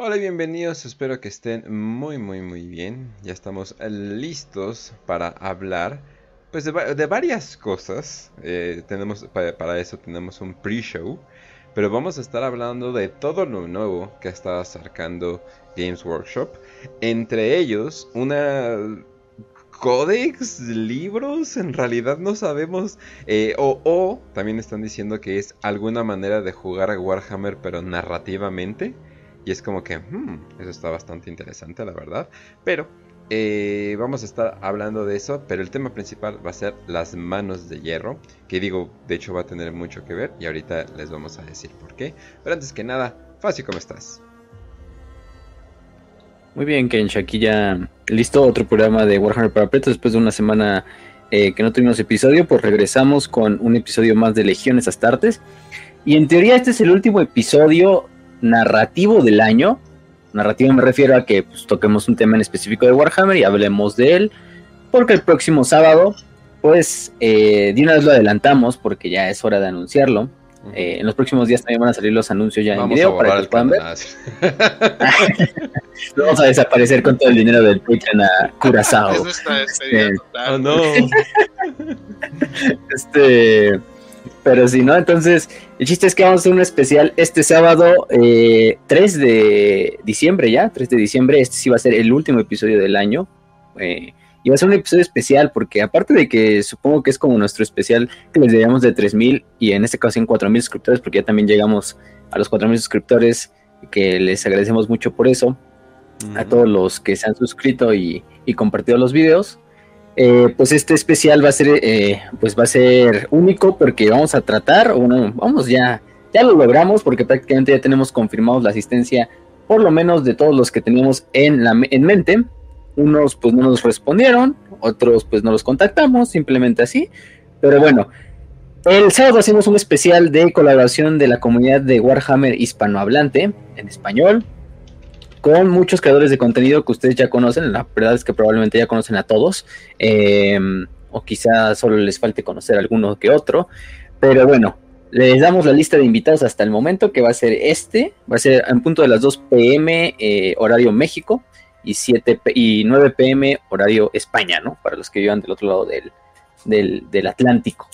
Hola y bienvenidos, espero que estén muy muy muy bien. Ya estamos listos para hablar pues de, varias cosas. Eh, tenemos para, eso tenemos un pre-show, pero vamos a estar hablando de todo lo nuevo que está acercando Games Workshop. Entre ellos, una códex, libros, en realidad no sabemos. Eh, o, también están diciendo que es alguna manera de jugar a Warhammer, pero narrativamente. Y es como que, hmm, eso está bastante interesante, la verdad. Pero eh, vamos a estar hablando de eso, pero el tema principal va a ser las manos de hierro, que digo, de hecho va a tener mucho que ver y ahorita les vamos a decir por qué. Pero antes que nada, Fácil, ¿cómo estás? Muy bien, Kench, aquí ya listo otro programa de Warhammer para después de una semana eh, que no tuvimos episodio, pues regresamos con un episodio más de Legiones Astartes. Y en teoría este es el último episodio narrativo del año. Narrativo me refiero a que pues, toquemos un tema en específico de Warhammer y hablemos de él. Porque el próximo sábado, pues, eh, de una vez lo adelantamos porque ya es hora de anunciarlo. Eh, en los próximos días también van a salir los anuncios ya en video para que puedan ver. Vamos a desaparecer con todo el dinero del Patreon a Curazao. Eso está este, oh, no. este pero si no, entonces el chiste es que vamos a hacer un especial este sábado 3 eh, de diciembre ya, 3 de diciembre, este sí va a ser el último episodio del año. Eh, y va a ser un episodio especial porque aparte de que supongo que es como nuestro especial que les debíamos de 3.000 y en este caso en 4.000 suscriptores porque ya también llegamos a los 4.000 suscriptores que les agradecemos mucho por eso. A todos los que se han suscrito y, y compartido los videos. Eh, pues este especial va a ser, eh, pues va a ser único porque vamos a tratar, bueno, vamos ya, ya lo logramos porque prácticamente ya tenemos confirmados la asistencia, por lo menos de todos los que teníamos en, la, en mente. Unos pues no nos respondieron, otros pues no los contactamos, simplemente así. Pero bueno, el sábado hacemos un especial de colaboración de la comunidad de Warhammer hispanohablante en español con muchos creadores de contenido que ustedes ya conocen. La verdad es que probablemente ya conocen a todos. Em, o quizá solo les falte conocer alguno que otro. Pero bueno, les damos la lista de invitados hasta el momento, que va a ser este. Va a ser en punto de las 2 pm eh, horario México y, 7 y 9 pm horario España, ¿no? Para los que vivan del otro lado del, del, Atlántico.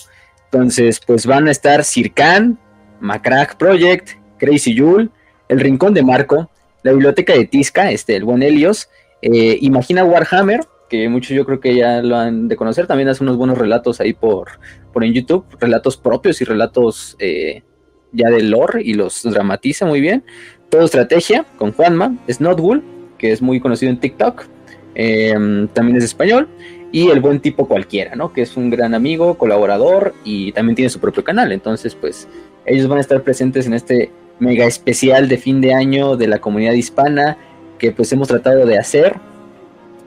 Entonces, pues van a estar Circan, Macrack Project, Crazy Jule, El Rincón de Marco, la biblioteca de Tisca, este, el buen Helios, eh, Imagina Warhammer, que muchos yo creo que ya lo han de conocer, también hace unos buenos relatos ahí por, por en YouTube, relatos propios y relatos eh, ya de lore y los dramatiza muy bien. Todo estrategia con Juanma, Snotwool, que es muy conocido en TikTok, em, también es español, y el buen tipo cualquiera, ¿no? Que es un gran amigo, colaborador y también tiene su propio canal. Entonces, pues ellos van a estar presentes en este mega especial de fin de año de la comunidad hispana que pues hemos tratado de hacer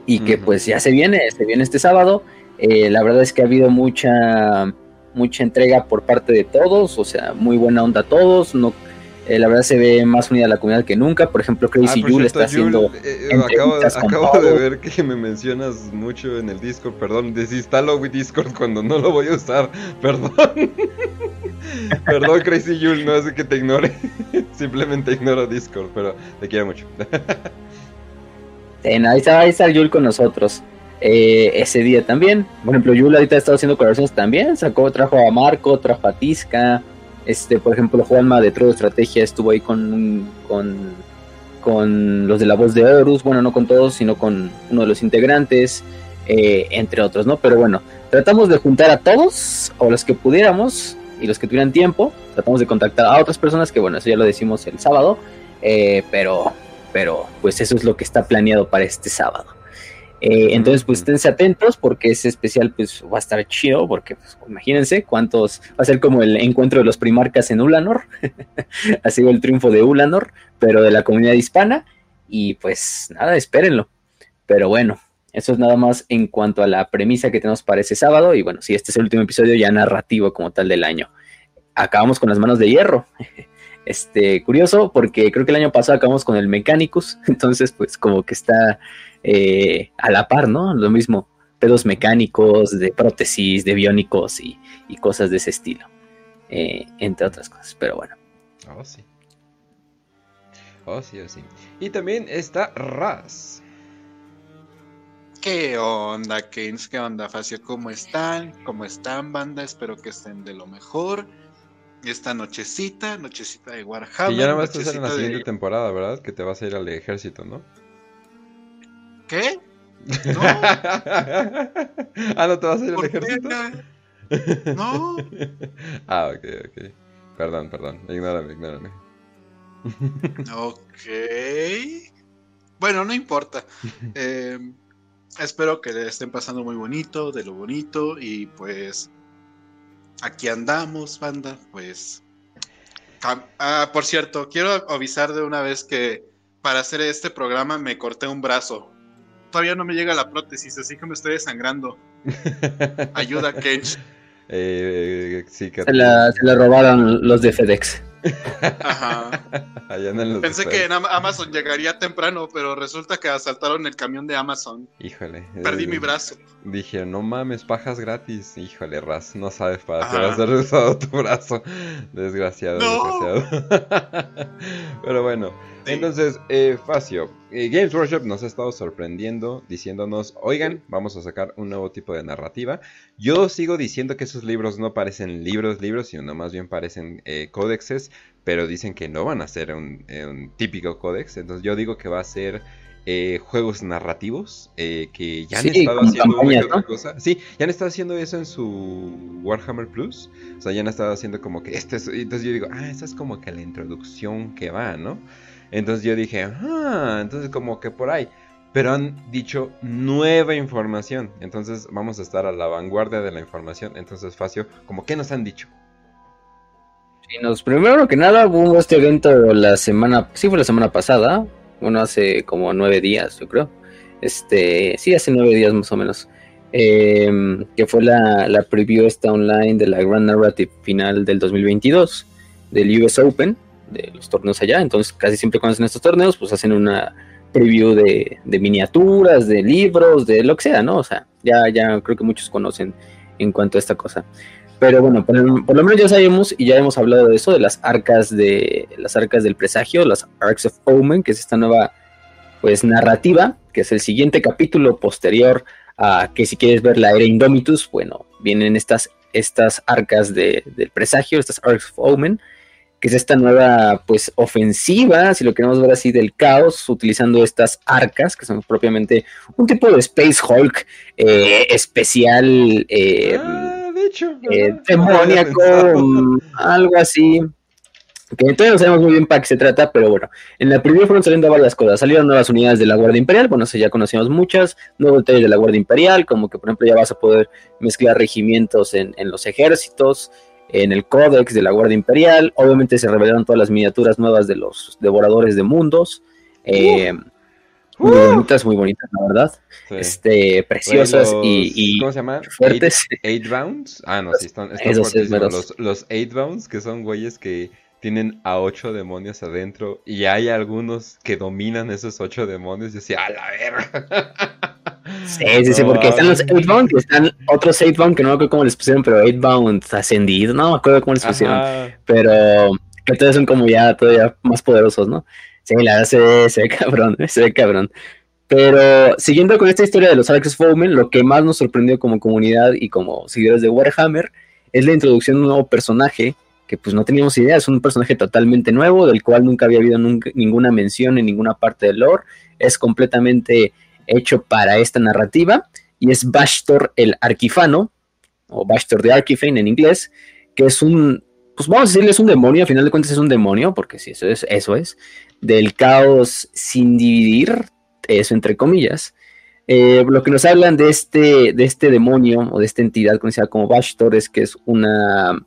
y que pues ya se viene, se viene este sábado. Eh, la verdad es que ha habido mucha mucha entrega por parte de todos, o sea, muy buena onda a todos, no eh, la verdad se ve más unida la comunidad que nunca. Por ejemplo, Crazy ah, está haciendo. Eh, acabo, de ver que me mencionas mucho en el Discord. Perdón, desinstalo Discord cuando no lo voy a usar. Perdón. Perdón, Crazy Yul, no es que te ignore. Simplemente ignoro Discord, pero te quiero mucho. ahí está, ahí Yul con nosotros. Eh, ese día también. Por ejemplo, Yul ahorita ha estado haciendo colaboraciones también. Sacó, trajo a Marco, trajo a Tisca. Este, por ejemplo, Juanma de Trodo Estrategia estuvo ahí con, con, los de la voz de Horus, bueno, no con todos, sino con uno de los integrantes, eh, entre otros, ¿no? Pero bueno, tratamos de juntar a todos, o los que pudiéramos, y los que tuvieran tiempo, tratamos de contactar a otras personas, que bueno, eso ya lo decimos el sábado, eh, pero, pero pues eso es lo que está planeado para este sábado. Eh, entonces, pues esténse atentos porque ese especial pues va a estar chido porque pues, imagínense cuántos, va a ser como el encuentro de los primarcas en Ulanor, ha sido el triunfo de Ulanor, pero de la comunidad hispana y pues nada, espérenlo. Pero bueno, eso es nada más en cuanto a la premisa que tenemos para ese sábado y bueno, si este es el último episodio ya narrativo como tal del año. Acabamos con las manos de hierro. Este, curioso porque creo que el año pasado acabamos con el Mechanicus, entonces pues como que está eh, a la par, ¿no? Lo mismo, pedos mecánicos, de prótesis, de biónicos y, cosas de ese estilo, eh, entre otras cosas, pero bueno. Oh, sí. Oh, sí, oh, sí. Y también está Raz. ¿Qué onda, Keynes? ¿Qué onda, Facio? ¿Cómo están? ¿Cómo están, banda? Espero que estén de lo mejor. Esta nochecita, nochecita de Warhammer. Y ya nada más estás en la siguiente temporada, ¿verdad? Que te vas a ir al ejército, ¿no? ¿Qué? No. ah, ¿no te vas a ir al ejército? No. ah, ok, ok. Perdón, perdón. Ignórame, ignórame. ok. Bueno, no importa. Eh, espero que le estén pasando muy bonito, de lo bonito. Y pues aquí andamos, banda. Pues. Ah, por cierto, quiero avisar de una vez que para hacer este programa me corté un brazo. Todavía no me llega la prótesis, así que me estoy desangrando. Ayuda, Kench. Eh, sí, se, la, se la robaron los de FedEx. Ajá. Pensé que en Amazon llegaría temprano, pero resulta que asaltaron el camión de Amazon. Híjole. Perdí mi brazo. Dije, no mames, pajas gratis. Híjole, Raz, no sabes para qué vas a usado tu brazo. Desgraciado, desgraciado. pero bueno, entonces, eh, Facio, eh, Games Workshop nos ha estado sorprendiendo, diciéndonos, oigan, vamos a sacar un nuevo tipo de narrativa. Yo sigo diciendo que esos libros no parecen libros, libros, sino más bien parecen eh, códexes, pero dicen que no van a ser un, típico códex. Entonces yo digo que va a ser juegos narrativos que ya han estado haciendo cosa. Sí, ya han estado haciendo eso en su Warhammer Plus. O sea, ya han estado haciendo como que este es, entonces yo digo, ah, esa es como que la introducción que va, ¿no? Entonces yo dije, ah, entonces como que por ahí. Pero han dicho nueva información. Entonces vamos a estar a la vanguardia de la información. Entonces, Facio, como qué nos han dicho? Nos, primero que nada hubo este evento la semana, sí fue la semana pasada, bueno, hace como nueve días, yo creo. Este, sí, hace nueve días más o menos. Em, que fue la, la preview esta online de la Grand Narrative final del 2022 del US Open de los torneos allá. Entonces, casi siempre cuando hacen estos torneos, pues hacen una preview de, miniaturas, de libros, de lo que sea, ¿no? O sea, ya, ya creo que muchos conocen en cuanto a esta cosa. Pero bueno, por, lo menos ya sabemos y ya hemos hablado de eso, de las arcas de las arcas del presagio, las Arcs of Omen, que es esta nueva pues narrativa, que es el siguiente capítulo posterior a que si quieres ver la era Indomitus, bueno, vienen estas, estas arcas de, del presagio, estas Arcs of Omen, que es esta nueva pues ofensiva, si lo queremos ver así, del caos, utilizando estas arcas, que son propiamente un tipo de Space Hulk eh, especial, eh, ah, de hecho, eh, demoníaco, algo así. Que todavía no sabemos muy bien para qué se trata, pero bueno, en la primera fueron saliendo varias cosas. Salieron nuevas unidades de la Guardia Imperial, bueno, eso ya conocíamos muchas, nuevos detalles de la Guardia Imperial, como que por ejemplo ya vas a poder mezclar regimientos en, en los ejércitos, en el códex de la Guardia Imperial. Obviamente se revelaron todas las miniaturas nuevas de los devoradores de mundos. Eh, muy bonitas, muy bonitas, la verdad. Este, preciosas y, ¿Cómo se llama? Fuertes. Eight, rounds. Ah, no, sí, están, están los, los eight rounds, que son güeyes que tienen a ocho demonios adentro y hay algunos que dominan esos ocho demonios y así, a la verga. Sí, sí, sí, porque están los 8-bound y están otros 8-bound que no me acuerdo cómo les pusieron, pero 8-bound ascendido, no me acuerdo cómo les pusieron, pero que todos son como ya todavía más poderosos, ¿no? Sí, la verdad se, ve cabrón, se ve cabrón. Pero siguiendo con esta historia de los Alex Foreman, lo que más nos sorprendió como comunidad y como seguidores de Warhammer es la introducción de un nuevo personaje que pues no teníamos idea, es un personaje totalmente nuevo, del cual nunca había habido ninguna mención en ninguna parte del lore, es completamente hecho para esta narrativa, y es Bashtor el Arquifano, o Bashtor de Archifane en inglés, que es un, pues vamos a decirle, es un demonio, a final de cuentas es un demonio, porque sí, eso es, eso es, del caos sin dividir, eso entre comillas. Eh, lo que nos hablan de este, de este demonio o de esta entidad conocida como Bashtor es que es una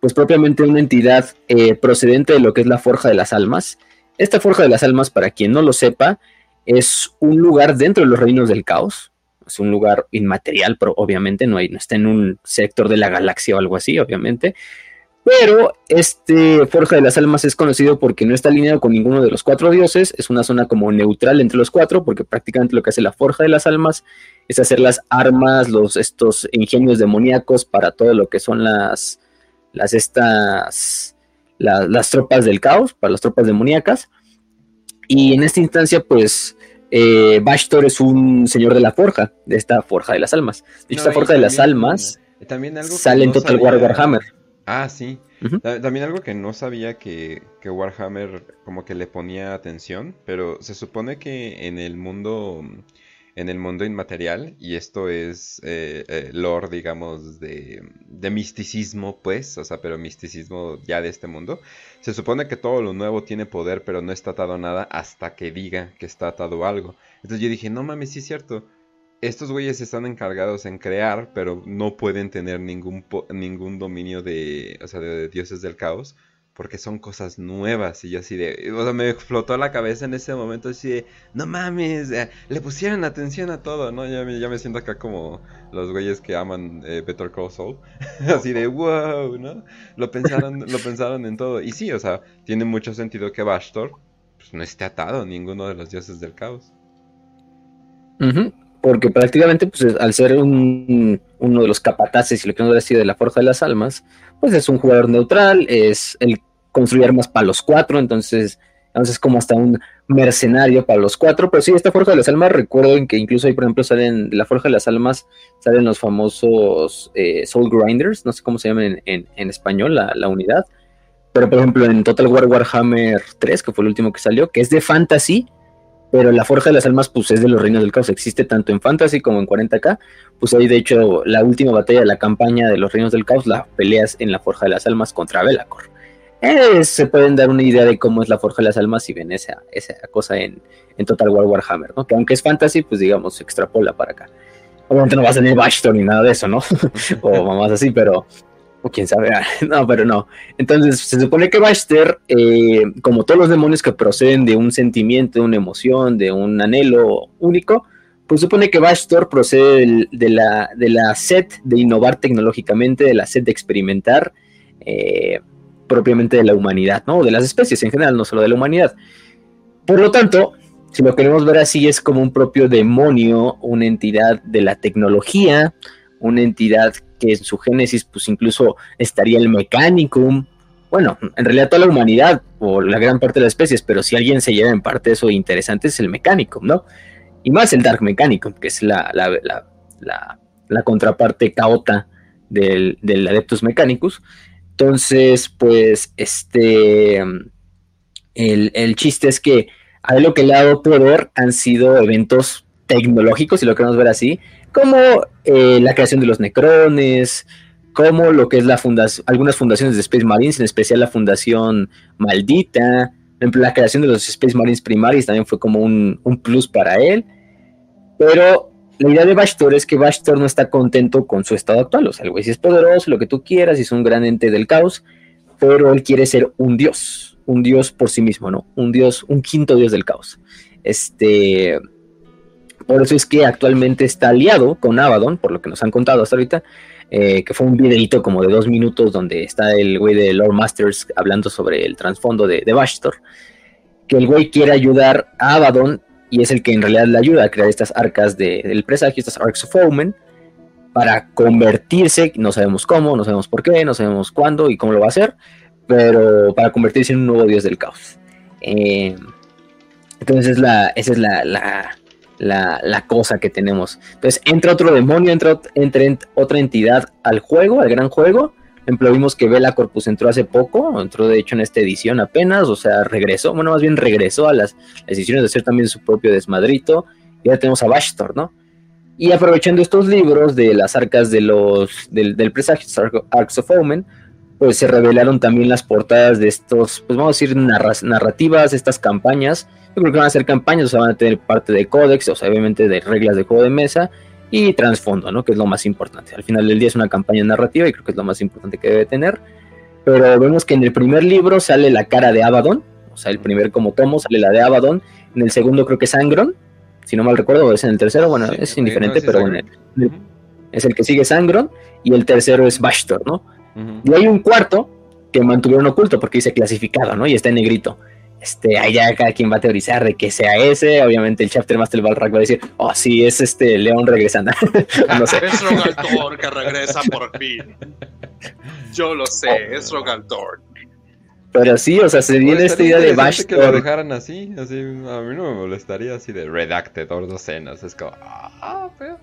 pues propiamente una entidad eh, procedente de lo que es la Forja de las Almas. Esta Forja de las Almas, para quien no lo sepa, es un lugar dentro de los reinos del caos. Es un lugar inmaterial, pero obviamente no, está en un sector de la galaxia o algo así, obviamente. Pero este Forja de las Almas es conocido porque no está alineado con ninguno de los cuatro dioses. Es una zona como neutral entre los cuatro, porque prácticamente lo que hace la Forja de las Almas es hacer las armas, los, estos ingenios demoníacos para todo lo que son las, las estas, las tropas del caos, para las tropas demoníacas. Y en esta instancia, pues, eh, Bashtor es un señor de la forja, de esta forja de las almas. De esta forja de las almas también algo sale en Total War Warhammer. Ah, sí. También algo que no sabía que, que, Warhammer como que le ponía atención, pero se supone que en el mundo en el mundo inmaterial y esto es eh, eh, lore, digamos, de, de, misticismo, pues, o sea, pero misticismo ya de este mundo. Se supone que todo lo nuevo tiene poder, pero no está atado a nada hasta que diga que está atado algo. Entonces yo dije, no mames, sí es cierto. Estos güeyes están encargados en crear, pero no pueden tener ningún, ningún dominio de, o sea, de dioses del caos porque son cosas nuevas. Y yo así de, o sea, me explotó la cabeza en ese momento, así de, no mames, eh, le pusieron atención a todo, ¿no? Ya me, ya me siento acá como los güeyes que aman eh, Better Call Saul, así de, wow, ¿no? Lo pensaron, lo pensaron en todo. Y sí, o sea, tiene mucho sentido que Bastor pues, no esté atado a ninguno de los dioses del caos. Porque prácticamente, pues al ser un, uno de los capataces y lo que no hubiera sido de la Forja de las Almas, pues es un jugador neutral, es el construir armas para los cuatro, entonces, entonces como hasta un mercenario para los cuatro, pero sí, esta Forja de las Almas, recuerdo en que incluso ahí, por ejemplo, salen, de la Forja de las Almas, salen los famosos eh, Soul Grinders, no sé cómo se llaman en, español la, la, unidad, pero por ejemplo en Total War Warhammer 3, que fue el último que salió, que es de fantasy, pero la Forja de las Almas pues es de los Reinos del Caos, existe tanto en Fantasy como en 40k, pues ahí de hecho la última batalla de la campaña de los Reinos del Caos la peleas en la Forja de las Almas contra Belacor. Eh, se pueden dar una idea de cómo es la Forja de las Almas si ven esa, esa cosa en, Total War Warhammer, ¿no? Que aunque es fantasy, pues digamos, se extrapola para acá. Obviamente no va a tener Bastion ni nada de eso, ¿no? o mamás así, pero, o quién sabe, no, pero no. Entonces, se supone que Baxter, eh, como todos los demonios que proceden de un sentimiento, de una emoción, de un anhelo único, pues supone que Baxter procede de, la, de la sed de innovar tecnológicamente, de la sed de experimentar, eh, propiamente de la humanidad, ¿no? De las especies en general, no solo de la humanidad. Por lo tanto, si lo queremos ver así, es como un propio demonio, una entidad de la tecnología, una entidad que en su génesis pues incluso estaría el Mechanicum, bueno, en realidad toda la humanidad o la gran parte de las especies, pero si alguien se lleva en parte eso interesante es el Mechanicum, ¿no? Y más el Dark Mechanicum, que es la, la, contraparte caota del, del, Adeptus Mechanicus. Entonces, pues, este, el, el chiste es que a lo que le ha dado poder han sido eventos tecnológicos, si lo queremos ver así, como eh, la creación de los necrones, como lo que es la fundación, algunas fundaciones de Space Marines, en especial la Fundación Maldita, la creación de los Space Marines primarios también fue como un, plus para él, pero la idea de Bashtor es que Bashtor no está contento con su estado actual, o sea, el güey sí es poderoso, lo que tú quieras, es un gran ente del caos, pero él quiere ser un dios, un dios por sí mismo, ¿no? Un dios, un quinto dios del caos. Este, por eso es que actualmente está aliado con Abaddon, por lo que nos han contado hasta ahorita, eh, que fue un videito como de dos minutos donde está el güey de Lord Masters hablando sobre el trasfondo de, de Bastor, que el güey quiere ayudar a Abaddon y es el que en realidad le ayuda a crear estas arcas del presagio, estas Arcs of Omen, para convertirse, no sabemos cómo, no sabemos por qué, no sabemos cuándo y cómo lo va a hacer, pero para convertirse en un nuevo dios del caos. Eh, entonces la, esa es la, la, cosa que tenemos. Entonces entra otro demonio, entra, entra, otra entidad al juego, al gran juego. Ejemplo, vimos que Vela Corpus entró hace poco, entró de hecho en esta edición apenas, o sea, regresó, bueno, más bien regresó a las decisiones de hacer también su propio desmadrito. Y ya tenemos a Bashtor, ¿no? Y aprovechando estos libros de las arcas de los, del, del presagio, Arcs of Omen, pues se revelaron también las portadas de estos, pues vamos a decir, narrativas, estas campañas yo creo que van a ser campañas, o sea, van a tener parte de códex, o sea, obviamente de reglas de juego de mesa y trasfondo, ¿no? Que es lo más importante. Al final del día es una campaña narrativa y creo que es lo más importante que debe tener. Pero vemos que en el primer libro sale la cara de Abaddon, o sea, el primer como tomo sale la de Abaddon. En el segundo creo que es Sangron, si no mal recuerdo, es en el tercero, bueno, es indiferente, pero bueno, es el que sigue Sangron y el tercero es Bashtor, ¿no? Y hay un cuarto que mantuvieron oculto porque dice clasificado, ¿no? Y está en negrito. Este, ahí ya cada quien va a teorizar de que sea ese. Obviamente el Chapter Master Balrack va a decir, oh sí, es este León regresando. no sé. Es Rogaltor que regresa por fin. Yo lo sé, es Rogaltor. Pero sí, o sea, se viene esta idea de Bash que lo dejaran así, así, a mí no me molestaría así de Redacted o docenas, es como, ah, pero...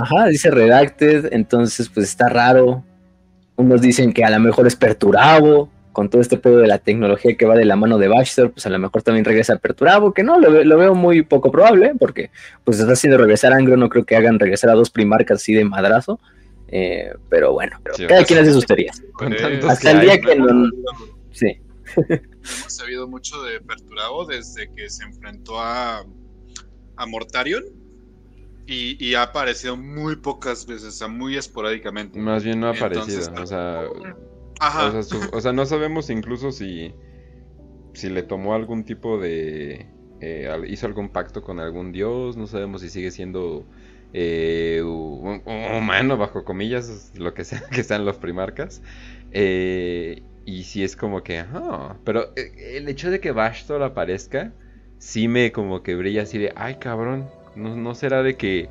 Ajá, dice Redacted, entonces pues está raro. Unos dicen que a lo mejor es Perturabo, con todo este pedo de la tecnología que va de la mano de Baxter, pues a lo mejor también regresa Perturabo, que no, lo, veo muy poco probable, porque pues está haciendo regresar Angro, no creo que hagan regresar a dos primarcas así de madrazo. Eh, pero bueno, cada quien hace sus teorías. Hasta el día que no... Sí. Hemos sabido mucho de Perturabo desde que se enfrentó a, a Mortarion y, ha aparecido muy pocas veces, o sea, muy esporádicamente. Más bien no ha aparecido, o sea, o sea, no sabemos incluso si, si le tomó algún tipo de... Eh, hizo algún pacto con algún dios, no sabemos si sigue siendo eh, humano, bajo comillas, lo que sea que sean los primarcas. Eh, y si es como que, pero el hecho de que Bastor aparezca, sí me como que brilla así de, ay cabrón, no, no será de que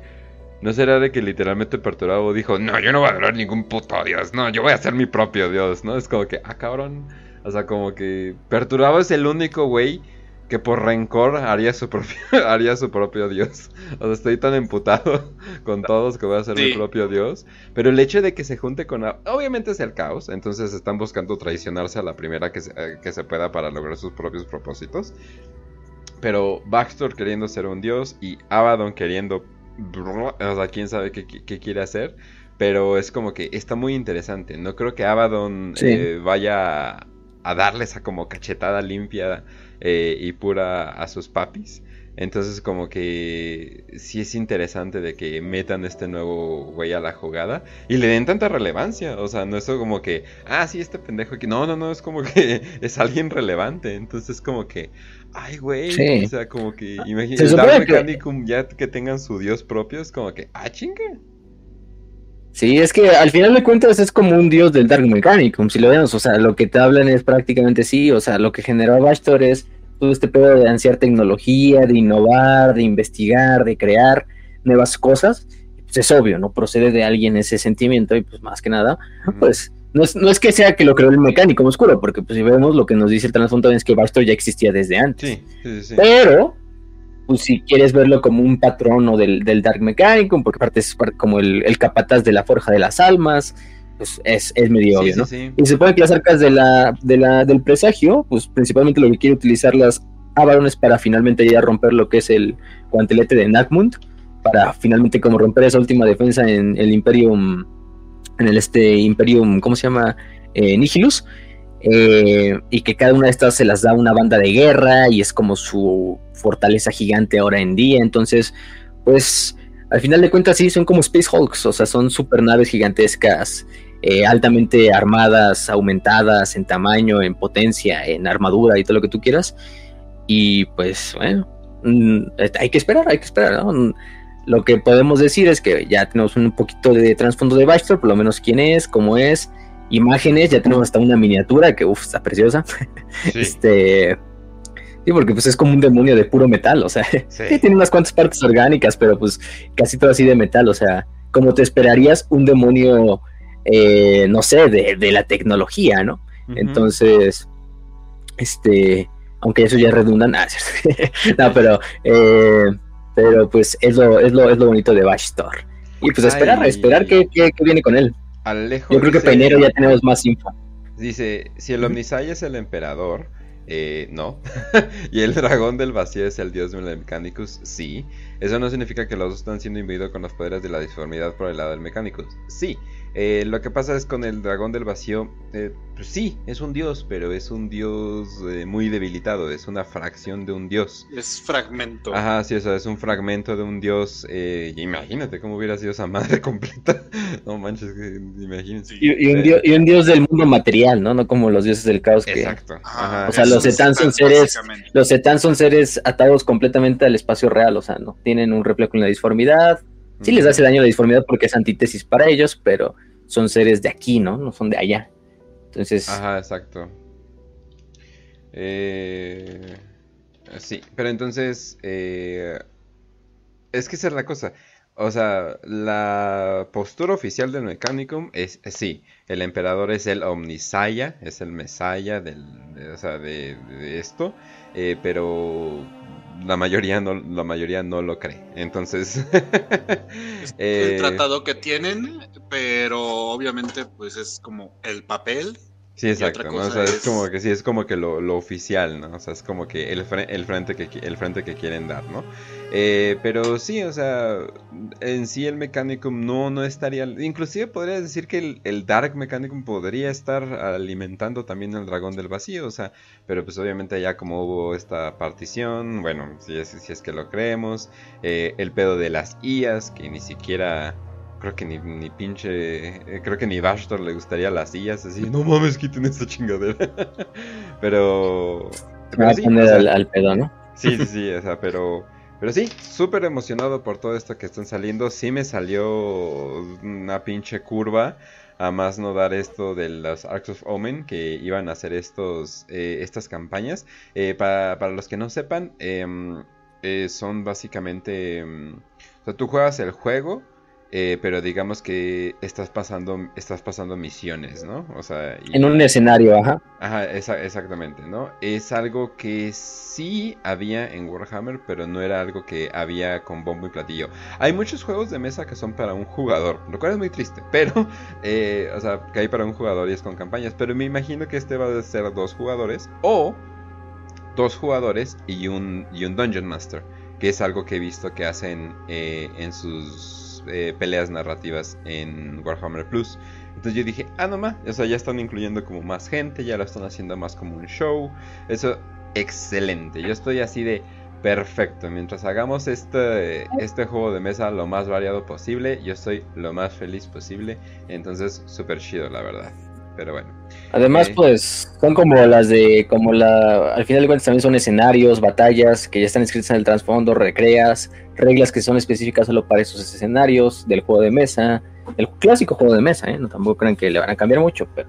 ¿No será de que literalmente Perturabo dijo, no, yo no voy a adorar ningún puto dios, no, yo voy a ser mi propio dios, ¿no? Es como que, ah, cabrón. O sea, como que Perturabo es el único güey que por rencor haría su propio, haría su propio dios. O sea, estoy tan emputado con todos que voy a ser mi propio dios. Pero el hecho de que se junte con... Obviamente es el caos, entonces están buscando traicionarse a la primera que se, eh, que se pueda para lograr sus propios propósitos. Pero Baxter queriendo ser un dios y Abaddon queriendo o sea, quién sabe qué, quiere hacer. Pero es como que está muy interesante. No creo que Abaddon eh, vaya a darle esa como cachetada limpia eh, y pura a sus papis. Entonces como que sí es interesante de que metan este nuevo güey a la jugada y le den tanta relevancia. O sea, no es como que, ah, sí, este pendejo aquí. No, no, no, es como que es alguien relevante. Entonces como que, Ay, güey. O sea, como que imagínate Dark Mechanicum ya que tengan su dios propio, es como que, ah, chingue. Sí, es que al final de cuentas es como un dios del Dark Mechanicum, si lo vemos, o sea, lo que te hablan es prácticamente sí, o sea, lo que generó Bastor es todo este pedo de ansiar tecnología, de innovar, de investigar, de crear nuevas cosas, pues es obvio, ¿no? Procede de alguien ese sentimiento y pues más que nada, pues no es, que sea que lo creó el mecánico oscuro, porque pues si vemos lo que nos dice el trasfondo es que Baxter ya existía desde antes. Pero, pues si quieres verlo como un patrono del, Dark Mechanic, porque aparte es como el, capataz de la Forja de las Almas, pues es, medio obvio, ¿no? Y se supone que las arcas de la, de la, del presagio, pues principalmente lo que quiere utilizar las Avarones para finalmente ya romper lo que es el guantelete de Nagmund, para finalmente como romper esa última defensa en el Imperium en el este Imperium, ¿cómo se llama? Eh, Nihilus. Eh, y que cada una de estas se las da una banda de guerra y es como su fortaleza gigante ahora en día. Entonces, pues al final de cuentas sí, son como Space Hulks, o sea, son super naves gigantescas, eh, altamente armadas, aumentadas en tamaño, en potencia, en armadura y todo lo que tú quieras. Y pues bueno, mm, hay que esperar, hay que esperar, ¿no? Lo que podemos decir es que ya tenemos un poquito de trasfondo de Baxter, por lo menos quién es, cómo es, imágenes, ya tenemos hasta una miniatura que, uff, está preciosa. este. Sí, porque pues es como un demonio de puro metal, o sea, sí. tiene unas cuantas partes orgánicas, pero pues casi todo así de metal, o sea, como te esperarías un demonio, eh, no sé, de, la tecnología, ¿no? Entonces, este, aunque eso ya redunda, nada, no, pero eh, pero pues es lo, es lo, es lo bonito de Bastor. Y pues esperar, esperar que, viene con él. Yo creo que Peinero ya tenemos más info. Dice, si el Omnisai es el emperador, eh, no. y el dragón del vacío es el dios de Mechanicus, sí. Eso no significa que los dos están siendo imbuidos con los poderes de la disformidad por el lado del Mechanicus, sí. Eh, lo que pasa es con el dragón del vacío, eh, pues sí, es un dios, pero es un dios eh, muy debilitado, es una fracción de un dios. Es fragmento. Ajá, sí, eso es un fragmento de un dios. imagínate cómo hubiera sido esa madre completa. no manches, imagínense. Y, un dios, y, un dios, del mundo material, ¿no? No como los dioses del caos. Exacto. o sea, los Etán son seres, los Etán son seres atados completamente al espacio real, o sea, no tienen un reflejo en la disformidad Sí les hace daño la disformidad porque es antítesis para ellos, pero son seres de aquí, ¿no? No son de allá. Entonces. Ajá, exacto. Eh, sí, pero entonces. Eh, es que esa es la cosa. o sea, la postura oficial del Mechanicum es, sí, el emperador es el Omnisaya, es el Mesaya del, de, o sea, de, esto, eh, pero la mayoría no, la mayoría no lo cree. Entonces, el eh, tratado que tienen, pero obviamente pues es como el papel Sí, exacto, O sea, es... como que sí, es como que lo, lo, oficial, ¿no? O sea, es como que el, el, frente, que, el frente que quieren dar, ¿no? Eh, pero sí, o sea, en sí el Mechanicum no, no estaría... Inclusive podría decir que el, Dark Mechanicum podría estar alimentando también el Dragón del Vacío, o sea, pero pues obviamente ya como hubo esta partición, bueno, si es, si es que lo creemos, eh, el pedo de las IAS, que ni siquiera creo que ni, ni pinche. Eh, creo que ni Bastor le gustaría las sillas. Así, no mames, quiten esta chingadera. pero. va a poner al, pedo, ¿no? Sí, sí, sí, o sea, pero. Pero sí, súper emocionado por todo esto que están saliendo. Sí me salió una pinche curva. A más no dar esto de los Arcs of Omen, que iban a hacer estos, eh, estas campañas. Eh, para, para, los que no sepan, em, son básicamente... Em, o sea, tú juegas el juego eh, pero digamos que estás pasando, estás pasando misiones, ¿no? O sea, en un escenario, ajá. Ajá, exactamente, ¿no? Es algo que sí había en Warhammer, pero no era algo que había con bombo y platillo. Hay muchos juegos de mesa que son para un jugador, lo cual es muy triste, pero, eh, o sea, que hay para un jugador y es con campañas, pero me imagino que este va a ser dos jugadores o dos jugadores y un, y un Dungeon Master, que es algo que he visto que hacen eh, en sus eh, peleas narrativas en Warhammer Plus. Entonces yo dije, ah, no más, o sea, ya están incluyendo como más gente, ya lo están haciendo más como un show. Eso, excelente. Yo estoy así de perfecto. Mientras hagamos este, este juego de mesa lo más variado posible, yo estoy lo más feliz posible. Entonces, súper chido, la verdad. Pero bueno. Además, pues, son como las de, como la, al final de cuentas también son escenarios, batallas que ya están escritas en el trasfondo, recreas, reglas que son específicas solo para esos escenarios del juego de mesa, el clásico juego de mesa, ¿eh? No tampoco crean que le van a cambiar mucho, pero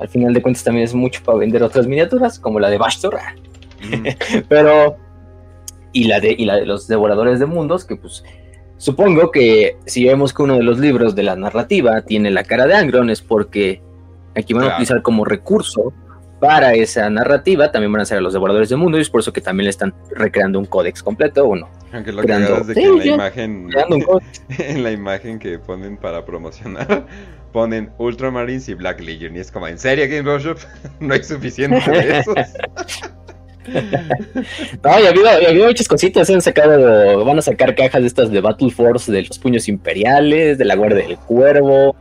al final de cuentas también es mucho para vender otras miniaturas, como la de Bastor. pero, y la de, y la de los devoradores de mundos, que pues Supongo que si vemos que uno de los libros de la narrativa tiene la cara de Angron es porque Aquí van a utilizar como recurso para esa narrativa, también van a ser a los devoradores del mundo, y es por eso que también le están recreando un códex completo, ¿o no? Aunque lo creando, es de que en la imagen, en la imagen que ponen para promocionar, ponen Ultramarines y Black Legion, y es como, ¿en serio Game Workshop? no hay suficiente de esos. no, y ha habido, muchas cositas. Han sacado, van a sacar cajas de estas de Battle Force, de los puños imperiales, de la Guardia del Cuervo,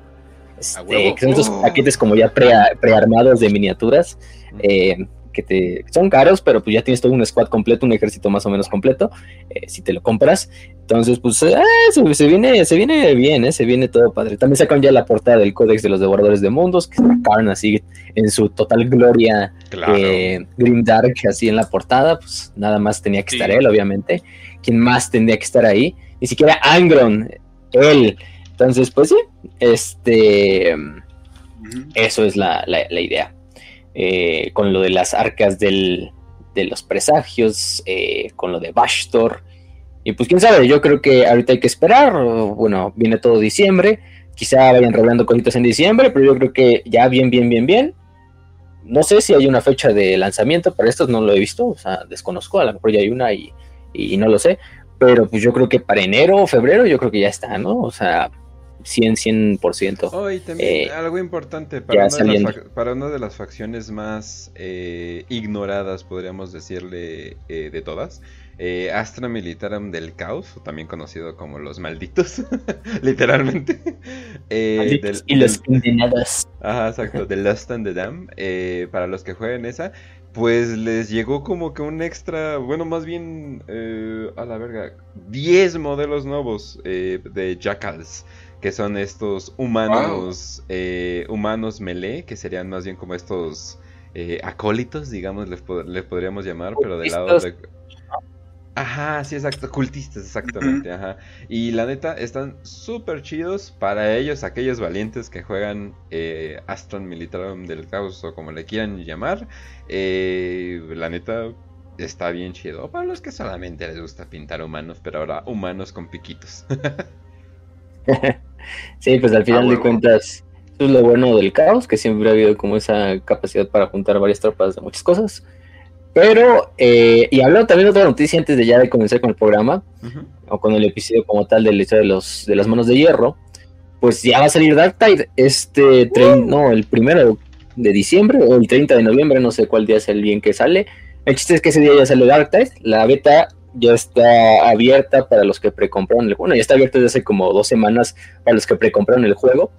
este, que son estos paquetes como ya prearmados de miniaturas. Eh, que te son caros, pero pues ya tienes todo un squad completo, un ejército más o menos completo, eh, si te lo compras. Entonces, pues eh, se, viene, se viene bien, se viene todo padre. También sacan ya la portada del Códex de los Devoradores de Mundos, que está así en su total gloria Grim Dark, así en la portada, pues nada más tenía que estar él, obviamente. ¿Quién más tendría que estar ahí? Ni siquiera Angron, él. Entonces, pues sí, este, eso es la, idea. Eh, con lo de las arcas de los presagios, eh, con lo de Bastor. Y pues quién sabe, yo creo que ahorita hay que esperar. Bueno, viene todo diciembre. Quizá vayan revelando cositas en diciembre, pero yo creo que ya bien, bien, bien, bien. No sé si hay una fecha de lanzamiento, para estos no lo he visto, o sea, desconozco, a lo mejor ya hay una y, y no lo sé. Pero pues yo creo que para enero o febrero yo creo que ya está, ¿no? O sea, 100, 100%. Oh, y también eh, algo importante para una, de las facciones más eh, ignoradas, podríamos decirle, eh, de todas. Astra Militarum del Caos, también conocido como los malditos, literalmente. y los condenados. Ajá, exacto, The Lust and the Dam. para los que jueguen esa, pues les llegó como que un extra, bueno, más bien, a la verga, 10 modelos nuevos de Jackals que son estos humanos, eh, humanos melee, que serían más bien como estos eh, acólitos, digamos, les, podríamos llamar, pero del lado de... Ajá, sí, exacto, cultistas, exactamente, ajá. Y la neta, están súper chidos para ellos, aquellos valientes que juegan eh, Astron Militarum del Caos o como le quieran llamar. Eh, la neta, está bien chido. Para los que solamente les gusta pintar humanos, pero ahora humanos con piquitos. sí, pues al final de cuentas, eso es lo bueno del caos, que siempre ha habido como esa capacidad para juntar varias tropas de muchas cosas. Pero, eh, y hablando también de otra noticia antes de ya de comenzar con el programa, o con el episodio como tal de la historia de, los, de las manos de hierro, pues ya va a salir Dark Tide este tren, no, el primero de diciembre o el 30 de noviembre, no sé cuál día es el bien que sale. El chiste es que ese día ya sale Dark Tide, la beta ya está abierta para los que precompraron el juego. Bueno, ya está abierta desde hace como dos semanas para los que precompraron el juego.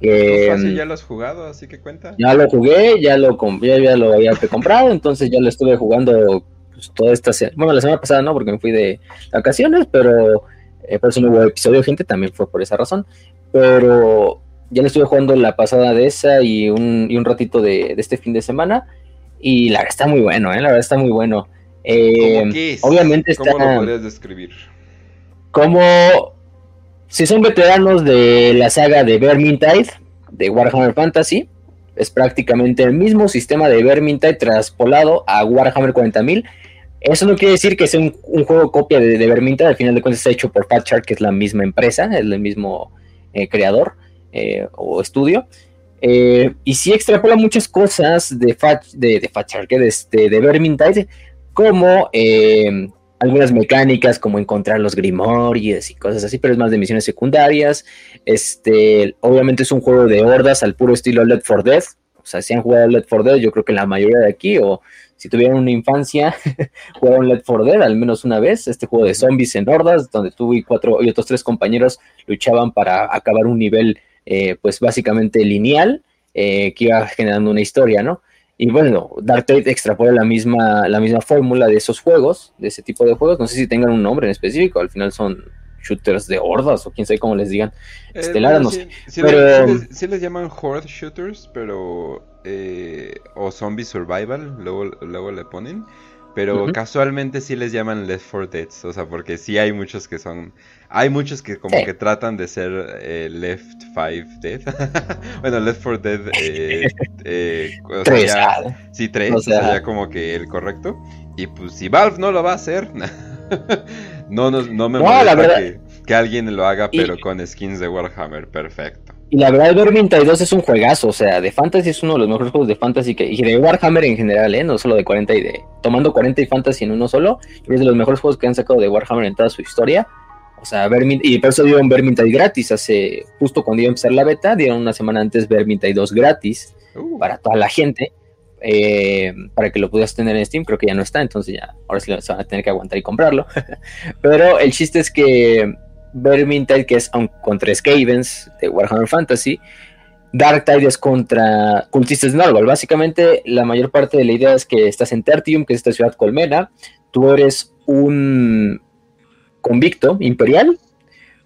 Eh, ya lo has jugado, así que cuenta. Ya lo jugué, ya lo, ya, lo había precomprado, entonces ya lo estuve jugando pues, toda esta semana. Bueno, la semana pasada no, porque me fui de vacaciones, pero eh, por eso no hubo episodio, gente, también fue por esa razón. Pero ya le estuve jugando la pasada de esa y un, y un ratito de, de, este fin de semana. Y la verdad está muy bueno, ¿eh? la verdad está muy bueno. Eh, obviamente está. ¿Cómo lo podrías describir? Como si son veteranos de la saga de Vermintide, de Warhammer Fantasy, es prácticamente el mismo sistema de Vermintide traspolado a Warhammer 40.000. Eso no quiere decir que sea un, juego copia de, de, Vermintide, al final de cuentas está hecho por Fatshark, que es la misma empresa, es el mismo eh, creador eh, o estudio. Eh, y sí extrapola muchas cosas de, de, de Fatshark, de, este, de Vermintide, como eh, algunas mecánicas como encontrar los Grimories y cosas así, pero es más de misiones secundarias. Este, obviamente es un juego de hordas al puro estilo Left 4 Dead. O sea, si han jugado Left 4 Dead, yo creo que la mayoría de aquí, o si tuvieron una infancia, jugaron Left 4 Dead al menos una vez. Este juego de zombies en hordas, donde tú y cuatro y otros tres compañeros luchaban para acabar un nivel, eh, pues básicamente lineal, eh, que iba generando una historia, ¿no? Y bueno, Dark Tide extrapola la misma, la misma fórmula de esos juegos, de ese tipo de juegos. No sé si tengan un nombre en específico, al final son shooters de hordas o quién sabe cómo les digan. Eh, no sé. pero... sí, les, llaman horde shooters, pero. Eh, o zombie survival, luego, luego le ponen. Pero casualmente sí les llaman Left 4 Dead, o sea, porque sí hay muchos que son... Hay muchos que como que tratan de ser eh, Left 5 Dead. bueno, Left 4 Dead... Eh, eh, o tres, sea, sí, tres, o sea, sería como que el correcto. Y pues si Valve no lo va a hacer, no, no, no me molesta que, que, alguien lo haga, pero con skins de Warhammer, perfecto. Y la verdad, Vermintide 2 es un juegazo, o sea, de Fantasy es uno de los mejores juegos de Fantasy que, y de Warhammer en general, ¿eh? No solo de 40 y de. Tomando 40 y Fantasy en uno solo, es de los mejores juegos que han sacado de Warhammer en toda su historia. O sea, Vermintide, y por eso dieron Vermintide gratis hace. Justo cuando iba a empezar la beta, dieron una semana antes Vermintide 2 gratis uh. para toda la gente. Eh, para que lo pudieras tener en Steam, creo que ya no está, entonces ya, ahora sí se van a tener que aguantar y comprarlo. Pero el chiste es que Vermintide, que es contra Skavens de Warhammer Fantasy. Darktide es contra cultistas de. Básicamente, la mayor parte de la idea es que estás en Tertium, que es esta ciudad colmena. Tú eres un convicto imperial,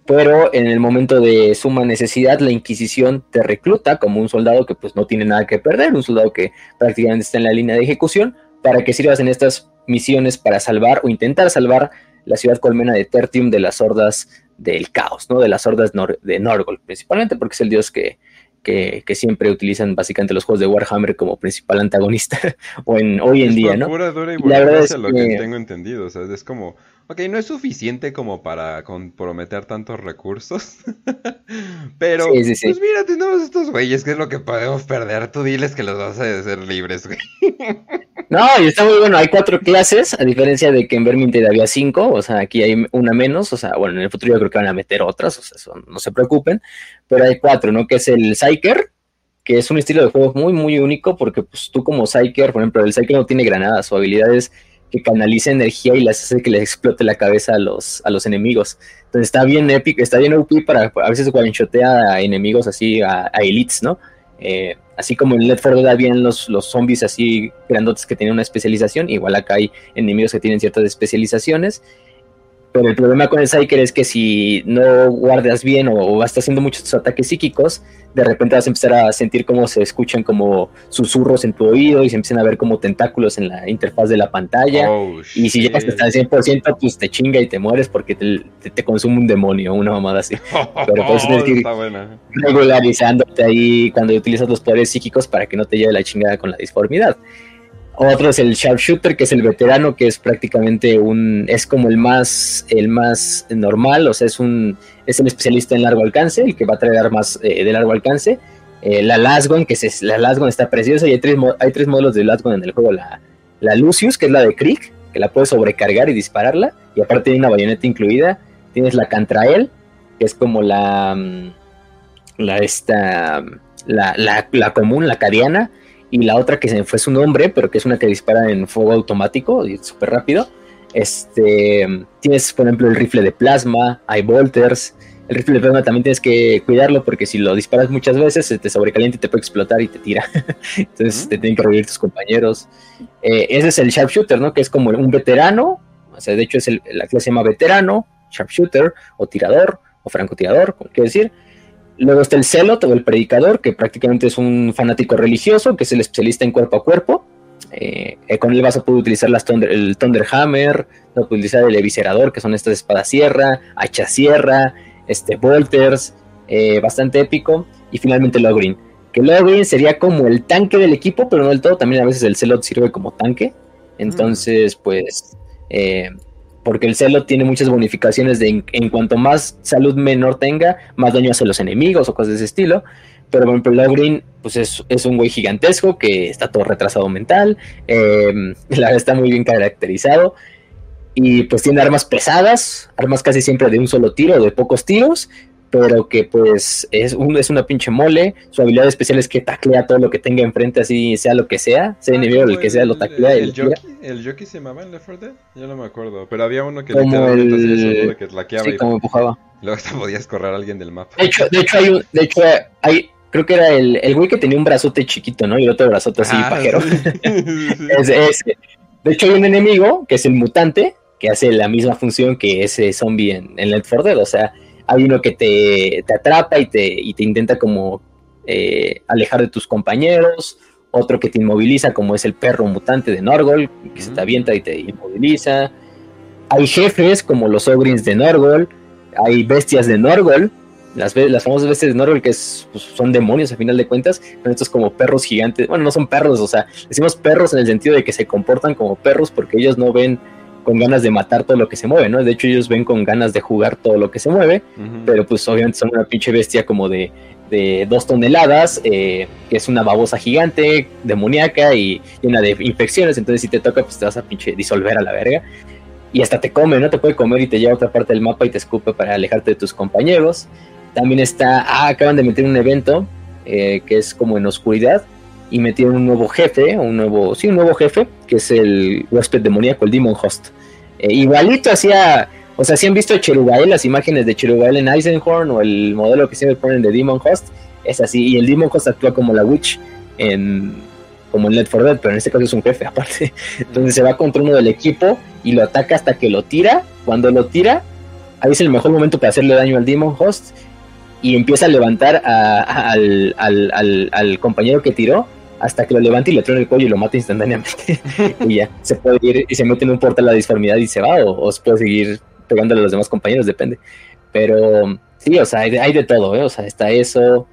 pero en el momento de suma necesidad, la Inquisición te recluta como un soldado que pues no tiene nada que perder, un soldado que prácticamente está en la línea de ejecución, para que sirvas en estas misiones para salvar o intentar salvar la ciudad colmena de Tertium de las hordas del caos, ¿no? De las hordas de Norgol, principalmente porque es el dios que, que, siempre utilizan básicamente los juegos de Warhammer como principal antagonista o en, hoy en día, ¿no? Pura dura y la verdad es lo que... tengo entendido, o sea, es como, ok, no es suficiente como para comprometer tantos recursos, pero, pues mira, tenemos estos güeyes, ¿qué es lo que podemos perder? Tú diles que los vas a hacer libres, güey. No, y está muy bueno. Hay cuatro clases, a diferencia de que en Vermintide había cinco, o sea, aquí hay una menos, o sea, bueno, en el futuro yo creo que van a meter otras, o sea, no se preocupen, pero hay cuatro, ¿no? Que es el Psyker, que es un estilo de juego muy, muy único, porque pues tú como Psyker, por ejemplo, el Psyker no tiene granadas, su habilidad es que canaliza energía y les hace que les explote la cabeza a los, a los enemigos. Entonces está bien épico, está bien OP para a veces one a enemigos así, a, a elites, ¿no? Eh, así como en Left 4 Dead habían los, los zombies así grandotes que tienen una especialización, igual acá hay enemigos que tienen ciertas especializaciones. Pero el problema con el Psyker es que si no guardas bien o, vas haciendo muchos ataques psíquicos, de repente vas a empezar a sentir cómo se escuchan como susurros en tu oído y se empiezan a ver como tentáculos en la interfaz de la pantalla. Oh, y si llegas hasta el 100%, pues te chinga y te mueres porque te, consume un demonio, una mamada así. Pero pues tienes que ir regularizándote ahí cuando utilizas los poderes psíquicos para que no te lleve la chingada con la disformidad. Otro es el sharpshooter, que es el veterano, que es prácticamente un, es como el más, el más normal, o sea, es un, es el especialista en largo alcance, el que va a traer armas eh, de largo alcance. Eh, la Lasgon, que es, la Lasgon está preciosa, y hay tres, hay tres modelos de Lasgon en el juego, la, la Lucius, que es la de Krieg, que la puedes sobrecargar y dispararla, y aparte tiene una bayoneta incluida. Tienes la Cantrael, que es como la, mm, la esta, la, la, la común, la cariana, y la otra que se fue su nombre, pero que es una que dispara en fuego automático y súper rápido. Este, tienes, por ejemplo, el rifle de plasma, hay volters. El rifle de plasma también tienes que cuidarlo porque si lo disparas muchas veces se te sobrecalienta y te puede explotar y te tira. Entonces te tienen que revivir tus compañeros. Eh, ese es el sharpshooter, ¿no? Que es como un veterano. O sea, de hecho es la clase se llama veterano, sharpshooter o tirador o francotirador, como quiero decir Luego está el Celot o el Predicador, que prácticamente es un fanático religioso, que es el especialista en cuerpo a cuerpo. Eh, eh, con él vas a poder utilizar las el Thunderhammer, vas a utilizar el Eviscerador, que son estas espadas sierra, hacha sierra, este, Volters, eh, bastante épico. Y finalmente Logrin, que Logrin sería como el tanque del equipo, pero no del todo. También a veces el Celot sirve como tanque. Entonces, pues porque el celo tiene muchas bonificaciones de en, cuanto más salud menor tenga, más daño hace los enemigos o cosas de ese estilo. Pero por ejemplo, Logrin, pues es, un güey gigantesco que está todo retrasado mental, em, la verdad está muy bien caracterizado. Y pues tiene armas pesadas, armas casi siempre de un solo tiro, de pocos tiros, pero que pues es, un, es una pinche mole. Su habilidad especial es que taclea todo lo que tenga enfrente, así sea lo que sea, sea ah, enemigo el que sea, lo taclea. El, el, ¿El jockey se llamaba en Left 4 Dead? Yo no me acuerdo, pero había uno que que tlaqueaba sí, como empujaba. Luego hasta podías correr a alguien del mapa. De hecho, de hecho, hay, un, de hecho hay, creo que era el, el güey que tenía un brazote chiquito, ¿no? Y otro brazote así, ah, pajero. es, ese. De hecho, hay un enemigo que es el mutante, que hace la misma función que ese zombie en, en Left 4 Dead, o sea hay uno que te, atrapa y te, y te intenta como eh, alejar de tus compañeros, otro que te inmoviliza como es el perro mutante de Norgol, que se te avienta y te inmoviliza. Hay jefes como los Ogrins de Norgol, hay bestias de Norgol, las, las famosas bestias de Norgol que es, pues, son demonios a final de cuentas, pero estos como perros gigantes, bueno, no son perros, o sea, decimos perros en el sentido de que se comportan como perros porque ellos no ven con ganas de matar todo lo que se mueve, ¿no? De hecho, ellos ven con ganas de jugar todo lo que se mueve, pero pues obviamente son una pinche bestia como de, de dos toneladas, eh, que es una babosa gigante, demoníaca y llena de infecciones, entonces si te toca, pues te vas a pinche disolver a la verga. Y hasta te come, ¿no? Te puede comer y te lleva a otra parte del mapa y te escupe para alejarte de tus compañeros. También está, ah, acaban de meter un evento eh, que es como en oscuridad, y metieron un nuevo jefe, un nuevo, sí, un nuevo jefe, que es el huésped demoníaco, el Demon Host. Eh, igualito hacía, o sea, si han visto Cherugael, las imágenes de Cherugael en Eisenhorn o el modelo que siempre ponen de Demon Host, es así, y el Demon Host actúa como la Witch en como en Let for Dead, pero en este caso es un jefe aparte. Entonces se va contra uno del equipo y lo ataca hasta que lo tira. Cuando lo tira, ahí es el mejor momento para hacerle daño al Demon Host y empieza a levantar al, al, compañero que tiró hasta que lo levanta y le truena el cuello y lo mata instantáneamente. y ya, se puede ir y se mete en un portal la disformidad y se va, o, se puede seguir pegándole a los demás compañeros, depende. Pero sí, o sea, hay de, todo, ¿eh? O sea, está eso.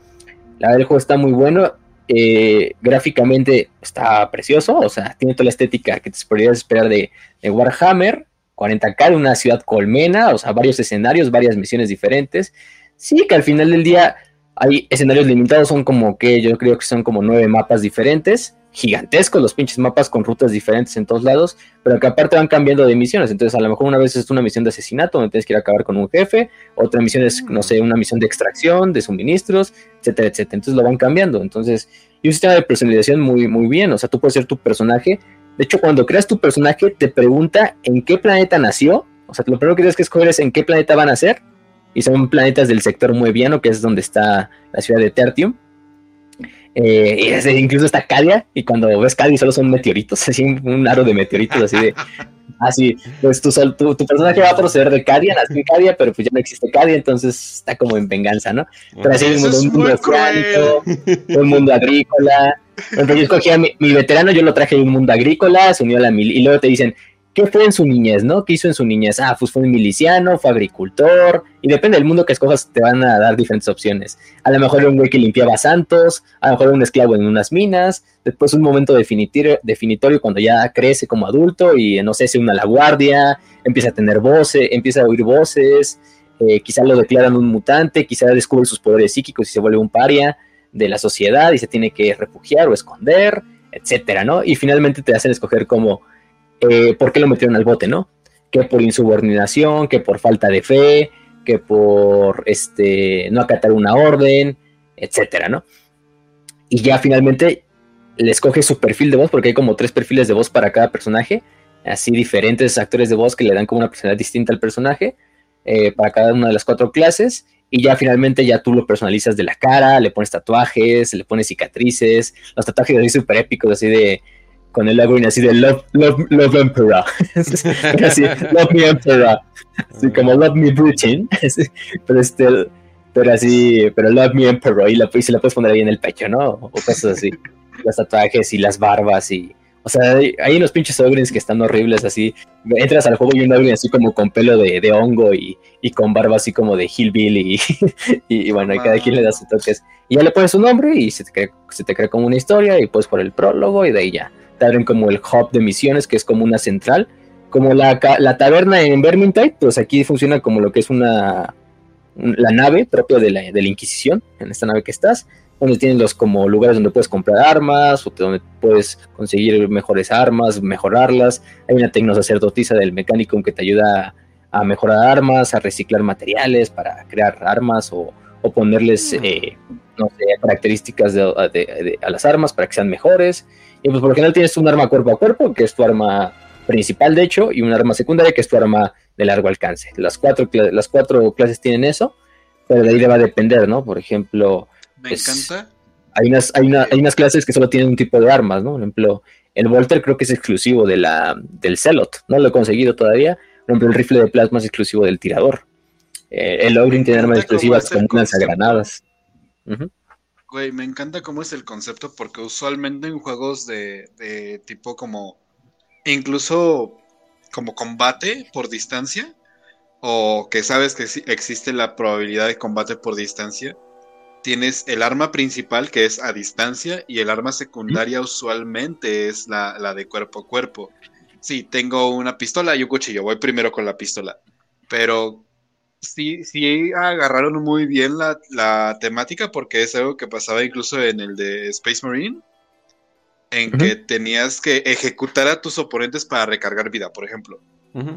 La verdad, el juego está muy bueno. Eh, gráficamente está precioso, o sea, tiene toda la estética que te podrías esperar de, Warhammer, 40k de una ciudad colmena, o sea, varios escenarios, varias misiones diferentes. Sí, que al final del día hay escenarios limitados, son como que yo creo que son como nueve mapas diferentes, gigantescos los pinches mapas con rutas diferentes en todos lados, pero que aparte van cambiando de misiones. Entonces, a lo mejor una vez es una misión de asesinato donde tienes que ir a acabar con un jefe, otra misión es, no sé, una misión de extracción, de suministros, etcétera, etcétera. Entonces lo van cambiando. Entonces, y un sistema de personalización muy, muy bien. O sea, tú puedes ser tu personaje. De hecho, cuando creas tu personaje, te pregunta en qué planeta nació. O sea, lo primero que tienes que escoger es en qué planeta van a ser y son planetas del sector mueviano, que es donde está la ciudad de Tertium. Eh, y incluso está Cadia, y cuando ves Cadia solo son meteoritos, así un aro de meteoritos, así de. Así, pues tu, tu, tu, personaje va a proceder de Cadia, nació en Cadia, pero pues ya no existe Cadia, entonces está como en venganza, ¿no? Pero así un mundo, un mundo oceánico, un mundo agrícola. Entonces yo escogí a mi, veterano, yo lo traje de un mundo agrícola, se unió a la mil, y luego te dicen, ¿qué fue en su niñez, no? ¿Qué hizo en su niñez? Ah, pues fue miliciano, fue agricultor, y depende del mundo que escojas, te van a dar diferentes opciones. A lo mejor era un güey que limpiaba santos, a lo mejor era un esclavo en unas minas, después un momento definitorio, cuando ya crece como adulto y no sé, se une a la guardia, empieza a tener voces, empieza a oír voces, eh, quizá lo declaran un mutante, quizá descubre sus poderes psíquicos y se vuelve un paria de la sociedad y se tiene que refugiar o esconder, etcétera, ¿no? Y finalmente te hacen escoger como eh, por qué lo metieron al bote, ¿no? Que por insubordinación, que por falta de fe, que por este, no acatar una orden, etcétera, ¿no? Y ya finalmente le escoge su perfil de voz, porque hay como tres perfiles de voz para cada personaje, así diferentes actores de voz que le dan como una personalidad distinta al personaje, eh, para cada una de las cuatro clases, y ya finalmente ya tú lo personalizas de la cara, le pones tatuajes, le pones cicatrices, los tatuajes así súper épicos, así de con el login así de Love, love, love Emperor. así, Love Me Emperor. Así como Love Me Britain. pero este, pero así, pero Love Me Emperor. Y, la, y se la puedes poner ahí en el pecho, ¿no? O cosas así. Los tatuajes y las barbas y. O sea, hay, unos pinches ogrins que están horribles así. Entras al juego y un ogrin así como con pelo de, de hongo y, y, con barba así como de hillbilly. Y, y, bueno, y cada quien le da sus toques. Y ya le pones su nombre y se te, crea, se te crea como una historia y puedes por el prólogo y de ahí ya abren como el hub de misiones, que es como una central. Como la, la taberna en Vermintide, pues aquí funciona como lo que es una la nave propia de la, de la Inquisición, en esta nave que estás, donde tienen los como lugares donde puedes comprar armas, o donde puedes conseguir mejores armas, mejorarlas. Hay una tecnosacerdotisa del mecánico que te ayuda a mejorar armas, a reciclar materiales para crear armas o, o ponerles, mm. eh, no sé, características a las armas para que sean mejores. Y pues por lo general tienes un arma cuerpo a cuerpo, que es tu arma principal, de hecho, y un arma secundaria, que es tu arma de largo alcance. Las cuatro, las cuatro clases tienen eso, pero de ahí le va a depender, ¿no? Por ejemplo... Me pues, encanta. Hay unas, hay, una, hay unas clases que solo tienen un tipo de armas, ¿no? Por ejemplo, el Volter creo que es exclusivo de la, del Celot, no lo he conseguido todavía. Por ejemplo, el rifle de plasma es exclusivo del tirador. Eh, el Ogrin tiene armas exclusivas como lanzagranadas. granadas Güey, me encanta cómo es el concepto porque usualmente en juegos de, tipo como incluso como combate por distancia o que sabes que existe la probabilidad de combate por distancia, tienes el arma principal que es a distancia y el arma secundaria usualmente es la, la de cuerpo a cuerpo. Sí, tengo una pistola y un cuchillo, voy primero con la pistola, pero sí, sí agarraron muy bien la, temática porque es algo que pasaba incluso en el de Space Marine, en que tenías que ejecutar a tus oponentes para recargar vida, por ejemplo.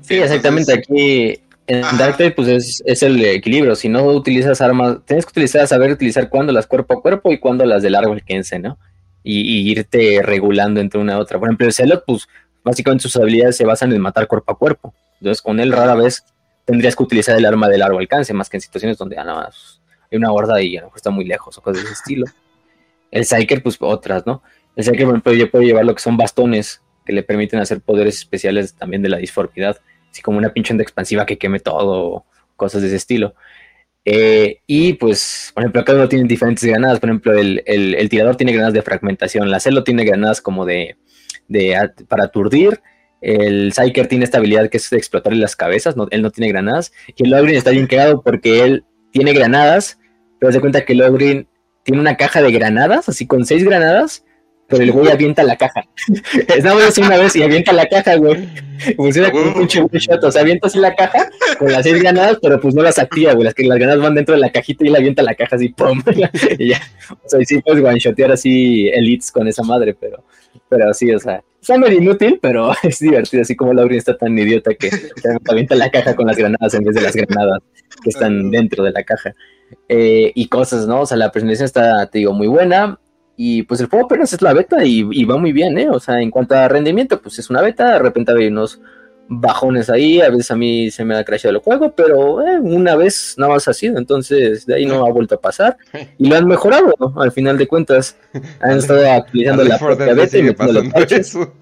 Sí, exactamente. Aquí en Dark pues es, el equilibrio. Si no utilizas armas, tienes que utilizar, saber utilizar cuándo las cuerpo a cuerpo y cuándo las de largo alcance, ¿no? Y, irte regulando entre una y otra. Por ejemplo, el Celot, pues básicamente sus habilidades se basan en matar cuerpo a cuerpo. Entonces, con él rara vez tendrías que utilizar el arma de largo alcance, más que en situaciones donde nada más hay una horda y a lo mejor está muy lejos o cosas de ese estilo. El Psyker, pues otras, ¿no? El Psyker, por ejemplo, puede llevar lo que son bastones que le permiten hacer poderes especiales también de la disformidad, así como una pinche onda expansiva que queme todo, cosas de ese estilo. Eh, y pues, por ejemplo, cada uno tiene diferentes granadas. Por ejemplo, el, tirador tiene granadas de fragmentación, la celo tiene granadas como de, de para aturdir el Psyker tiene esta habilidad que es de explotarle las cabezas, él no tiene granadas. Y el Ogrin está bien quedado porque él tiene granadas, pero se cuenta que el Ogrin tiene una caja de granadas, así con seis granadas, pero el güey avienta la caja. Estamos una vez y avienta la caja, güey. Funciona como un pinche shot, o sea, avienta así la caja con las seis granadas, pero pues no las activa, güey. Las, que las granadas van dentro de la cajita y él avienta la caja así, ¡pum! y ya. O sea, y sí puedes one-shotear así elites con esa madre, pero, pero sí, o sea, está medio inútil, pero es divertido, así como Laurin está tan idiota que avienta la caja con las granadas en vez de las granadas que están dentro de la caja. Eh, y cosas, ¿no? O sea, la presentación está, te digo, muy buena. Y pues el juego apenas es la beta y, va muy bien, ¿eh? O sea, en cuanto a rendimiento, pues es una beta, de repente hay unos bajones ahí, a veces a mí se me ha crashado el juego, pero eh, una vez nada más ha sido, entonces de ahí no ha vuelto a pasar y lo han mejorado, ¿no? Al final de cuentas han estado actualizando la propia beta y Eso.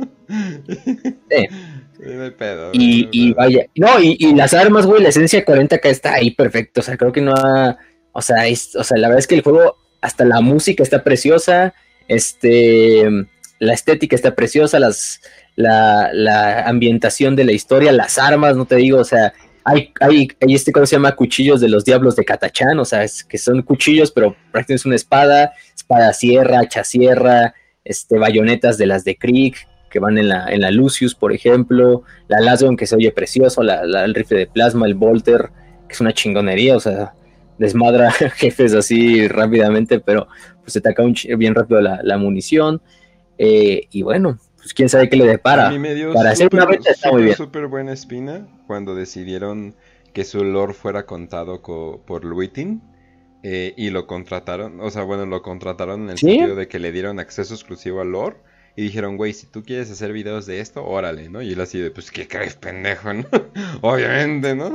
y, y vaya, no, y, y, las armas, güey, la esencia 40k está ahí perfecto, o sea, creo que no ha, o sea, o sea, la verdad es que el juego, hasta la música está preciosa, este, la estética está preciosa, las, la, ambientación de la historia, las armas, no te digo, o sea, hay, hay, hay este, ¿cómo se llama? Cuchillos de los diablos de Catachán, o sea, es que son cuchillos, pero prácticamente es una espada, espada sierra, hacha sierra, este, bayonetas de las de Krieg, que van en la, en la Lucius, por ejemplo, la Lasgon que se oye precioso, la, el rifle de plasma, el Volter, que es una chingonería, o sea, desmadra jefes así rápidamente, pero pues se taca un bien rápido la, munición. Eh, y bueno, pues quién sabe qué le depara. Para hacer una beta está muy bien. Súper buena espina cuando decidieron que su lore fuera contado por Luitin. Eh, y lo contrataron, o sea, bueno, lo contrataron en el sentido de que le dieron acceso exclusivo al lore y dijeron, güey, si tú quieres hacer videos de esto, órale, ¿no? Y él así de, pues, ¿qué crees, pendejo, no? obviamente, ¿no?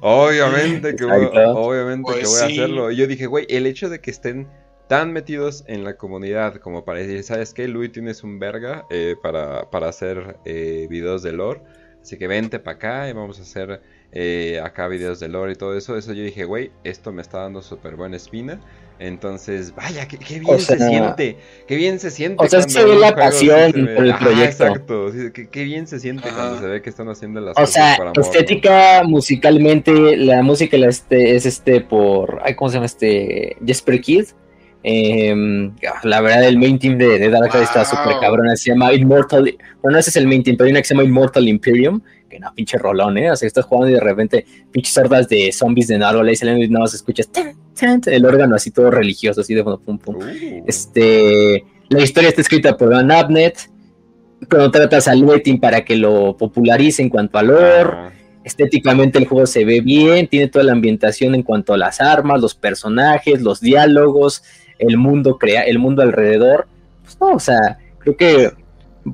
Obviamente que voy, obviamente que voy a pues hacerlo. Y yo dije, güey, el hecho de que estén tan metidos en la comunidad como para decir, ¿sabes qué? Luis tienes un verga eh, para, para hacer eh, videos de lore. Así que vente para acá y vamos a hacer eh, acá videos de lore y todo eso. Eso yo dije, güey, esto me está dando súper buena espina. Entonces, vaya, qué, bien se siente. Qué bien se siente. O sea, se ve la pasión por el proyecto. exacto. qué, bien se siente cuando se ve que están haciendo las cosas. O sea, estética, musicalmente, la música este, es este por. Ay, ¿Cómo se llama este? Jesper Kid. Em, la verdad, el main team de, de está súper cabrón. Se llama Immortal. Bueno, ese es el main team, pero hay una que se llama Immortal Imperium que no, pinche rolón, ¿eh? O sea, estás jugando y de repente pinches hordas de zombies de Naruto y salen y nada más escuchas el órgano así todo religioso, así de pum, pum, pum. Uh. Este, la historia está escrita por Van Abnet, tratas al Wetting para que lo popularice en cuanto a lore. Estéticamente el juego se ve bien, tiene toda la ambientación en cuanto a las armas, los personajes, los diálogos, el mundo crea, el mundo alrededor. Pues no, o sea, creo que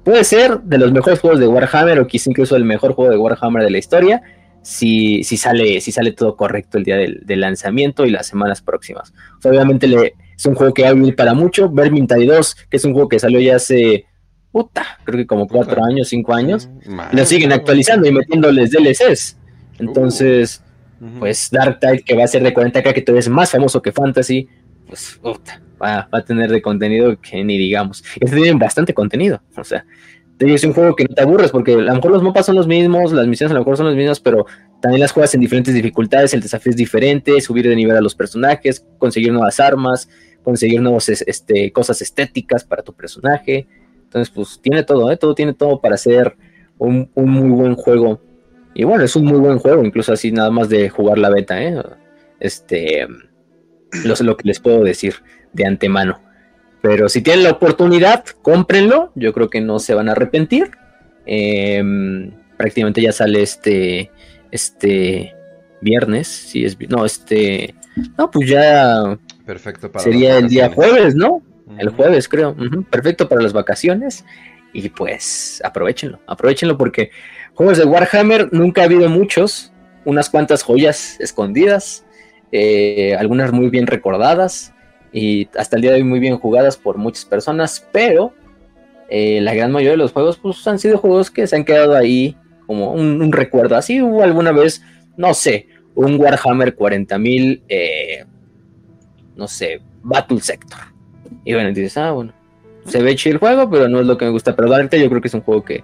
puede ser de los mejores juegos de Warhammer o quizá incluso el mejor juego de Warhammer de la historia si, si, sale, si sale todo correcto el día del, lanzamiento y las semanas próximas. obviamente le, es un juego que va a vivir para mucho. Vermintide 2, que es un juego que salió ya hace, puta, creo que como cuatro años, cinco años, lo siguen actualizando y metiéndoles DLCs. Entonces, pues Dark Tide, que va a ser de 40k, que todavía es más famoso que Fantasy, pues va, a tener de contenido que ni digamos. Este tiene bastante contenido, o sea, es un juego que no te aburres porque a lo mejor los mapas son los mismos, las misiones a lo mejor son las mismas, pero también las juegas en diferentes dificultades, el desafío es diferente, subir de nivel a los personajes, conseguir nuevas armas, conseguir nuevas este, cosas estéticas para tu personaje. Entonces, pues tiene todo, ¿eh? todo tiene todo para ser un, muy buen juego. Y bueno, es un muy buen juego, incluso así nada más de jugar la beta, ¿eh? Este, lo, lo que les puedo decir de antemano. Pero si tienen la oportunidad, cómprenlo. Yo creo que no se van a arrepentir. Em, prácticamente ya sale este, este viernes. Si es, no, este, no, pues ya. Perfecto para Sería el día jueves, ¿no? El jueves, creo. Perfecto para las vacaciones. Y pues aprovechenlo, aprovechenlo porque juegos de Warhammer nunca ha habido muchos. Unas cuantas joyas escondidas. Eh, algunas muy bien recordadas y hasta el día de hoy muy bien jugadas por muchas personas, pero eh, la gran mayoría de los juegos pues, han sido juegos que se han quedado ahí como un, recuerdo. Así hubo alguna vez, no sé, un Warhammer 40.000, eh, no sé, Battle Sector. Y bueno, dices, ah, bueno, se ve chido el juego, pero no es lo que me gusta. Pero realmente yo creo que es un juego que,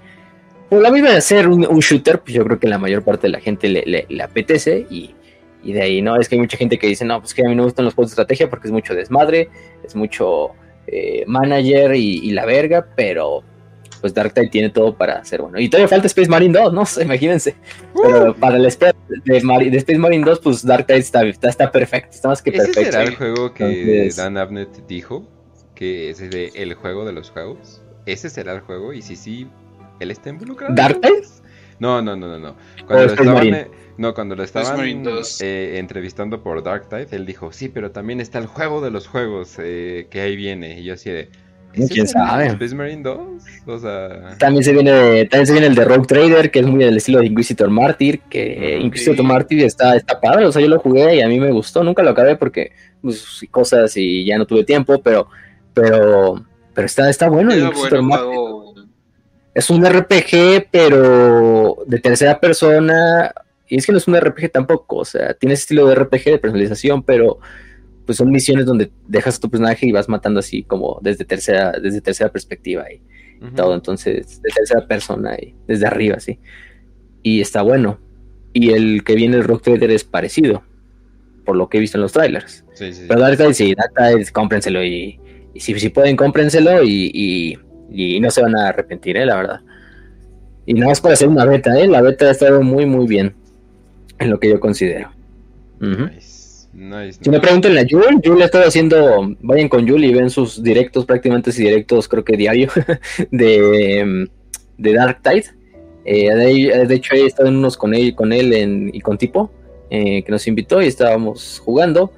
por la misma de ser un, shooter, pues yo creo que la mayor parte de la gente le, le apetece y y de ahí, ¿no? Es que hay mucha gente que dice, no, pues que a mí no me gustan los juegos de estrategia porque es mucho desmadre, es mucho eh, manager y, la verga, pero pues Dark Tide tiene todo para ser bueno. Y todavía falta Space Marine 2, ¿no? Imagínense. Pero uh. para el Space, de, Space Marine 2, pues Dark Tide está, está, perfecto, está más que perfecto. ¿Ese será el juego que Dan Abnett dijo? Que es el juego de los juegos. ¿Ese será el juego? Y si sí, ¿él está involucrado? ¿Dark Tide? No, no, no, no. no. Cuando estaban, no, cuando lo estaban eh, entrevistando por Dark Tide, él dijo, sí, pero también está el juego de los juegos eh, que ahí viene. Y yo así de... ¿Quién sabe? Space Marine 2? O sea... También se, viene, también se viene el de Rogue Trader, que es muy del estilo de Inquisitor Martyr, que Inquisitor Martyr está, está padre, o sea, yo lo jugué y a mí me gustó, nunca lo acabé porque pues, cosas y ya no tuve tiempo, pero pero pero está, está bueno el Inquisitor Martyr. Es un RPG, pero de tercera persona, y es que no es un RPG tampoco, o sea, tiene ese estilo de RPG de personalización, pero pues son misiones donde dejas a tu personaje y vas matando así como desde tercera, desde tercera perspectiva. Y, todo, entonces de tercera persona y desde arriba, sí. Y está bueno. Y el que viene el Rock Trader es parecido, por lo que he visto en los trailers. Sí, sí, Pero Dark sí, Dark cómprenselo y, y si, si, pueden, cómprenselo y, y, no se van a arrepentir, ¿eh? la verdad. Y nada más para hacer una beta, ¿eh? la beta ha estado muy, muy bien, en lo que yo considero. Si me preguntan a Jul, Jul ha estado haciendo, vayan con Jul y ven sus directos, prácticamente y directos, creo que diario, de, de Dark Tide. Eh, de, hecho, he estado en unos con él, con él en, y con Tipo, eh, que nos invitó y estábamos jugando.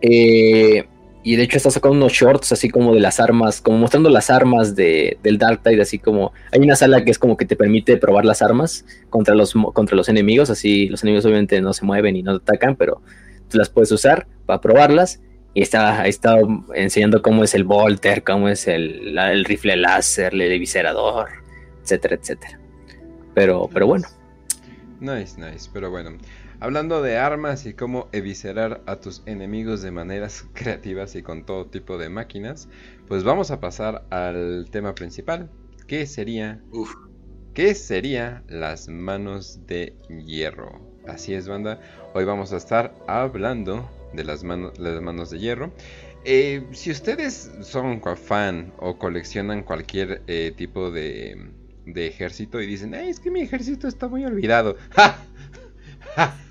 Eh, y de hecho está sacando unos shorts así como de las armas, como mostrando las armas de, del Dark Tide, así como hay una sala que es como que te permite probar las armas contra los, contra los enemigos, así los enemigos obviamente no se mueven y no atacan, pero las puedes usar para probarlas. Y está, estado enseñando cómo es el Volter, cómo es el, rifle láser, el eviscerador, etcétera, etcétera. Pero, pero bueno. Nice, nice. Pero bueno, hablando de armas y cómo eviscerar a tus enemigos de maneras creativas y con todo tipo de máquinas, pues vamos a pasar al tema principal, que sería... ¿Qué sería las manos de hierro? Así es, banda. Hoy vamos a estar hablando de las, las manos de hierro. Eh, si ustedes son fan o coleccionan cualquier eh, tipo de, ejército y dicen, es que mi ejército está muy olvidado.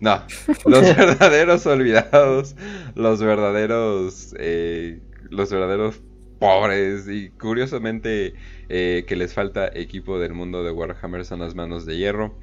No, los verdaderos olvidados, los verdaderos, eh, los verdaderos pobres y curiosamente que les falta equipo del mundo de Warhammer son las manos de hierro.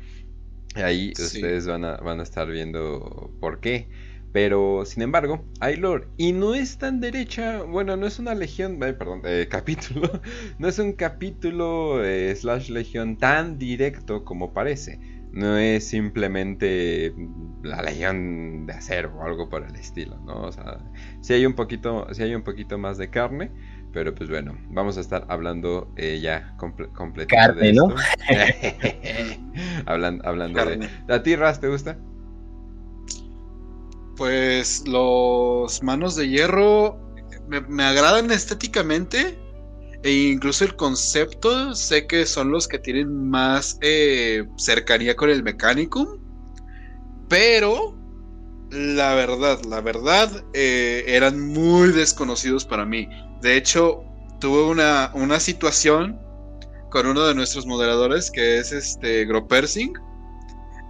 Ahí ustedes van a, van a estar viendo por qué. Pero, sin embargo, hay lore. Y no es tan derecha. Bueno, no es una legión. perdón, eh, capítulo. No es un capítulo eh, slash legión tan directo como parece. No es simplemente la legión de acero o algo por el estilo, ¿no? O sea, si hay un poquito, si hay un poquito más de carne. Pero pues bueno, vamos a estar hablando eh, ya comple de esto. ¿no? hablando, hablando de... ¿A ti, Raz, te gusta? Pues los manos de hierro me, agradan estéticamente e incluso el concepto sé que son los que tienen más eh, cercanía con el mecánico pero la verdad, la verdad eh, eran muy desconocidos para mí. De hecho, tuve una, una situación con uno de nuestros moderadores, que es este Gropersing,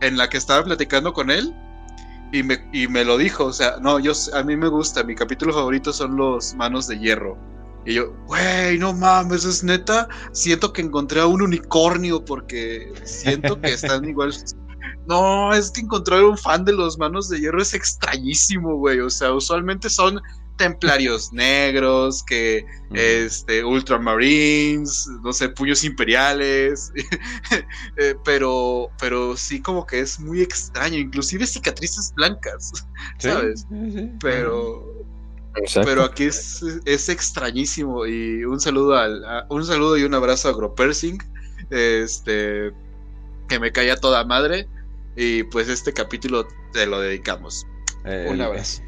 en la que estaba platicando con él y me, y me lo dijo. O sea, no, yo, a mí me gusta, mi capítulo favorito son los manos de hierro. Y yo, güey, no mames, es neta. Siento que encontré a un unicornio porque siento que están igual. No, es que encontrar un fan de los manos de hierro es extrañísimo, güey. O sea, usualmente son templarios negros, que este, ultramarines, no sé, puños imperiales, eh, pero, pero sí como que es muy extraño, inclusive cicatrices blancas, ¿sabes? Pero, pero aquí es, es, extrañísimo y un saludo al, un saludo y un abrazo a Gropersing, este, que me cae a toda madre y pues este capítulo te lo dedicamos. Eh, un abrazo.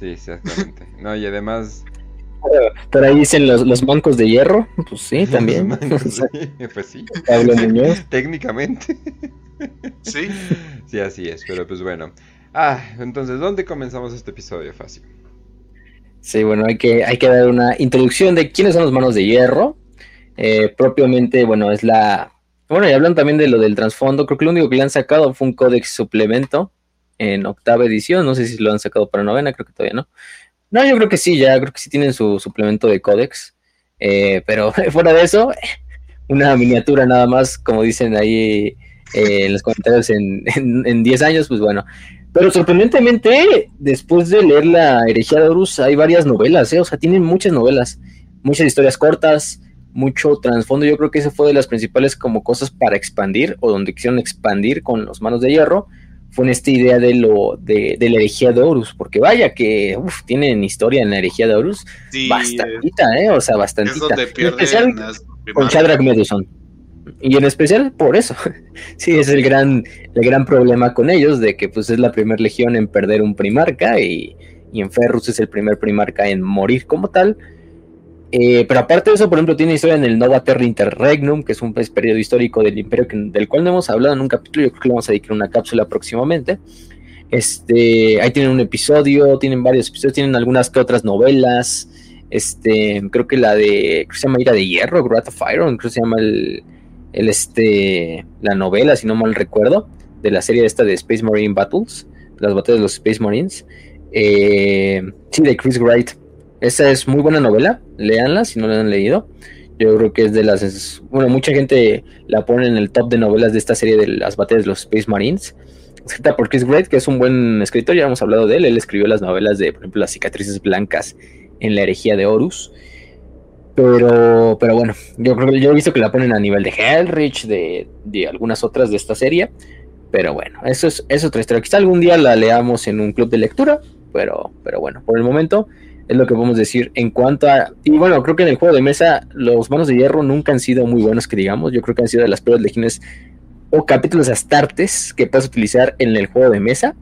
Sí, exactamente. No, y además. Pero, ahí dicen los, los, mancos de hierro. Pues sí, también. pues sí. Pablo Muñoz. Técnicamente. Sí. Sí, así es. Pero pues bueno. Ah, entonces, ¿dónde comenzamos este episodio, Fácil? Sí, bueno, hay que, hay que dar una introducción de quiénes son los manos de hierro. Eh, propiamente, bueno, es la. Bueno, y hablan también de lo del trasfondo. Creo que lo único que le han sacado fue un códex suplemento en octava edición. No sé si lo han sacado para novena, creo que todavía no. No, yo creo que sí, ya creo que sí tienen su suplemento de códex. Eh, pero fuera de eso, una miniatura nada más, como dicen ahí eh, en los comentarios, en 10 años, pues bueno. Pero sorprendentemente, después de leer la herejía de Horus, hay varias novelas, ¿eh? o sea, tienen muchas novelas, muchas historias cortas, mucho trasfondo. Yo creo que esa fue de las principales como cosas para expandir, o donde quisieron expandir con los manos de hierro fue en esta idea de lo de, la herejía de Horus, porque vaya que tienen historia en la herejía de Horus, bastantita, ¿eh? O sea, bastantita. En especial con Shadrach Meduson. Y en especial por eso. sí, es el gran, el gran problema con ellos, de que pues es la primera legión en perder un primarca y, y en Ferrus es el primer primarca en morir como tal. Eh, pero aparte de eso, por ejemplo, tiene historia en el Nova Terra Interregnum, que es un periodo histórico del imperio del cual no hemos hablado en un capítulo. Yo creo que le vamos a dedicar una cápsula próximamente. Este, ahí tienen un episodio, tienen varios episodios, tienen algunas que otras novelas. Este, creo que la de, creo que se llama Ira de Hierro, Wrath of Iron, creo se llama el, el, este, la novela, si no mal recuerdo, de la serie esta de Space Marine Battles, las batallas de los Space Marines. Eh, sí, de Chris Wright. Esa es muy buena novela, léanla si no la han leído. Yo creo que es de las. Bueno, mucha gente la pone en el top de novelas de esta serie de las batallas de los Space Marines. Escrita por Chris Wright, que es un buen escritor, ya hemos hablado de él. Él escribió las novelas de, por ejemplo, Las cicatrices blancas en la herejía de Horus. Pero, pero bueno, yo creo que yo he visto que la ponen a nivel de Hellrich, de, de algunas otras de esta serie. Pero bueno, eso es, es otra historia. Quizá algún día la leamos en un club de lectura. Pero, pero bueno, por el momento es lo que podemos decir en cuanto a... Y bueno, creo que en el juego de mesa los manos de hierro nunca han sido muy buenos, que digamos. Yo creo que han sido de las peores legiones o capítulos astartes que puedes utilizar en el juego de mesa,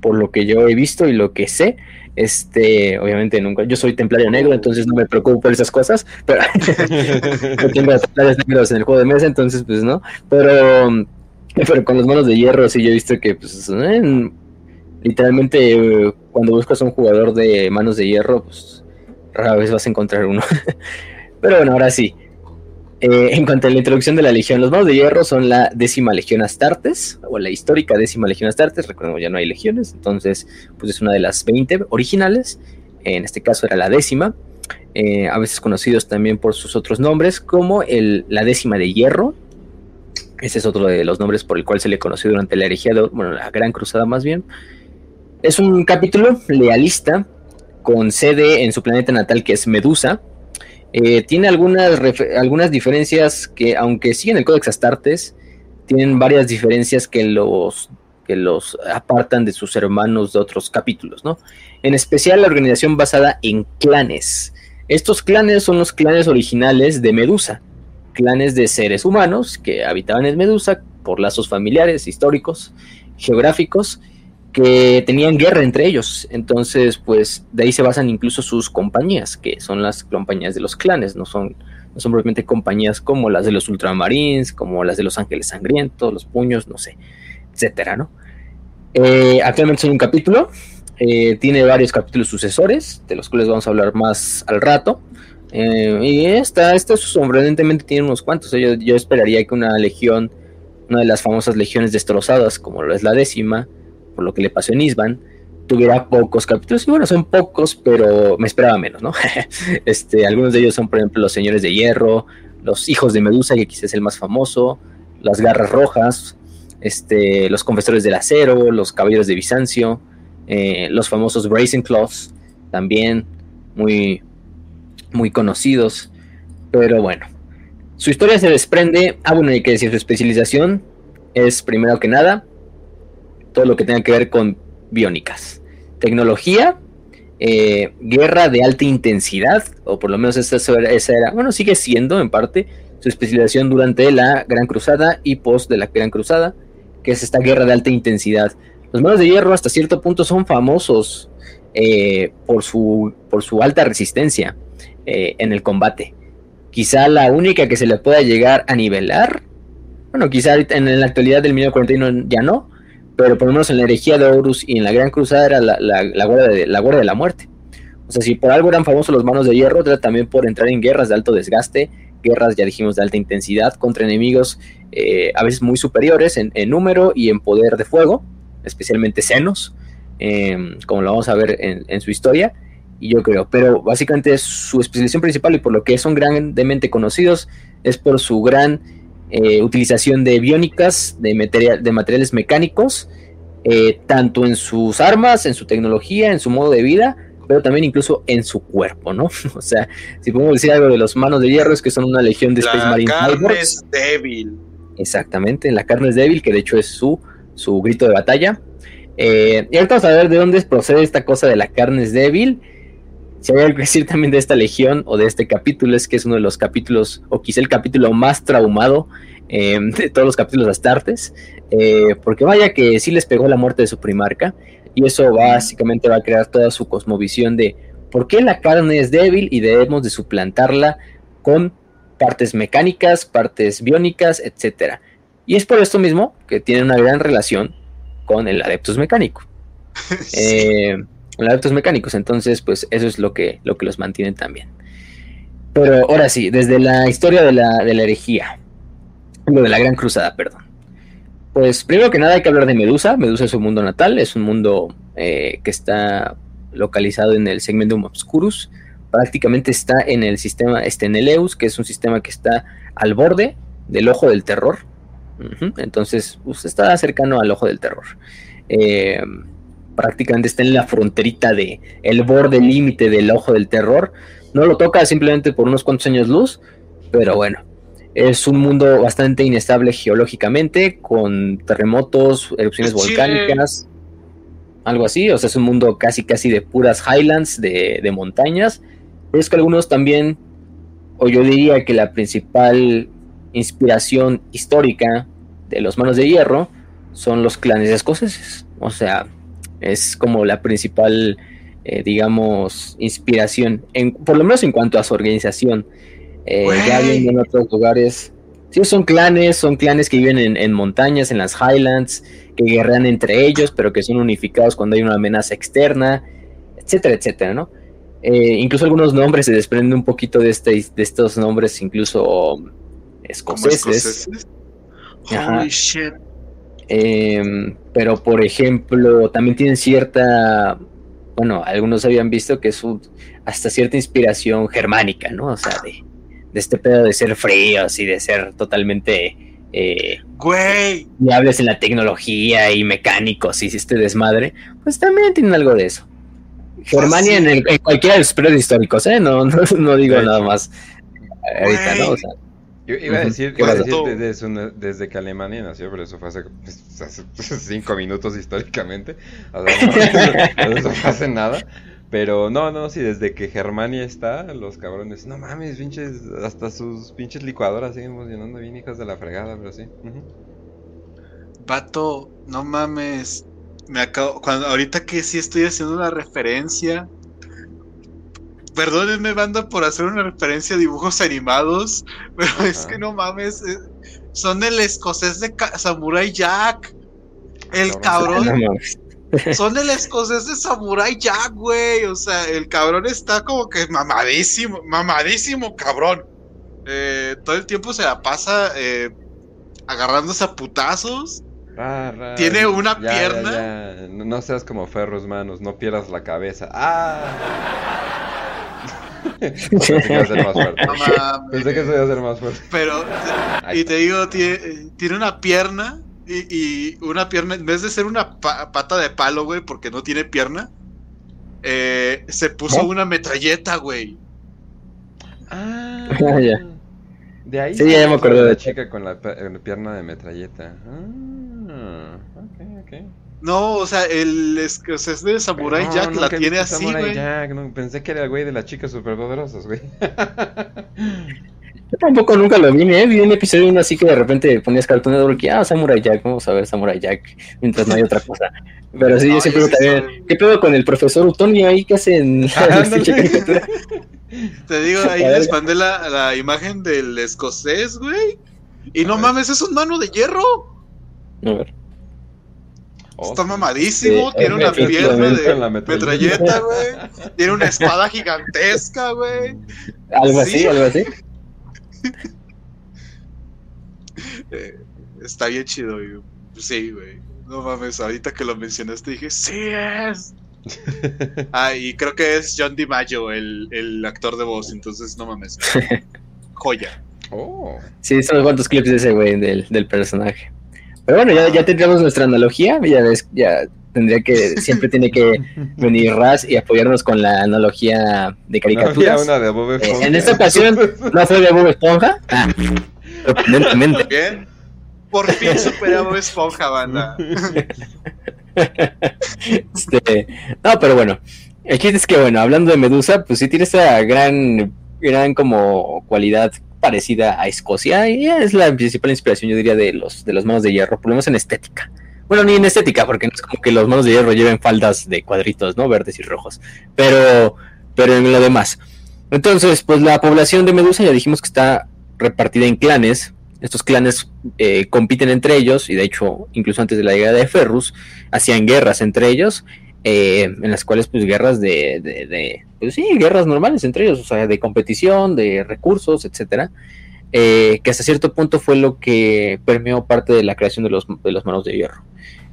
por lo que yo he visto y lo que sé. Este, obviamente nunca, yo soy templario negro, entonces no me preocupo por esas cosas, pero no tengo templarios negros en el juego de mesa, entonces pues no, pero, pero con los manos de hierro sí yo he visto que pues literalmente cuando buscas un jugador de manos de hierro, pues rara vez vas a encontrar uno. Pero bueno, ahora sí. Eh, en cuanto a la introducción de la Legión, los manos de hierro son la décima Legión Astartes, o la histórica décima Legión Astartes. Recordemos, ya no hay legiones, entonces, pues es una de las 20 originales. En este caso era la décima. Eh, a veces conocidos también por sus otros nombres, como la décima de hierro. Ese es otro de los nombres por el cual se le conoció durante la herejía, bueno, la Gran Cruzada más bien. Es un capítulo lealista con sede en su planeta natal que es Medusa. Eh, tiene algunas, algunas diferencias que, aunque siguen el Codex Astartes, tienen varias diferencias que los, que los apartan de sus hermanos de otros capítulos, ¿no? En especial la organización basada en clanes. Estos clanes son los clanes originales de Medusa, clanes de seres humanos que habitaban en Medusa por lazos familiares, históricos, geográficos, que tenían guerra entre ellos. Entonces, pues de ahí se basan incluso sus compañías, que son las compañías de los clanes, no son, no son propiamente compañías como las de los ultramarines, como las de los ángeles sangrientos, los puños, no sé, etcétera, ¿no? Eh, actualmente son un capítulo, eh, tiene varios capítulos sucesores, de los cuales vamos a hablar más al rato. Eh, y esta, esta sorprendentemente tiene unos cuantos. Yo, yo esperaría que una legión, una de las famosas legiones destrozadas, como lo es la décima, por lo que le pasó en Isban, tuviera pocos capítulos. Y bueno, son pocos, pero me esperaba menos, ¿no? este, algunos de ellos son, por ejemplo, los Señores de Hierro, los Hijos de Medusa, que quizás es el más famoso, las Garras Rojas, este, los Confesores del Acero, los Caballeros de Bizancio, eh, los famosos Brazen Claws, también muy, muy conocidos. Pero bueno, su historia se desprende. Ah, bueno, hay que decir, su especialización es primero que nada todo lo que tenga que ver con biónicas. Tecnología, eh, guerra de alta intensidad, o por lo menos esa, esa era, bueno, sigue siendo en parte su especialización durante la Gran Cruzada y post de la Gran Cruzada, que es esta guerra de alta intensidad. Los manos de hierro hasta cierto punto son famosos eh, por, su, por su alta resistencia eh, en el combate. Quizá la única que se le pueda llegar a nivelar, bueno, quizá en la actualidad del 1941 ya no, pero por lo menos en la herejía de Horus y en la Gran Cruzada era la, la, guardia de, la de la muerte. O sea, si por algo eran famosos los manos de hierro, era también por entrar en guerras de alto desgaste, guerras, ya dijimos, de alta intensidad, contra enemigos eh, a veces muy superiores en, número y en poder de fuego, especialmente senos, em, como lo vamos a ver en, en, su historia. Y yo creo, pero básicamente su especialización principal y por lo que son grandemente conocidos es por su gran eh, utilización de biónicas, de, material, de materiales mecánicos, eh, tanto en sus armas, en su tecnología, en su modo de vida, pero también incluso en su cuerpo, ¿no? o sea, si podemos decir algo de los manos de hierro, es que son una legión de Space Marine. La carne es débil. Exactamente, la carne es débil, que de hecho es su, su grito de batalla. Eh, y ahorita vamos a ver de dónde procede esta cosa de la carne es débil. Si hay algo que decir también de esta legión o de este capítulo es que es uno de los capítulos, o quizá el capítulo más traumado eh, de todos los capítulos de Astartes, eh, porque vaya que sí les pegó la muerte de su primarca, y eso básicamente va a crear toda su cosmovisión de por qué la carne es débil y debemos de suplantarla con partes mecánicas, partes biónicas, etcétera. Y es por esto mismo que tiene una gran relación con el Adeptus Mecánico. Eh, los Adeptus Mecánicos, entonces, pues eso es lo que, lo que los mantiene también. Pero ahora sí, desde la historia de la, de la herejía, lo de la Gran Cruzada, perdón. Pues primero que nada hay que hablar de Medusa. Medusa es un mundo natal, es un mundo eh, que está localizado en el segmento Obscurus. Prácticamente está en el sistema Steneleus, que es un sistema que está al borde del ojo del terror. Entonces, pues, está cercano al ojo del terror. Eh, prácticamente está en la fronterita de el borde límite del ojo del terror. No lo toca simplemente por unos cuantos años luz, pero bueno, es un mundo bastante inestable geológicamente, con terremotos, erupciones volcánicas, algo así. O sea, es un mundo casi casi de puras highlands, de, de montañas. Pero es que algunos también, o yo diría que la principal inspiración histórica de los manos de hierro son los clanes escoceses. O sea, es como la principal, eh, digamos, inspiración, en, por lo menos en cuanto a su organización. Eh, ya viendo en otros lugares, sí, son clanes, son clanes que viven en, en, montañas, en las Highlands, que guerrean entre ellos, pero que son unificados cuando hay una amenaza externa, etcétera, etcétera, ¿no? Eh, incluso algunos nombres se desprenden un poquito de, este, de estos nombres, incluso escoceses. escoceses? Holy shit. Eh, pero por ejemplo, también tienen cierta, bueno, algunos habían visto que es un, hasta cierta inspiración germánica, ¿no? O sea, de, de este pedo de ser fríos y de ser totalmente eh, Güey. y hables en la tecnología y mecánicos y este desmadre, pues también tienen algo de eso. Germania en, el, en, cualquiera de los periodos históricos, ¿eh? No, no, no digo nada más ahorita, ¿no? O sea, yo iba a decir, iba a decir desde, una, desde, que Alemania nació, pero eso fue hace, pues, hace cinco minutos históricamente. O sea, no, eso fue hace nada. Pero no, no, sí, desde que Germania está, los cabrones, no mames, pinches, hasta sus pinches licuadoras siguen funcionando bien, hijas de la fregada, pero sí. Uh -huh. Vato, no mames. Me acabo, cuando, ahorita que sí estoy haciendo una referencia perdónenme, banda, por hacer una referencia a dibujos animados, pero Ajá. es que no mames, eh, son el escocés de Samurai Jack. El no, cabrón. No, son el escocés de Samurai Jack, güey. O sea, el cabrón está como que mamadísimo, mamadísimo, cabrón. Eh, todo el tiempo se la pasa eh, agarrándose a putazos. Ah, Tiene una ya, pierna. Ya, ya. No, no seas como ferros manos, no pierdas la cabeza. ¡Ah! Pensé que iba a ser más fuerte. No, Pensé que eso iba a ser más fuerte. Pero, y te digo, tiene, tiene una pierna y, y, una pierna, en vez de ser una pa pata de palo, güey, porque no tiene pierna, eh, se puso una metralleta, güey. Ah, ya. De ahí sí, ya me acuerdo de la chica con la, pierna de metralleta. Ah, ok, ok. No, o sea, el escocés de Samurai no, Jack no, la tiene así, güey. Jack, no, pensé que era el güey de las chicas superpoderosas, güey. Yo tampoco nunca lo vi, ¿eh? Vi un episodio uno así que de repente ponías Cartoon Network y, ah, Samurai Jack, vamos a ver Samurai Jack, mientras no hay otra cosa. Pero sí, yo siempre me también, ¿qué pedo con el profesor Utonio ahí que hacen ah, Te digo, ahí les mandé la, la imagen del escocés, güey. Y no mames, es un mano de hierro. A ver. Está mamadísimo, sí, tiene una pierna de metralleta, güey. Tiene una espada gigantesca, güey. Algo así, algo así. eh, está bien chido, güey. Sí, güey. No mames, ahorita que lo mencionaste dije, sí es. ah, y creo que es John DiMaggio, el, el actor de voz, entonces no mames. Joya. Oh. Sí, son cuantos clips de ese güey, del, del personaje. Pero bueno, ya, ya tendríamos nuestra analogía, ya ves, ya tendría que, siempre tiene que venir Raz y apoyarnos con la analogía de caricaturas. No una de Bob Esponja. Eh, en esta ocasión no fue de Bob Esponja. Ah, sorprendentemente. Bien. Por fin superé a Bob Esponja, banda. Este, no, pero bueno. El chiste es que, bueno, hablando de Medusa, pues sí tiene esa gran, gran como cualidad parecida a Escocia y es la principal inspiración, yo diría, de los, de los manos de hierro, por lo menos en estética. Bueno, ni en estética, porque no es como que los manos de hierro lleven faldas de cuadritos, ¿no? Verdes y rojos. Pero pero en lo demás. Entonces, pues la población de Medusa ya dijimos que está repartida en clanes. Estos clanes eh, compiten entre ellos y de hecho, incluso antes de la llegada de Ferrus, hacían guerras entre ellos, eh, en las cuales pues guerras de, pues sí, guerras normales entre ellos, o sea, de competición, de recursos, etcétera. Eh, que hasta cierto punto fue lo que permeó parte de la creación de los, de los manos de hierro.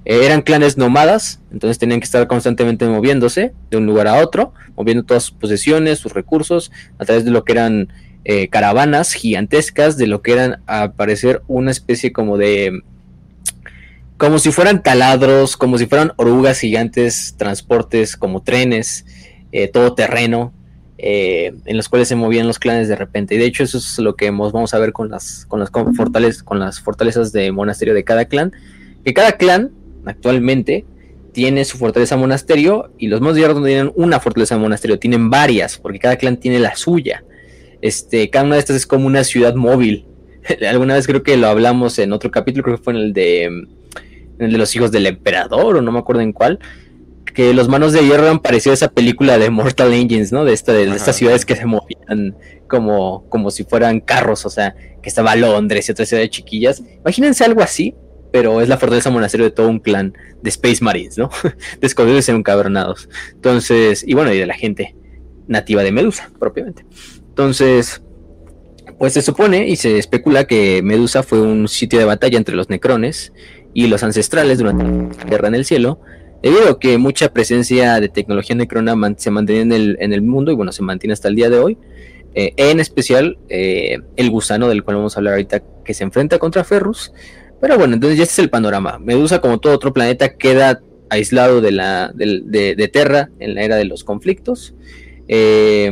Eh, eran clanes nómadas, entonces tenían que estar constantemente moviéndose de un lugar a otro, moviendo todas sus posesiones, sus recursos, a través de lo que eran eh, caravanas gigantescas, de lo que eran a parecer una especie como de... como si fueran taladros, como si fueran orugas gigantes, transportes como trenes, todo terreno, eh, en los cuales se movían los clanes de repente. Y de hecho eso es lo que vamos a ver con las, con las, fortalezas, con las fortalezas de monasterio de cada clan. Que cada clan actualmente tiene su fortaleza monasterio y los más no tienen una fortaleza monasterio, tienen varias, porque cada clan tiene la suya. Este, cada una de estas es como una ciudad móvil. Alguna vez creo que lo hablamos en otro capítulo, creo que fue en el de, en el de los hijos del emperador, o no me acuerdo en cuál, que los manos de hierro han parecido esa película de Mortal Engines, ¿no? De, esta, de, estas ciudades que se movían como, como si fueran carros, o sea, que estaba Londres y otra ciudad de chiquillas. Imagínense algo así, pero es la fortaleza monasterio de todo un clan de Space Marines, ¿no? de ser encabronados. Entonces, y bueno, y de la gente nativa de Medusa, propiamente. Entonces, pues se supone y se especula que Medusa fue un sitio de batalla entre los necrones y los ancestrales durante la guerra en el cielo, Debido a que mucha presencia de tecnología necrona se mantenía en el, en el mundo y bueno, se mantiene hasta el día de hoy. Eh, en especial eh, el gusano del cual vamos a hablar ahorita que se enfrenta contra Ferrus. Pero bueno, entonces ya este es el panorama. Medusa, como todo otro planeta, queda aislado de, la, de, Terra en la era de los conflictos. Eh,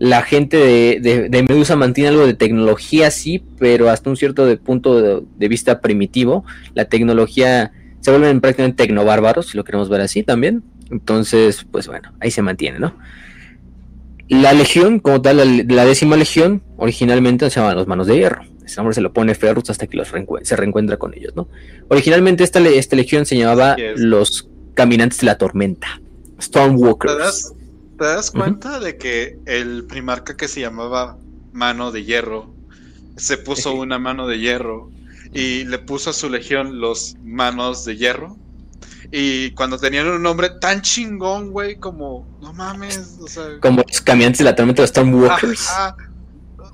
la gente de, Medusa mantiene algo de tecnología, sí, pero hasta un cierto punto de, vista primitivo. La tecnología se vuelven prácticamente tecnobárbaros, si lo queremos ver así también. Entonces, pues bueno, ahí se mantiene, ¿no? La legión, como tal, la, décima legión, originalmente se llama los Manos de Hierro. Ese nombre se lo pone Ferrus hasta que los se reencuentra con ellos, ¿no? Originalmente esta, esta legión se llamaba los Caminantes de la Tormenta, Stormwalkers. ¿Te das, cuenta de que el primarca que se llamaba Mano de Hierro se puso una mano de hierro y le puso a su legión los manos de hierro. Y cuando tenían un nombre tan chingón, güey, como, no mames, o sea. Como los caminantes de la tormenta de Stormwalkers.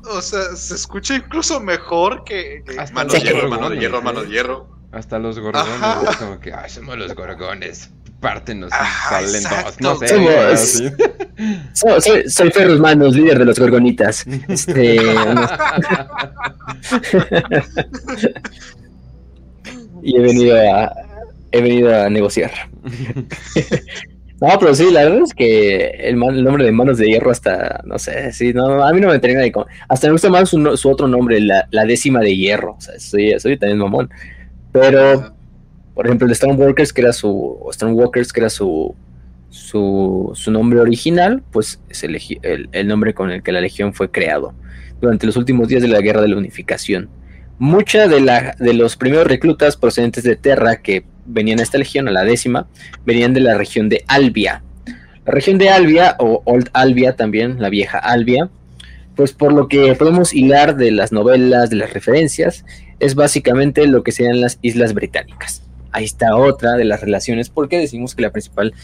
O sea, se escucha incluso mejor que, manos de hierro, mano de hierro, mano de hierro. Hasta los gorgones, como que, ay, somos los gorgones, salen dos, no sé. soy, soy Ferrus Manos, líder de los gorgonitas. Este, y he venido a, he venido a negociar. No, pero sí, la verdad es que el, nombre de Manos de Hierro hasta, no sé, sí, no, a mí no me termina de... Hasta me gusta más su, otro nombre, la, décima de hierro, o sea, soy, soy también mamón. Pero, por ejemplo, el Stormwalkers, que era su, Stormwalkers, que era su, su, su nombre original, pues es el, el, nombre con el que la legión fue creado durante los últimos días de la Guerra de la Unificación. Mucha de, de los primeros reclutas procedentes de Terra que venían a esta legión, a la décima, venían de la región de Albia. La región de Albia, o Old Albia también, la vieja Albia, pues por lo que podemos hilar de las novelas, de las referencias, es básicamente lo que serían las Islas Británicas. Ahí está otra de las relaciones, porque decimos que la principal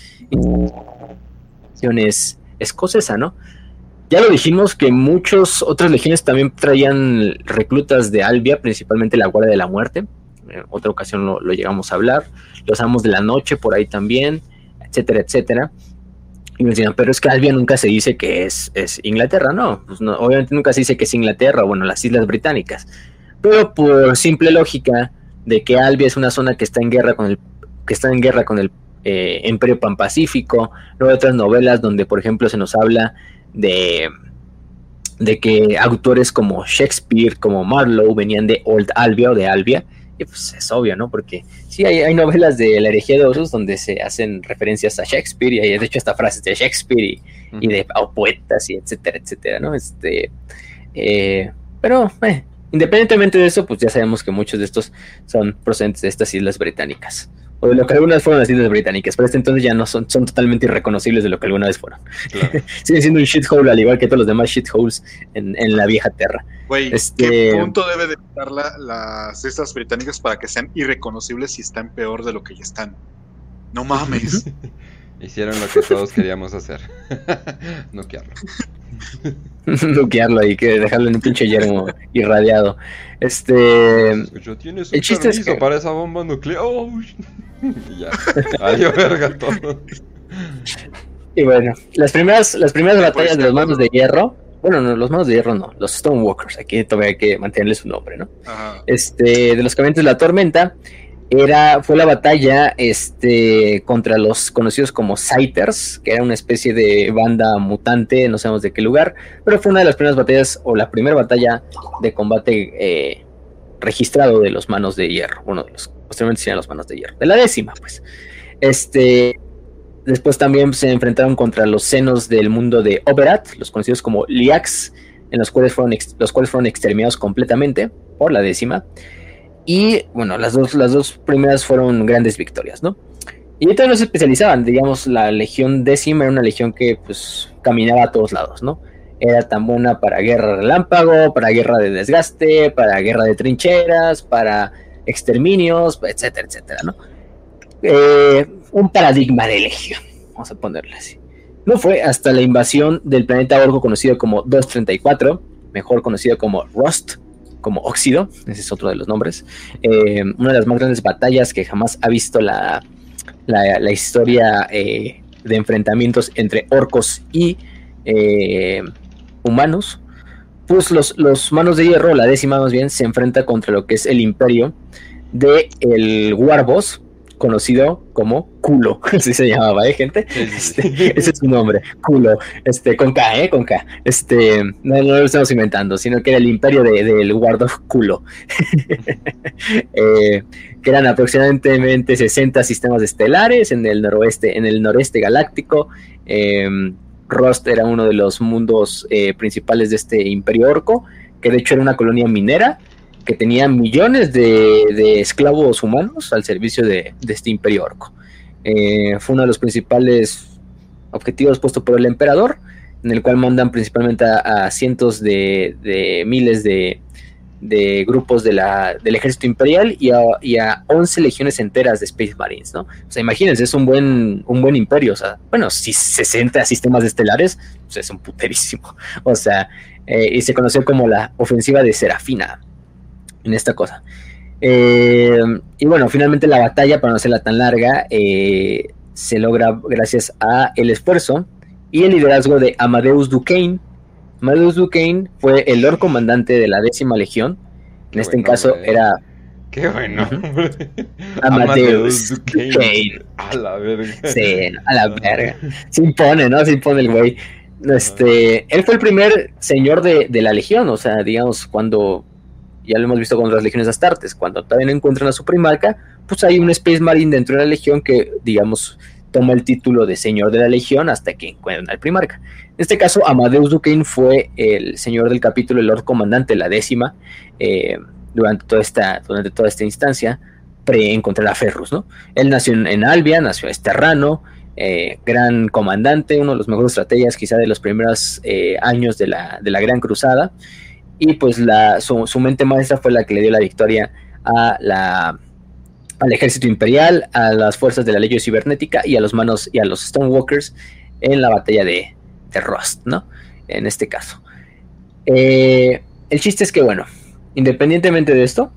es escocesa, ¿no? Ya lo dijimos que muchas otras legiones también traían reclutas de Albia, principalmente la Guardia de la Muerte. En otra ocasión lo, llegamos a hablar. Los Amos de la Noche por ahí también, etcétera, etcétera. Y me decían, pero es que Albia nunca se dice que es, Inglaterra, pues no, obviamente nunca se dice que es Inglaterra, bueno, las Islas Británicas. Pero por simple lógica de que Albia es una zona que está en guerra con el, que está en guerra con el eh, Imperio Pan-Pacífico, luego hay otras novelas donde, por ejemplo, se nos habla de, de que autores como Shakespeare, como Marlowe, venían de Old Albia o de Albia, y pues es obvio, ¿no? Porque sí, hay, novelas de la herejía de osos donde se hacen referencias a Shakespeare y hay de hecho hasta frases de Shakespeare y, de poetas y etcétera, etcétera, ¿no? Este, eh, pero, eh, Independientemente de eso, pues ya sabemos que muchos de estos son procedentes de estas islas británicas. o de lo que alguna vez fueron las Islas Británicas, pero este entonces ya no son, son totalmente irreconocibles de lo que alguna vez fueron. Claro. Siguen siendo un shithole al igual que todos los demás shitholes en, en la vieja tierra. Güey, Este- ¿qué punto debe de estar la- las islas británicas para que sean irreconocibles y están peor de lo que ya están? No mames. Hicieron lo que todos queríamos hacer. Noquearlo. Nuquearlo ahí, que dejarlo en un pinche yermo irradiado. Este. Escucho, ¿tienes el chiste es que- para esa bomba nuclear? Oh, y ya. Adiós, verga todo. Y bueno, las primeras, las primeras Sí, batallas pues, de los de manos de hierro. Bueno, no, los manos de hierro no, los Stonewalkers. Aquí todavía hay que mantenerle su nombre, ¿no? Ajá. este, de los caminantes de la tormenta era, fue la batalla este, contra los conocidos como Sighters, que era una especie de banda mutante, no sabemos de qué lugar, pero fue una de las primeras batallas, o la primera batalla de combate eh, registrado de los manos de hierro, uno de los, posteriormente serían los manos de hierro, de la décima, pues. Este, después también se enfrentaron contra los senos del mundo de Oberat, los conocidos como Liax, en los cuales fueron, los cuales fueron exterminados completamente por la décima. Y bueno, las dos, las dos primeras fueron grandes victorias, ¿no? Y entonces no se especializaban, digamos, la legión décima era una legión que pues caminaba a todos lados, ¿no? Era tan buena para guerra relámpago, para guerra de desgaste, para guerra de trincheras, para exterminios, etcétera, etcétera, ¿no? Eh, un paradigma de legión, vamos a ponerle así. No fue hasta la invasión del planeta Orgo conocido como 234, mejor conocido como Rust, como óxido, ese es otro de los nombres, eh, una de las más grandes batallas que jamás ha visto la, la, historia eh, de enfrentamientos entre orcos y eh, humanos, pues los, los manos de hierro, la décima más bien, se enfrenta contra lo que es el imperio de el Warboss, conocido como culo, así se llamaba, ¿eh, gente? Este, ese es su nombre, culo, este, con K, ¿eh? Con K. Este, no, no lo estamos inventando, sino que era el imperio de- del Wardog culo. Eh, que eran aproximadamente 60 sistemas estelares en el noroeste, en el noreste galáctico. Eh, Rost era uno de los mundos eh, principales de este imperio orco, que de hecho era una colonia minera que tenía millones de, esclavos humanos al servicio de, este imperio orco. Eh, fue uno de los principales objetivos puestos por el emperador, en el cual mandan principalmente a, cientos de, miles de, grupos de la, del ejército imperial y a, y a 11 legiones enteras de Space Marines, ¿no? O sea, imagínense, es un buen, un buen imperio, o sea, bueno, si 60 sistemas estelares, pues es un puterísimo, o sea, eh, y se conoció como la ofensiva de Serafina en esta cosa. Eh, y bueno, finalmente la batalla, para no hacerla tan larga, eh, se logra gracias a el esfuerzo y el liderazgo de Amadeus Duquesne. Amadeus Duquesne fue el Lord Comandante de la décima legión. En Qué este caso ¿eh? era Qué bueno. Hombre. Amadeus Duquesne. Duquesne. A la verga. Sí, a la verga. Se impone, ¿no? Se impone el güey. Este, él fue el primer señor de, de la legión, o sea, digamos, cuando ya lo hemos visto con las legiones astartes, cuando no encuentran a su primarca, pues hay un Space Marine dentro de la legión que, digamos, toma el título de señor de la legión hasta que encuentran al primarca. En este caso, Amadeus Duquesne fue el señor del capítulo, el Lord Comandante, la décima, eh, durante, toda esta, durante toda esta instancia, pre-encontrar a Ferrus, ¿no? Él nació en, en Albia, nació esterrano, eh, gran comandante, uno de los mejores estrategias quizá de los primeros eh, años de la, de la Gran Cruzada, y pues su, su mente maestra fue la que le dio la victoria a la, al ejército imperial, a las fuerzas de la ley cibernética y a los manos y a los Stonewalkers en la batalla de, de Rust, ¿no? En este caso. Eh, el chiste es que, bueno, independientemente de esto,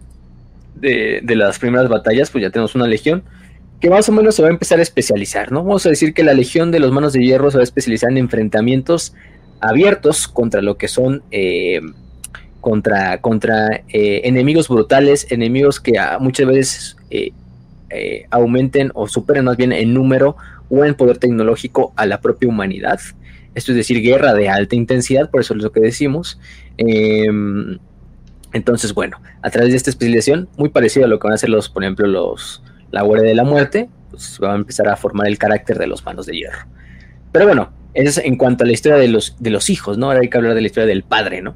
de, de, las primeras batallas, pues ya tenemos una legión que más o menos se va a empezar a especializar, ¿no? Vamos a decir que la legión de los manos de hierro se va a especializar en enfrentamientos abiertos contra lo que son eh, contra, contra eh, enemigos brutales, enemigos que a, muchas veces eh, aumenten o superen más bien en número o en poder tecnológico a la propia humanidad. Esto es decir, guerra de alta intensidad, por eso es lo que decimos. Em, entonces, bueno, a través de esta especialización, muy parecido a lo que van a hacer los, por ejemplo, los la Guardia de la Muerte, pues va a empezar a formar el carácter de los manos de hierro. Pero bueno, eso es en cuanto a la historia de los, de los hijos, ¿no? Ahora hay que hablar de la historia del padre, ¿no?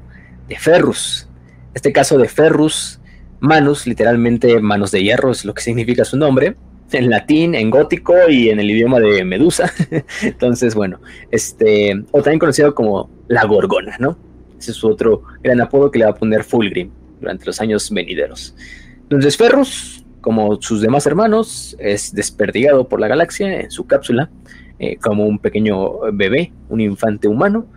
De Ferrus. Este caso de Ferrus, Manus, literalmente manos de hierro, es lo que significa su nombre. en latín, en gótico y en el idioma de Medusa. Entonces, bueno, este, o también conocido como la Gorgona, ¿no? Ese es su otro gran apodo que le va a poner Fulgrim durante los años venideros. Entonces, Ferrus, como sus demás hermanos, es desperdigado por la galaxia en su cápsula, eh, como un pequeño bebé, un infante humano.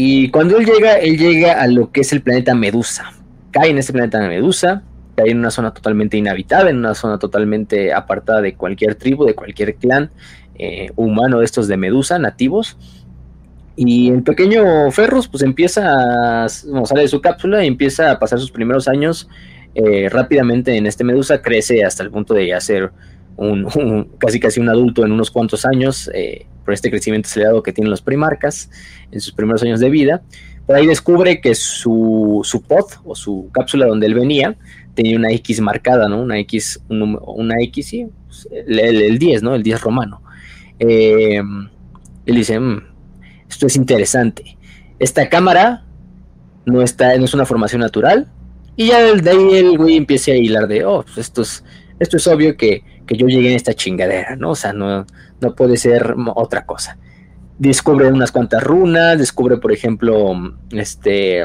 Y cuando él llega, él llega a lo que es el planeta Medusa. Cae en este planeta Medusa, cae en una zona totalmente inhabitada, en una zona totalmente apartada de cualquier tribu, de cualquier clan eh, humano de estos de Medusa, nativos. Y el pequeño Ferrus pues empieza a, sale de su cápsula y empieza a pasar sus primeros años eh, rápidamente en este Medusa, crece hasta el punto de ya ser un, casi casi un adulto en unos cuantos años, eh, por este crecimiento acelerado que tienen los primarcas en sus primeros años de vida. Por ahí descubre que su, su pod o su cápsula donde él venía tenía una X marcada, ¿no? Una X, una X, sí, pues, el, 10, ¿no? El 10 romano. Eh, él dice, mm, esto es interesante. Esta cámara no, está, no es una formación natural. Y ya de ahí el güey empieza a hilar de, oh, pues esto es, esto es obvio que, yo llegué en esta chingadera, ¿no? O sea, no, no puede ser otra cosa. Descubre unas cuantas runas, descubre, por ejemplo, este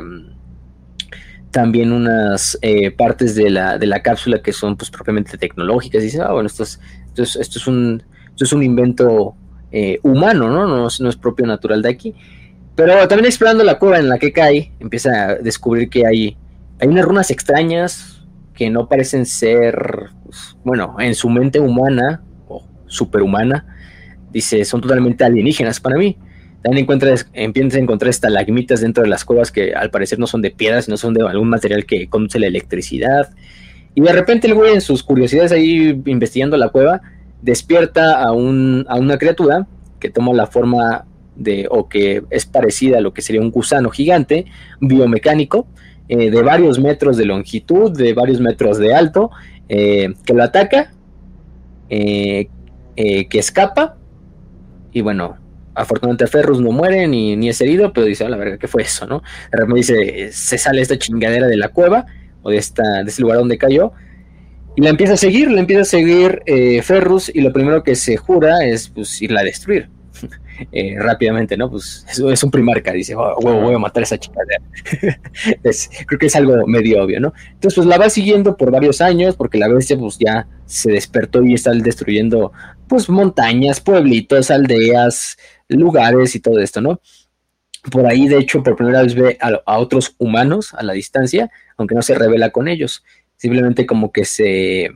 también unas eh, partes de la, de la cápsula que son pues propiamente tecnológicas. Y dice, ah, bueno, esto es, esto es, esto es, un, esto es un invento eh, humano, ¿no? ¿no? No es propio natural de aquí. Pero también explorando la cueva en la que cae, empieza a descubrir que hay, hay unas runas extrañas que no parecen ser, pues, bueno, en su mente humana o superhumana, dice, son totalmente alienígenas para mí. También encuentras, empiezas a encontrar estalagmitas dentro de las cuevas que al parecer no son de piedras, sino son de algún material que conduce la electricidad. Y de repente el güey en sus curiosidades ahí investigando la cueva, despierta a, un, a una criatura que toma la forma de, o que es parecida a lo que sería un gusano gigante, biomecánico, eh, de varios metros de longitud, de varios metros de alto, eh, que lo ataca, eh, que escapa, y bueno, afortunadamente Ferrus no muere ni, ni es herido, pero dice, a la verga, ¿qué fue eso, no? De repente dice, se sale esta chingadera de la cueva, o de, esta, de ese lugar donde cayó, y la empieza a seguir, la empieza a seguir Ferrus y lo primero que se jura es pues irla a destruir. Eh, rápidamente, ¿no? Pues es, es un primarca, dice, oh, voy a matar a esa chica. creo que es algo medio obvio, ¿no? Entonces, pues la va siguiendo por varios años, porque la bestia pues ya se despertó y está destruyendo pues montañas, pueblitos, aldeas, lugares y todo esto, ¿no? Por ahí, de hecho, por primera vez ve a, a otros humanos a la distancia, aunque no se revela con ellos simplemente como que se,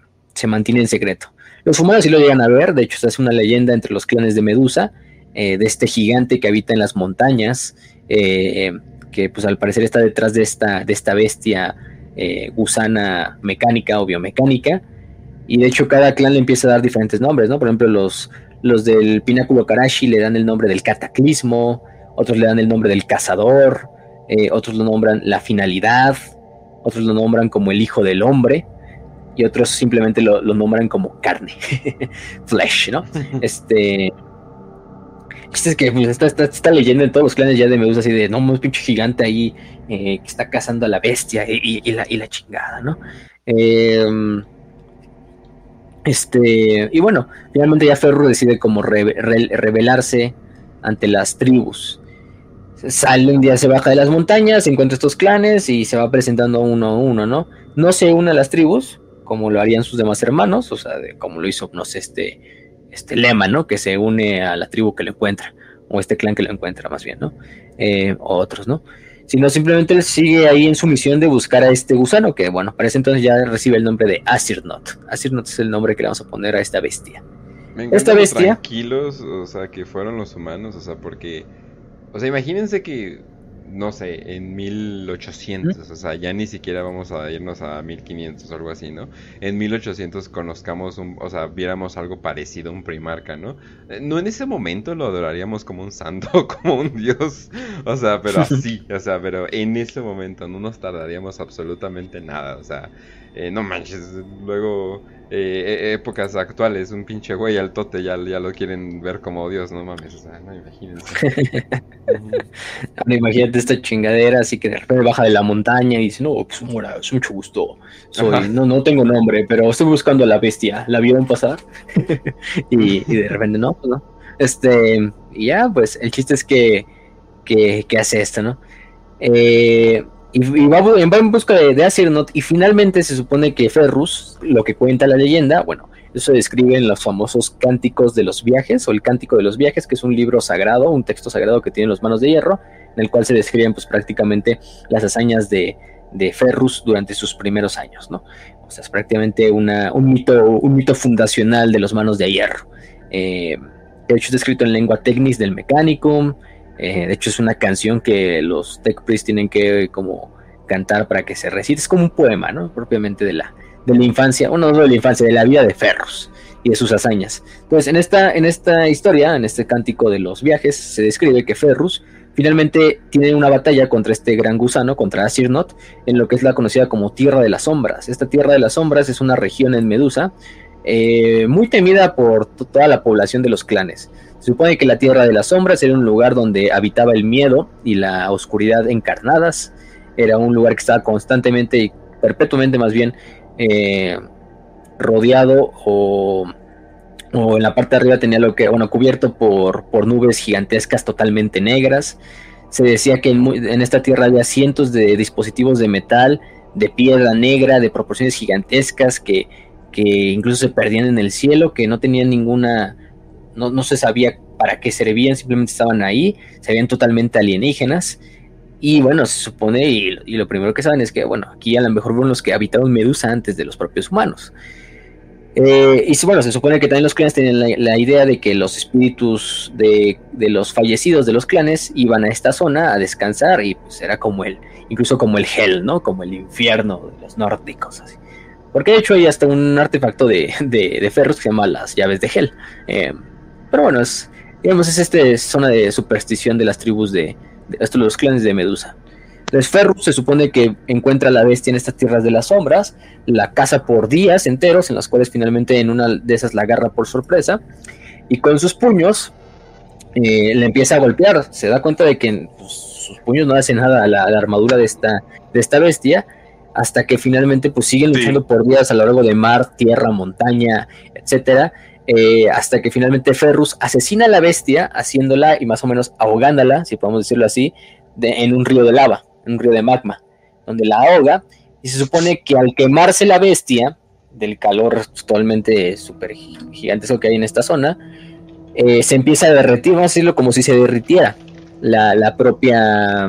mantiene en secreto. Los humanos sí lo llegan a ver, de hecho, se hace una leyenda entre los clanes de Medusa, eh, de este gigante que habita en las montañas, eh, que pues al parecer está detrás de esta, de esta bestia eh, gusana mecánica o biomecánica, y de hecho cada clan le empieza a dar diferentes nombres, ¿no? Por ejemplo, los, los del Pináculo Karashi le dan el nombre del cataclismo, otros le dan el nombre del cazador, otros lo nombran la finalidad, otros lo nombran como el hijo del hombre y otros simplemente lo, nombran como carne, flesh, ¿no? este... Es que pues, está, leyendo en todos los clanes ya de Medusa así de, no, un pinche gigante ahí eh, que está cazando a la bestia y, la, chingada, ¿no? Em, este, y bueno, finalmente ya Ferro decide como rebelarse ante las tribus sale un día, se baja de las montañas, encuentra estos clanes y se va presentando uno a uno, ¿no? No se une a las tribus, como lo harían sus demás hermanos, o sea, como lo hizo, no sé, este, este Lema, ¿no? Que se une a la tribu que lo encuentra, o este clan que lo encuentra más bien, ¿no? Eh, o otros, ¿no? Sino simplemente él sigue ahí en su misión de buscar a este gusano, que bueno, parece entonces ya recibe el nombre de Asirnot. Asirnot es el nombre que le vamos a poner a esta bestia. esta bestia. Tranquilos, o sea, que fueron los humanos, o sea, porque o sea, imagínense que, no sé, en 1800, o sea, ya ni siquiera vamos a irnos a 1500 o algo así, ¿no? En 1800 conozcamos, un, o sea, viéramos algo parecido a un primarca, ¿no? Eh, no en ese momento lo adoraríamos como un santo, como un dios, o sea, pero así, o sea, pero en ese momento no nos tardaríamos absolutamente nada, o sea, eh, no manches, luego eh, épocas actuales, un pinche güey al tote ya, ya lo quieren ver como Dios, no mames, o sea, no imagínense. no, imagínate esta chingadera, así que de repente baja de la montaña y dice, no, pues mora, es mucho gusto, soy, no, no tengo nombre, pero estoy buscando a la bestia, ¿la vieron pasar? y, de repente, no, pues no. Este, y ya, pues el chiste es que, que, que hace esto, ¿no? Eh, y, va, en busca de, de y finalmente se supone que Ferrus, lo que cuenta la leyenda, bueno, eso se describe en los famosos cánticos de los viajes o el cántico de los viajes, que es un libro sagrado, un texto sagrado que tiene los manos de hierro, en el cual se describen pues prácticamente las hazañas de, Ferrus durante sus primeros años, ¿no? O sea, es prácticamente una, un, mito, un mito fundacional de los manos de hierro. Eh, de hecho, está escrito en lengua technis del Mechanicum, eh, de hecho, es una canción que los Tech Priests tienen que como cantar para que se recite. Es como un poema, ¿no? Propiamente de la, de la infancia, bueno, no de la infancia, de la vida de Ferros y de sus hazañas. Entonces, en esta, en esta historia, en este cántico de los viajes, se describe que Ferrus finalmente tiene una batalla contra este gran gusano, contra Asirnot, en lo que es la conocida como Tierra de las Sombras. Esta Tierra de las Sombras es una región en Medusa eh, muy temida por toda la población de los clanes. Se supone que la Tierra de las Sombras era un lugar donde habitaba el miedo y la oscuridad encarnadas. Era un lugar que estaba constantemente y perpetuamente más bien eh, rodeado o, en la parte de arriba tenía lo que, bueno, cubierto por, por nubes gigantescas totalmente negras. Se decía que en, esta tierra había cientos de dispositivos de metal, de piedra negra, de proporciones gigantescas que, que incluso se perdían en el cielo, que no tenían ninguna no, se sabía para qué servían, simplemente estaban ahí, se veían totalmente alienígenas. Y bueno, se supone, y, lo primero que saben es que, bueno, aquí a lo mejor fueron los que habitaron Medusa antes de los propios humanos. Eh, y bueno, se supone que también los clanes tenían la, idea de que los espíritus de, los fallecidos de los clanes iban a esta zona a descansar y pues era como el, incluso como el Hell, ¿no? Como el infierno de los nórdicos, así. Porque de hecho hay hasta un artefacto de, de, ferros que se llama las llaves de Hell. Eh, pero bueno, es, digamos, es esta zona de superstición de las tribus de, de los clanes de Medusa. Entonces Ferrus se supone que encuentra a la bestia en estas tierras de las sombras, la caza por días enteros, en las cuales finalmente en una de esas la agarra por sorpresa, y con sus puños eh, le empieza a golpear. Se da cuenta de que pues, sus puños no hacen nada a la, armadura de esta, de esta bestia, hasta que finalmente pues siguen luchando por días a lo largo de mar, tierra, montaña, etcétera, eh, hasta que finalmente Ferrus asesina a la bestia, haciéndola y más o menos ahogándola, si podemos decirlo así, en un río de lava, en un río de magma, donde la ahoga. Y se supone que al quemarse la bestia, del calor totalmente súper gigantesco que hay en esta zona, eh, se empieza a derretir, vamos a decirlo como si se derritiera la, la, propia,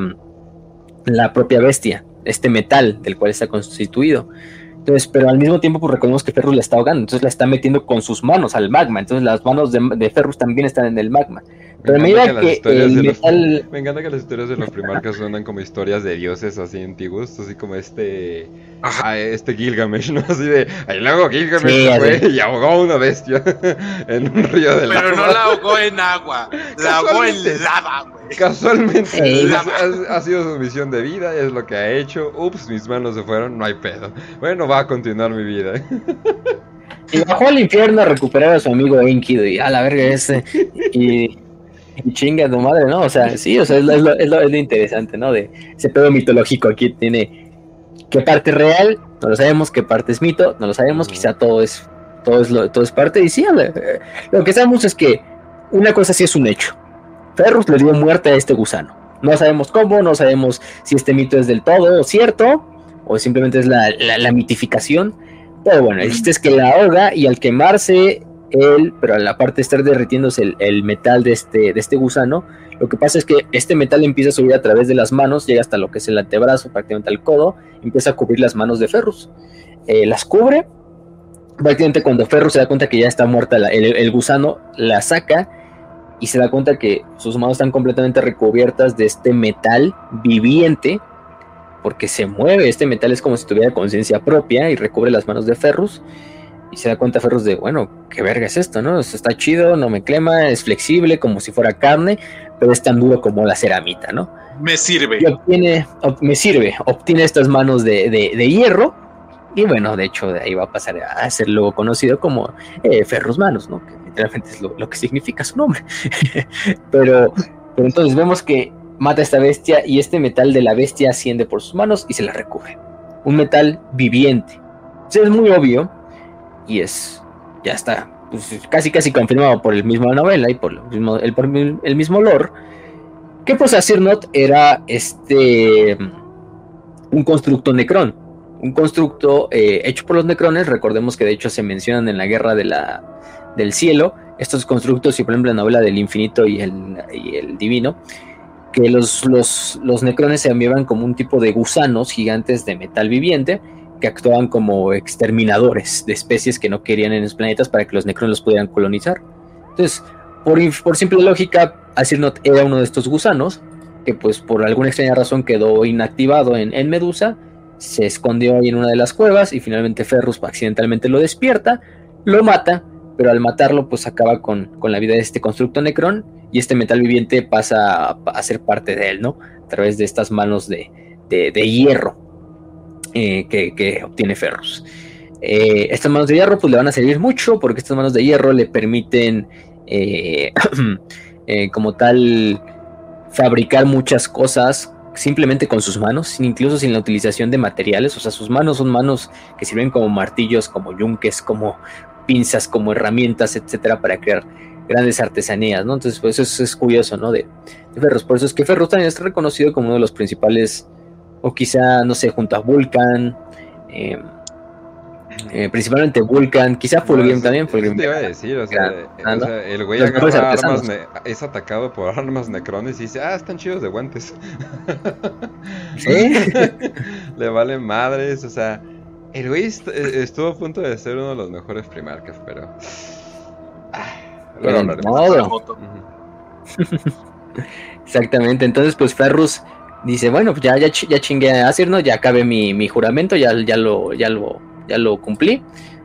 la propia bestia, este metal del cual está constituido. Entonces, pero al mismo tiempo, pues recordemos que Ferrus la está ahogando, entonces la está metiendo con sus manos al magma. Entonces las manos de, de Ferrus también están en el magma. Pero me encanta que, el metal... me encanta que las historias de los primarcas suenan como historias de dioses así antiguos, así como este a este Gilgamesh, ¿no? Así de, ahí luego Gilgamesh fue y ahogó una bestia en un río de lava. Pero no la ahogó en agua, la ahogó en lava, güey. Casualmente ha, sido su misión de vida, es lo que ha hecho. Ups, mis manos se fueron, no hay pedo. Bueno, va a continuar mi vida. Y bajó al infierno a recuperar a su amigo Enkidu y a la verga ese. Y chinga tu madre, ¿no? O sea, sí, o sea, es lo, es lo, interesante, ¿no? De ese pedo mitológico aquí tiene qué parte real, no lo sabemos, qué parte es mito, no lo sabemos, quizá todo es, todo es, lo, todo es parte, y sí, eh, lo que sabemos es que una cosa sí es un hecho. Ferrus le dio muerte a este gusano. No sabemos cómo, no sabemos si este mito es del todo cierto, o simplemente es la, la, mitificación. Pero bueno, el chiste es que la ahoga y al quemarse él, pero a la parte de estar derritiéndose el, metal de este, de este gusano, lo que pasa es que este metal empieza a subir a través de las manos, llega hasta lo que es el antebrazo, prácticamente al codo, empieza a cubrir las manos de Ferrus. Eh, las cubre, prácticamente cuando Ferrus se da cuenta que ya está muerta el, gusano, la saca y se da cuenta que sus manos están completamente recubiertas de este metal viviente, porque se mueve, este metal es como si tuviera conciencia propia y recubre las manos de Ferrus y se da cuenta Ferrus de, bueno, qué verga es esto, ¿no? está chido, no me quema, es flexible como si fuera carne, pero es tan duro como la ceramita, ¿no? Me sirve. Y obtiene, me sirve, obtiene estas manos de, hierro Y bueno, de hecho, de ahí va a pasar a ser luego conocido como eh, Ferrus Manos, ¿no? Que literalmente es lo, que significa su nombre. pero, pero entonces vemos que mata a esta bestia y este metal de la bestia asciende por sus manos y se la recubre. Un metal viviente. Entonces es muy obvio y es, ya está, pues, casi casi confirmado por el mismo novela y por, el mismo, el, el mismo lore, que pues Asirnot era este un constructo Necron, un constructo eh, hecho por los Necrones, recordemos que de hecho se mencionan en la guerra de la, del cielo, estos constructos y por ejemplo la novela del infinito y el, y el divino, que los, los, los necrones se enviaban como un tipo de gusanos gigantes de metal viviente que actuaban como exterminadores de especies que no querían en los planetas para que los necrones los pudieran colonizar. Entonces, por, por simple lógica, Asirnot era uno de estos gusanos que pues por alguna extraña razón quedó inactivado en, en Medusa, se escondió ahí en una de las cuevas y finalmente Ferrus accidentalmente lo despierta, lo mata, pero al matarlo pues acaba con, con la vida de este constructo Necron y este metal viviente pasa a, ser parte de él, ¿no? A través de estas manos de, hierro eh, que, obtiene Ferrus. Eh, estas manos de hierro pues le van a servir mucho porque estas manos de hierro le permiten eh, como tal fabricar muchas cosas simplemente con sus manos, incluso sin la utilización de materiales. O sea, sus manos son manos que sirven como martillos, como yunques, como pinzas, como herramientas, etcétera, para crear grandes artesanías, ¿no? Entonces, pues eso es, curioso, ¿no? De, Ferros. Por eso es que Ferros también está reconocido como uno de los principales, o quizá, no sé, junto a Vulcan, em, eh, principalmente Vulcan, quizá Fulgrim también. Fulgrim te iba a decir, o sea, el güey agarra armas, es atacado por armas necrones y dice, ah, están chidos de guantes. ¿Sí? Le valen madres, o sea, el güey eh, estuvo a punto de ser uno de los mejores primarcas, pero... Exactamente, entonces pues Ferrus dice, bueno, pues ya, ya, ya chingué a Asir, ¿no? Ya acabé mi, juramento, ya, ya, lo, ya, lo, ya lo cumplí.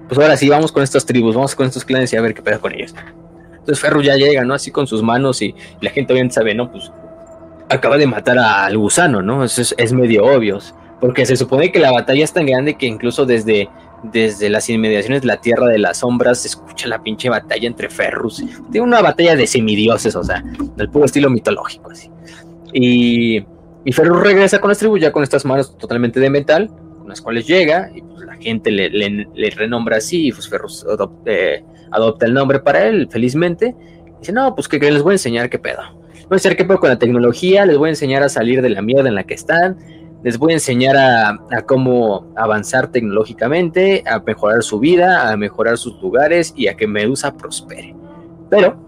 Pues ahora sí, vamos con estas tribus, vamos con estos clanes y a ver qué pedo con ellos. Entonces Ferrus ya llega, ¿no? Así con sus manos y, la gente obviamente sabe, ¿no? Pues acaba de matar al gusano, ¿no? Eso es, es medio obvio. Porque se supone que la batalla es tan grande que incluso desde desde las inmediaciones de la Tierra de las Sombras se escucha la pinche batalla entre Ferrus. Tiene una batalla de semidioses, o sea, del puro estilo mitológico, así. Y, y Ferrus regresa con las tribus ya con estas manos totalmente de metal, con las cuales llega, y pues la gente le, renombra así, y pues Ferrus eh, adopta, el nombre para él, felizmente. dice, no, pues que, les voy a enseñar qué pedo. Voy a enseñar qué pedo con la tecnología, les voy a enseñar a salir de la mierda en la que están, les voy a enseñar a, cómo avanzar tecnológicamente, a mejorar su vida, a mejorar sus lugares y a que Medusa prospere. Pero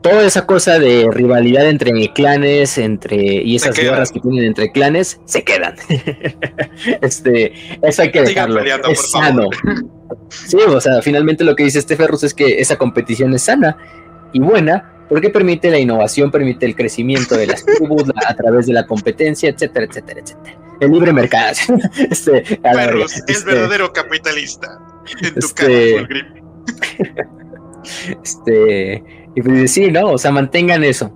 toda esa cosa de rivalidad entre clanes, entre y esas guerras que tienen entre clanes, se quedan. este, eso hay que dejarlo. es sano. Sí, o sea, finalmente lo que dice este Ferrus es que esa competición es sana y buena porque permite la innovación, permite el crecimiento de las tribus a través de la competencia, etcétera, etcétera, etcétera. El libre mercado. este, Perros, es este, verdadero capitalista. En tu este, este, y pues sí, ¿no? O sea, mantengan eso.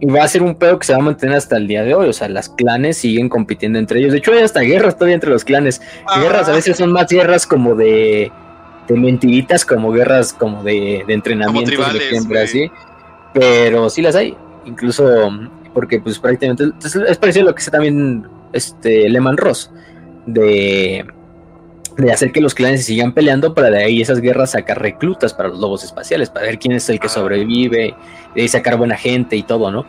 Y va a ser un pedo que se va a mantener hasta el día de hoy. O sea, las clanes siguen compitiendo entre ellos. De hecho, hay hasta guerras todavía entre los clanes. Guerras a veces son más guerras como de, de mentiritas, como guerras como de, de entrenamiento, de ejemplo, así pero sí las hay, incluso porque pues prácticamente es parecido a lo que hace también este Lehman Ross de, de hacer que los clanes se sigan peleando para de ahí esas guerras sacar reclutas para los lobos espaciales, para ver quién es el que ah. sobrevive, de ahí sacar buena gente y todo, ¿no?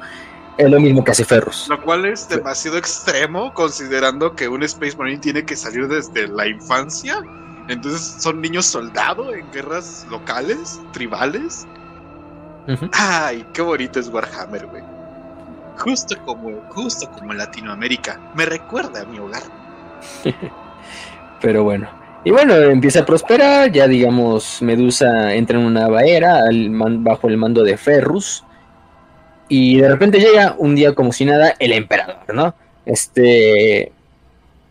Es lo mismo que hace Ferrus. Lo cual es demasiado extremo considerando que un Space Marine tiene que salir desde la infancia. Entonces son niños soldados en guerras locales, tribales. Ay, qué bonito es Warhammer, güey. Justo como, justo como Latinoamérica. Me recuerda a mi hogar. Pero bueno. Y bueno, empieza a prosperar, ya digamos, Medusa entra en una era bajo el mando de Ferrus. Y de repente llega un día como si nada el emperador, ¿no? Este,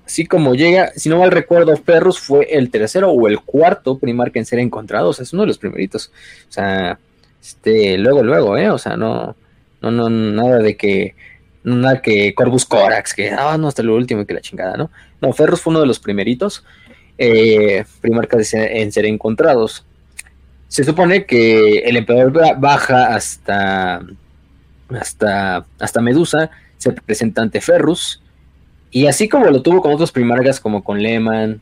así como llega, si no mal recuerdo, Ferrus fue el tercero o el cuarto primarca en ser encontrado, o sea, es uno de los primeritos. O sea, este, luego, luego, ¿eh? O sea, no, no, no, nada de que, nada que Corvus Corax, que, ah, no, hasta lo último y que la chingada, ¿no? No, Ferrus fue uno de los primeritos eh, primarcas en ser encontrados. Se supone que el emperador baja hasta, hasta, hasta Medusa, se presenta ante Ferrus, y así como lo tuvo con otros primarcas, como con Lehman,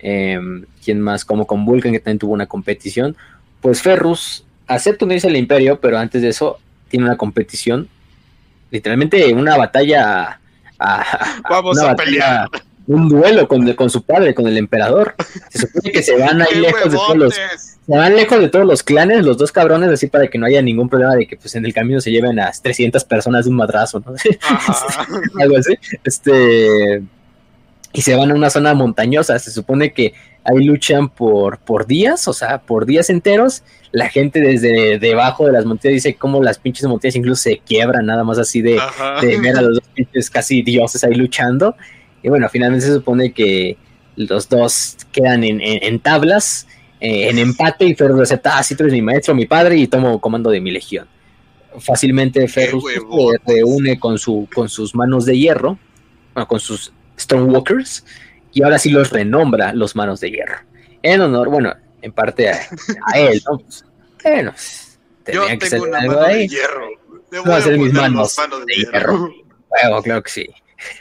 eh, quien más, como con Vulcan, que también tuvo una competición, pues Ferrus acepta unirse al imperio, pero antes de eso tiene una competición, literalmente una batalla. Vamos a pelear un duelo con, con su padre, con el emperador. Se supone que se van ahí lejos de todos los, se van lejos de todos los clanes, los dos cabrones, así para que no haya ningún problema de que pues en el camino se lleven a 300 personas de un madrazo, ¿no? Algo así. Este y se van a una zona montañosa, se supone que ahí luchan por, por días, o sea, por días enteros, la gente desde debajo de las montañas dice cómo las pinches montañas incluso se quiebran, nada más así de, de ver a los dos pinches casi dioses ahí luchando, y bueno, finalmente se supone que los dos quedan en, tablas, eh, en empate, y Ferrus acepta, ah, sí, tú eres mi maestro, mi padre, y tomo comando de mi legión. Fácilmente Ferrus se reúne con, su, con sus manos de hierro, bueno, con sus Stonewalkers, y ahora sí los renombra los manos de hierro. En honor, bueno, en parte a, él, ¿no? Pues, bueno, tenía Yo que tengo una mano de hierro. Debo a hacer mis manos, de, hierro. Bueno, claro que sí.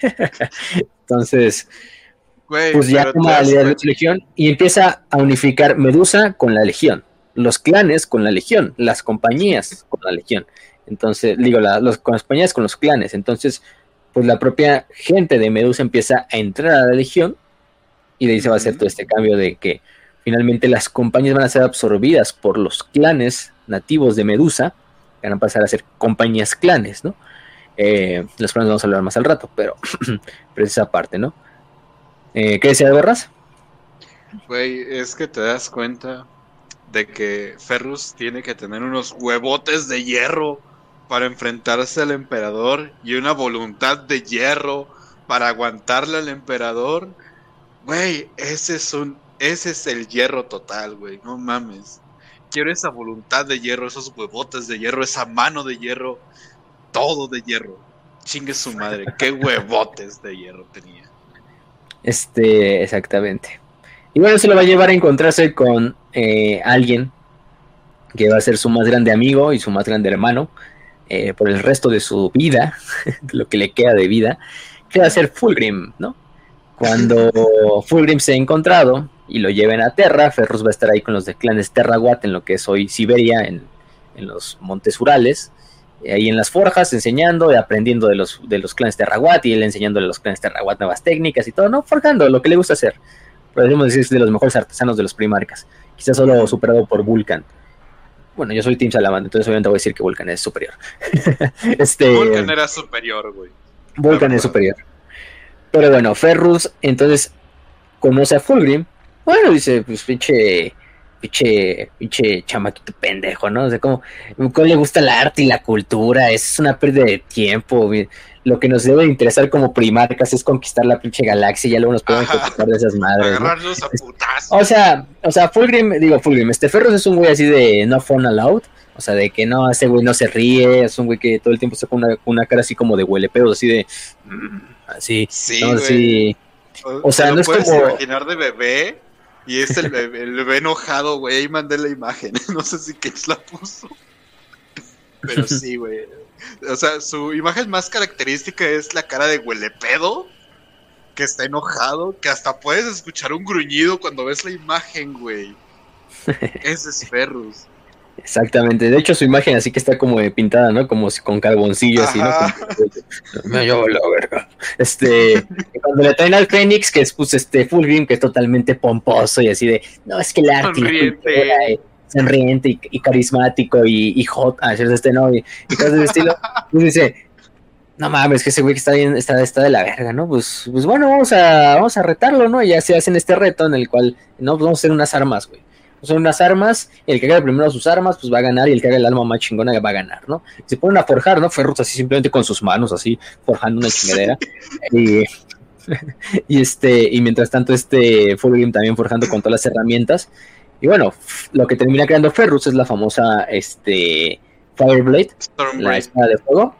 Entonces, pues ya toma la de la legión y empieza a unificar Medusa con la legión, los clanes con la legión, las compañías con la legión. Entonces, digo, las compañías con los clanes. Entonces, pues la propia gente de Medusa empieza a entrar a la legión y de ahí se va a hacer todo este cambio de que finalmente las compañías van a ser absorbidas por los clanes nativos de Medusa, que van a pasar a ser compañías clanes, ¿no? Eh, los planes vamos a hablar más al rato, pero, pero esa parte, ¿no? Eh, ¿Qué decía de Borras? Güey, es que te das cuenta de que Ferrus tiene que tener unos huevotes de hierro para enfrentarse al emperador y una voluntad de hierro para aguantarle al emperador. Güey, ese es un ese es el hierro total, güey, no mames. Quiero esa voluntad de hierro, esos huevotes de hierro, esa mano de hierro todo de hierro. Chingue su madre, qué huevotes de hierro tenía. Este, exactamente. Y bueno, se lo va a llevar a encontrarse con eh, alguien que va a ser su más grande amigo y su más grande hermano eh, por el resto de su vida, lo que le queda de vida, que va a ser Fulgrim, ¿no? Cuando Fulgrim se ha encontrado y lo lleven a Terra, Ferrus va a estar ahí con los de clanes Terraguat en lo que es hoy Siberia, en, en los montes Urales ahí en las forjas, enseñando y aprendiendo de los, de los clanes Terraguat y él enseñándole a los clanes Terraguat nuevas técnicas y todo, ¿no? Forjando lo que le gusta hacer. Podemos decir es de los mejores artesanos de los primarcas. Quizás solo superado por Vulcan. Bueno, yo soy Team Salamandra, entonces obviamente voy a decir que Vulcan es superior. este, Vulcan era superior, güey. Vulcan es superior. Pero bueno, Ferrus entonces conoce a Fulgrim. Bueno, dice, pues pinche pinche, pinche chamaquito pendejo, ¿no? O sea, como, ¿cómo le gusta el arte y la cultura? Es una pérdida de tiempo. Lo que nos debe interesar como primarcas es conquistar la pinche galaxia y ya luego nos podemos ocupar de esas madres. O sea, o sea, Fulgrim, digo Fulgrim, este Ferros es un güey así de no fun allowed. O sea, de que no, ese güey no se ríe, es un güey que todo el tiempo está con una, cara así como de huele así de. Mm, así. Sí, así. O, sea, no es como. imaginar de bebé y es el, bebé enojado, güey. Ahí mandé la imagen. No sé si Kex la puso. Pero sí, güey. O sea, su imagen más característica es la cara de huelepedo. Que está enojado. Que hasta puedes escuchar un gruñido cuando ves la imagen, güey. Ese es Ferrus. Exactamente. De hecho, su imagen así que está como pintada, ¿no? Como si con carboncillo, así, ¿no? Me llevo la verga. Este, cuando le traen al Fénix, que es pues este Fulgrim, que es totalmente pomposo y así de, no, es que el arte sonriente, sonriente y, carismático y, y hot, ah, este, ¿no? Y, cosas de estilo. Pues dice, no mames, que ese güey que está bien, está, está de la verga, ¿no? Pues, pues bueno, vamos a, vamos a retarlo, ¿no? Y ya se hacen este reto en el cual, no, pues vamos a hacer unas armas, güey son unas armas, el que haga primero sus armas, pues va a ganar, y el que haga el alma más chingona va a ganar, ¿no? Se ponen a forjar, ¿no? Ferros así simplemente con sus manos, así, forjando una chingadera. y, este, y mientras tanto, este Fulgrim también forjando con todas las herramientas. Y bueno, lo que termina creando Ferrus es la famosa este, Fireblade, la espada de fuego.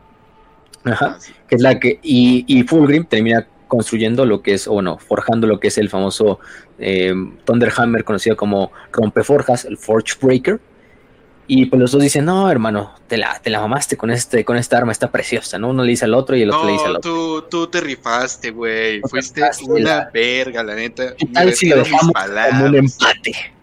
Ajá, ah, que es la que. Y, y Fulgrim termina construyendo lo que es, o bueno, forjando lo que es el famoso eh, Thunderhammer conocido como Rompeforjas, el Forge Breaker. Y pues los dos dicen, no, hermano, te la, te la mamaste con este, con esta arma, está preciosa, ¿no? Uno le dice al otro y el otro le dice al otro. Tú, tú te rifaste, güey. Fuiste una verga, la neta. ¿Qué tal si lo dejamos como un empate?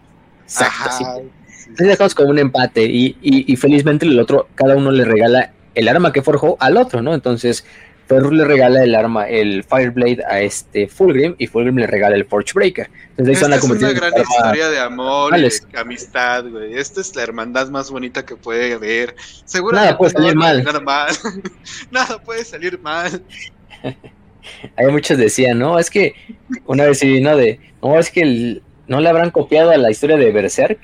Exacto, sí. dejamos como un empate y, y, y felizmente el otro, cada uno le regala el arma que forjó al otro, ¿no? Entonces, Ferrus le regala el arma, el Fireblade a este Fulgrim y Fulgrim le regala el Forge Breaker. Entonces, Esta es una gran historia de amor y de amistad, güey. Esta es la hermandad más bonita que puede haber. Seguramente nada puede salir mal. nada puede salir mal. Hay muchos decían, no, es que una vez sí, no, de, no, es que no le habrán copiado a la historia de Berserk.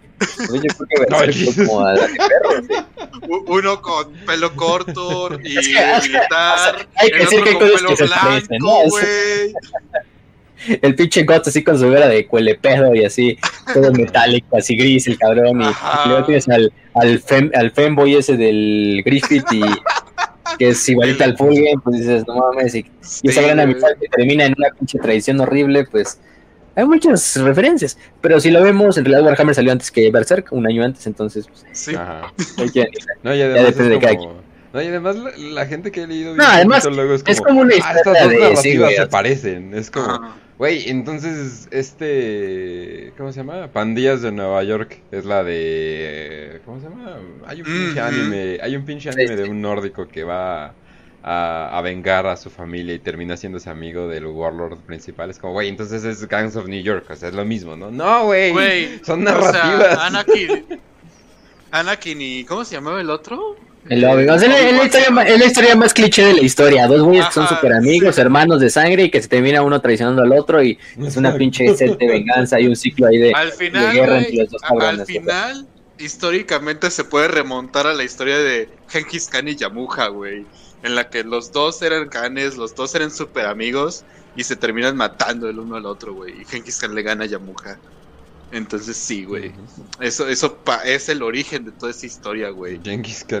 Yo creo que fue como a la de perros, Uno con pelo corto y es que, militar. hay que decir que hay cosas que se parecen, ¿no? El pinche Got así con su vera de cuelepedo y así, todo metálico, así gris el cabrón. Y, y luego tienes al, al, fem, al femboy ese del Griffith y que es igualita al Fulgen, pues dices, no mames, y, sí, y esa gran amistad que termina en una pinche tradición horrible, pues hay muchas referencias, pero si lo vemos, en realidad Warhammer salió antes que Berserk, un año antes, entonces pues, sí. no, y además ya de como... No, y además la, la, gente que ha leído no, además, luego es como, es como una historia ah, estas dos de, narrativas sí, se parecen, es como, güey, entonces este, ¿cómo se llama? Pandillas de Nueva York es la de, ¿cómo se llama? Hay un pinche mm -hmm. anime, hay un pinche anime de un nórdico que va a, a, vengar a su familia y termina siéndose amigo del warlord principal. Es como, güey, entonces es Gangs of New York, o sea, es lo mismo, ¿no? No, güey, son narrativas. O sea, Anakin, Anakin y, ¿cómo se llamaba el otro? El Obi o sea, es, la historia, más, es la historia más cliché de la historia. Dos güeyes que son super amigos, sí. hermanos de sangre y que se termina uno traicionando al otro y es una pinche set de venganza y un ciclo ahí de, al final, de guerra wey, entre los dos cabrones. Al final, históricamente se puede remontar a la historia de Genghis Khan y Yamuja, güey. En la que los dos eran canes, los dos eran super amigos y se terminan matando el uno al otro, güey. Y Genghis Khan le gana a Yamuja. Entonces sí, güey. Eso, eso pa es el origen de toda esa historia, güey.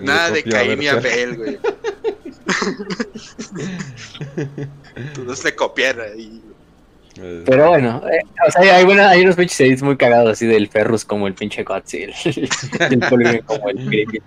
Nada de Caín y Abel, güey. Todos le copiaron ahí. Pero bueno, eh, o sea, hay, buena, hay unos pinches edits muy cagados así del Ferrus como el pinche Godzilla. el como el.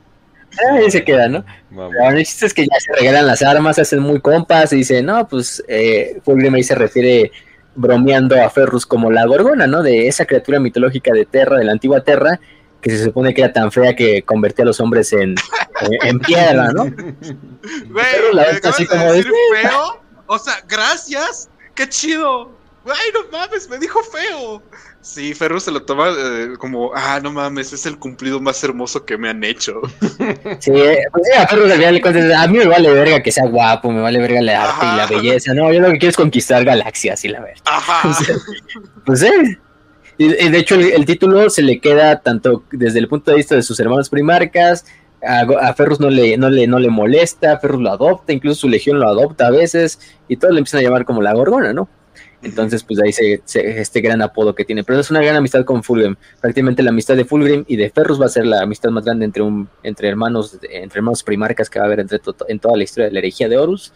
Ahí se queda, ¿no? Vamos. Pero el chiste es que ya se regalan las armas, se hacen muy compas y dicen, no, pues eh, Fulgrim ahí se refiere bromeando a Ferrus como la gorgona, ¿no? De esa criatura mitológica de Terra, de la antigua Terra, que se supone que era tan fea que convertía a los hombres en, en, en piedra, ¿no? Güey, la ¿me así como de decir feo? O sea, gracias, qué chido. Güey, no mames, me dijo feo. Sí, Ferrus se lo toma eh, como, ah, no mames, es el cumplido más hermoso que me han hecho. Sí, pues sí, a al final le cuentas, a mí me vale verga que sea guapo, me vale verga la arte Ajá. y la belleza, no, yo lo que quiero es conquistar galaxias y la verdad. Ajá. pues sí. Y, y, de hecho el, el, título se le queda tanto desde el punto de vista de sus hermanos primarcas, a, a Ferrus no le, no, le, no le molesta, Ferrus lo adopta, incluso su legión lo adopta a veces, y todos le empiezan a llamar como la gorgona, ¿no? Entonces, pues ahí se, este gran apodo que tiene. Pero es una gran amistad con Fulgrim. Prácticamente la amistad de Fulgrim y de Ferrus va a ser la amistad más grande entre un entre hermanos entre hermanos primarcas que va a haber entre en toda la historia de la herejía de Horus.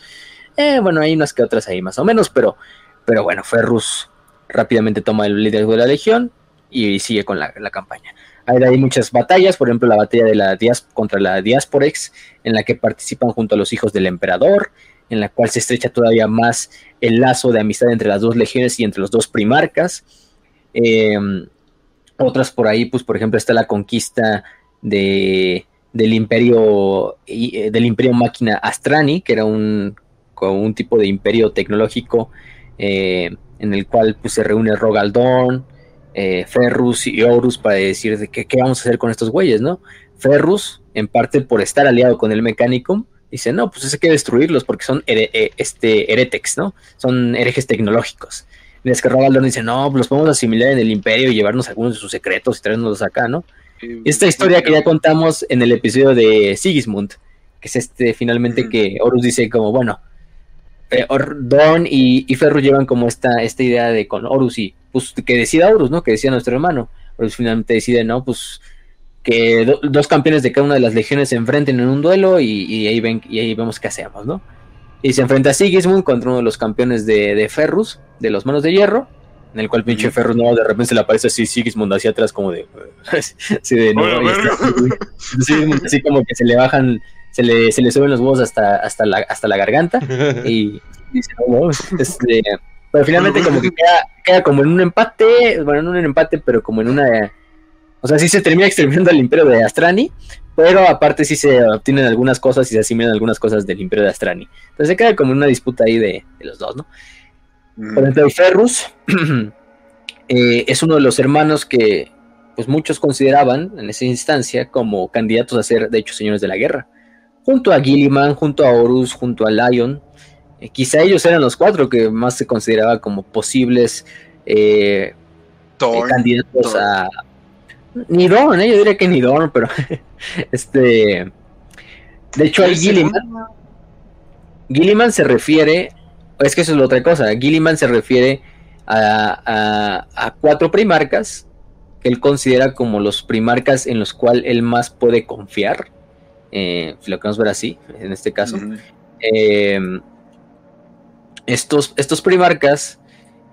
Eh, bueno, hay unas que otras ahí más o menos, pero, pero bueno, Ferrus rápidamente toma el liderazgo de la legión y sigue con la, la campaña. Hay, muchas batallas, por ejemplo, la batalla de la contra la Diasporex, en la que participan junto a los hijos del emperador, en la cual se estrecha todavía más el lazo de amistad entre las dos legiones y entre los dos primarcas. Eh, otras por ahí, pues por ejemplo está la conquista de, del imperio del imperio máquina Astrani, que era un, un tipo de imperio tecnológico eh, en el cual pues, se reúne Rogaldorn, eh, Ferrus y Horus para decir de qué vamos a hacer con estos güeyes, ¿no? Ferrus, en parte por estar aliado con el Mechanicum, dice, no, pues eso hay que destruirlos porque son here eh, este, heretex, ¿no? Son herejes tecnológicos. Mientras que Rogaldorn dice, no, pues los podemos asimilar en el imperio y llevarnos algunos de sus secretos y traernos acá, ¿no? Sí, Esta historia que ya contamos en el episodio de Sigismund, que es este finalmente que Horus dice como, bueno, eh, Dorn y, y Ferru llevan como esta, esta idea de con Horus y pues que decida Horus, ¿no? Que decida nuestro hermano. Horus finalmente decide, no, pues que do, dos campeones de cada una de las legiones se enfrenten en un duelo y, y, ahí ven y ahí vemos qué hacemos, ¿no? Y se enfrenta a Sigismund contra uno de los campeones de, de Ferrus, de los manos de hierro. En el cual pinche Ferrus no, de repente se le aparece así Sigismund hacia atrás como de... así de no, Sigismund así como que se le bajan, se le, se le suben los huevos hasta, hasta, la, hasta la garganta. Y dice, no, este, pero finalmente como que queda, queda como en un empate, bueno, no en un empate, pero como en una... O sea, sí se termina exterminando al imperio de Astrani, pero aparte sí se obtienen algunas cosas y se asimilan algunas cosas del imperio de Astrani. Entonces se queda como una disputa ahí de, de los dos, ¿no? Por ejemplo, Ferrus eh, es uno de los hermanos que pues muchos consideraban en esa instancia como candidatos a ser, de hecho, señores de la guerra. Junto a Gilliman, junto a Horus, junto a Lion. Eh, quizá ellos eran los cuatro que más se consideraba como posibles eh, candidatos a... Ni Dorn, yo diría que ni Dorn, pero este... De hecho, hay Gilliman. Gilliman se refiere es que eso es la otra cosa. Gilliman se refiere a, cuatro primarcas que él considera como los primarcas en los cuales él más puede confiar. Eh, si lo queremos ver así, en este caso. Eh, estos, estos primarcas,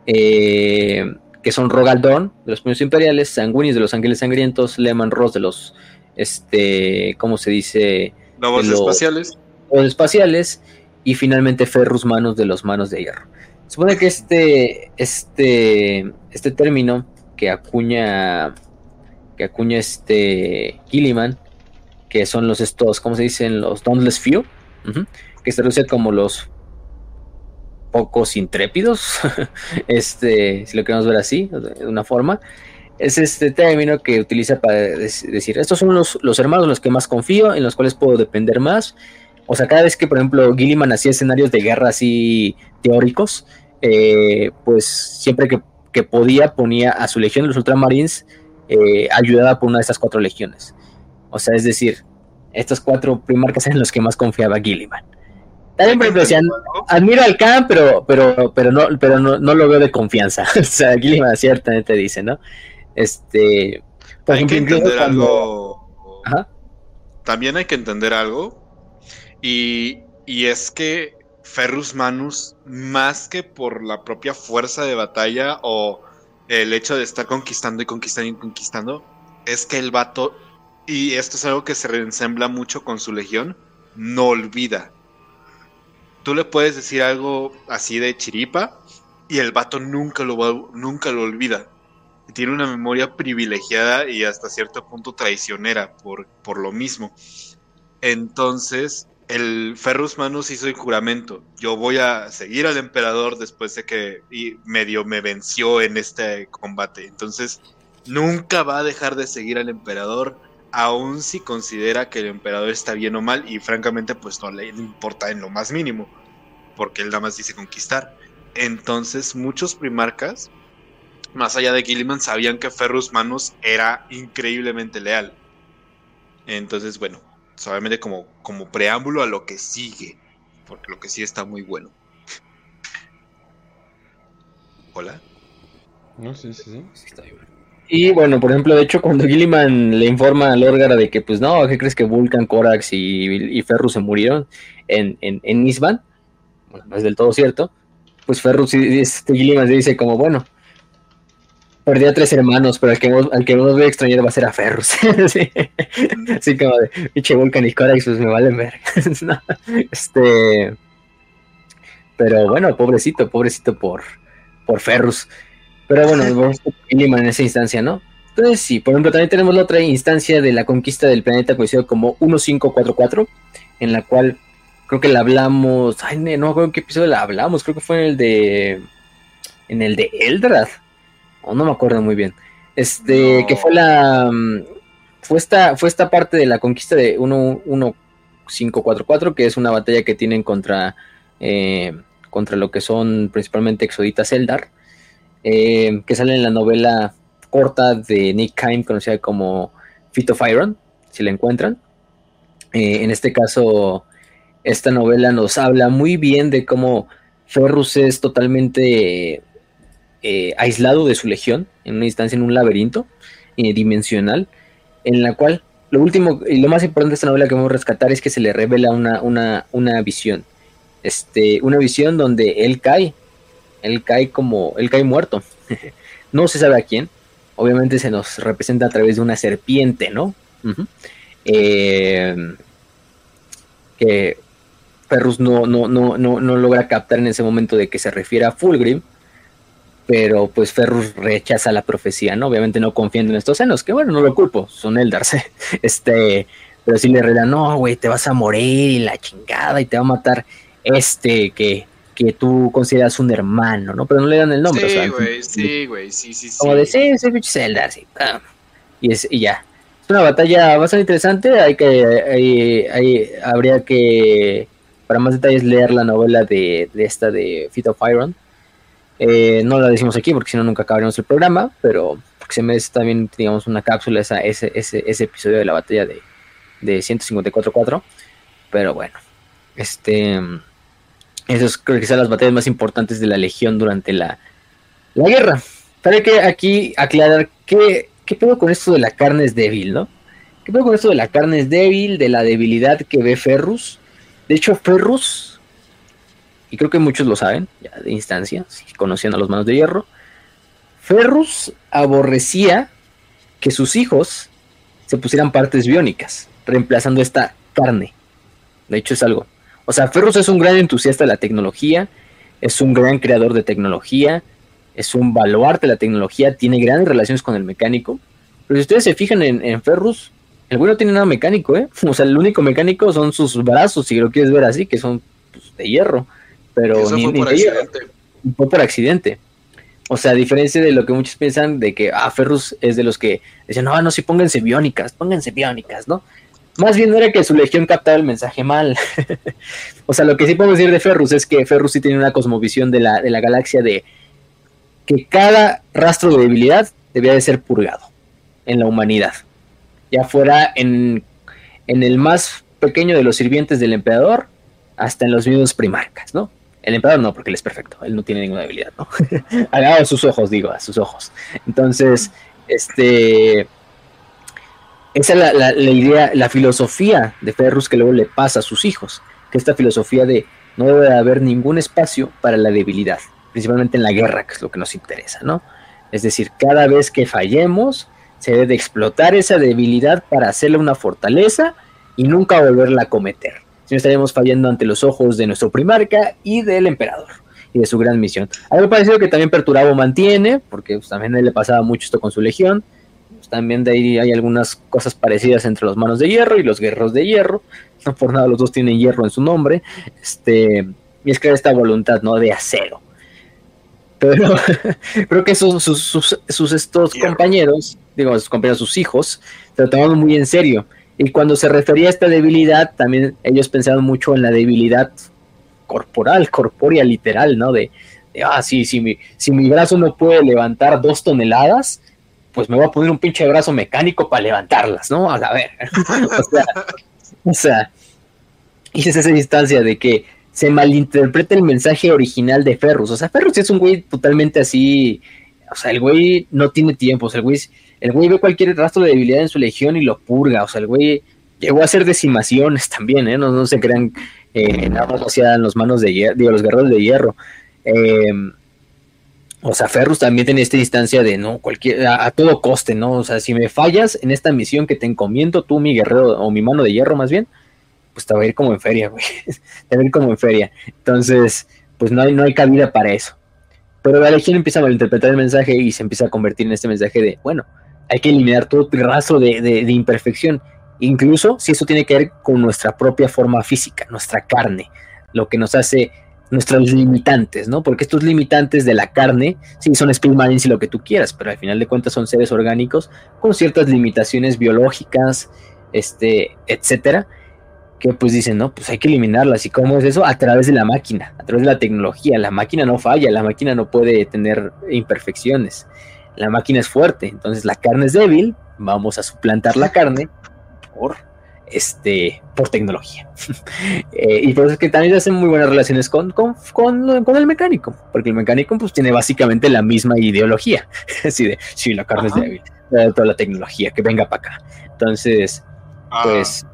eh, que son Rogaldón, de los puños imperiales, Sanguinis, de los ángeles sangrientos, Lehman Ross, de los, este, ¿cómo se dice? Lobos espaciales. Los espaciales y finalmente Ferrus Manos de los Manos de Hierro. Supone que este, este, este término que acuña, que acuña este Gilliman, que son los estos, ¿cómo se dicen? Los Dauntless Few, que se traduce como los pocos intrépidos, este, si lo queremos ver así, de una forma, es este término que utiliza para decir, estos son los, los hermanos en los que más confío, en los cuales puedo depender más, o sea, cada vez que, por ejemplo, Gilliman hacía escenarios de guerra así teóricos, eh, pues siempre que, podía ponía a su legión de los Ultramarines eh, ayudada por una de estas cuatro legiones. O sea, es decir, estos cuatro primarcas en los que más confiaba Gilliman. También, por ejemplo, admiro al Khan, pero, pero, pero, no, pero no, lo veo de confianza. o sea, Gilliman ciertamente dice, ¿no? Este. hay que entender algo. También hay que entender algo y, es que Ferrus Manus, más que por la propia fuerza de batalla o el hecho de estar conquistando y conquistando y conquistando, es que el vato, y esto es algo que se reensembla mucho con su legión, no olvida. Tú le puedes decir algo así de chiripa y el vato nunca lo, va, nunca lo olvida. Tiene una memoria privilegiada y hasta cierto punto traicionera por, por lo mismo. Entonces, el Ferrus Manus hizo el juramento. Yo voy a seguir al emperador después de que medio me venció en este combate. Entonces, nunca va a dejar de seguir al emperador, aun si considera que el emperador está bien o mal. Y francamente, pues no le importa en lo más mínimo, porque él nada más dice conquistar. Entonces, muchos primarcas, más allá de Gilliman, sabían que Ferrus Manus era increíblemente leal. Entonces, bueno, solamente como, como preámbulo a lo que sigue, porque lo que sí está muy bueno. Hola. No, sí, sí, sí. Y bueno, por ejemplo, de hecho, cuando Gilliman le informa a Lorgar de que, pues no, ¿qué crees que Vulcan, Corax y, y Ferrus se murieron en, en, en Nisban? Bueno, no es del todo cierto. Pues Ferrus y este Gilliman dice como, bueno, Perdí a tres hermanos, pero al que, al que voy a extrañar va a ser a Ferrus. sí. Así como de pinche Vulcan y Corax, pues me valen ver. este. Pero bueno, pobrecito, pobrecito por, por Ferrus. Pero bueno, vamos a en esa instancia, ¿no? Entonces, sí, por ejemplo, también tenemos la otra instancia de la conquista del planeta conocido como 1544, en la cual creo que la hablamos. Ay, no me acuerdo en qué episodio la hablamos, creo que fue en el de. En el de Eldrad o no me acuerdo muy bien. Este, que fue la. Mm, fue esta, fue esta parte de la conquista de 1544, que es una batalla que tienen contra. Eh, contra lo que son principalmente exoditas Eldar. Eh, que sale en la novela corta de Nick Kime, conocida como Feet of Iron, si la encuentran. Eh, en este caso, esta novela nos habla muy bien de cómo Ferrus es totalmente eh, aislado de su legión, en una instancia en un laberinto dimensional, en la cual lo último y lo más importante de esta novela que vamos a rescatar es que se le revela una, una, una visión. este, una visión donde él cae, él cae como, él cae muerto. no se sabe a quién, obviamente se nos representa a través de una serpiente, ¿no? Eh, que Ferrus no, no, no, no, no logra captar en ese momento de que se refiere a Fulgrim, pero pues Ferrus rechaza la profecía, ¿no? Obviamente no confiando en estos senos, que bueno, no lo culpo, son Eldars, este, pero sí le reda, no, güey, te vas a morir y la chingada y te va a matar este que, que tú consideras un hermano, ¿no? Pero no le dan el nombre. Sí, güey, sí, güey, sí, sí, sí. Como de, sí, sí, Zelda, sí. Y, es, y ya. Es una batalla bastante interesante, hay que, hay, habría que, para más detalles, leer la novela de, de esta de Feet of Iron. Eh, no la decimos aquí porque si no nunca acabaremos el programa, pero porque se merece también, digamos, una cápsula esa, ese, ese, ese episodio de la batalla de, de 154.4. Pero bueno, este esos creo que son las batallas más importantes de la Legión durante la, la guerra. Pero que aquí aclarar qué, qué pedo con esto de la carne es débil, ¿no? ¿Qué pedo con esto de la carne es débil, de la debilidad que ve Ferrus? De hecho, Ferrus, y creo que muchos lo saben, ya de instancia, si conocían a los manos de hierro, Ferrus aborrecía que sus hijos se pusieran partes biónicas, reemplazando esta carne. De hecho, es algo o sea, Ferrus es un gran entusiasta de la tecnología, es un gran creador de tecnología, es un baluarte de la tecnología, tiene grandes relaciones con el mecánico. Pero si ustedes se fijan en, Ferrus, el güey no tiene nada mecánico, ¿eh? O sea, el único mecánico son sus brazos, si lo quieres ver así, que son pues, de hierro. Pero Eso fue por accidente. Fue por accidente. O sea, a diferencia de lo que muchos piensan de que, ah, Ferrus es de los que dicen, no, no, sí, pónganse biónicas, pónganse biónicas, ¿no? Más bien era que su legión captaba el mensaje mal. o sea, lo que sí podemos decir de Ferrus es que Ferrus sí tiene una cosmovisión de la, de la galaxia de que cada rastro de debilidad debía de ser purgado en la humanidad. Ya fuera en, en el más pequeño de los sirvientes del emperador, hasta en los mismos primarcas, ¿no? El emperador no, porque él es perfecto, él no tiene ninguna debilidad, ¿no? a sus ojos, digo, a sus ojos. Entonces, este esa es la, idea, la filosofía de Ferrus que luego le pasa a sus hijos, que esta filosofía de no debe haber ningún espacio para la debilidad, principalmente en la guerra, que es lo que nos interesa, ¿no? Es decir, cada vez que fallemos, se debe de explotar esa debilidad para hacerle una fortaleza y nunca volverla a cometer. Si no estaríamos fallando ante los ojos de nuestro primarca y del emperador y de su gran misión. Algo parecido que también Perturabo mantiene, porque pues, también le pasaba mucho esto con su legión, también de ahí hay algunas cosas parecidas entre los manos de hierro y los guerreros de hierro. No por nada los dos tienen hierro en su nombre. Este, y es que esta voluntad, ¿no? De acero. Pero creo que sus, sus, estos compañeros, digo, sus compañeros, sus hijos, se lo tomaron muy en serio. Y cuando se refería a esta debilidad, también ellos pensaban mucho en la debilidad corporal, corpórea, literal, ¿no? De, ah, sí, si mi, si mi brazo no puede levantar dos toneladas, pues me voy a poner un pinche brazo mecánico para levantarlas, ¿no? A ver. o sea, o esa distancia de que se malinterpreta el mensaje original de Ferrus. O sea, Ferrus es un güey totalmente así. O sea, el güey no tiene tiempo. O sea, el güey, el güey ve cualquier rastro de debilidad en su legión y lo purga. O sea, el güey llegó a hacer decimaciones también, ¿eh? No, no se crean eh, nada más hacían los manos de hierro, digo, los guerreros de hierro. Eh, o sea, Ferrus también tiene esta distancia de no, cualquier, a, todo coste, ¿no? O sea, si me fallas en esta misión que te encomiendo tú, mi guerrero, o mi mano de hierro más bien, pues te va a ir como en feria, güey. te va a ir como en feria. Entonces, pues no hay, no hay cabida para eso. Pero la Legión empieza a malinterpretar el mensaje y se empieza a convertir en este mensaje de, bueno, hay que eliminar todo rastro de imperfección. Incluso si eso tiene que ver con nuestra propia forma física, nuestra carne, lo que nos hace nuestros limitantes, ¿no? Porque estos limitantes de la carne, sí, son Space Marines y lo que tú quieras, pero al final de cuentas son seres orgánicos con ciertas limitaciones biológicas, este, etcétera, que pues dicen, no, pues hay que eliminarlas. ¿Y cómo es eso? A través de la máquina, a través de la tecnología. La máquina no falla, la máquina no puede tener imperfecciones. La máquina es fuerte, entonces la carne es débil, vamos a suplantar la carne por este, por tecnología. Eh, y por eso es que también hacen muy buenas relaciones con, con, con, el mecánico, porque el mecánico pues tiene básicamente la misma ideología, así de, si la carne es débil, toda la tecnología, que venga para acá. Entonces, ah. pues,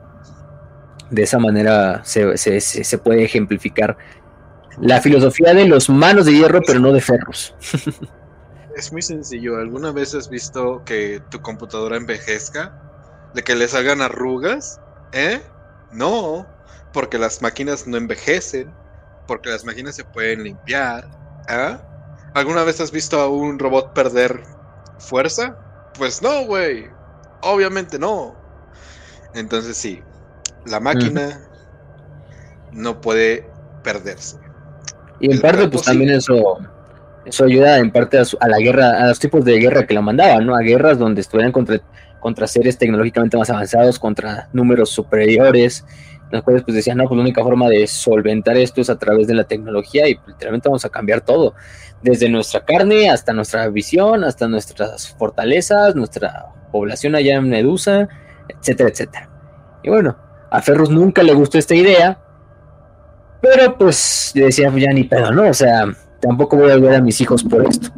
de esa manera se, se, se puede ejemplificar la filosofía de los manos de hierro, pero no de ferros. Es muy sencillo. ¿Alguna vez has visto que tu computadora envejezca? ¿De que le salgan arrugas? ¿Eh? No, porque las máquinas no envejecen, porque las máquinas se pueden limpiar. ¿eh? ¿Alguna vez has visto a un robot perder fuerza? Pues no, güey. Obviamente no. Entonces sí, la máquina no puede perderse. Y en parte, pues también eso, eso ayuda en parte a, la guerra, a los tipos de guerra que la mandaban, ¿no? A guerras donde estuvieran contra, contra seres tecnológicamente más avanzados, contra números superiores, las cuales pues decían, no, pues la única forma de solventar esto es a través de la tecnología y literalmente vamos a cambiar todo, desde nuestra carne hasta nuestra visión, hasta nuestras fortalezas, nuestra población allá en Medusa, etcétera, etcétera. Y bueno, a Ferrus nunca le gustó esta idea, pero pues yo decía, pues ya ni pedo, ¿no? O sea, tampoco voy a ver a mis hijos por esto.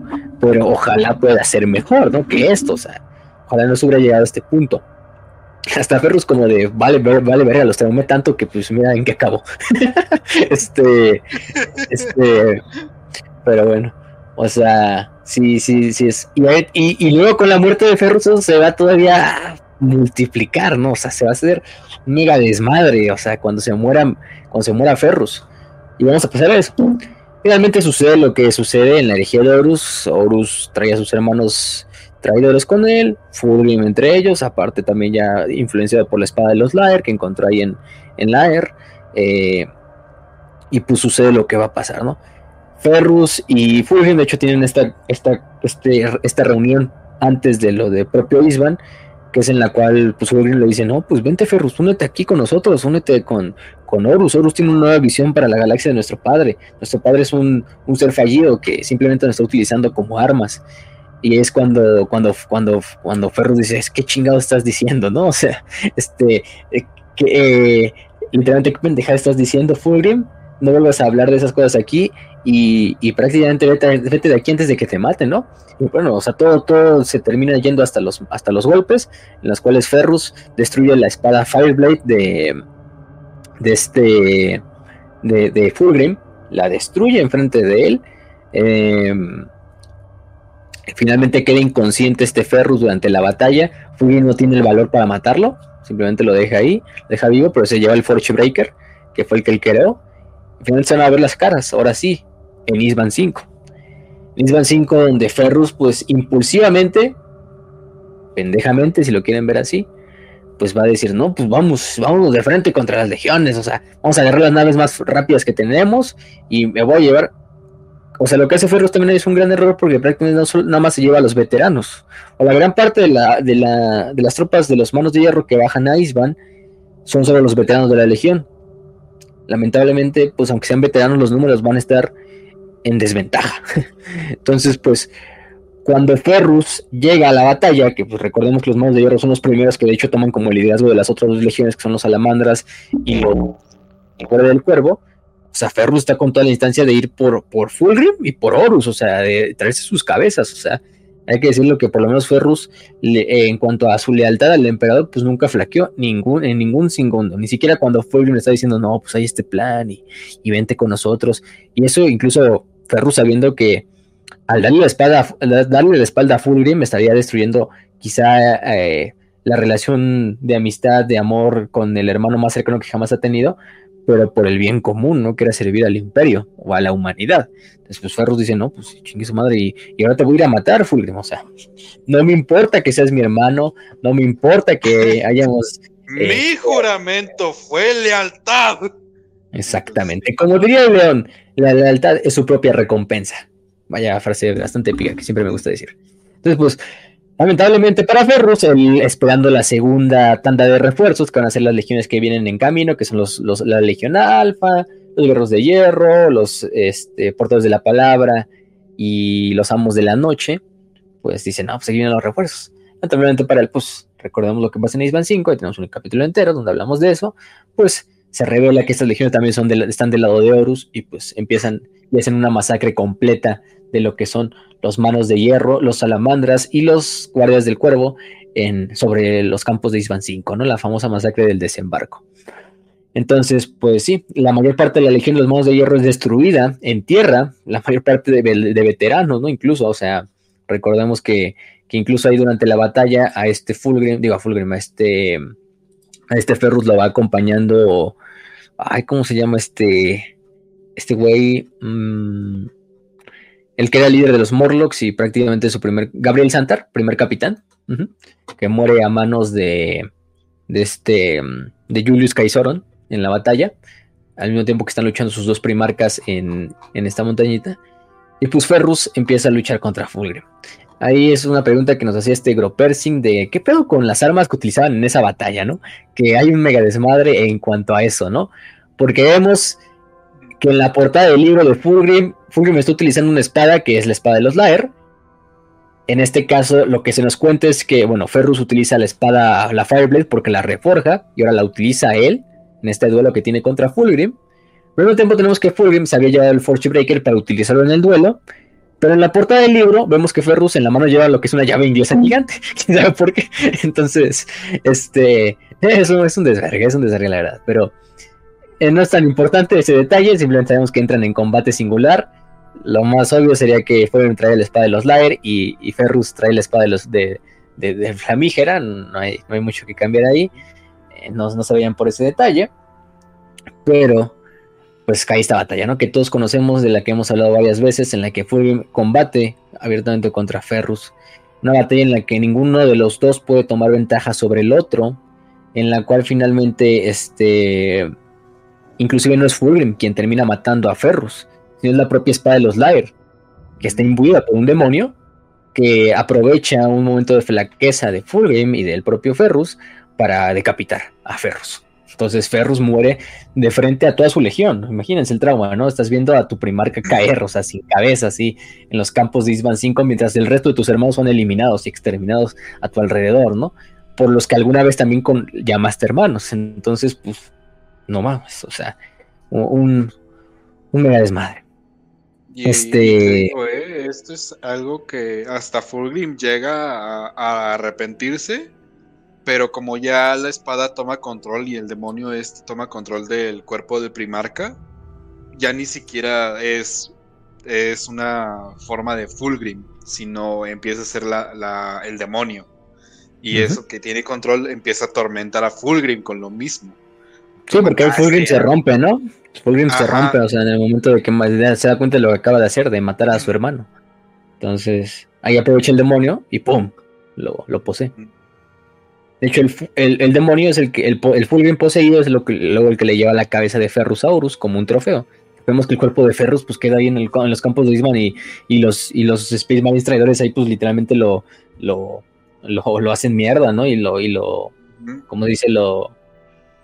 Pero ojalá pueda ser mejor, ¿no? Que esto, o sea, ojalá no se hubiera llegado a este punto. Hasta Ferrus como de, vale, vale, verga, los traumé tanto que pues mira en qué acabo. este, este, pero bueno, o sea, sí, sí, sí es. Y, luego con la muerte de Ferrus eso se va todavía a multiplicar, ¿no? O sea, se va a hacer mega desmadre, o sea, cuando se mueran cuando se muera Ferrus. Y vamos a pasar a eso. Finalmente sucede lo que sucede en la herejía de Horus. Horus trae a sus hermanos traidores con él, Fulgrim entre ellos, aparte también ya influenciado por la espada de los Laer que encontró ahí en, en Laer. Eh, y pues sucede lo que va a pasar, ¿no? Ferrus y Fulgrim de hecho tienen esta, esta, este, esta reunión antes de lo de propio Isban que es en la cual pues Wolverine le dice, no, pues vente Ferrus, únete aquí con nosotros, únete con, con Horus, Horus tiene una nueva visión para la galaxia de nuestro padre, nuestro padre es un, un ser fallido que simplemente nos está utilizando como armas, y es cuando, cuando, cuando, cuando Ferrus dice, es que chingado estás diciendo, ¿no? O sea, este, eh, que, eh, literalmente, ¿qué pendejada estás diciendo, Fulgrim? No vuelvas a hablar de esas cosas aquí, y, prácticamente vete, de aquí antes de que te maten, ¿no? Y bueno, o sea, todo, todo se termina yendo hasta los, hasta los golpes, en los cuales Ferrus destruye la espada Fireblade de, de este, de, de Fulgrim, la destruye enfrente de él. Em, finalmente queda inconsciente este Ferrus durante la batalla. Fulgrim no tiene el valor para matarlo, simplemente lo deja ahí, lo deja vivo, pero se lleva el Forge Breaker, que fue el que él creó. Finalmente se van a ver las caras, ahora sí, en Isban 5. En Isban 5 donde Ferrus pues impulsivamente, pendejamente si lo quieren ver así, pues va a decir, no, pues vamos, vamos de frente contra las legiones, o sea, vamos a agarrar las naves más rápidas que tenemos y me voy a llevar... O sea, lo que hace Ferrus también es un gran error porque prácticamente no nada más se lleva a los veteranos. O la gran parte de, la, de, la, de las tropas de los manos de hierro que bajan a Isban son solo los veteranos de la legión. Lamentablemente, pues aunque sean veteranos, los números van a estar en desventaja. Entonces, pues, cuando Ferrus llega a la batalla, que pues recordemos que los manos de hierro son los primeros que de hecho toman como el liderazgo de las otras dos legiones, que son los salamandras y los el del cuervo, o sea, Ferrus está con toda la instancia de ir por, por Fulgrim y por Horus, o sea, de traerse sus cabezas, o sea, hay que decirlo que por lo menos Ferrus, eh, en cuanto a su lealtad al emperador, pues nunca flaqueó ningún, en ningún segundo. Ni siquiera cuando Fulgrim le está diciendo, no, pues hay este plan y, y, vente con nosotros. Y eso incluso Ferrus sabiendo que al darle la, espada, darle la espalda a Fulgrim estaría destruyendo quizá eh, la relación de amistad, de amor con el hermano más cercano que jamás ha tenido, pero por el bien común, no quiere servir al imperio o a la humanidad. Entonces, pues Ferrus dice, no, pues chingue su madre, y, ahora te voy a ir a matar, Fulgrim. O sea, no me importa que seas mi hermano, no me importa que hayamos. mi eh, juramento fue lealtad. Exactamente. Como diría el león, la lealtad es su propia recompensa. Vaya frase bastante épica que siempre me gusta decir. Entonces, pues, lamentablemente para Ferrus, esperando la segunda tanda de refuerzos que van a ser las legiones que vienen en camino, que son los, la Legión Alfa, los Guerreros de Hierro, los este, Portadores de la Palabra y los Amos de la Noche, pues dicen, no, pues aquí vienen los refuerzos. Lamentablemente para él, pues, recordemos lo que pasa en Isban 5, ahí tenemos un capítulo entero donde hablamos de eso, pues se revela que estas legiones también son están del lado de Horus y pues empiezan y hacen una masacre completa de lo que son los manos de hierro, los salamandras y los guardias del cuervo en, sobre los campos de Isban 5, ¿no? La famosa masacre del desembarco. Entonces, pues sí, la mayor parte de la Legión de los Manos de Hierro es destruida en tierra, la mayor parte de, veteranos, ¿no? Incluso, o sea, recordemos que, que, incluso ahí durante la batalla a este Fulgrim, digo a Fulgrim, a este, a este Ferrus lo va acompañando, ay, ¿cómo se llama este, este güey? Mm, el que era líder de los Morlocks y prácticamente su primer, Gabriel Santar, primer capitán, que muere a manos de, de este, de Julius Caisoron en la batalla, al mismo tiempo que están luchando sus dos primarcas en, esta montañita. Y pues Ferrus empieza a luchar contra Fulgrim. Ahí es una pregunta que nos hacía este Gropersing de qué pedo con las armas que utilizaban en esa batalla, ¿no? Que hay un mega desmadre en cuanto a eso, ¿no? Porque vemos que en la portada del libro de Fulgrim, Fulgrim está utilizando una espada que es la espada de los Laer. En este caso, lo que se nos cuenta es que, bueno, Ferrus utiliza la espada, la Fireblade, porque la reforja y ahora la utiliza él en este duelo que tiene contra Fulgrim. Al mismo tiempo tenemos que Fulgrim se había llevado el Forge Breaker para utilizarlo en el duelo. Pero en la portada del libro vemos que Ferrus en la mano lleva lo que es una llave inglesa gigante. ¿Quién sabe por qué? Entonces, este, es un, es un desvergue, es un desvergue la verdad. Pero eh, no es tan importante ese detalle, simplemente sabemos que entran en combate singular. Lo más obvio sería que Fulgrim trae la espada de los Lair y, Ferrus trae la espada de los de, Flamígera. No hay, no hay mucho que cambiar ahí. Eh, no, no se veían por ese detalle. Pero, pues cae esta batalla, ¿no? Que todos conocemos, de la que hemos hablado varias veces, en la que fue combate abiertamente contra Ferrus. Una batalla en la que ninguno de los dos puede tomar ventaja sobre el otro, en la cual finalmente, este, inclusive no es Fulgrim quien termina matando a Ferrus, sino es la propia espada de los Lair, que está imbuida por un demonio que aprovecha un momento de flaqueza de Fulgrim y del propio Ferrus para decapitar a Ferrus. Entonces Ferrus muere de frente a toda su legión. Imagínense el trauma, ¿no? Estás viendo a tu primarca caer, o sea, sin cabeza, así, en los campos de Isban 5, mientras el resto de tus hermanos son eliminados y exterminados a tu alrededor, ¿no? Por los que alguna vez también con, llamaste hermanos. Entonces, pues, no mames, o sea, un, un mega desmadre. este... Eh, esto es algo que hasta Fulgrim llega a arrepentirse pero como ya la espada toma control y el demonio este toma control del cuerpo del primarca, ya ni siquiera es, es una forma de Fulgrim, sino empieza a ser la, el demonio. Y eso que tiene control empieza a atormentar a Fulgrim con lo mismo. Sí, porque el Fulgrim se rompe, ¿no? Fulgrim se rompe, o sea, en el momento de que se da cuenta de lo que acaba de hacer, de matar a su hermano. Entonces, ahí aprovecha el demonio y ¡pum! Lo, lo posee. De hecho, el, demonio es el que el, el Fulgrim poseído es lo que, luego el que le lleva la cabeza de Ferrusaurus como un trofeo. Vemos que el cuerpo de Ferrus pues queda ahí en, los campos de Isman y, los, y los Space Marines traidores ahí pues literalmente lo, lo, lo, hacen mierda, ¿no? Y lo, y lo, como dice, lo,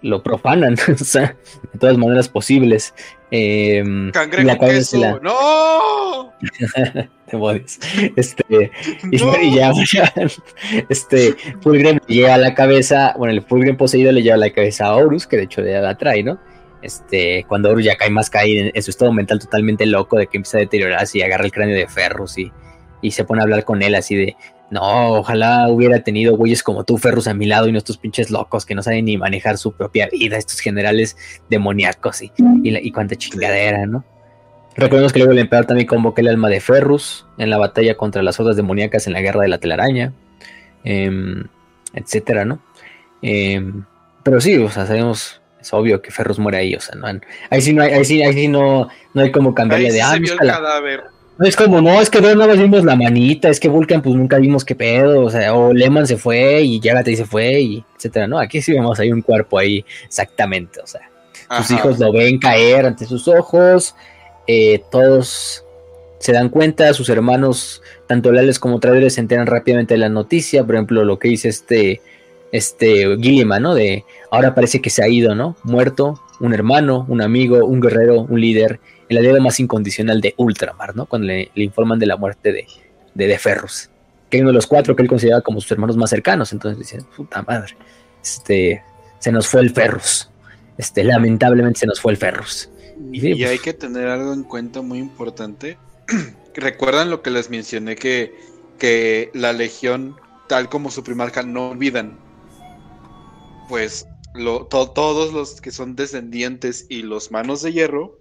lo profanan, o sea, de todas maneras posibles. Eh, Cangrejo queso, la... ¡no! Este, y, ya, este, Fulgrim le lleva la cabeza, bueno, el Fulgrim poseído le lleva la cabeza a Horus, que de hecho ya la trae, ¿no? Este, cuando Horus ya cae más caído en, su estado mental totalmente loco de que empieza a deteriorarse y agarra el cráneo de Ferrus y, y se pone a hablar con él así de, no, ojalá hubiera tenido güeyes como tú, Ferrus, a mi lado y no estos pinches locos que no saben ni manejar su propia vida, estos generales demoníacos y, y, cuánta chingadera, ¿no? Recordemos que luego el emperador también convocó el alma de Ferrus en la batalla contra las hordas demoníacas en la guerra de la telaraña, em, etcétera, ¿no? Em, pero sí, o sea, sabemos, es obvio que Ferrus muere ahí, o sea, no, ahí sí no hay, ahí sí, ahí sí no, no hay como cambiarle de ah, cadáver es como, no, es que no nada vimos la manita, es que Vulcan pues nunca vimos qué pedo, o sea, o Lehman se fue y Yagata se fue y etcétera, ¿no? Aquí sí vemos ahí un cuerpo ahí exactamente, o sea, sus hijos lo ven caer ante sus ojos, eh, todos se dan cuenta, sus hermanos, tanto leales como traidores, se enteran rápidamente de la noticia, por ejemplo, lo que dice este, este ¿no? De, ahora parece que se ha ido, ¿no? Muerto, un hermano, un amigo, un guerrero, un líder, el aliado más incondicional de Ultramar, ¿no? Cuando le, informan de la muerte de, de, Ferrus, que es uno de los cuatro que él consideraba como sus hermanos más cercanos. Entonces dicen, puta madre, este, se nos fue el Ferrus. Este, lamentablemente se nos fue el Ferrus. Y, pues, hay que tener algo en cuenta muy importante. Recuerdan lo que les mencioné que, que la legión, tal como su primarca, no olvidan. Pues todos los que son descendientes y los manos de hierro,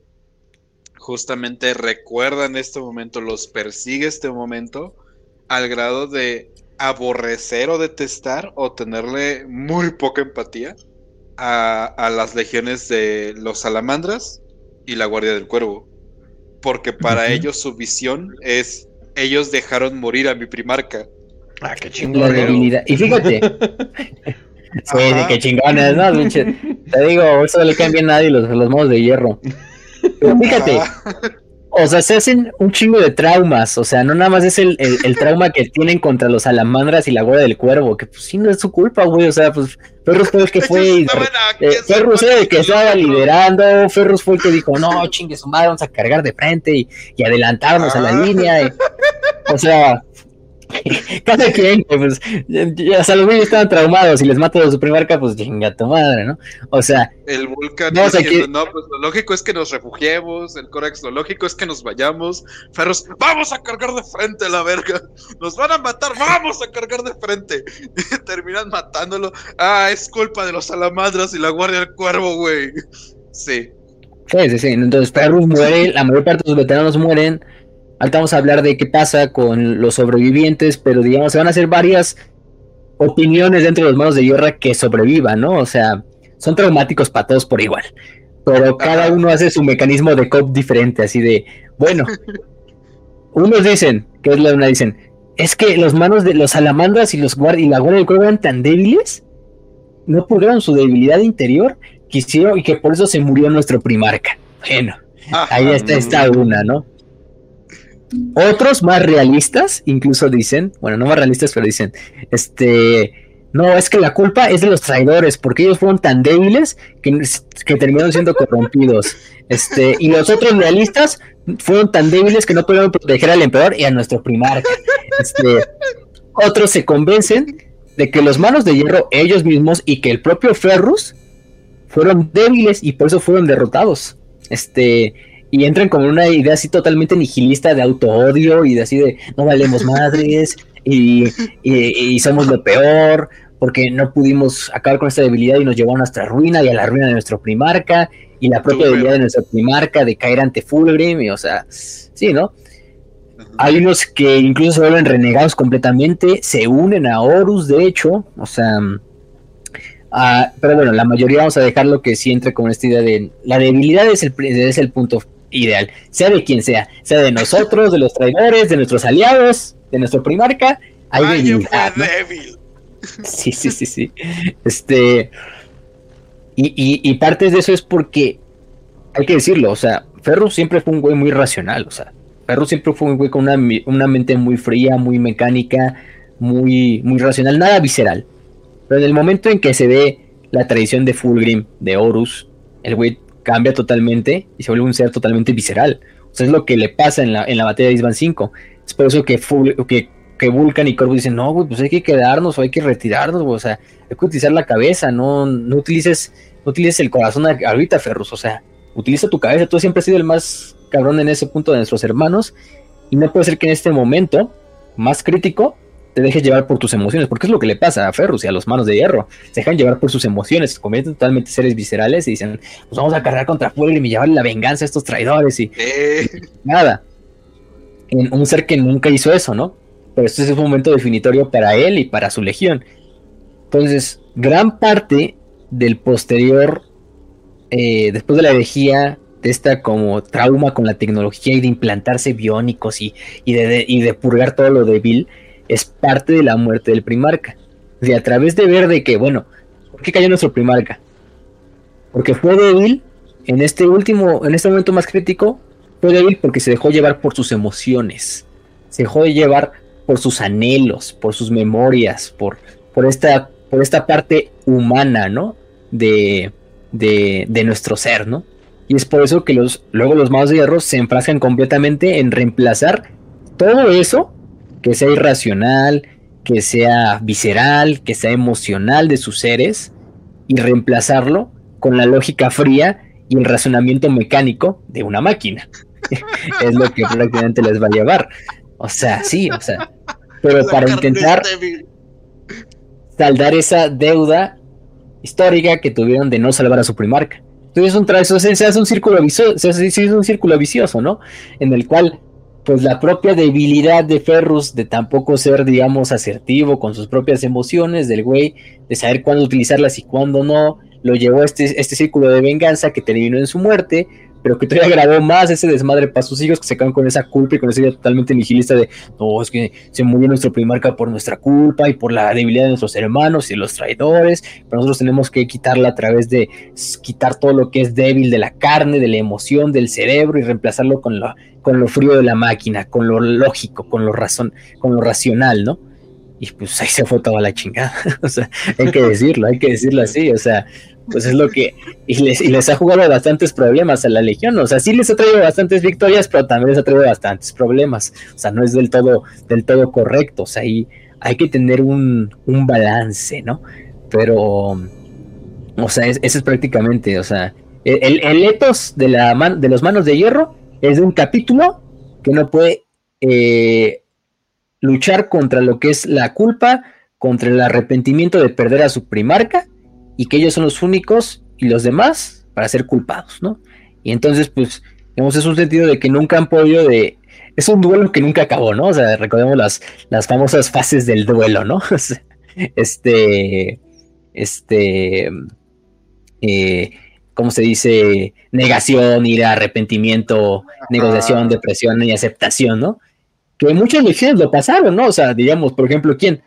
justamente recuerdan este momento, los persigue este momento, al grado de aborrecer o detestar o tenerle muy poca empatía a, las legiones de los salamandras y la Guardia del Cuervo. Porque para ellos su visión es, ellos dejaron morir a mi primarca. Ah, qué chingón. Y fíjate. sí, qué chingones, ¿no? Te digo, eso le caen bien nadie los, los modos de hierro. Pero fíjate, o sea, se hacen un chingo de traumas. O sea, no nada más es el, el, trauma que tienen contra los salamandras y la guardia del cuervo, que pues sí no es su culpa, güey. O sea, pues Ferrus fue el que fue. Eh, Ferrus era el que estaba liderando. Ferrus fue el que dijo, no, chingue su madre, vamos a cargar de frente y, y adelantarnos a la ah. línea. o sea, Cada quien, pues, ya, o los niños estaban traumados y les mata a su primarca, pues chinga tu madre, ¿no? O sea, el Vulcan no, no, pues lo lógico es que nos refugiemos, el Corex, lo lógico es que nos vayamos, Ferros, vamos a cargar de frente la verga, nos van a matar, vamos a cargar de frente, terminan matándolo, ah, es culpa de los salamandras y la guardia del cuervo, güey, sí. Sí, sí, sí, entonces Ferrus muere, la mayor parte de los veteranos mueren, Ahorita vamos a hablar de qué pasa con los sobrevivientes, pero digamos, se van a hacer varias opiniones dentro de los manos de guerra que sobrevivan, ¿no? O sea, son traumáticos para todos por igual. Pero cada uno hace su mecanismo de cop diferente, así de, bueno, unos dicen, que es la una, dicen, es que los manos de los salamandras y los guardias y la guardia del cuervo eran tan débiles, no pudieron su debilidad interior, quisieron y que por eso se murió nuestro primarca. Bueno, ahí está esta una, ¿no? Otros más realistas incluso dicen, bueno, no más realistas, pero dicen, este, no, es que la culpa es de los traidores, porque ellos fueron tan débiles que, que terminaron siendo corrompidos. Este, y los otros realistas fueron tan débiles que no pudieron proteger al emperador y a nuestro primarca. Este, otros se convencen de que los manos de hierro, ellos mismos y que el propio Ferrus fueron débiles y por eso fueron derrotados. Este, y entran como una idea así totalmente nihilista de auto-odio y de así de no valemos madres y, y, somos lo peor porque no pudimos acabar con esta debilidad y nos llevó a nuestra ruina y a la ruina de nuestro primarca y la propia debilidad de nuestra primarca de caer ante Fulgrim y o sea, sí, ¿no? Hay unos que incluso se vuelven renegados completamente, se unen a Horus, de hecho, o sea, pero bueno, la mayoría vamos a dejarlo que sí entre con esta idea de la debilidad es el, es el punto ideal, sea de quien sea, sea de nosotros, de los traidores, de nuestros aliados, de nuestro primarca, hay debilidad. Sí, sí, sí, sí. Este. Y, parte de eso es porque, hay que decirlo, o sea, Ferro siempre fue un güey muy racional, o sea, Ferro siempre fue un güey con una, una mente muy fría, muy mecánica, muy, muy racional, nada visceral. Pero en el momento en que se ve la tradición de Fulgrim, de Horus, el güey cambia totalmente y se vuelve un ser totalmente visceral. O sea, es lo que le pasa en la, en la batalla de Isban 5. Es por eso que, que, que Vulcan y Corvus dicen, no, güey, pues hay que quedarnos o hay que retirarnos, o sea, hay que utilizar la cabeza, no, no utilices, no utilices el corazón ahorita, Ferrus, o sea, utiliza tu cabeza, tú siempre has sido el más cabrón en ese punto de nuestros hermanos, y no puede ser que en este momento más crítico te dejes llevar por tus emociones, porque es lo que le pasa a Ferrus y a los manos de hierro. Se dejan llevar por sus emociones, se convierten totalmente seres viscerales y dicen, pues vamos a cargar contra Fulgrim y llevarle la venganza a estos traidores y eh. nada. En un ser que nunca hizo eso, ¿no? Pero este es un momento definitorio para él y para su legión. Entonces, gran parte del posterior, eh, después de la herejía, de esta como trauma con la tecnología y de implantarse biónicos y, de, y de purgar todo lo débil, es parte de la muerte del primarca. Y a través de ver de que, bueno, ¿por qué cayó nuestro primarca? Porque fue débil en este último, en este momento más crítico, fue débil porque se dejó llevar por sus emociones, se dejó llevar por sus anhelos, por sus memorias, por, por, esta, por esta parte humana, ¿no? De, de, de nuestro ser, ¿no? Y es por eso que los, luego los magos de hierro se enfrascan completamente en reemplazar todo eso que sea irracional, que sea visceral, que sea emocional de sus seres y reemplazarlo con la lógica fría y el razonamiento mecánico de una máquina. es lo que prácticamente les va a llevar. O sea, sí, o sea. Pero para intentar saldar esa deuda histórica que tuvieron de no salvar a su primarca. Entonces un se, hace un círculo vicioso, se hace un círculo vicioso, ¿no? En el cual pues la propia debilidad de Ferrus de tampoco ser, digamos, asertivo con sus propias emociones, del güey, de saber cuándo utilizarlas y cuándo no, lo llevó a este, este círculo de venganza que terminó en su muerte, pero que todavía agravó más ese desmadre para sus hijos que se quedan con esa culpa y con esa idea totalmente nihilista de no, es que se murió nuestro primarca por nuestra culpa y por la debilidad de nuestros hermanos y los traidores, pero nosotros tenemos que quitarla a través de quitar todo lo que es débil de la carne, de la emoción, del cerebro y reemplazarlo con lo, con lo frío de la máquina, con lo lógico, con lo razón, con lo racional, ¿no? Y pues ahí se fue toda la chingada. o sea, hay que decirlo, hay que decirlo así. O sea, pues es lo que. Y les, y les ha jugado bastantes problemas a la Legión. O sea, sí les ha traído bastantes victorias, pero también les ha traído bastantes problemas. O sea, no es del todo, del todo correcto. O sea, hay que tener un, un balance, ¿no? Pero. O sea, ese es prácticamente. O sea, el, el etos de, la de los manos de hierro es de un capítulo que no puede. Eh, luchar contra lo que es la culpa, contra el arrepentimiento de perder a su primarca y que ellos son los únicos y los demás para ser culpados, ¿no? Y entonces, pues, digamos, es un sentido de que nunca han podido de... Es un duelo que nunca acabó, ¿no? O sea, recordemos las, las famosas fases del duelo, ¿no? este, este, eh, ¿cómo se dice? Negación, ira, arrepentimiento, negociación, depresión y aceptación, ¿no? Que muchas legiones lo pasaron, ¿no? O sea, digamos, por ejemplo, ¿quién?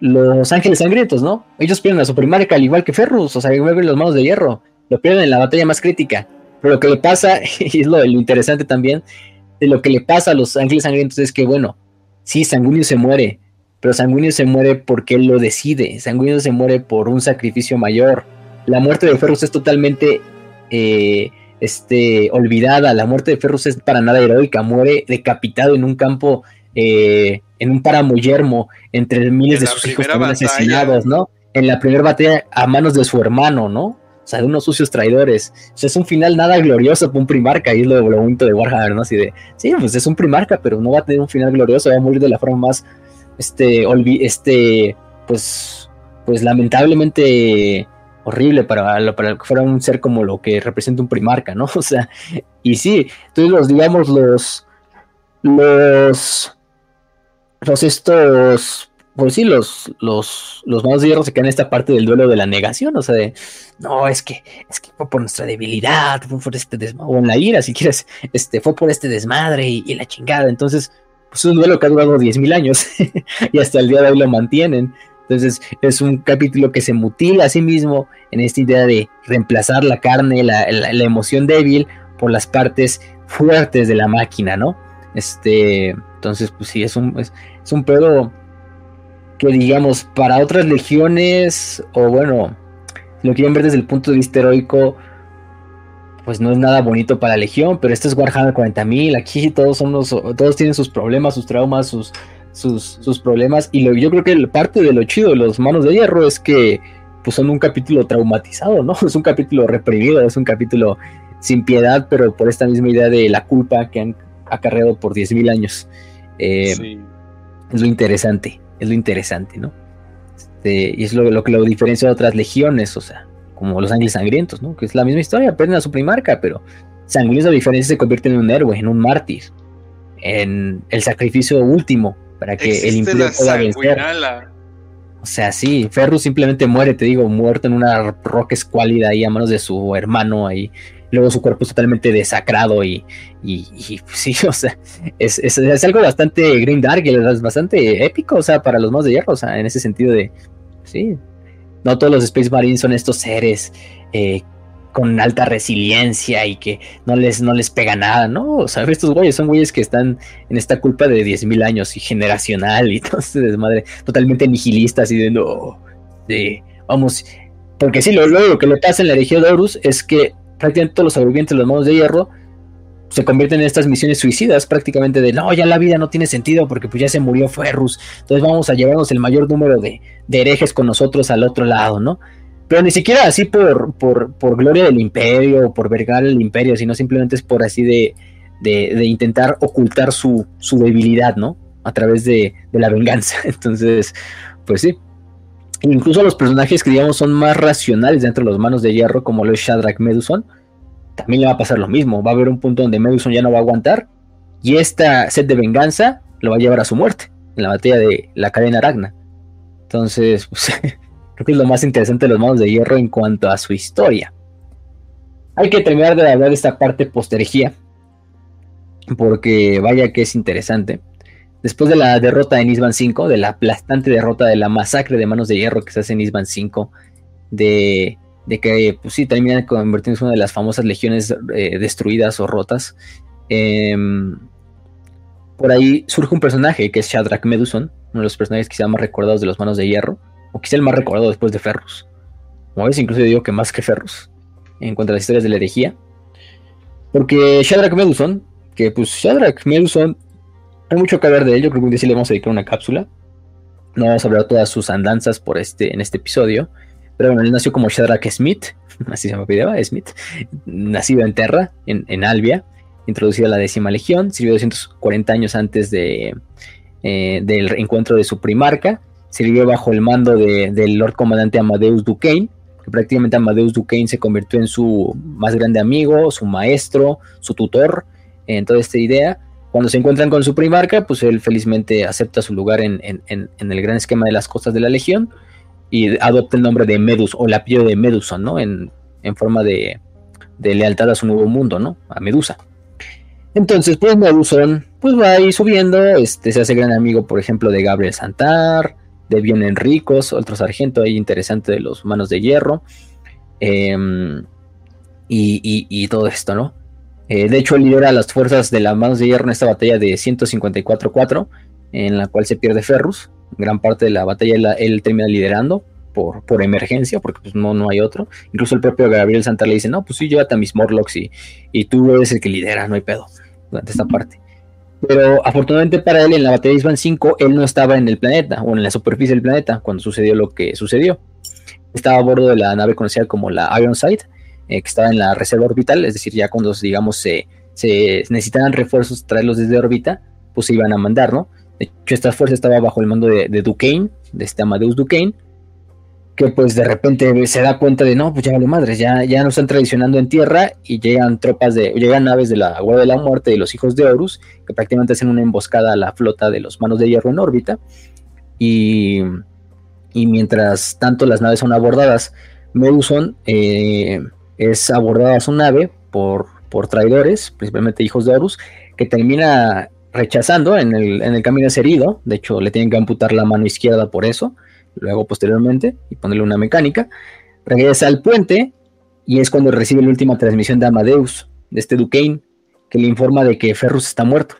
Los Ángeles Sangrientos, ¿no? Ellos pierden a su primarca al igual que Ferrus, o sea, vuelven las manos de hierro, lo pierden en la batalla más crítica. Pero lo que le pasa, y es lo, interesante también, de lo que le pasa a los Ángeles Sangrientos es que, bueno, sí, Sanguinio se muere, pero Sanguinio se muere porque él lo decide, Sanguinio se muere por un sacrificio mayor. La muerte de Ferrus es totalmente eh, este, olvidada, la muerte de Ferrus es para nada heroica, muere decapitado en un campo eh, en un páramo yermo entre miles de sus hijos asesinados, ¿no? En la primera batalla a manos de su hermano, ¿no? O sea, de unos sucios traidores. O sea, es un final nada glorioso para un primarca, y es lo, de bonito de Warhammer, ¿no? Así de, sí, pues es un primarca, pero no va a tener un final glorioso, va a morir de la forma más, este, este, pues, pues lamentablemente horrible para, para que fuera un ser como lo que representa un primarca, ¿no? O sea, y sí, entonces los, digamos, los, los, los estos, pues sí, los, los, los manos de hierro se quedan en esta parte del duelo de la negación, o sea, de, no, es que, es que fue por nuestra debilidad, fue por este desmadre, o en la ira, si quieres, este, fue por este desmadre y, la chingada, entonces, pues es un duelo que ha durado 10.000 años y hasta el día de hoy lo mantienen. Entonces es un capítulo que se mutila a sí mismo en esta idea de reemplazar la carne, la, la, la emoción débil por las partes fuertes de la máquina, ¿no? Este, entonces, pues sí, es un, es, un pedo que digamos, para otras legiones, o bueno, si lo quieren ver desde el punto de vista heroico, pues no es nada bonito para la legión, pero este es Warhammer 40.000, aquí todos son todos tienen sus problemas, sus traumas, sus, sus, sus problemas, y lo, yo creo que parte de lo chido de los manos de hierro es que pues son un capítulo traumatizado, ¿no? Es un capítulo reprimido, es un capítulo sin piedad, pero por esta misma idea de la culpa que han acarreado por 10.000 años. Eh, es lo interesante, es lo interesante, ¿no? Este, y es lo, que lo diferencia de otras legiones, o sea, como los ángeles sangrientos, ¿no? Que es la misma historia, pierden a su primarca, pero sanguíneos a diferencia se convierte en un héroe, en un mártir, en el sacrificio último para que el imperio pueda vencer. O sea, sí, Ferrus simplemente muere, te digo, muerto en una roca escuálida ahí a manos de su hermano ahí luego su cuerpo es totalmente desacrado y, y, sí, o sea, es, es, algo bastante green dark y es bastante épico, o sea, para los modos de hierro, o sea, en ese sentido de, sí, no todos los Space Marines son estos seres eh, con alta resiliencia y que no les, no les pega nada, ¿no? O sea, estos güeyes son güeyes que están en esta culpa de 10.000 años y generacional y todo este desmadre, totalmente nihilistas y de no, de, vamos, porque sí, lo, lo que le pasa en la región de Horus es que prácticamente todos los sobrevivientes de los modos de hierro se convierten en estas misiones suicidas, prácticamente de no, ya la vida no tiene sentido porque pues ya se murió Ferrus, entonces vamos a llevarnos el mayor número de, herejes con nosotros al otro lado, ¿no? Pero ni siquiera así por, por, por gloria del imperio o por vergar el imperio, sino simplemente es por así de, de, intentar ocultar su, su, debilidad, ¿no? A través de, de la venganza. Entonces, pues sí. Incluso los personajes que digamos son más racionales dentro de los manos de hierro, como lo es Shadrach Meduson, también le va a pasar lo mismo. Va a haber un punto donde Meduson ya no va a aguantar y esta sed de venganza lo va a llevar a su muerte en la batalla de la cadena Aragna. Entonces, pues, creo que es lo más interesante de los manos de hierro en cuanto a su historia. Hay que terminar de hablar de esta parte postergía, porque vaya que es interesante. Después de la derrota en Isban 5, de la aplastante derrota de la masacre de manos de hierro que se hace en Isban 5, de, que, pues sí, terminan convirtiéndose en una de las famosas legiones eh, destruidas o rotas. Em, por ahí surge un personaje que es Shadrach Meduson, uno de los personajes quizá más recordados de los manos de hierro, o quizá el más recordado después de Ferrus. Como ves, incluso digo que más que Ferrus en cuanto a las historias de la herejía. Porque Shadrach Meduson, que pues Shadrach Meduson, hay mucho que hablar de él, yo creo que un día sí le vamos a dedicar una cápsula. No vamos a hablar todas sus andanzas por este, en este episodio. Pero bueno, él nació como Shadrach Smith, así se me pidaba, Smith, nacido en Terra, en, en Albia, introducido a la décima legión, sirvió 240 años antes de, eh, del encuentro de su primarca, sirvió bajo el mando del Lord Comandante Amadeus Duquesne, prácticamente Amadeus Duquesne se convirtió en su más grande amigo, su maestro, su tutor en toda esta idea. Cuando se encuentran con su primarca, pues él felizmente acepta su lugar en, el gran esquema de las costas de la Legión y adopta el nombre de Medus o el apellido de Medusa, ¿no? En, forma de, lealtad a su nuevo mundo, ¿no? A Medusa. Entonces, pues Meduson, pues va ahí subiendo, este, se hace gran amigo, por ejemplo, de Gabriel Santar, de Bien Enricos, otro sargento ahí interesante de los Manos de Hierro. Em, y, todo esto, ¿no? Eh, de hecho, lidera las fuerzas de las Manos de Hierro en esta batalla de 154-4, en la cual se pierde Ferrus. Gran parte de la batalla él, termina liderando por, por emergencia, porque pues no, no hay otro. Incluso el propio Gabriel Santa le dice, no, pues sí, llévate a mis Morlocks y, y tú eres el que lidera, no hay pedo, durante esta parte. Pero afortunadamente para él, en la batalla de Isban 5, él no estaba en el planeta o en la superficie del planeta cuando sucedió lo que sucedió. Estaba a bordo de la nave conocida como la Ironside, eh, que estaba en la reserva orbital, es decir, ya cuando, digamos, se, necesitaban refuerzos, traerlos desde órbita, pues se iban a mandar, ¿no? De hecho, esta fuerza estaba bajo el mando de, de Duquesne, de este Amadeus Duquesne, que pues de repente se da cuenta de no, pues ya vale madres, ya, ya nos están traicionando en tierra y llegan tropas de, llegan naves de la Guardia de la Muerte y los hijos de Horus, que prácticamente hacen una emboscada a la flota de los manos de hierro en órbita. Y, y mientras tanto las naves son abordadas, Meduson eh, es abordada su nave por, por traidores, principalmente hijos de Horus, que termina rechazando en el, en el camino es herido, de hecho le tienen que amputar la mano izquierda por eso luego posteriormente, y ponerle una mecánica. Regresa al puente y es cuando recibe la última transmisión de Amadeus, de este Duquesne, que le informa de que Ferrus está muerto.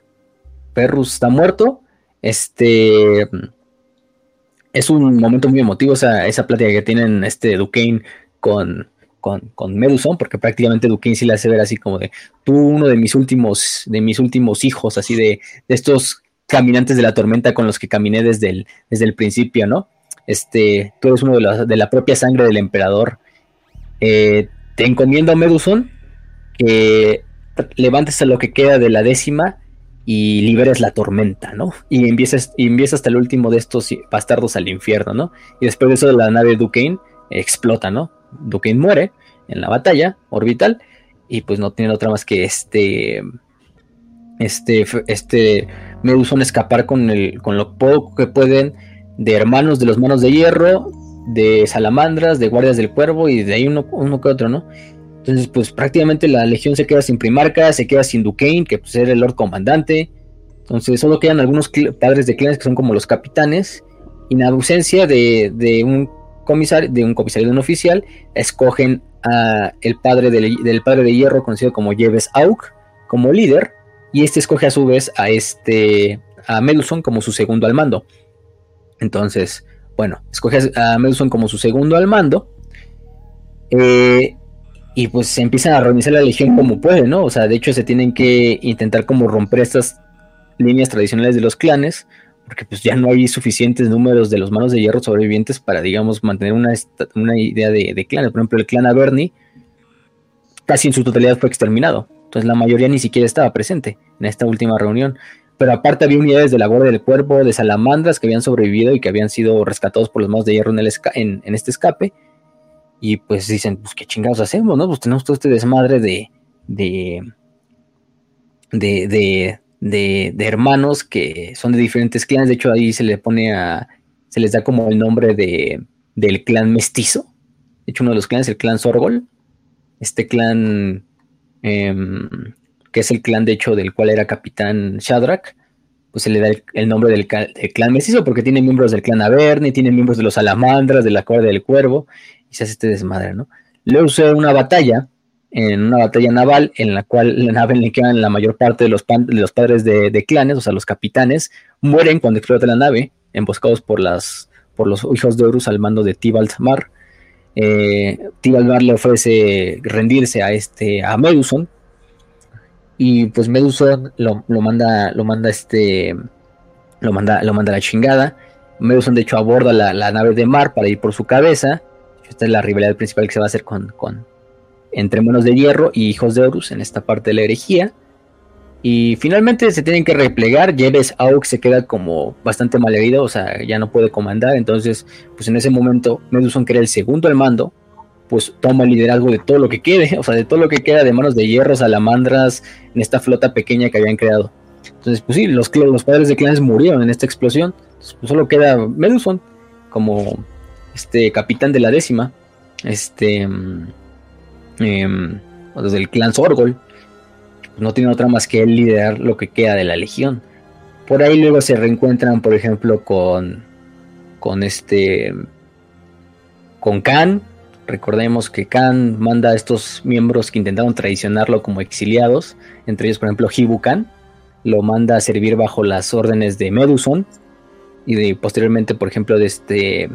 Ferrus está muerto. Este es un momento muy emotivo esa, esa plática que tienen este Duquesne con, con, con Meduson, porque prácticamente Duquesne sí le hace ver así como de tú, uno de mis últimos, de mis últimos hijos, así de, de estos caminantes de la tormenta con los que caminé desde el, desde el principio, ¿no? este, tú eres uno de la, de la propia sangre del emperador. Eh, te encomiendo a Meduson que levantes a lo que queda de la décima y liberes la tormenta, ¿no? Y empiezas, hasta el último de estos bastardos al infierno, ¿no? Y después de eso la nave Duquesne explota, ¿no? Duquesne muere en la batalla orbital y pues no tiene otra más que este este este Meduson escapar con el con lo poco que pueden de hermanos de los manos de hierro, de salamandras, de guardias del cuervo y de ahí uno, uno que otro, ¿no? Entonces, pues prácticamente la legión se queda sin primarca, se queda sin Duquesne, que pues era el Lord Comandante. Entonces, solo quedan algunos padres de clanes que son como los capitanes. Y en ausencia de, un comisario, de un comisario de un oficial, escogen a el padre del, padre de hierro, conocido como Jeves Auk, como líder. Y este escoge a su vez a este a Meduson como su segundo al mando. Entonces, bueno, escoge a Meduson como su segundo al mando. Eh, y pues se empiezan a organizar la legión como puede, ¿no? O sea, de hecho se tienen que intentar como romper estas líneas tradicionales de los clanes, porque pues ya no hay suficientes números de los manos de hierro sobrevivientes para, digamos, mantener una, idea de, de clanes. Por ejemplo, el clan Averni casi en su totalidad fue exterminado. Entonces la mayoría ni siquiera estaba presente en esta última reunión. pero aparte había unidades de la Guardia del Cuerpo, de salamandras que habían sobrevivido y que habían sido rescatados por los manos de hierro en, en, este escape. Y pues dicen, pues qué chingados hacemos, ¿no? Pues tenemos todo este desmadre de, de, de, de, de, hermanos que son de diferentes clanes. De hecho, ahí se le pone a, se les da como el nombre de, del clan mestizo. De hecho, uno de los clanes, el clan Sorgol. Este clan em, que es el clan de hecho del cual era capitán Shadrach, pues se le da el, nombre del, clan mestizo porque tiene miembros del clan Averni, tiene miembros de los salamandras, de la cuerda del cuervo, y se hace este desmadre, ¿no? Luego sucede una batalla, en una batalla naval, en la cual la nave le quedan la mayor parte de los, de los padres de, clanes, o sea, los capitanes, mueren cuando explota la nave, emboscados por, las, por los hijos de Horus al mando de Tibalt Mar. Eh, Tibalt Mar le ofrece rendirse a, este, a Meduson, y pues Meduson lo, manda, lo manda este, lo manda, lo manda a la chingada. Meduson de hecho aborda la, nave de Mar para ir por su cabeza. Esta es la rivalidad principal que se va a hacer con, con entre Monos de Hierro y Hijos de Horus en esta parte de la herejía. Y finalmente se tienen que replegar. Jeves Auk se queda como bastante mal herido, o sea, ya no puede comandar. Entonces, pues en ese momento, Meduson, que era el segundo al mando, pues toma el liderazgo de todo lo que quede, o sea, de todo lo que queda de manos de hierro, salamandras, en esta flota pequeña que habían creado. Entonces, pues sí, los, los padres de clanes murieron en esta explosión. Pues solo queda Meduson como este capitán de la décima, este, desde el clan Sorgol. No tiene otra más que él liderar lo que queda de la legión. Por ahí luego se reencuentran, por ejemplo, con, con este, con Khan, Recordemos que Khan manda a estos miembros que intentaron traicionarlo como exiliados, entre ellos, por ejemplo, Hibu Khan, lo manda a servir bajo las órdenes de Meduson. Y posteriormente, por ejemplo, de este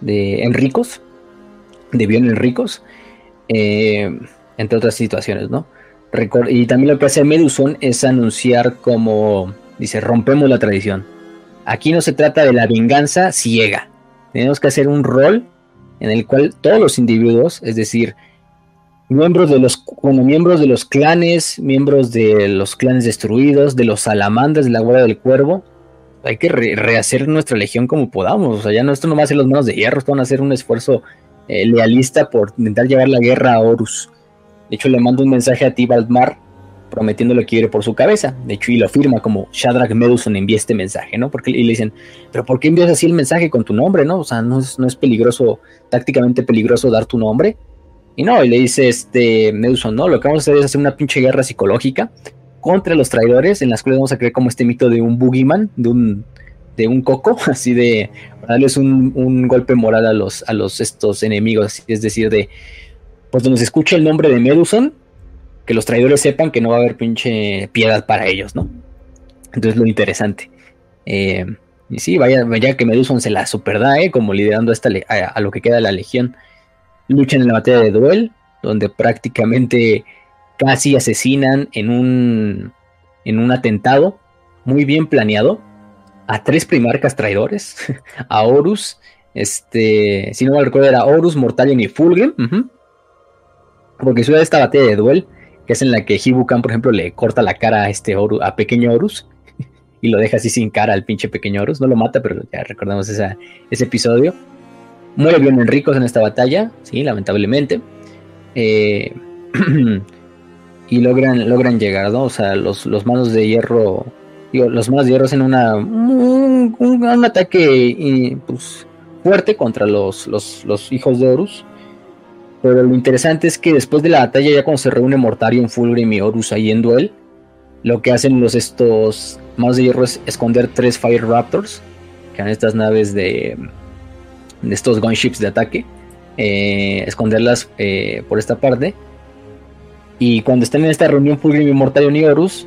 de Enricos, de Bion Enricos, eh, entre otras situaciones, ¿no? y también lo que hace Meduson es anunciar como, dice, rompemos la tradición. Aquí no se trata de la venganza ciega. Tenemos que hacer un rol en el cual todos los individuos, es decir, miembros de los, miembros de los clanes, miembros de los clanes destruidos, de los salamandras de la Guardia del Cuervo, hay que rehacer nuestra legión como podamos. O sea, ya no, esto no va a ser los manos de hierro, esto van a hacer un esfuerzo eh, lealista por intentar llevar la guerra a Horus. De hecho, le mando un mensaje a Tibalt Mar prometiéndole que quiere por su cabeza. De hecho, y lo firma como Shadrach Meduson envía este mensaje, ¿no? Porque y le dicen, pero ¿por qué envías así el mensaje con tu nombre, no? O sea, no es, no es peligroso, tácticamente peligroso dar tu nombre. Y no, y le dice este Meduson, no, lo que vamos a hacer es hacer una pinche guerra psicológica contra los traidores, en las cuales vamos a crear como este mito de un boogeyman, de un, de un coco, así de darles un, un golpe moral a los, a los estos enemigos, es decir, de pues donde se escucha el nombre de Meduson, que los traidores sepan que no va a haber pinche piedad para ellos, ¿no? Entonces lo interesante. Eh, y sí, vaya, vaya que Meduson se la superda, ¿eh? Como liderando esta a, lo que queda la legión. Luchan en la batalla de duel, donde prácticamente casi asesinan en un, en un atentado muy bien planeado a tres primarcas traidores, a Horus, este, si no me recuerdo era Horus, Mortalion y Fulgrim, porque suena esta batalla de duel que es en la que Hibukan, por ejemplo, le corta la cara a este a pequeño Horus y lo deja así sin cara al pinche pequeño Horus. No lo mata, pero ya recordamos ese episodio. Muere bien Enricos en esta batalla, sí, lamentablemente. Eh, y logran, logran llegar, ¿no? O sea, los, manos de hierro, los manos de hierro hacen una, un, ataque pues, fuerte contra los, los, los hijos de Horus pero lo interesante es que después de la batalla, ya cuando se reúne Mortarion, Fulgrim y Horus ahí en duel, lo que hacen los estos más de hierro es esconder tres Fire Raptors, que eran estas naves de, de estos gunships de ataque, eh, esconderlas eh, por esta parte. Y cuando están en esta reunión Fulgrim y Mortarion y Horus,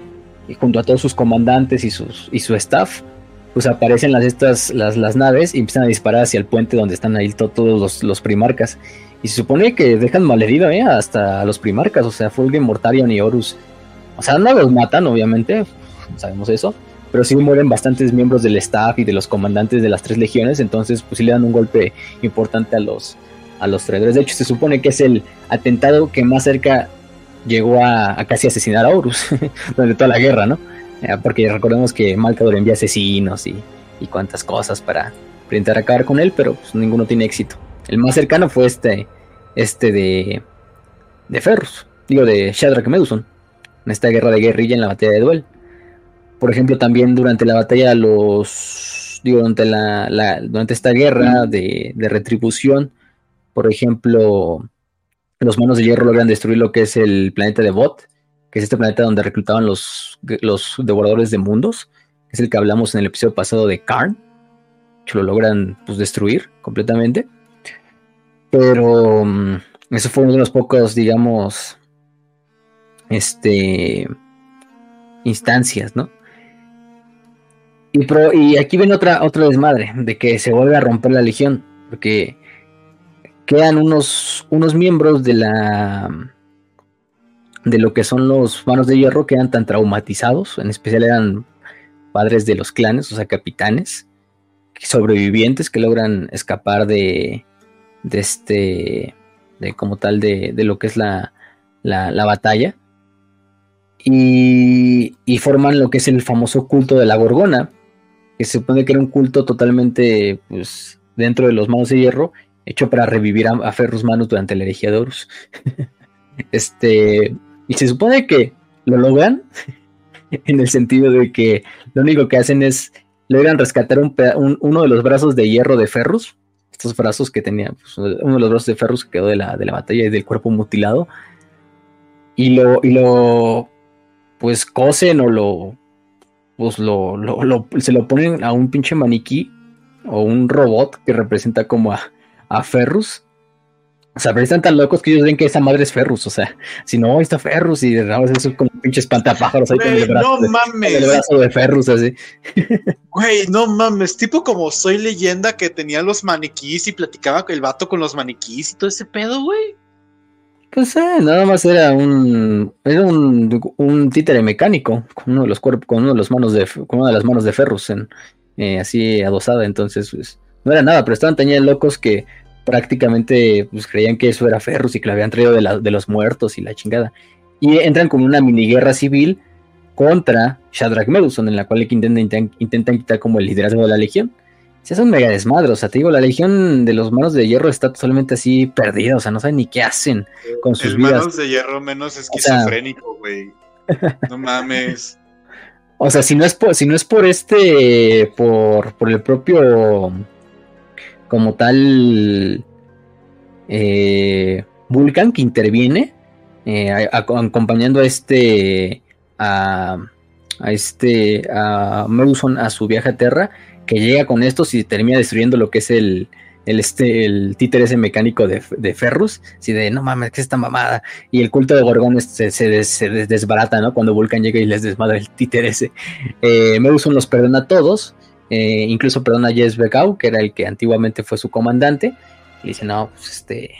y junto a todos sus comandantes y, sus, y su staff, pues aparecen las, estas, las, las naves y empiezan a disparar hacia el puente donde están ahí todos los, los primarcas. Y se supone que dejan malherido ¿eh? hasta los primarcas, o sea, Fulgrim, Mortarion y Horus. O sea, no los matan, obviamente, sabemos eso, pero sí mueren bastantes miembros del staff y de los comandantes de las tres legiones, entonces pues sí le dan un golpe importante a los, a los traidores. De hecho, se supone que es el atentado que más cerca llegó a, casi asesinar a Horus durante toda la guerra, ¿no? porque recordemos que Malcador envía asesinos y, y cuantas cosas para intentar acabar con él, pero pues, ninguno tiene éxito. El más cercano fue este, este de, de Ferrus, digo de Shadrach Meduson, en esta guerra de guerrilla en la batalla de Duel. Por ejemplo, también durante la batalla los, digo, durante, la, durante esta guerra de, de retribución, por ejemplo, los manos de hierro logran destruir lo que es el planeta de Bot, que es este planeta donde reclutaban los, los devoradores de mundos, que es el que hablamos en el episodio pasado de Karn, que lo logran pues, destruir completamente. Pero mm, eso fue uno de los pocos, digamos, este, instancias, ¿no? Y, y aquí viene otra, otra desmadre, de que se vuelve a romper la legión, porque quedan unos, unos miembros de la de lo que son los manos de hierro quedan tan traumatizados, en especial eran padres de los clanes, o sea, capitanes, sobrevivientes que logran escapar de, de este, de como tal, de, de lo que es la, la, batalla. Y, y, forman lo que es el famoso culto de la Gorgona, que se supone que era un culto totalmente, pues, dentro de los manos de hierro, hecho para revivir a, Ferrus Manus durante la herejía de Horus. este, y se supone que lo logran en el sentido de que lo único que hacen es logran rescatar un, uno de los brazos de hierro de Ferrus. Estos brazos que tenía, pues, uno de los brazos de Ferrus que quedó de la, de la batalla y del cuerpo mutilado. Y lo, y lo, pues cosen o lo, pues lo, lo, se lo ponen a un pinche maniquí o un robot que representa como a, a Ferrus o sea, pero están tan locos que ellos ven que esa madre es Ferrus. O sea, si no, ahí está Ferrus y de eso como un pinche espantapájaros ahí con el brazo. No mames. el brazo de Ferrus así. Güey, no mames. Tipo como soy leyenda que tenía los maniquís y platicaba con el vato con los maniquís y todo ese pedo, güey. Pues eh, nada más era un era un, un, títere mecánico con uno de los cuerpos, con uno de los manos de con una de las manos de Ferrus en, eh, así adosada, entonces pues, no era nada, pero estaban tan locos que prácticamente pues, creían que eso era Ferrus y que lo habían traído de, los muertos y la chingada. Y entran con una mini guerra civil contra Shadrach Meduson, en la cual intentan, intentan, quitar como el liderazgo de la legión. Se hace un mega desmadre, o sea, te digo, la legión de los manos de hierro está totalmente así perdida, o sea, no saben ni qué hacen con sus el manos de hierro menos esquizofrénico, güey. no mames. O sea, si no es por, si no es por este, por, por el propio como tal eh, Vulcan que interviene eh, acompañando a este a, este a Meuson a su viaje a Terra que llega con estos y termina destruyendo lo que es el el, este, el títer ese mecánico de, de Ferrus, así de no mames, que esta mamada. Y el culto de Gorgon se, se, desbarata, ¿no? Cuando Vulcan llega y les desmadra el títer ese. Eh, Meuson los perdona a todos eh, incluso perdona a Jess Begau, que era el que antiguamente fue su comandante. Y dice, no, pues este,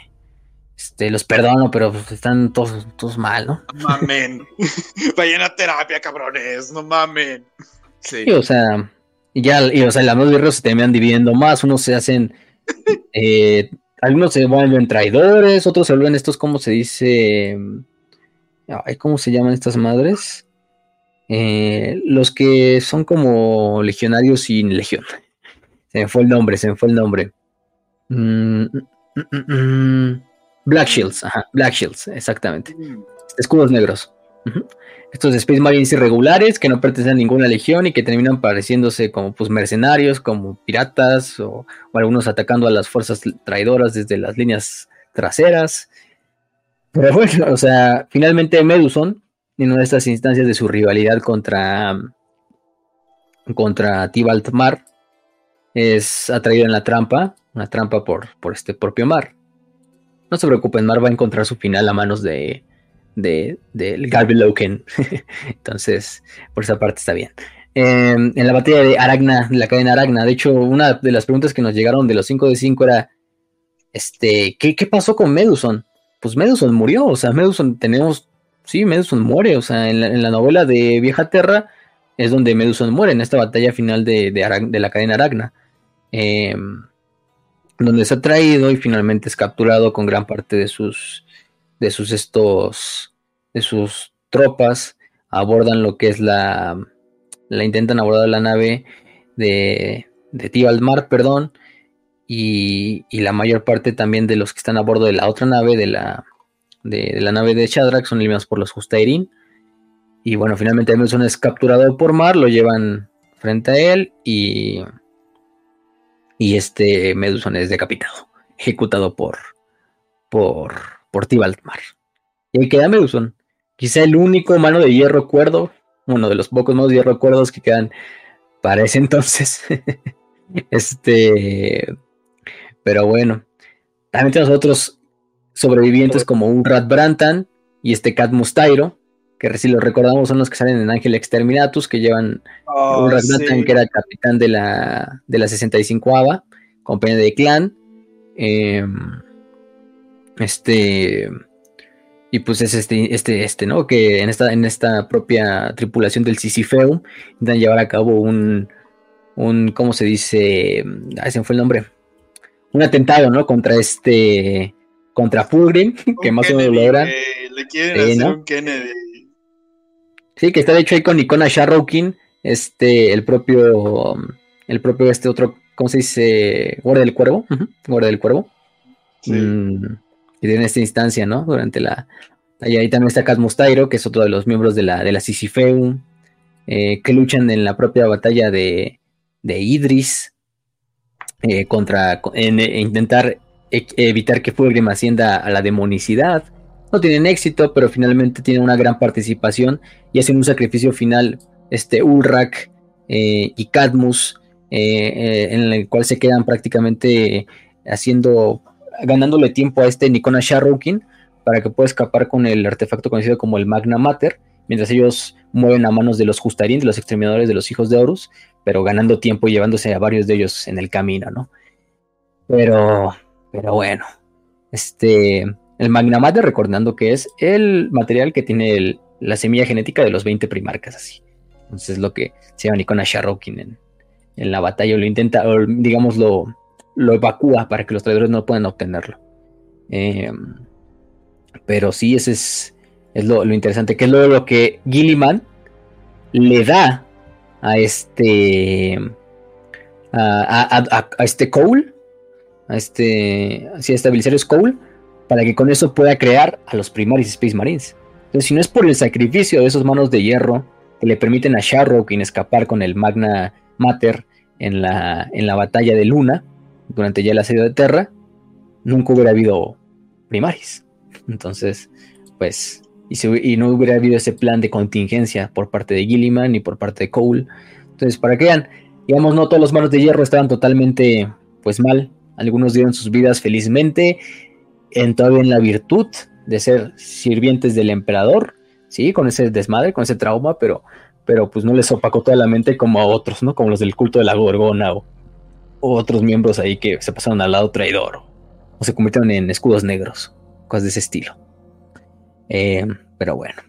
este, los perdono, pero pues, están todos, todos mal, ¿no? No mamen. Vayan a terapia, cabrones, no mamen. Sí. o sea, y ya, y, o sea, las dos guerreros se terminan dividiendo más, unos se hacen, eh, algunos se vuelven traidores, otros se vuelven estos, ¿cómo se dice? ¿Cómo se llaman estas madres? Eh, los que son como legionarios sin legión. Se me fue el nombre, se me fue el nombre. Mm, mm, mm, Black Shields, ajá, Black Shields, exactamente. Escudos negros. Estos Space Marines irregulares que no pertenecen a ninguna legión y que terminan pareciéndose como pues mercenarios, como piratas o, o algunos atacando a las fuerzas traidoras desde las líneas traseras. Pero bueno, o sea, finalmente Meduson en una de estas instancias de su rivalidad contra, contra Tibalt Mar, es atraído en la trampa, una trampa por, por este propio Mar. No se preocupen, Mar va a encontrar su final a manos de, de, del Loken. Entonces, por esa parte está bien. Em, en la batalla de Aragna, de la cadena Aragna, de hecho, una de las preguntas que nos llegaron de los 5 de 5 era, este, ¿qué, ¿qué pasó con Meduson? Pues Meduson murió, o sea, Meduson tenemos sí, Meduson muere, o sea, en la, novela de Vieja Terra es donde Meduson muere, en esta batalla final de, la cadena Aragna, em, donde es atraído y finalmente es capturado con gran parte de sus, de sus estos, de sus tropas, abordan lo que es la, la intentan abordar la nave de, de Tibalt perdón, y, la mayor parte también de los que están a bordo de la otra nave, de la, de, la nave de Shadrach, son eliminados por los Justairin. Y bueno, finalmente Emerson es capturado por Mar, lo llevan frente a él y, y este Meduson es decapitado, ejecutado por, por, por Mar. Y ahí queda Meduson, quizá el único mano de hierro cuerdo, uno de los pocos manos de hierro cuerdos que quedan para ese entonces. este, pero bueno, también tenemos otros sobrevivientes como un Rat Brantan y este Cat Mustairo, que si lo recordamos son los que salen en Ángel Exterminatus, que llevan un Rat Brantan que era capitán de la, de la 65 ava compañía de clan. Em, este. Y pues es este, este, este, ¿no? Que en esta, en esta propia tripulación del Sisifeu intentan llevar a cabo un, un, ¿cómo se dice? Ay, se me fue el nombre un atentado, ¿no? Contra este, contra Fulgrim, que más o menos logran. le quieren hacer un Kennedy. Sí, que está de hecho ahí con Icona Sharrokin, este, el propio, el propio este otro, ¿cómo se dice? Guardia del Cuervo, Guardia del Cuervo. Sí. Mm, y en esta instancia, ¿no? Durante la... Y ahí también está Casmustairo, que es otro de los miembros de la, de la Sisifeum, eh, que luchan en la propia batalla de, de Idris, eh, contra en, intentar e, evitar que Fulgrim ascienda a la demonicidad. No tienen éxito, pero finalmente tienen una gran participación y hacen un sacrificio final, este Ulrak eh, y Cadmus, eh, en el cual se quedan prácticamente haciendo, ganándole tiempo a este Nikona Sharrokin para que pueda escapar con el artefacto conocido como el Magna Mater, mientras ellos mueven a manos de los Justarín, de los exterminadores de los hijos de Horus, pero ganando tiempo y llevándose a varios de ellos en el camino, ¿no? Pero, pero bueno, este, el Magnamater, recordando que es el material que tiene la semilla genética de los 20 primarcas, así. Entonces es lo que se llama Nikona Sharrokin en, en la batalla, lo intenta, o digamos, lo, lo evacúa para que los traidores no puedan obtenerlo. Em, pero sí, ese es, es lo, interesante, que es lo, lo que Gilliman le da a este a, este Cole, a este sí, a Cole, para que con eso pueda crear a los Primaris Space Marines. Entonces, si no es por el sacrificio de esos manos de hierro que le permiten a Sharrock escapar con el Magna Mater en la, en la batalla de Luna, durante ya el asedio de Terra, nunca hubiera habido Primaris. Entonces, pues y, no hubiera habido ese plan de contingencia por parte de Gilliman y por parte de Cole. Entonces, para que vean, digamos, no todos los manos de hierro estaban totalmente, pues mal. Algunos dieron sus vidas felizmente, en todavía en la virtud de ser sirvientes del emperador, sí, con ese desmadre, con ese trauma, pero, pero pues no les opacó toda la mente como a otros, ¿no? Como los del culto de la gorgona o, otros miembros ahí que se pasaron al lado traidor o se convirtieron en escudos negros, cosas de ese estilo. Eh, pero bueno.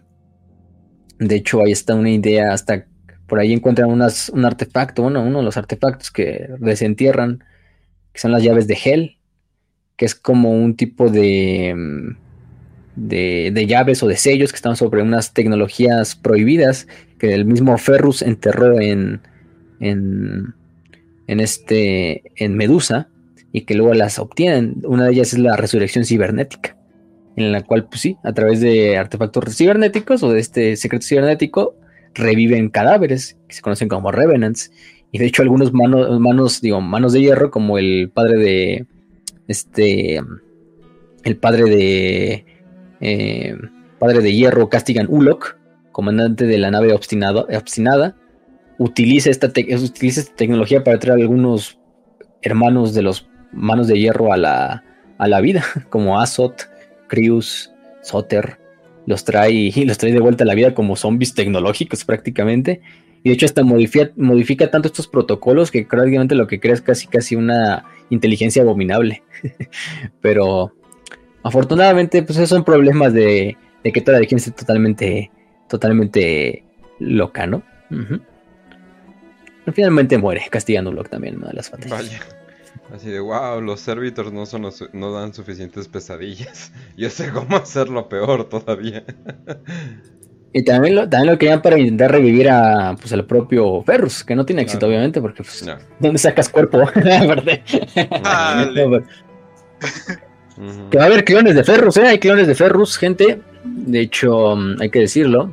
De hecho, ahí está una idea, hasta por ahí encuentran unas, un artefacto, uno, uno de los artefactos que desentierran, que son las llaves de Hell, que es como un tipo de, de, de, llaves o de sellos que están sobre unas tecnologías prohibidas que el mismo Ferrus enterró en, en, en, este, en Medusa y que luego las obtienen. Una de ellas es la resurrección cibernética en la cual, pues sí, a través de artefactos cibernéticos o de este secreto cibernético, reviven cadáveres, que se conocen como revenants. Y de hecho, algunos manos, manos, digo, manos de hierro, como el padre de. Este. El padre de. Eh, padre de hierro, Castigan Ulok, comandante de la nave obstinada, utiliza esta, utiliza esta tecnología para traer algunos hermanos de los manos de hierro a la, a la vida, como Azot, Crius, Soter, los trae y los trae de vuelta a la vida como zombies tecnológicos prácticamente. Y de hecho hasta modifica, modifica tanto estos protocolos que prácticamente lo que crea es casi casi una inteligencia abominable. Pero afortunadamente pues esos son problemas de, que toda la gente esté totalmente, totalmente loca, ¿no? Finalmente muere castigando Locke también, una de las. Así de, wow, los servitors no, son no dan suficientes pesadillas. Yo sé cómo hacerlo peor todavía. Y también lo, también lo querían para intentar revivir a pues al propio Ferrus, que no tiene éxito, obviamente, porque pues, No. ¿dónde sacas cuerpo? No, pero- Ujú. que va a haber clones de Ferrus, ¿eh? Hay clones de Ferrus, gente. De hecho, mm, hay que decirlo.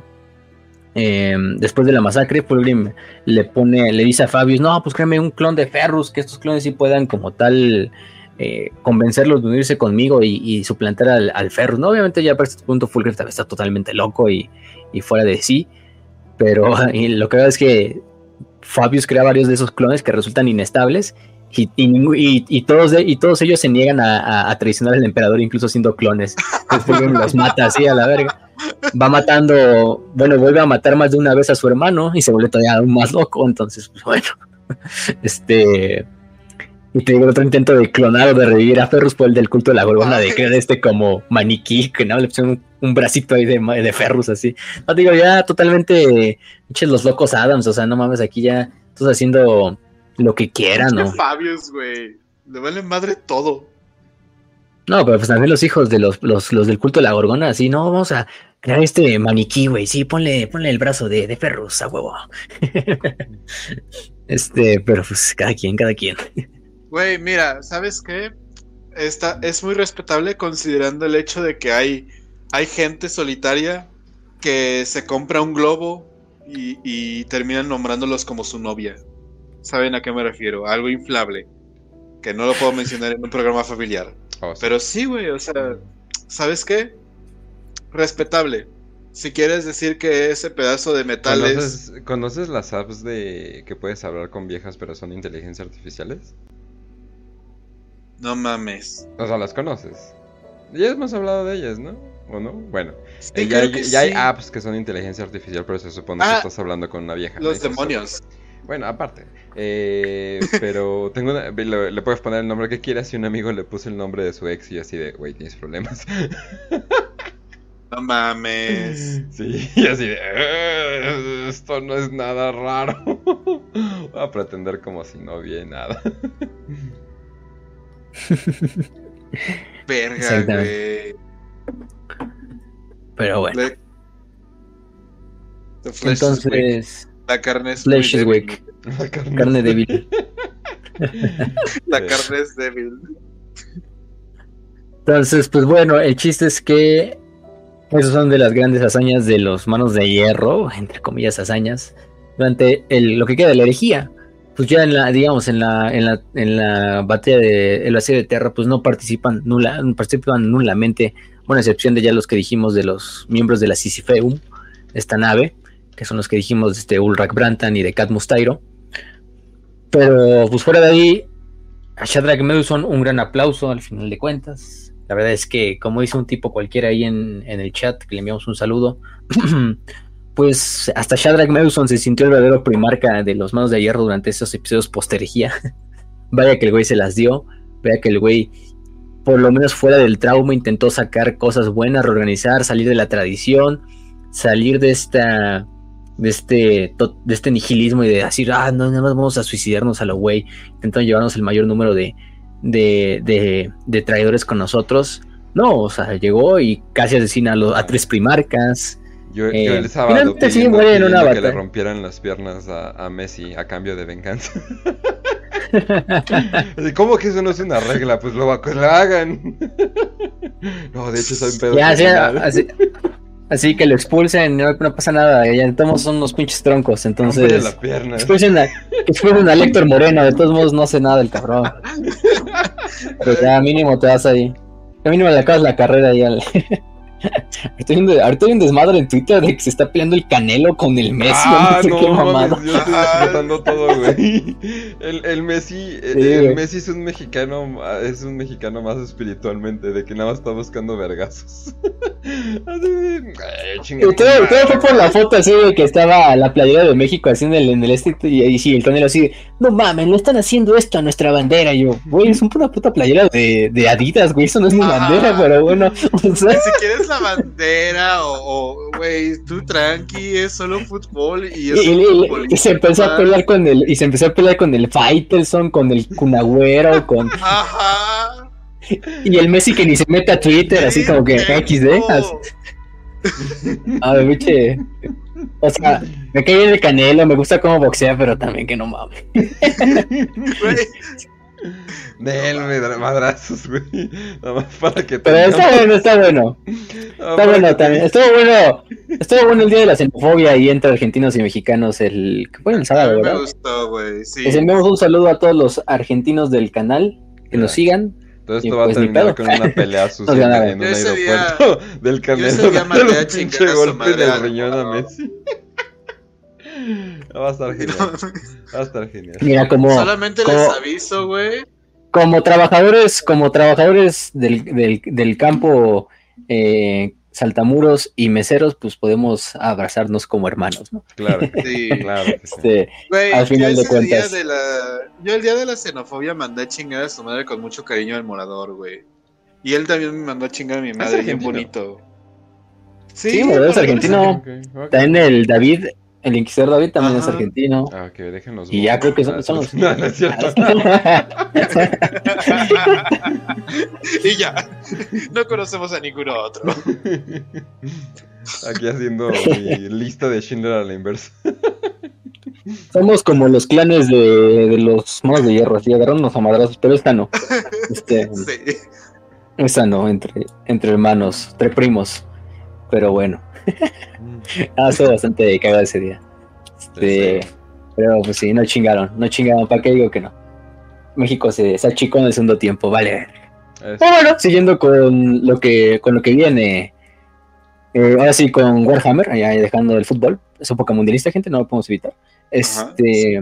Eh, después de la masacre, Fulgrim le pone, le dice a Fabius, no, pues créeme un clon de Ferrus, que estos clones sí puedan como tal eh, convencerlos de unirse conmigo y, y suplantar al, al Ferrus. No, obviamente ya para este punto Fulgrim está totalmente loco y, y fuera de sí. Pero y lo que veo es que Fabius crea varios de esos clones que resultan inestables y, y, todos, de- y todos ellos se niegan a, a- a traicionar al emperador, incluso siendo clones. Entonces los mata así a la verga. Va matando, bueno, vuelve a matar más de una vez a su hermano y se vuelve todavía aún más loco. Entonces, pues bueno, este. Y te digo, otro intento de clonar o de revivir a Ferrus por el del culto de la gorgona, de crear este como maniquí, que no le pusieron un, un bracito ahí de, de Ferrus así. No te digo, ya totalmente, pinches los locos Adams, o sea, no mames, aquí ya estás haciendo lo que quieran, ¿no? Fabius, güey. Le vale madre todo. No, pero pues también los hijos de los, los, los del culto de la gorgona, así, no, vamos a crear este maniquí, güey, sí, ponle, ponle el brazo de, de Ferrus a huevo. este, pero pues cada quien, cada quien. Güey, mira, ¿sabes qué? Esta es muy respetable considerando el hecho de que hay, hay gente solitaria que se compra un globo y, y terminan nombrándolos como su novia. ¿Saben a qué me refiero? Algo inflable. Que no lo puedo mencionar en un programa familiar. Oh, sí. Pero sí, güey, o sea, ¿sabes qué? Respetable. Si quieres decir que ese pedazo de metal es... ¿Conoces, conoces las apps de que puedes hablar con viejas pero son inteligencias artificiales? No mames. O sea, las conoces. Ya hemos hablado de ellas, ¿no? ¿O no? Bueno, Sí, eh, ya, hay, apps que son inteligencia artificial, pero se supone Ah, que estás hablando con una vieja. Los demonios. Bueno, aparte. Eh, pero tengo una- le, le puedes poner el nombre que quieras y un amigo le puso el nombre de su ex y así de, güey, tienes problemas. No mames. Sí, y así de, "Eh, esto no es nada raro. Voy a pretender como si no vi nada. Verga, güey. Pero bueno, Le- entonces, La carne es Flesh is débil. weak. La carne, carne débil. La carne es débil. Entonces, pues bueno, el chiste es que esas son de las grandes hazañas de los manos de hierro, entre comillas hazañas, durante el, lo que queda de la herejía. Pues ya en la, digamos, en la, en la, en la batalla de el vacío de tierra, pues no participan nula, participan nulamente, bueno, excepción de ya los que dijimos de los miembros de la Sisypheum, esta nave, que son los que dijimos de este Ulrak Brantan y de Cat Mustairo. Pero pues fuera de ahí, a Shadrach Meduson un gran aplauso al final de cuentas. La verdad es que, como dice un tipo cualquiera ahí en, en el chat, que le enviamos un saludo, pues hasta Shadrach Meduson se sintió el verdadero primarca de los manos de hierro durante esos episodios postergía. Vaya que el güey se las dio, vaya que el güey, por lo menos fuera del trauma, intentó sacar cosas buenas, reorganizar, salir de la tradición, salir de esta de este, de este nihilismo y de decir, ah, no, nada más vamos a suicidarnos a lo güey, intentando llevarnos el mayor número de, de, de, de traidores con nosotros. No, o sea, llegó y casi asesina a, los- a tres primarcas. Yo, Eh, yo el sábado finalmente sí pidiendo, muere en una pidiendo que le rompieran las piernas a, a Messi a cambio de venganza. ¿Cómo que eso no es una regla? Pues lo, que lo hagan. no, de hecho soy un pedo. ya, criminal. así, así que lo expulsen, no, no pasa nada, ya son unos pinches troncos, entonces... la pierna. Expulsen a, expulsen a Héctor Moreno, de todos modos no hace nada el cabrón. Pero ya mínimo te vas ahí. Ya mínimo le acabas la carrera y al... Ahorita hay, un, ahorita hay un desmadre en Twitter de que se está peleando el Canelo con el Messi. Ah, no sé no, qué mamada. yo estoy explotando todo, güey. El, el Messi, el, Sí, el. Messi es un mexicano, es un mexicano más espiritualmente, de que nada más está buscando vergazos. Así de, "Ay, chinga Y todo, todo madre". fue por la foto así de que estaba la playera de México así en el, en el este y ahí sí, el Canelo así, de, no mames, no están haciendo esto a nuestra bandera. Y yo, güey, es una puta playera de, de Adidas, güey, eso no es mi Ajá. bandera, pero bueno, o sea, Si quieres bandera o, güey, tú tranqui, es solo fútbol y es y- un y- futbolista y se empezó a pelear con el y se empezó a pelear con el Faitelson, con el Kunagüero, con Ajá. y el Messi que ni se mete a Twitter, así como que XD. A ver, biche. O sea, me cae bien el canelo, me gusta cómo boxea, pero también que no mames. Güey, Denme madrazos, güey. Nada más para que Pero está tengamos- bueno, está bueno. Está bueno también. Estuvo bueno. Estuvo bueno el día de la xenofobia ahí entre argentinos y mexicanos el fue el a sábado, mí me ¿verdad? gustó, güey. Sí. Les enviamos un saludo a todos los argentinos del canal que nos Ya. sigan. Todo Y esto va a pues ni terminar con una pelea sucia ganaron. en un Yo ese día- aeropuerto del canelo. ese día mandé a chingar a su golpe madre del riñón a. Messi. Va a estar genial. Va a estar genial. Mira, como, Solamente como- les aviso, güey. como trabajadores, como trabajadores del, del, del campo, eh, saltamuros y meseros, pues podemos abrazarnos como hermanos, ¿no? Claro, Sí. claro. sí. Este, Güey, Al final yo de cuentas. de la- Yo el día de la xenofobia mandé a chingar a su madre con mucho cariño al morador, güey. Y él también me mandó a chingar a mi madre, bien bonito. Sí, Morador es argentino. Ok, ok. también el David, el inquisidor David también es argentino. Ah. Y ya creo que son, son los... No, no es cierto. y ya. No conocemos a ninguno otro. Aquí haciendo mi lista de Schindler a la inversa. Somos como los clanes de, de los monos de hierro, así agarrarnos a madrazos, pero esta no. Este, Sí. esta no, entre, entre hermanos, entre primos. Pero bueno, ha sido bastante cagado ese día. Este, pero pues sí, no chingaron, no chingaron, ¿para qué digo que no? México se, achicó en el segundo tiempo, vale. Pero bueno, siguiendo con lo que, con lo que viene. eh, ahora sí, con Warhammer, ya dejando el fútbol. Es un poco mundialista, gente, no lo podemos evitar. Este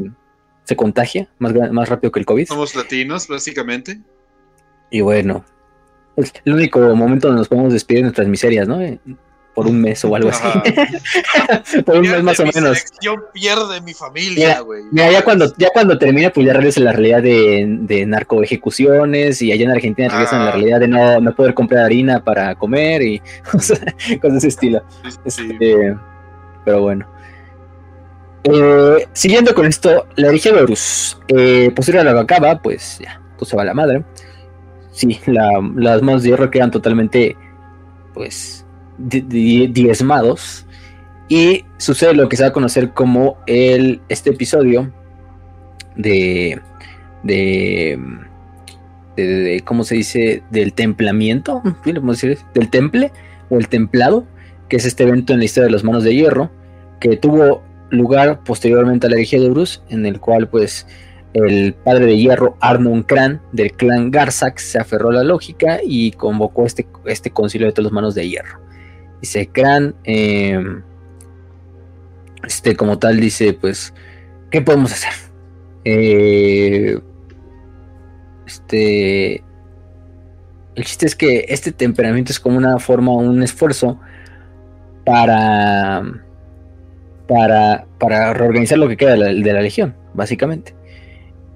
se contagia más, más rápido que el COVID. Somos latinos, básicamente. Y bueno, es el único momento donde nos podemos despedir de nuestras miserias, ¿no? Por un mes o algo así. Por un mes más o menos. selección, pierde mi familia, güey. Mira, ya cuando, ya cuando termina, pues ya regresa la realidad de, de narcoejecuciones y allá en Argentina regresan a la Ah. realidad de no, no poder comprar harina para comer y cosas de ese estilo. Sí. Este, pero bueno. Eh, siguiendo con esto, la de Horus. Eh, posterior a la acaba, pues ya, pues se va la madre. Sí, la- las manos de hierro quedan totalmente, pues, diezmados. Y sucede lo que se va a conocer como el, este episodio de, de, de, ¿cómo se dice? Del templamiento, ¿sí le podemos decir? Del temple o el templado, que es este evento en la historia de las manos de hierro, que tuvo lugar posteriormente a la herejía de Horus, en el cual pues el padre de hierro Arnon Kran del clan Garsax se aferró a la lógica y convocó este, este concilio de todas las manos de hierro. Dice Kran, eh, este como tal dice pues, ¿qué podemos hacer? Eh, este, el chiste es que este temperamento es como una forma, un esfuerzo para para, para reorganizar lo que queda de la, de la legión, básicamente.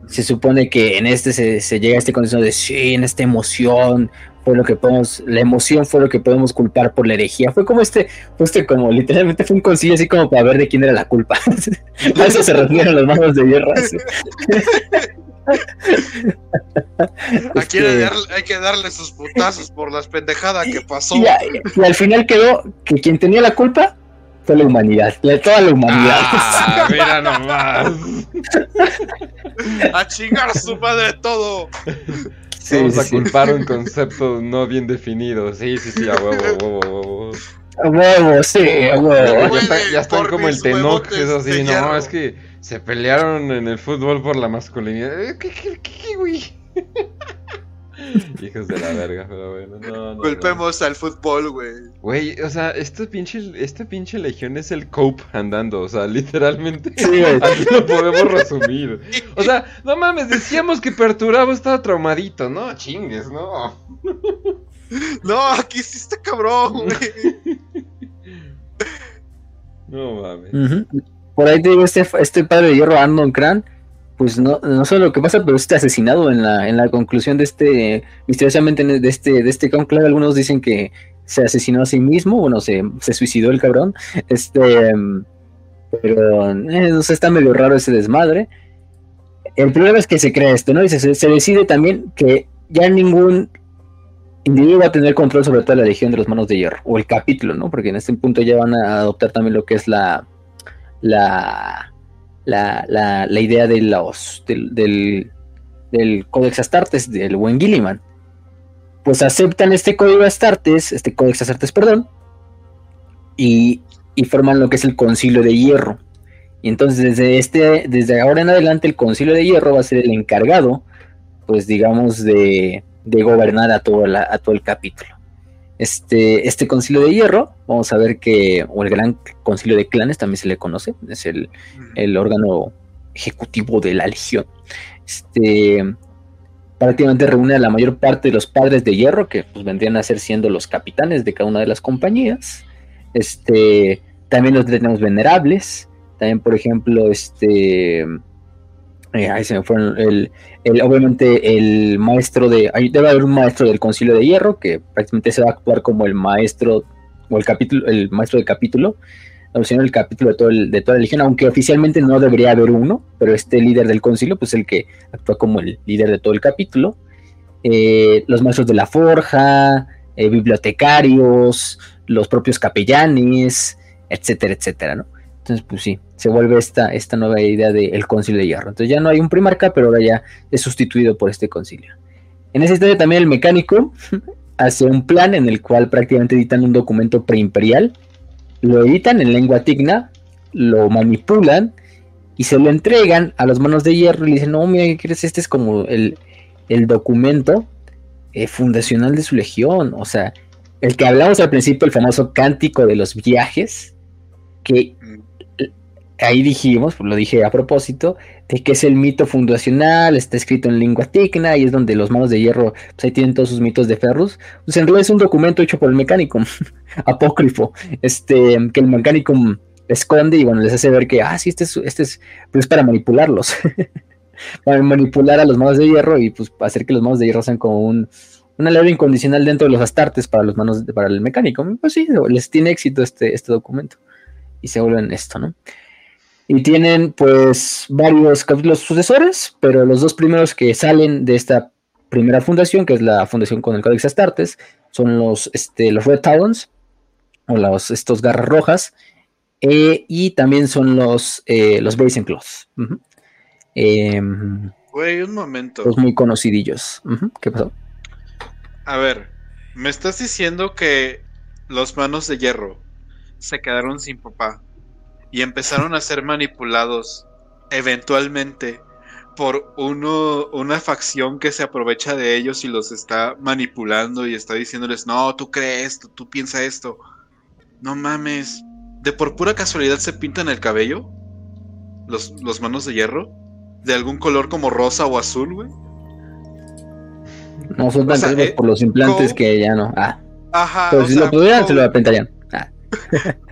Se supone que en este se, se llega a este condición de sí, en esta emoción fue lo que podemos, la emoción fue lo que podemos culpar por la herejía. Fue como este, fue este como literalmente fue un concilio así como para ver de quién era la culpa. a eso se refieren los manos de hierro. así. Aquí Este- hay, que darle, hay que darle sus putazos por las pendejadas que pasó. Y, a- y al final quedó que quien tenía la culpa fue la humanidad, la- toda la humanidad. Ah, mira nomás. A chingar a su madre todo. Sí, Vamos sí, a sí. culpar un concepto no bien definido. Sí, sí, sí, a huevo, a huevo, a huevo. A huevo, sí, a Ya, huevo. ya está- ya están como el Tenoch, es así, no, es que se pelearon en el fútbol por la masculinidad. ¿Qué, qué, qué, qué, güey? Hijos de la verga, pero bueno, no, no, no. Culpemos al fútbol, güey. Güey, o sea, este pinche, este pinche legión es el Cope andando, o sea, literalmente. Sí, güey. Así lo podemos resumir. O sea, no mames, decíamos que Perturabo estaba traumadito, no chingues, no. No, aquí sí está cabrón, güey. No mames. Por ahí te digo, este, este padre de hierro, Arnon Kran, pues no, no sé lo que pasa, pero este asesinado en la, en la conclusión de este, misteriosamente de este, de este conclave, algunos dicen que se asesinó a sí mismo, bueno, se, se suicidó el cabrón, este, pero eh, no sé, está medio raro ese desmadre. El problema es que se crea esto, ¿no? Y se, se decide también que ya ningún individuo va a tener control sobre toda la legión de los manos de hierro, o el capítulo, ¿no? Porque en este punto ya van a adoptar también lo que es la, la, la, la, idea de los, del, del, Codex Astartes, del buen Gilliman. Pues aceptan este código Astartes, este Codex Astartes, perdón, y, y forman lo que es el Concilio de Hierro. Y entonces desde, este, desde ahora en adelante el Concilio de Hierro va a ser el encargado, pues digamos, de, de gobernar a todo, a todo el capítulo. Este, este concilio de hierro, vamos a ver que, o el gran concilio de clanes también se le conoce, es el, el órgano ejecutivo de la legión. Este, prácticamente reúne a la mayor parte de los padres de hierro, que pues, vendrían a ser siendo los capitanes de cada una de las compañías. Este, también los tenemos venerables, también por ejemplo, este, eh, ahí se me fueron el, obviamente el maestro de, debe haber un maestro del concilio de hierro que prácticamente se va a actuar como el maestro o el capítulo, el maestro del capítulo, el capítulo de, todo de toda la religión, aunque oficialmente no debería haber uno, pero este líder del concilio, pues el que actúa como el líder de todo el capítulo. Eh, los maestros de la forja, eh, bibliotecarios, los propios capellanes, etcétera, etcétera, ¿no? Entonces, pues sí, se vuelve esta, esta nueva idea del concilio de hierro. Entonces ya no hay un primarca, pero ahora ya es sustituido por este concilio. En esa historia también el mecánico hace un plan en el cual prácticamente editan un documento preimperial, lo editan en lengua tigna, lo manipulan y se lo entregan a las manos de hierro y le dicen, no, mira, ¿qué quieres? Este es como el, documento eh, fundacional de su legión. O sea, el que hablamos al principio, el famoso cántico de los viajes, que ahí dijimos, pues lo dije a propósito, de que es el mito fundacional, está escrito en lengua ticna y es donde los manos de hierro, pues ahí tienen todos sus mitos de Ferrus. Pues en realidad es un documento hecho por el mecánico, apócrifo, este, que el mecánico esconde y bueno, les hace ver que, ah, sí, este es, este es, pues para manipularlos, para manipular a los manos de hierro y pues hacer que los manos de hierro sean como un, una ley incondicional dentro de los astartes para los manos, para el mecánico. Pues sí, les tiene éxito este, este documento y se vuelven esto, ¿no? Y tienen pues varios capítulos sucesores, pero los dos primeros que salen de esta primera fundación, que es la fundación con el Codex Astartes, son los, este, los Red Talons, o los, estos garras rojas, eh, y también son los, eh, los Brazen. Em, Güey, un momento. Los muy conocidillos. ¿Qué pasó? A ver, me estás diciendo que los manos de hierro se quedaron sin papá y empezaron a ser manipulados eventualmente por uno, una facción que se aprovecha de ellos y los está manipulando y está diciéndoles, no, tú crees esto, tú piensa esto. No mames. ¿De por pura casualidad se pintan el cabello? ¿Los, los manos de hierro? ¿De algún color como rosa o azul, güey? No, son tan eh, por los implantes que ya no. Ah. Ajá. Pero si lo pudieran, se lo pintarían. Ah.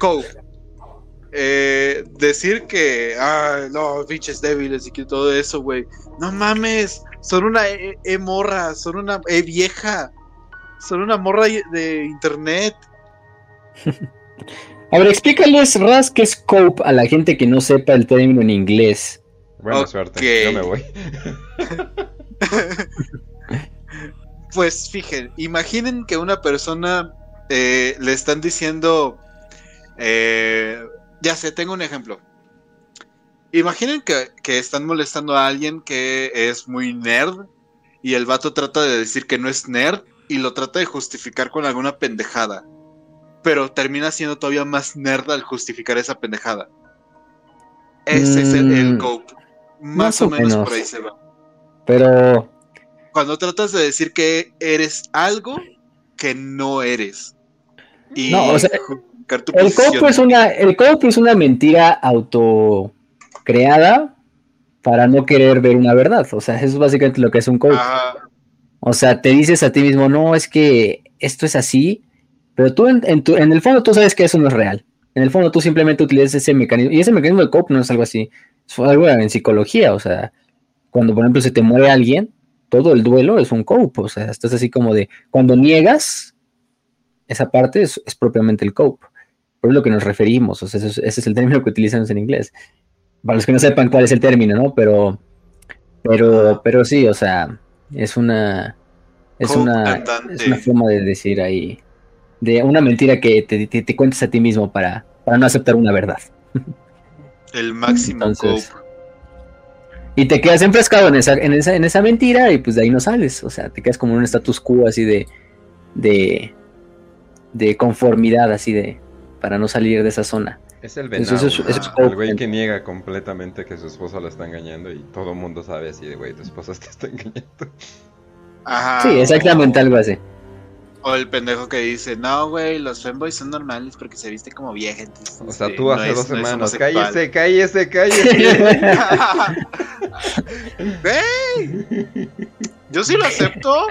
Eh, decir que, ah, no, pinches débiles y que todo eso, güey. No mames, son una e, e morra, son una e vieja, son una morra de internet. A ver, explícales, Raz, qué es cope a la gente que no sepa el término en inglés. Buena suerte, yo me voy. pues fíjense, imaginen que una persona eh, le están diciendo eh, ya sé, tengo un ejemplo. Imaginen que, están molestando a alguien que es muy nerd y el vato trata de decir que no es nerd y lo trata de justificar con alguna pendejada. Pero termina siendo todavía más nerd al justificar esa pendejada. Ese es el, el mm, Más, o, menos, por ahí se va. Pero. Cuando tratas de decir que eres algo que no eres. Y no, o sea, el copo es una, el es una mentira autocreada para no querer ver una verdad. O sea, eso es básicamente lo que es un copo. O sea, te dices a ti mismo, no, es que esto es así, pero tú en, en, el fondo tú sabes que eso no es real. En el fondo tú simplemente utilizas ese mecanismo, y ese mecanismo de copo no es algo así, es algo en psicología, o sea, cuando por ejemplo se te muere alguien, todo el duelo es un cope, o sea, estás así como de, cuando niegas, esa parte es, es propiamente el cope por es lo que nos referimos, o sea, ese, es el término que utilizamos en inglés. Para los que no sepan cuál es el término, ¿no? Pero, pero, pero sí, o sea, es una, Es una, es una forma de decir ahí, de una mentira que te, te, cuentes a ti mismo para, para no aceptar una verdad. El máximo Y te quedas enfrascado en esa, en esa, en esa mentira y pues de ahí no sales. O sea, te quedas como en un status quo así de, de, de conformidad, así de, para no salir de esa zona. Es el venado. el güey que niega completamente que su esposa lo está engañando y todo el mundo sabe así de, güey, tu esposa te está engañando. Ajá. Sí, exactamente algo así. O el pendejo que dice, no, güey, los femboys son normales porque se viste como vieja. o sea, tú hace dos semanas, cállese, cállese, cállese. ¡Ey! Yo sí lo acepto.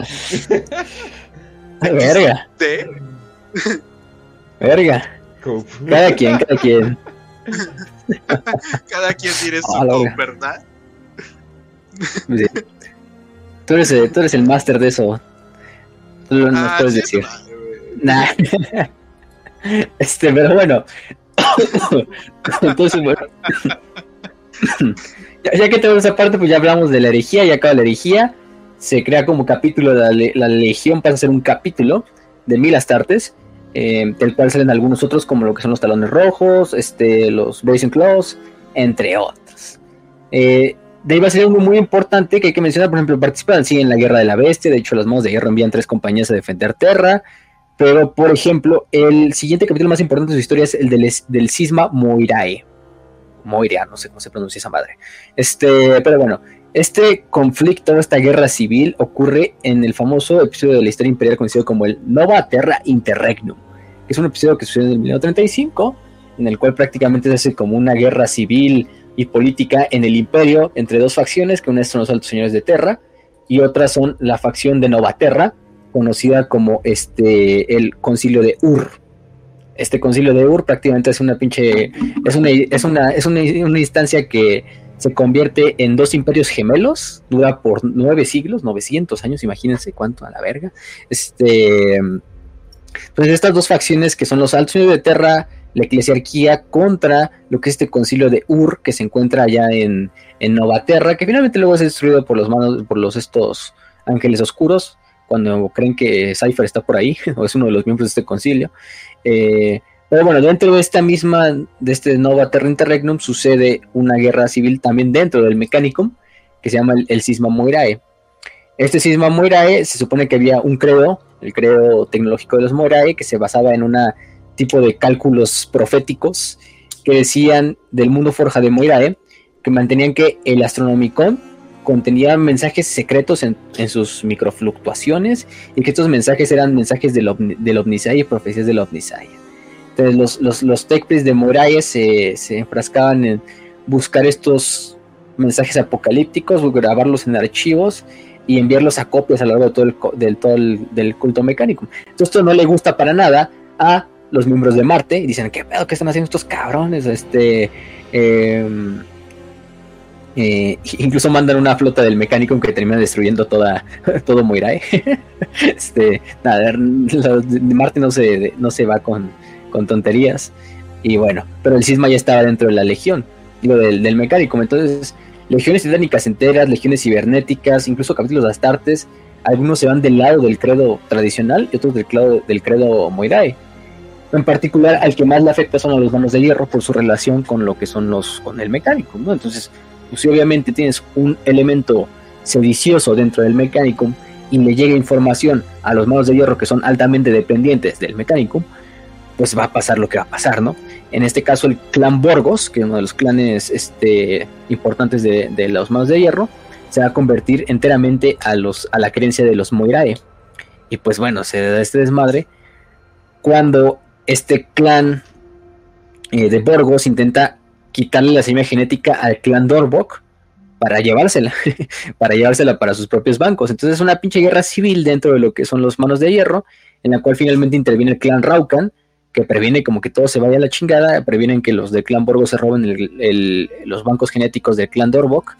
Verga. Verga. Cada quien, cada quien. cada quien tiene su ah, ¿verdad? Tú, eres, tú eres el máster de eso. Tú lo ah, puedes decir. nah. este, pero bueno. Entonces, bueno. ya, que tenemos esa parte, pues ya hablamos de la herejía, ya acaba la herejía. Se crea como capítulo, la, la legión pasa a ser un capítulo de mil astartes eh, del cual salen algunos otros como lo que son los talones rojos, este, los Brazen Claws, entre otros. Eh, de ahí va a ser algo muy importante que hay que mencionar, por ejemplo, participan sí en la Guerra de la Bestia, de hecho las manos de hierro envían tres compañías a defender Terra, pero por ejemplo, el siguiente capítulo más importante de su historia es el del, del cisma Moirae. Moirea, no sé cómo se pronuncia esa madre. Este, pero bueno, este conflicto, esta guerra civil, ocurre en el famoso episodio de la historia imperial conocido como el Nova Terra Interregnum, que es un episodio que sucede en el 1935, en el cual prácticamente se hace como una guerra civil y política en el imperio entre dos facciones, que una son los altos señores de Terra y otra son la facción de Nova Terra, conocida como este, el concilio de Ur. Este concilio de Ur prácticamente es una pinche, es una, es una, es una instancia que se convierte en dos imperios gemelos, dura por nueve siglos, 900 años, imagínense cuánto a la verga. Este, pues estas dos facciones que son los altos de Terra, la eclesiarquía contra lo que es este concilio de Ur que se encuentra allá en, en Novaterra, que finalmente luego es destruido por los manos, por los estos ángeles oscuros, cuando creen que Cypher está por ahí, o es uno de los miembros de este concilio. Eh, pero bueno, dentro de esta misma, de este Nova Terra Interregnum, sucede una guerra civil también dentro del Mechanicum, que se llama el, Sisma Moirae. Este Sisma Moirae se supone que había un credo, el credo tecnológico de los Moirae, que se basaba en un tipo de cálculos proféticos que decían del mundo forja de Moirae, que mantenían que el Astronomicon contenía mensajes secretos en, sus microfluctuaciones y que estos mensajes eran mensajes del, del Omnisai y profecías del Omnisai. Los, los, los de Moraes se, enfrascaban en buscar estos mensajes apocalípticos, grabarlos en archivos y enviarlos a copias a lo largo de todo el, del, todo el, del culto mecánico. Entonces esto no le gusta para nada a los miembros de Marte y dicen, ¿qué pedo? ¿Qué están haciendo estos cabrones? Este... Em, eh, incluso mandan una flota del mecánico que termina destruyendo toda todo Moirae. este, nada, Marte no se, no se va con, con tonterías. Y bueno, pero el cisma ya estaba dentro de la legión, digo, del, mecánico. Entonces, legiones titánicas enteras, legiones cibernéticas, incluso capítulos de Astartes, algunos se van del lado del credo tradicional y otros del, credo, del credo Moirae. En particular, al que más le afecta son a los manos de hierro por su relación con lo que son los con el mecánico, ¿no? Entonces, pues, si obviamente tienes un elemento sedicioso dentro del mecánico y le llega información a los manos de hierro que son altamente dependientes del mecánico, pues va a pasar lo que va a pasar, ¿no? En este caso el clan Borgos, que es uno de los clanes este, importantes de, los manos de hierro, se va a convertir enteramente a, los, a la creencia de los Moirae. Y pues bueno, se da este desmadre cuando este clan eh, de Borgos intenta quitarle la semilla genética al clan Dorbok para llevársela, para llevársela para sus propios bancos. Entonces es una pinche guerra civil dentro de lo que son los manos de hierro, en la cual finalmente interviene el clan Raukan, que previene como que todo se vaya a la chingada, previenen que los del clan Borgo se roben los bancos genéticos del clan Dorbok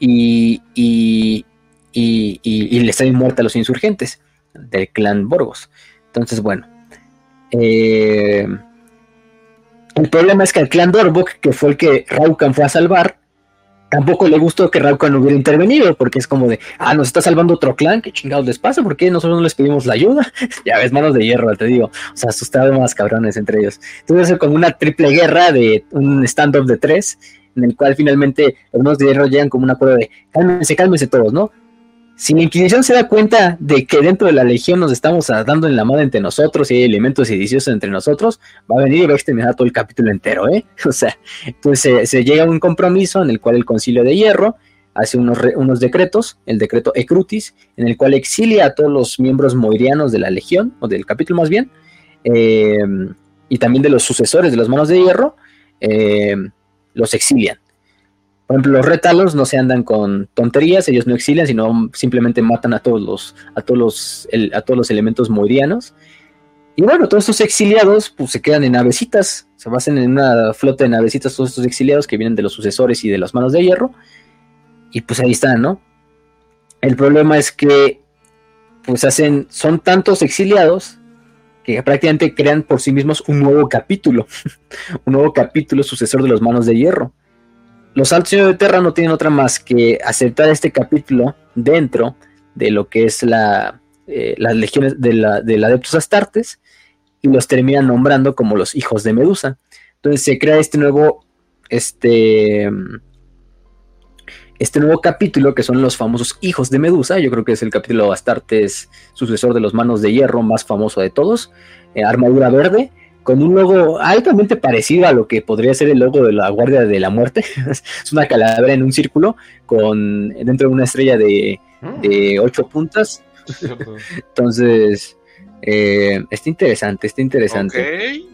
y, y, y, y, le están muertos a los insurgentes del clan Borgos. Entonces, bueno. Eh, el problema es que el clan Dorbok, que fue el que Raukan fue a salvar, tampoco le gustó que Raukan hubiera intervenido, porque es como de, ah, nos está salvando otro clan, ¿qué chingados les pasa? ¿Por qué nosotros no les pedimos la ayuda? ya ves, manos de hierro, te digo, o sea, asustaron más cabrones entre ellos. Entonces es como una triple guerra de un stand-up de tres, en el cual finalmente los manos de hierro llegan como una prueba de, cálmense, cálmense todos, ¿no? Si la Inquisición se da cuenta de que dentro de la Legión nos estamos dando en la madre entre nosotros y hay elementos sediciosos entre nosotros, va a venir y va a exterminar todo el capítulo entero, ¿eh? O sea, entonces se, llega a un compromiso en el cual el Concilio de Hierro hace unos, unos decretos, el decreto Ecrutis, en el cual exilia a todos los miembros moirianos de la Legión, o del capítulo más bien, eh, y también de los sucesores de las manos de hierro, eh, los exilian. Por ejemplo, los retalos no se andan con tonterías, ellos no exilian, sino simplemente matan a todos los, a todos los, a todos los elementos moirianos. Y bueno, todos estos exiliados pues, se quedan en navecitas, se basan en una flota de navecitas, todos estos exiliados que vienen de los sucesores y de las manos de hierro. Y pues ahí están, ¿no? El problema es que pues hacen, son tantos exiliados que prácticamente crean por sí mismos un nuevo capítulo, un nuevo capítulo sucesor de los manos de hierro los altos de Terra no tienen otra más que aceptar este capítulo dentro de lo que es la, eh, las legiones de la, del Adeptus Astartes y los terminan nombrando como los hijos de Medusa. Entonces se crea este nuevo, este, este nuevo capítulo que son los famosos hijos de Medusa. Yo creo que es el capítulo Astartes, sucesor de los manos de hierro más famoso de todos. Eh, armadura verde con un logo altamente parecido a lo que podría ser el logo de la Guardia de la Muerte. es una calavera en un círculo con dentro de una estrella de, mm. ocho puntas. Entonces, eh, está interesante, está interesante.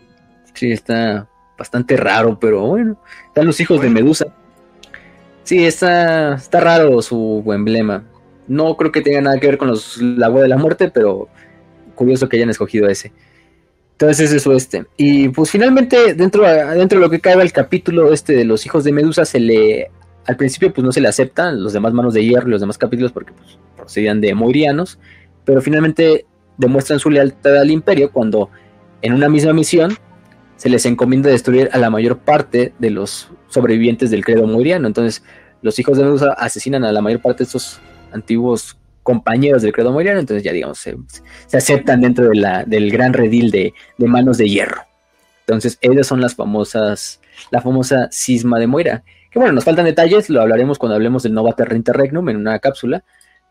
Sí, está bastante raro, pero bueno. Están los hijos de Medusa. Sí, está, está raro su emblema. No creo que tenga nada que ver con los, la Guardia de la Muerte, pero curioso que hayan escogido ese. Entonces eso este. Y pues finalmente dentro, dentro de lo que cae el capítulo este de los hijos de Medusa se le... Al principio pues no se le aceptan los demás manos de hierro y los demás capítulos porque pues, procedían de moirianos. Pero finalmente demuestran su lealtad al imperio cuando en una misma misión se les encomienda destruir a la mayor parte de los sobrevivientes del credo moiriano. Entonces los hijos de Medusa asesinan a la mayor parte de estos antiguos compañeros del credo moiriano, entonces ya digamos, se, aceptan dentro de del gran redil de, manos de hierro. Entonces, esas son las famosas, la famosa cisma de Moira. Que bueno, nos faltan detalles, lo hablaremos cuando hablemos del Nova Terra Interregnum en una cápsula,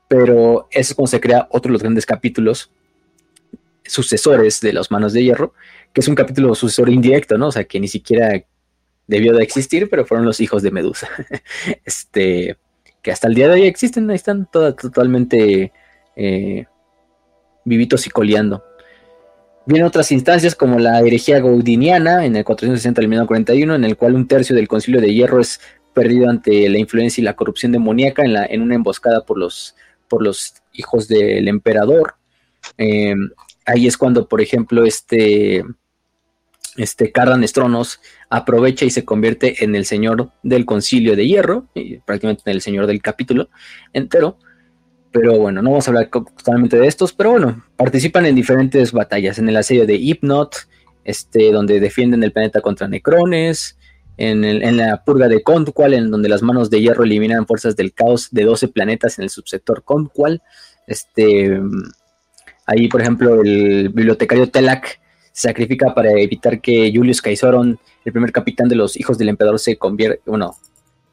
pero eso es cuando se crea otro de los grandes capítulos sucesores de las manos de hierro, que es un capítulo sucesor indirecto, ¿no? O sea, que ni siquiera debió de existir, pero fueron los hijos de Medusa. este, que hasta el día de hoy existen, ahí están todas totalmente eh, vivitos y coleando. Vienen otras instancias como la herejía gaudiniana en el 460 al 1941, en el cual un tercio del concilio de hierro es perdido ante la influencia y la corrupción demoníaca en, la, en una emboscada por los, por los hijos del emperador. Eh, ahí es cuando, por ejemplo, este este Cardan Estronos aprovecha y se convierte en el señor del concilio de hierro, y prácticamente en el señor del capítulo entero. Pero bueno, no vamos a hablar totalmente de estos, pero bueno, participan en diferentes batallas, en el asedio de Hypnot, este, donde defienden el planeta contra Necrones, en, la purga de Contqual, en donde las manos de hierro eliminan fuerzas del caos de 12 planetas en el subsector Contqual. Este, ahí, por ejemplo, el bibliotecario Sacrifica para evitar que Julius Caisoron, el primer capitán de los hijos del emperador, se convierta, bueno,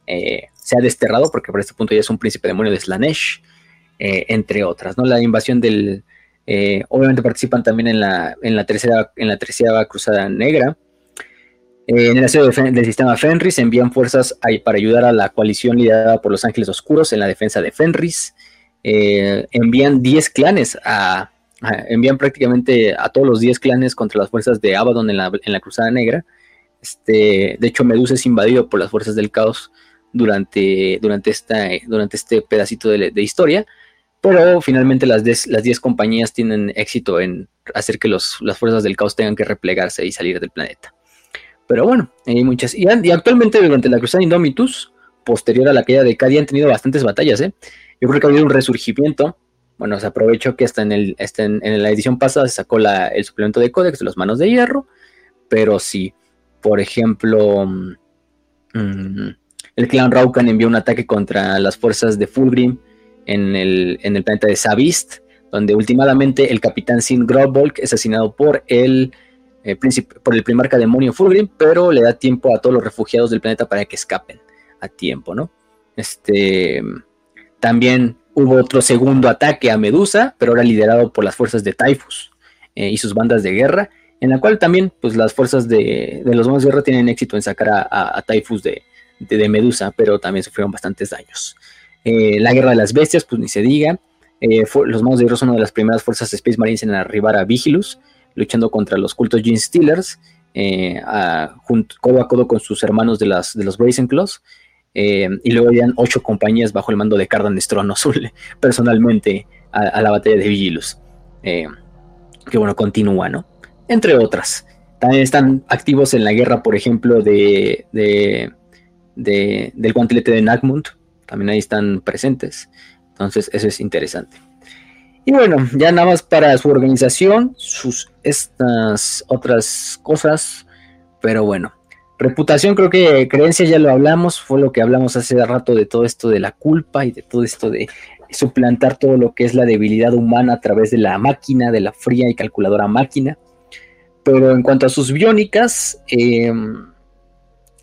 eh, sea desterrado, porque por este punto ya es un príncipe demonio de Slanesh, eh, entre otras, ¿no? La invasión del... Eh, obviamente participan también en la, en la tercera en la tercera cruzada negra. en el asedio del sistema Fenris envían fuerzas para ayudar a la coalición liderada por los Ángeles Oscuros en la defensa de Fenris. envían 10 clanes a, envían prácticamente a todos los 10 clanes contra las fuerzas de Abaddon en la, en la Cruzada Negra. Este, de hecho, Medusa es invadido por las fuerzas del caos durante, durante, esta, durante este pedacito de, historia, pero finalmente las 10 las compañías tienen éxito en hacer que los, las fuerzas del caos tengan que replegarse y salir del planeta. Pero bueno, hay muchas. Y, actualmente durante la Cruzada Indomitus, posterior a la caída de Cadia, han tenido bastantes batallas. ¿eh? Yo creo que ha habido un resurgimiento bueno, se aprovechó que hasta en, el, en, la edición pasada se sacó el suplemento de códex de los manos de hierro, pero si, por ejemplo, mm, el clan Raukan envió un ataque contra las fuerzas de Fulgrim en el, en el planeta de Savist, donde últimamente el capitán Sin Grobvolk es asesinado por el, eh, por el primarca demonio Fulgrim, pero le da tiempo a todos los refugiados del planeta para que escapen a tiempo, ¿no? Este, también hubo otro segundo ataque a Medusa, pero ahora liderado por las fuerzas de Typhus eh, y sus bandas de guerra, en la cual también pues, las fuerzas de, los monos de guerra tienen éxito en sacar a, Typhus de, Medusa, pero también sufrieron bastantes daños. Eh, la guerra de las bestias, pues ni se diga. Eh, los monos de guerra son una de las primeras fuerzas Space Marines en arribar a Vigilus, luchando contra los cultos Gene Stealers, codo a codo con sus hermanos de, de los Brazen Claws. y luego habían ocho compañías bajo el mando de Cardan Nestrono personalmente a, la batalla de Vigilus. que bueno, continúa, ¿no? entre otras. También están activos en la guerra, por ejemplo, de, del guantelete de Nagmund. También ahí están presentes. Entonces, eso es interesante. Y bueno, ya nada más para su organización, sus estas otras cosas. Pero bueno, reputación, creo que creencia ya lo hablamos, fue lo que hablamos hace rato de todo esto de la culpa y de todo esto de suplantar todo lo que es la debilidad humana a través de la máquina, de la fría y calculadora máquina. Pero en cuanto a sus biónicas, em,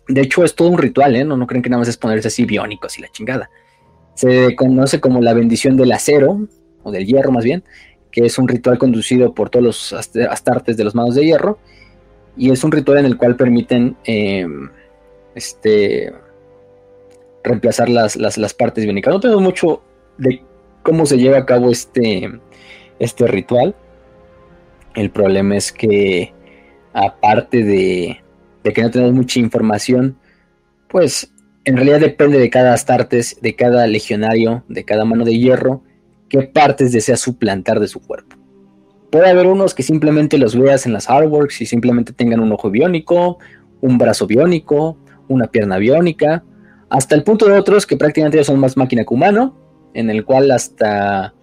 de hecho es todo un ritual, ¿eh? No, no creen que nada más es ponerse así biónicos y la chingada. Se conoce como la bendición del acero, o del hierro más bien, que es un ritual conducido por todos los astartes de los manos de hierro, y es un ritual en el cual permiten em, este, reemplazar las, las, partes biónicas. No tengo mucho de cómo se lleva a cabo este, este ritual, el problema es que, aparte de, que no tenemos mucha información, pues en realidad depende de cada Astartes, de cada legionario, de cada mano de hierro, qué partes desea suplantar de su cuerpo. Puede haber unos que simplemente los veas en las artworks y simplemente tengan un ojo biónico, un brazo biónico, una pierna biónica, hasta el punto de otros que prácticamente ya son más máquina que humano, en el cual hasta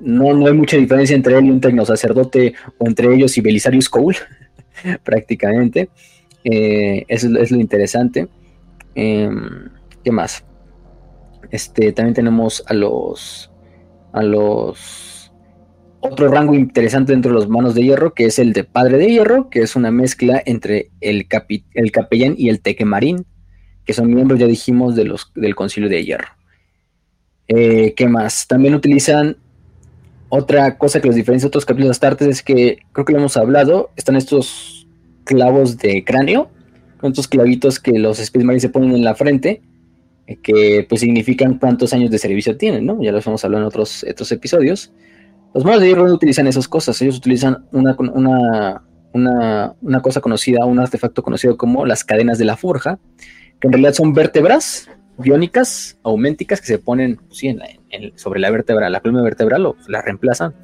no, no hay mucha diferencia entre él y un tecnosacerdote o entre ellos y Belisarius Cole, prácticamente. Eh, eso es lo interesante. Em, ¿Qué más? Este, también tenemos a los. A los. Otro rango interesante dentro de los manos de hierro, que es el de padre de hierro, que es una mezcla entre el, el capellán y el tequemarín, que son miembros, ya dijimos, de los, del concilio de hierro. Eh, ¿Qué más? También utilizan otra cosa que los diferencia de otros capítulos de Astartes es que, creo que lo hemos hablado, están estos clavos de cráneo, con estos clavitos que los Space Marines se ponen en la frente, eh, que pues significan cuántos años de servicio tienen, ¿no? Ya los hemos hablado en otros, otros episodios. Los malos de hierro no utilizan esas cosas, ellos utilizan una, una, una, una cosa conocida, un artefacto conocido como las cadenas de la forja, que en realidad son vértebras biónicas, auménticas, que se ponen pues sobre la vértebra, la columna vertebral, o la reemplazan.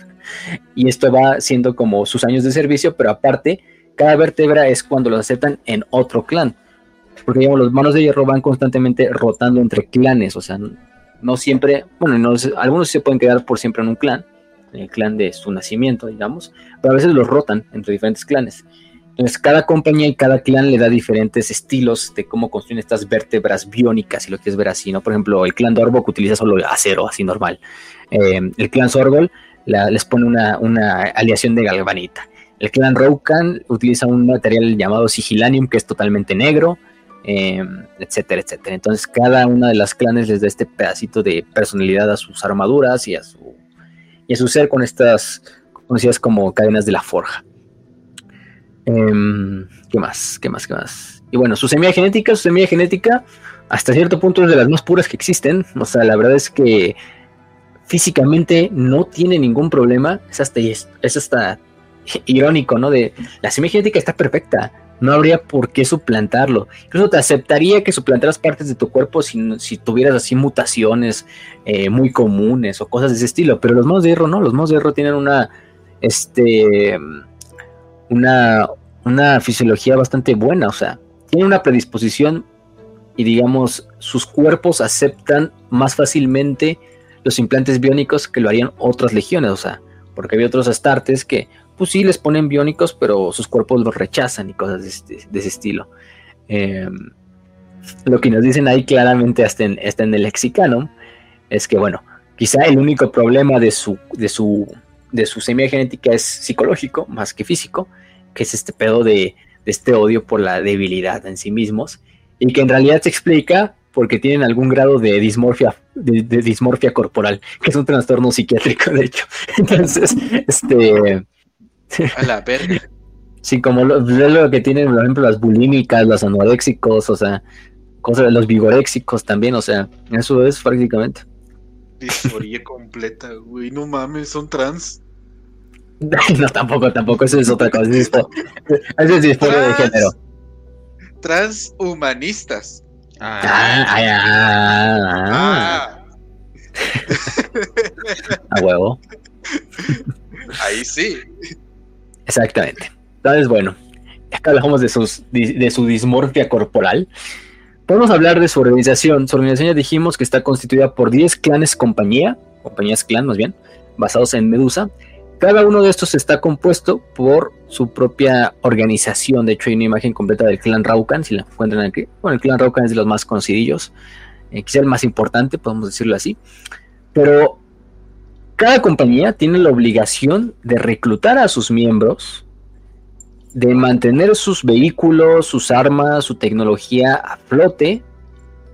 Y esto va siendo como sus años de servicio, pero aparte, cada vértebra es cuando los aceptan en otro clan. Porque digamos, los manos de hierro van constantemente rotando entre clanes, o sea, no siempre, bueno, no, algunos se pueden quedar por siempre en un clan, el clan de su nacimiento, digamos, pero a veces los rotan entre diferentes clanes. Entonces, cada compañía y cada clan le da diferentes estilos de cómo construyen estas vértebras biónicas, si lo quieres ver así, ¿no? Por ejemplo, el clan Dorbok utiliza solo acero, así normal. Eh, el clan Sorgol les pone una, aleación de galvanita. El clan Roukan utiliza un material llamado Sigilanium, que es totalmente negro, eh, etcétera, etcétera. Entonces, cada una de las clanes les da este pedacito de personalidad a sus armaduras y a su, y a con estas conocidas como cadenas de la forja. Em, ¿Qué más? ¿Qué más? ¿Qué más? Y bueno, su semilla genética, su semilla genética, hasta cierto punto es de las más puras que existen. O sea, la verdad es que físicamente no tiene ningún problema. Es hasta, es, hasta irónico, ¿no? De la semilla genética está perfecta. No habría por qué suplantarlo. Incluso te aceptaría que suplantaras partes de tu cuerpo si, si tuvieras así mutaciones eh, muy comunes o cosas de ese estilo. Pero los modos de hierro no. Los modos de hierro tienen una. Este una, una fisiología bastante buena, o sea, tiene una predisposición y digamos sus cuerpos aceptan más fácilmente los implantes biónicos que lo harían otras legiones, o sea, porque había otros astartes que pues sí les ponen biónicos, pero sus cuerpos los rechazan y cosas de, este, ese estilo. Em, lo que nos dicen ahí claramente hasta en, el lexicano es que, bueno, quizá el único problema de su, de su, de su semilla genética es psicológico más que físico, que es este pedo de, de este odio por la debilidad en sí mismos, y que en realidad se explica porque tienen algún grado de dismorfia, de, dismorfia corporal, que es un trastorno psiquiátrico, de hecho. Entonces, este. A la verga. Sí, como lo, que tienen, por ejemplo, las bulímicas, los anoréxicos, o sea, cosas de los vigoréxicos también, o sea, eso es prácticamente. Disforia completa, güey, no mames, son trans. no, tampoco, tampoco, eso es otra cosa. Eso es disforia de género. Transhumanistas. Ah, ah, ah, A huevo. Ahí sí. Exactamente. Entonces, bueno, acá hablamos de, sus, de su dismorfia corporal. Podemos hablar de su organización. Su organización ya dijimos que está constituida por 10 clanes compañía, compañías clan más bien, basados en Medusa, cada uno de estos está compuesto por su propia organización. De hecho, hay una imagen completa del clan Raukan, si la encuentran aquí. Bueno, el clan Raukan es de los más conocidos, eh, quizá el más importante, podemos decirlo así. Pero cada compañía tiene la obligación de reclutar a sus miembros, de mantener sus vehículos, sus armas, su tecnología a flote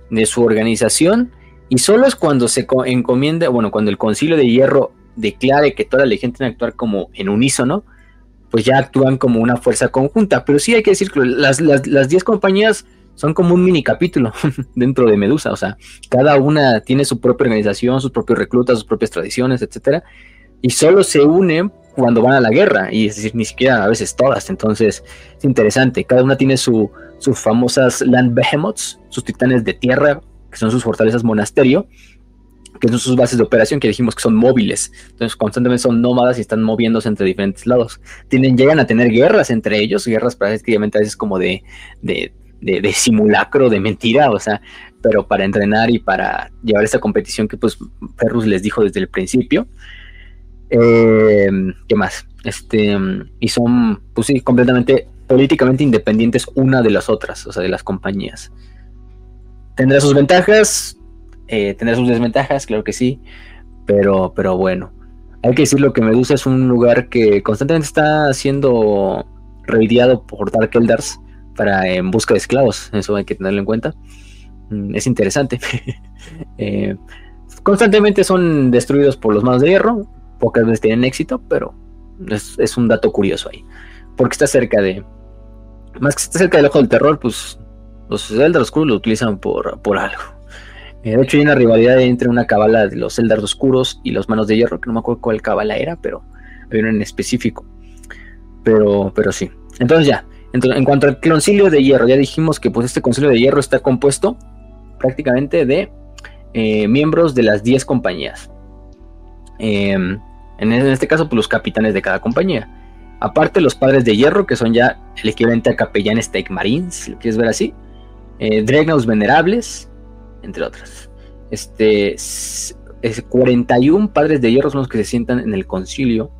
de su organización. Y solo es cuando se encomienda, bueno, cuando el concilio de hierro declare que toda la legión tiene que actuar como en unísono, pues ya actúan como una fuerza conjunta. Pero sí hay que decir que las 10 compañías son como un mini capítulo dentro de Medusa. O sea, cada una tiene su propia organización, sus propios reclutas, sus propias tradiciones, etcétera. Y solo se unen cuando van a la guerra. Y es decir, ni siquiera a veces todas. Entonces, es interesante. Cada una tiene su, sus famosas Land Behemoths, sus titanes de tierra, que son sus fortalezas monasterio que son sus bases de operación, que dijimos que son móviles. Entonces, constantemente son nómadas y están moviéndose entre diferentes lados. Tienen, llegan a tener guerras entre ellos, guerras prácticamente a veces como de, de, de, simulacro, de mentira, o sea, pero para entrenar y para llevar esta competición que pues Ferrus les dijo desde el principio. Eh, ¿Qué más? Este, y son, pues sí, completamente políticamente independientes una de las otras, o sea, de las compañías. Tendrá sus ventajas, eh, tendrá sus desventajas, claro que sí, pero, pero bueno. Hay que decir lo que Medusa es un lugar que constantemente está siendo reideado por Dark Eldars para en busca de esclavos, eso hay que tenerlo en cuenta. Mm, es interesante. Eh, constantemente son destruidos por los manos de hierro, pocas veces tienen éxito, pero es, un dato curioso ahí. Porque está cerca de. Más que está cerca del ojo del terror, pues los Eldar Oscuros lo utilizan por, por algo. Eh, de hecho, hay una rivalidad entre una cabala de los Eldar Oscuros y los Manos de Hierro, que no me acuerdo cuál cabala era, pero hay una en específico. Pero, pero sí. Entonces ya, en cuanto al concilio de hierro, ya dijimos que pues este concilio de hierro está compuesto prácticamente de eh, miembros de las 10 compañías. Em, en, este caso, pues los capitanes de cada compañía. Aparte, los padres de hierro, que son ya el equivalente a capellanes Take Marines, si lo quieres ver así. Eh, venerables, entre otras. Este, es 41 padres de hierro son los que se sientan en el concilio,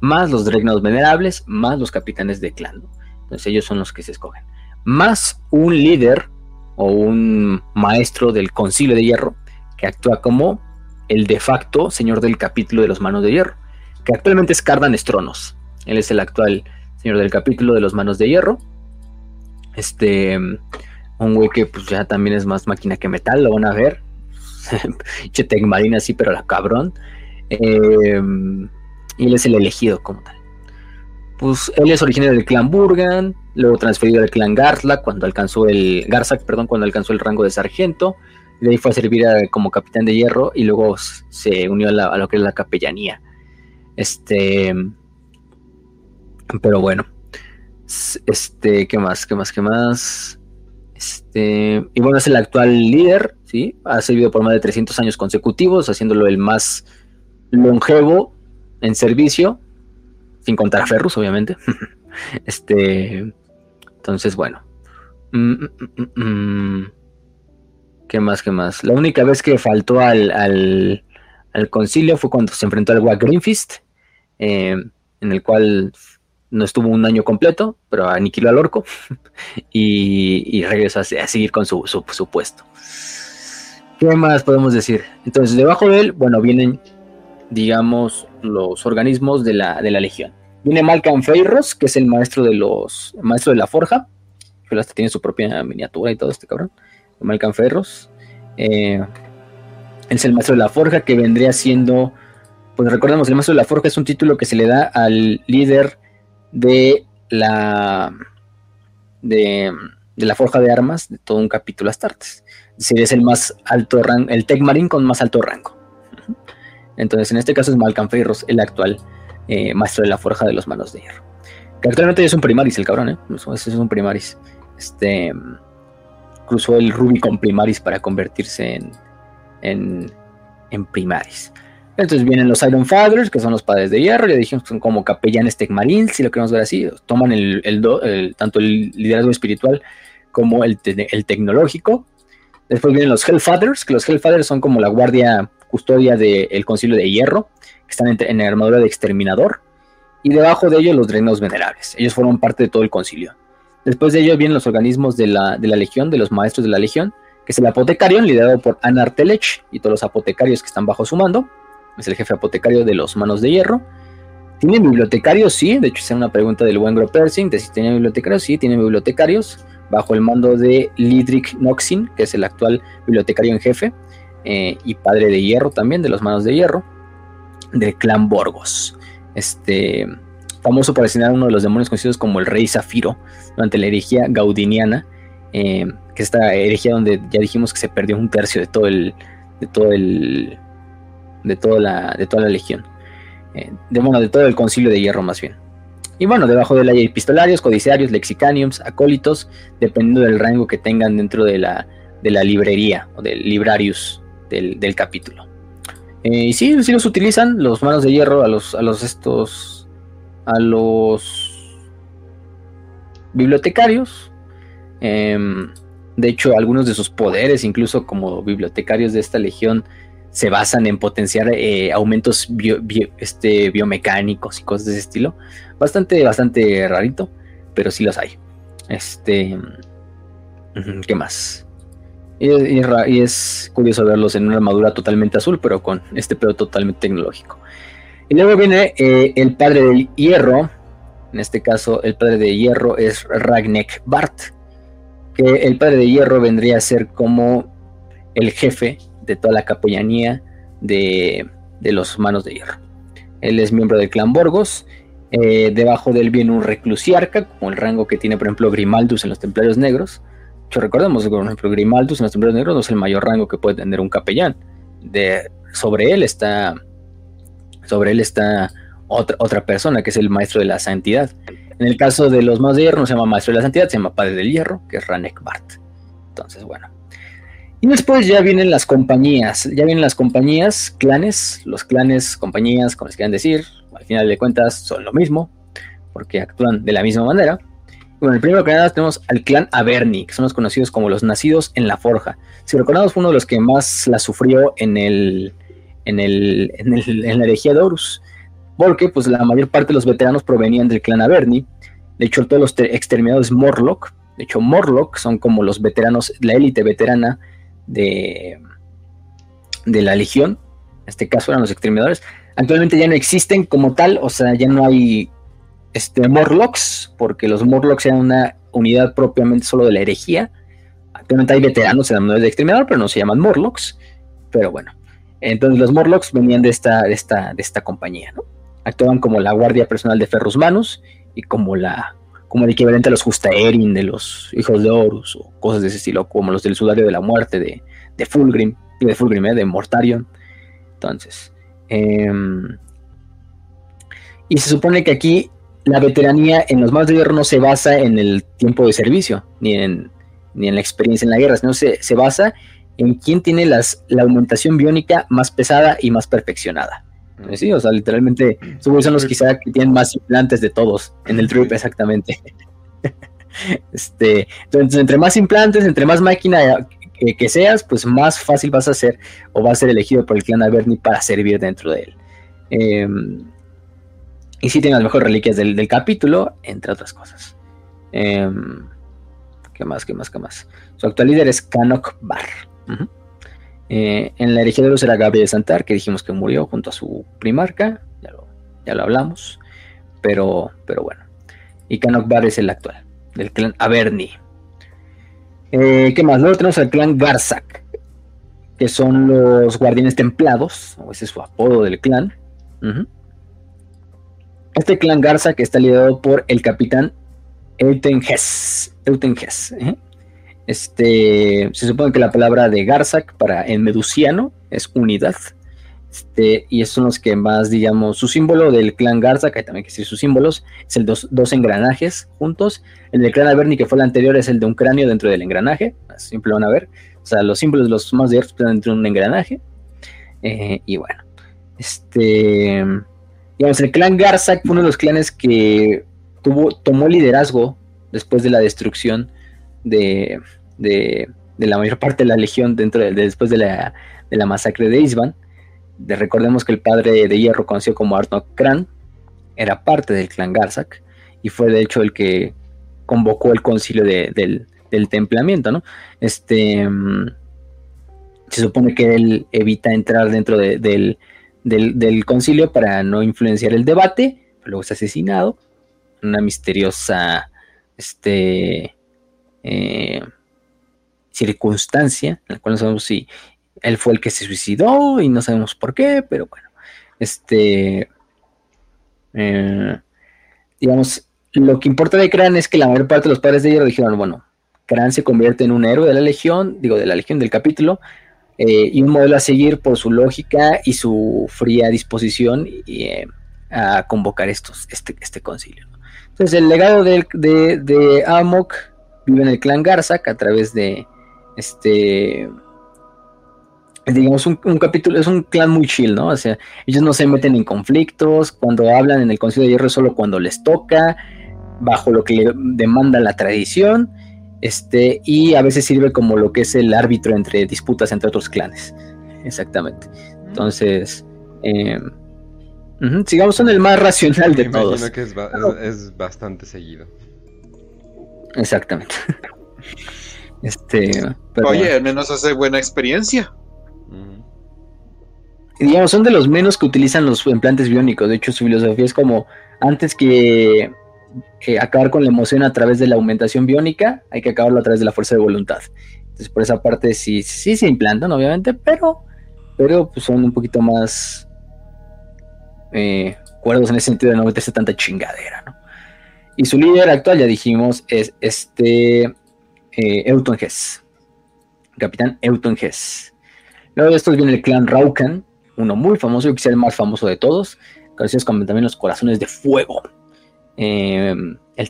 más los Dregnados venerables, más los capitanes de clan. Entonces ellos son los que se escogen. Más un líder o un maestro del concilio de hierro que actúa como el de facto señor del capítulo de los manos de hierro, que actualmente es Cardan Estronos. Él es el actual señor del capítulo de los manos de hierro. Este, un güey que pues ya también es más máquina que metal, lo van a ver. Marina así, pero la cabrón. Em, y él es el elegido como tal. Pues él es originario del clan Burgan, luego transferido al clan Garzak cuando alcanzó el Garzak, perdón, cuando alcanzó el rango de sargento. Y de ahí fue a servir como capitán de hierro y luego se unió a, lo que es la capellanía. Este, pero bueno, este, ¿qué más? ¿Qué más? ¿Qué más? Este, y bueno, es el actual líder, ¿sí? Ha servido por más de 300 años consecutivos, haciéndolo el más longevo en servicio, sin contar a Ferrus, obviamente. este, entonces, bueno. Mm, mm, mm, ¿Qué más? ¿Qué más? La única vez que faltó al, al, concilio fue cuando se enfrentó al Greenfist, eh, en el cual no estuvo un año completo, pero aniquiló al orco y, regresó a, seguir con su, su, puesto. ¿Qué más podemos decir? Entonces, debajo de él, bueno, vienen, digamos, los organismos de la, de la legión. Viene Malcolm Feiros, que es el maestro de los maestro de la forja, que hasta tiene su propia miniatura y todo este cabrón. Malcolm Ferros. Eh, es el maestro de la forja que vendría siendo, pues recordemos, el maestro de la forja es un título que se le da al líder de la de, la forja de armas de todo un capítulo Astartes. Es es el más alto rango, el Tech con más alto rango. Entonces, en este caso es Malcolm Ferros, el actual eh, maestro de la forja de los manos de hierro. Que actualmente es un primaris el cabrón, ¿eh? es un primaris. Este cruzó el Rubicon primaris para convertirse en, en, primaris. Entonces vienen los Iron Fathers, que son los padres de hierro, ya dijimos que son como capellanes Tecmarines, si lo queremos ver así, toman el, tanto el liderazgo espiritual como el, el, tecnológico. Después vienen los Hellfathers, que los Hellfathers son como la guardia custodia del concilio de hierro, que están en, en, armadura de exterminador. Y debajo de ellos los drenos venerables. Ellos forman parte de todo el concilio. Después de ello vienen los organismos de la, de la legión, de los maestros de la legión, que es el apotecario, liderado por Anar Telech y todos los apotecarios que están bajo su mando es el jefe apotecario de los Manos de Hierro. ¿Tiene bibliotecarios? Sí, de hecho es una pregunta del buen Persing, de si tiene bibliotecarios, sí, tiene bibliotecarios, bajo el mando de Lidric Noxin, que es el actual bibliotecario en jefe, eh, y padre de hierro también, de los Manos de Hierro, del clan Borgos. Este, famoso por asesinar a uno de los demonios conocidos como el Rey Zafiro, durante la herejía gaudiniana, eh, que esta herejía donde ya dijimos que se perdió un tercio de todo el, de todo el de toda la, de toda la legión. Eh, de, bueno, de todo el concilio de hierro más bien. Y bueno, debajo de él hay epistolarios, codiciarios, lexicaniums, acólitos, dependiendo del rango que tengan dentro de la, de la librería o del librarius del, capítulo. Eh, y sí, sí los utilizan los manos de hierro a los, a los estos, a los bibliotecarios. Em, de hecho, algunos de sus poderes, incluso como bibliotecarios de esta legión, se basan en potenciar eh, aumentos este, biomecánicos y cosas de ese estilo. Bastante, bastante rarito, pero sí los hay. Este, ¿qué más? Y, es curioso verlos en una armadura totalmente azul, pero con este pedo totalmente tecnológico. Y luego viene eh, el padre del hierro. En este caso, el padre de hierro es Ragnek Bart. Que el padre de hierro vendría a ser como el jefe de toda la capellanía de, los manos de hierro. Él es miembro del clan Borgos. Eh, debajo de él viene un reclusiarca, como el rango que tiene, por ejemplo, Grimaldus en los Templarios Negros. Yo recordemos que, por ejemplo, Grimaldus en los Templarios Negros no es el mayor rango que puede tener un capellán. De, sobre él está. Sobre él está otra, otra persona, que es el maestro de la santidad. En el caso de los manos de hierro no se llama maestro de la santidad, se llama padre del hierro, que es Ranek Bart. Entonces, bueno. Y después ya vienen las compañías, ya vienen las compañías, clanes, los clanes, compañías, como les quieran decir, al final de cuentas son lo mismo, porque actúan de la misma manera. Bueno, primero que nada tenemos al clan Averni, que son los conocidos como los nacidos en la forja. Si recordamos, fue uno de los que más la sufrió en el, en el, en, la herejía de Horus, porque pues la mayor parte de los veteranos provenían del clan Averni. De hecho, todos los exterminados Morlock, de hecho, Morlock son como los veteranos, la élite veterana de, de la Legión, en este caso eran los exterminadores, actualmente ya no existen como tal, o sea, ya no hay este, Morlocks, porque los Morlocks eran una unidad propiamente solo de la herejía. Actualmente hay veteranos en la unidad de exterminador, pero no se llaman Morlocks. Pero bueno, entonces los Morlocks venían de esta, de esta, de esta compañía, ¿no? Actuaban como la guardia personal de Ferrus Manus y como la como el equivalente a los Justaerin de los hijos de Horus o cosas de ese estilo, como los del sudario de la muerte de, de Fulgrim, de Fulgrim, ¿eh? de Mortarion. Entonces, em, y se supone que aquí la veteranía en los más de hierro no se basa en el tiempo de servicio, ni en, ni en la experiencia en la guerra, sino se, se basa en quién tiene las, la aumentación biónica más pesada y más perfeccionada. Sí, o sea, literalmente, son los quizá que tienen más implantes de todos en el trip, exactamente. este, entonces, entre más implantes, entre más máquina que, seas, pues más fácil vas a ser o vas a ser elegido por el clan Averni para servir dentro de él. Em, Y sí tiene las mejores reliquias del, capítulo, entre otras cosas. Em, ¿Qué más? ¿Qué más? ¿Qué más? Su actual líder es Kanok Bar. Eh, en la herejía de los era Gabriel Santar, que dijimos que murió junto a su primarca. Ya lo, ya lo hablamos. Pero, pero bueno. Y Kanok Bar es el actual, del clan Averni. Eh, ¿Qué más? Luego tenemos al clan Garzak, que son los guardianes templados, o ese es su apodo del clan. Este clan Garza que está liderado por el capitán Euten Hess. ¿eh? Este, se supone que la palabra de Garzak para en meduciano es unidad. Este, y son los que más, digamos, su símbolo del clan Garza, que también que decir sus símbolos, es el dos, dos engranajes juntos. El del clan Averni, que fue el anterior, es el de un cráneo dentro del engranaje. Siempre van a ver. O sea, los símbolos los más directos están dentro de un engranaje. Eh, y bueno, este, digamos, el clan Garzak fue uno de los clanes que tuvo, tomó liderazgo después de la destrucción de, de, la mayor parte de la legión dentro de, después de la, de la masacre de Isban recordemos que el padre de Hierro, conocido como Arnold Kran, era parte del clan Garzak y fue de hecho el que convocó el concilio del, templamiento, ¿no? Este mm, se supone que él evita entrar dentro del, concilio para no influenciar el debate, luego es asesinado. Una misteriosa este, eh, circunstancia, en la cual no sabemos si él fue el que se suicidó y no sabemos por qué, pero bueno, este, eh, digamos, lo que importa de Kran es que la mayor parte de los padres de hierro dijeron, bueno, Kran se convierte en un héroe de la legión, digo, de la legión del capítulo, eh, y un modelo a seguir por su lógica y su fría disposición eh, a convocar estos, este, este concilio. Entonces, el legado de, de, Amok vive en el clan Garzak a través de este digamos, un, capítulo, es un clan muy chill, ¿no? O sea, ellos no se meten en conflictos, cuando hablan en el Consejo de Hierro es solo cuando les toca, bajo lo que le demanda la tradición, este, y a veces sirve como lo que es el árbitro entre disputas entre otros clanes. Exactamente. Entonces, em, sigamos en el más racional de todos. Imagino que es, bastante seguido. Exactamente. Este, Oye, al menos hace buena experiencia digamos, son de los menos que utilizan los implantes biónicos. De hecho, su filosofía es como, antes que acabar con la emoción a través de la aumentación biónica, hay que acabarlo a través de la fuerza de voluntad. Entonces, por esa parte sí, sí se implantan, obviamente, pero, pero pues, son un poquito más eh, cuerdos en ese sentido de no meterse tanta chingadera, ¿no? Y su líder actual, ya dijimos, es este eh, Euton Hess. Capitán Euton Hess. Luego de estos viene el clan Raukan, uno muy famoso, y quizá el más famoso de todos, conocidos como también los corazones de fuego. Eh,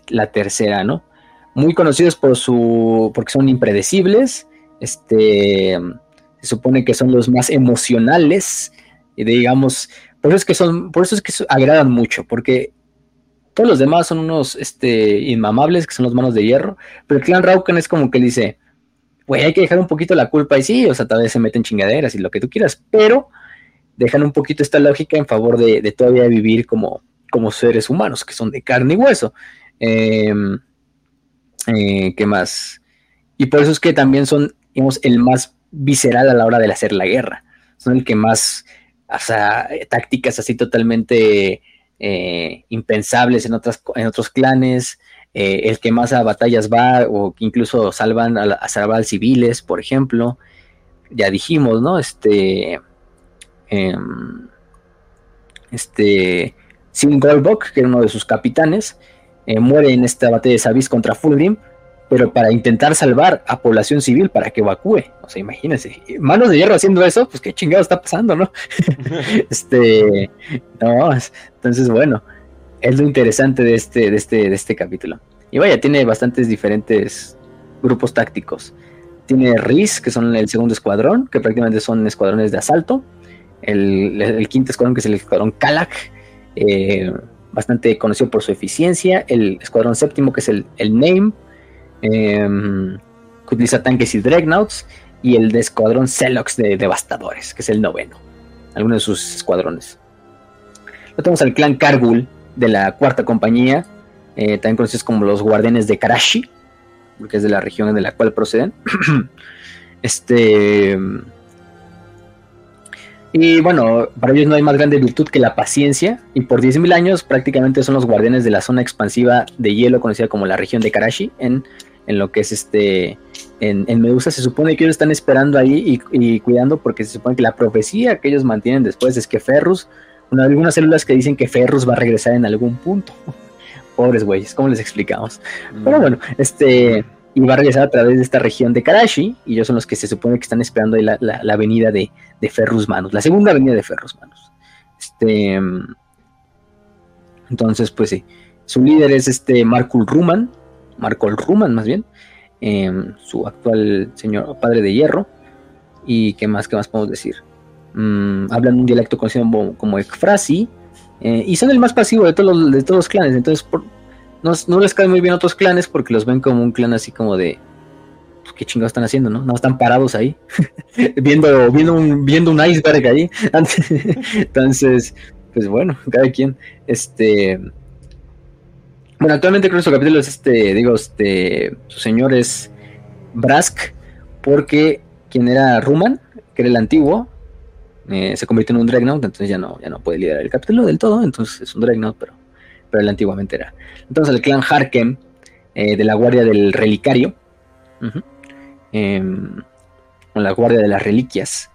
la tercera, ¿no? Muy conocidos por su. porque son impredecibles. Este. Se supone que son los más emocionales. Y digamos. Por eso es que son. Por eso es que agradan mucho. Porque todos los demás son unos este, inmamables, que son los manos de hierro. Pero el clan Rauken es como que dice. Güey, hay que dejar un poquito la culpa y sí, o sea, tal vez se meten chingaderas y lo que tú quieras, pero dejan un poquito esta lógica en favor de, todavía vivir como, como seres humanos, que son de carne y hueso. Em, eh, ¿Qué más? Y por eso es que también son, digamos, el más visceral a la hora de hacer la guerra. Son el que más, o tácticas así totalmente eh, impensables en, otras, en otros clanes, eh, el que más a batallas va o incluso salvan a, a salvar civiles, por ejemplo. Ya dijimos, ¿no? Este, Em, este Sin Goldbuck, que era uno de sus capitanes, eh, muere en esta batalla de Savis contra Fulgrim, pero para intentar salvar a población civil para que evacúe. O sea, imagínense, manos de hierro haciendo eso, pues qué chingado está pasando, ¿no? este, no, entonces bueno, es lo interesante de este, de este, de este capítulo. Y vaya, tiene bastantes diferentes grupos tácticos. Tiene RIS, que son el segundo escuadrón, que prácticamente son escuadrones de asalto el, quinto escuadrón que es el escuadrón Kalak, eh, bastante conocido por su eficiencia, el escuadrón séptimo que es el, el Name, em, que utiliza tanques y dreadnoughts, y el de escuadrón Celox de Devastadores, que es el noveno, algunos de sus escuadrones. Luego tenemos al clan Kargul, de la cuarta compañía, eh, también conocidos como los guardianes de Karashi, porque es de la región de la cual proceden. este. Y bueno, para ellos no hay más grande virtud que la paciencia, y por 10.000 años prácticamente son los guardianes de la zona expansiva de hielo conocida como la región de Karashi, en, en lo que es este. En, Medusa se supone que ellos están esperando ahí y, cuidando porque se supone que la profecía que ellos mantienen después es que Ferrus, una, algunas células que dicen que Ferrus va a regresar en algún punto. Pobres güeyes, ¿cómo les explicamos? Pero mm. bueno, este y va a regresar a través de esta región de Karashi, y ellos son los que se supone que están esperando ahí la, la, avenida de, de, Ferrus Manus, la segunda avenida de Ferrus Manus. Este, entonces, pues sí, su líder es este Markul Ruman, Markol Ruman más bien, em, su actual señor padre de hierro, y qué más, qué más podemos decir. Mm, hablan un dialecto conocido como, como Ekfrasi, eh, y son el más pasivo de todos de todos los clanes, entonces por, no, les cae muy bien otros clanes porque los ven como un clan así como de. Pues, ¿Qué chingados están haciendo, no? No están parados ahí, viendo, viendo, un, viendo un iceberg ahí. Entonces, pues bueno, cada quien. Este. Bueno, actualmente creo que su capítulo es este, digo, este, su señor es Brask, porque quien era Ruman, que era el antiguo, eh, se convirtió en un Dreadnought, entonces ya no, ya no puede liderar el capítulo del todo, entonces es un Dreadnought, pero pero él antiguamente era. Entonces el clan Harkem, eh, de la Guardia del Relicario, em, la Guardia de las Reliquias,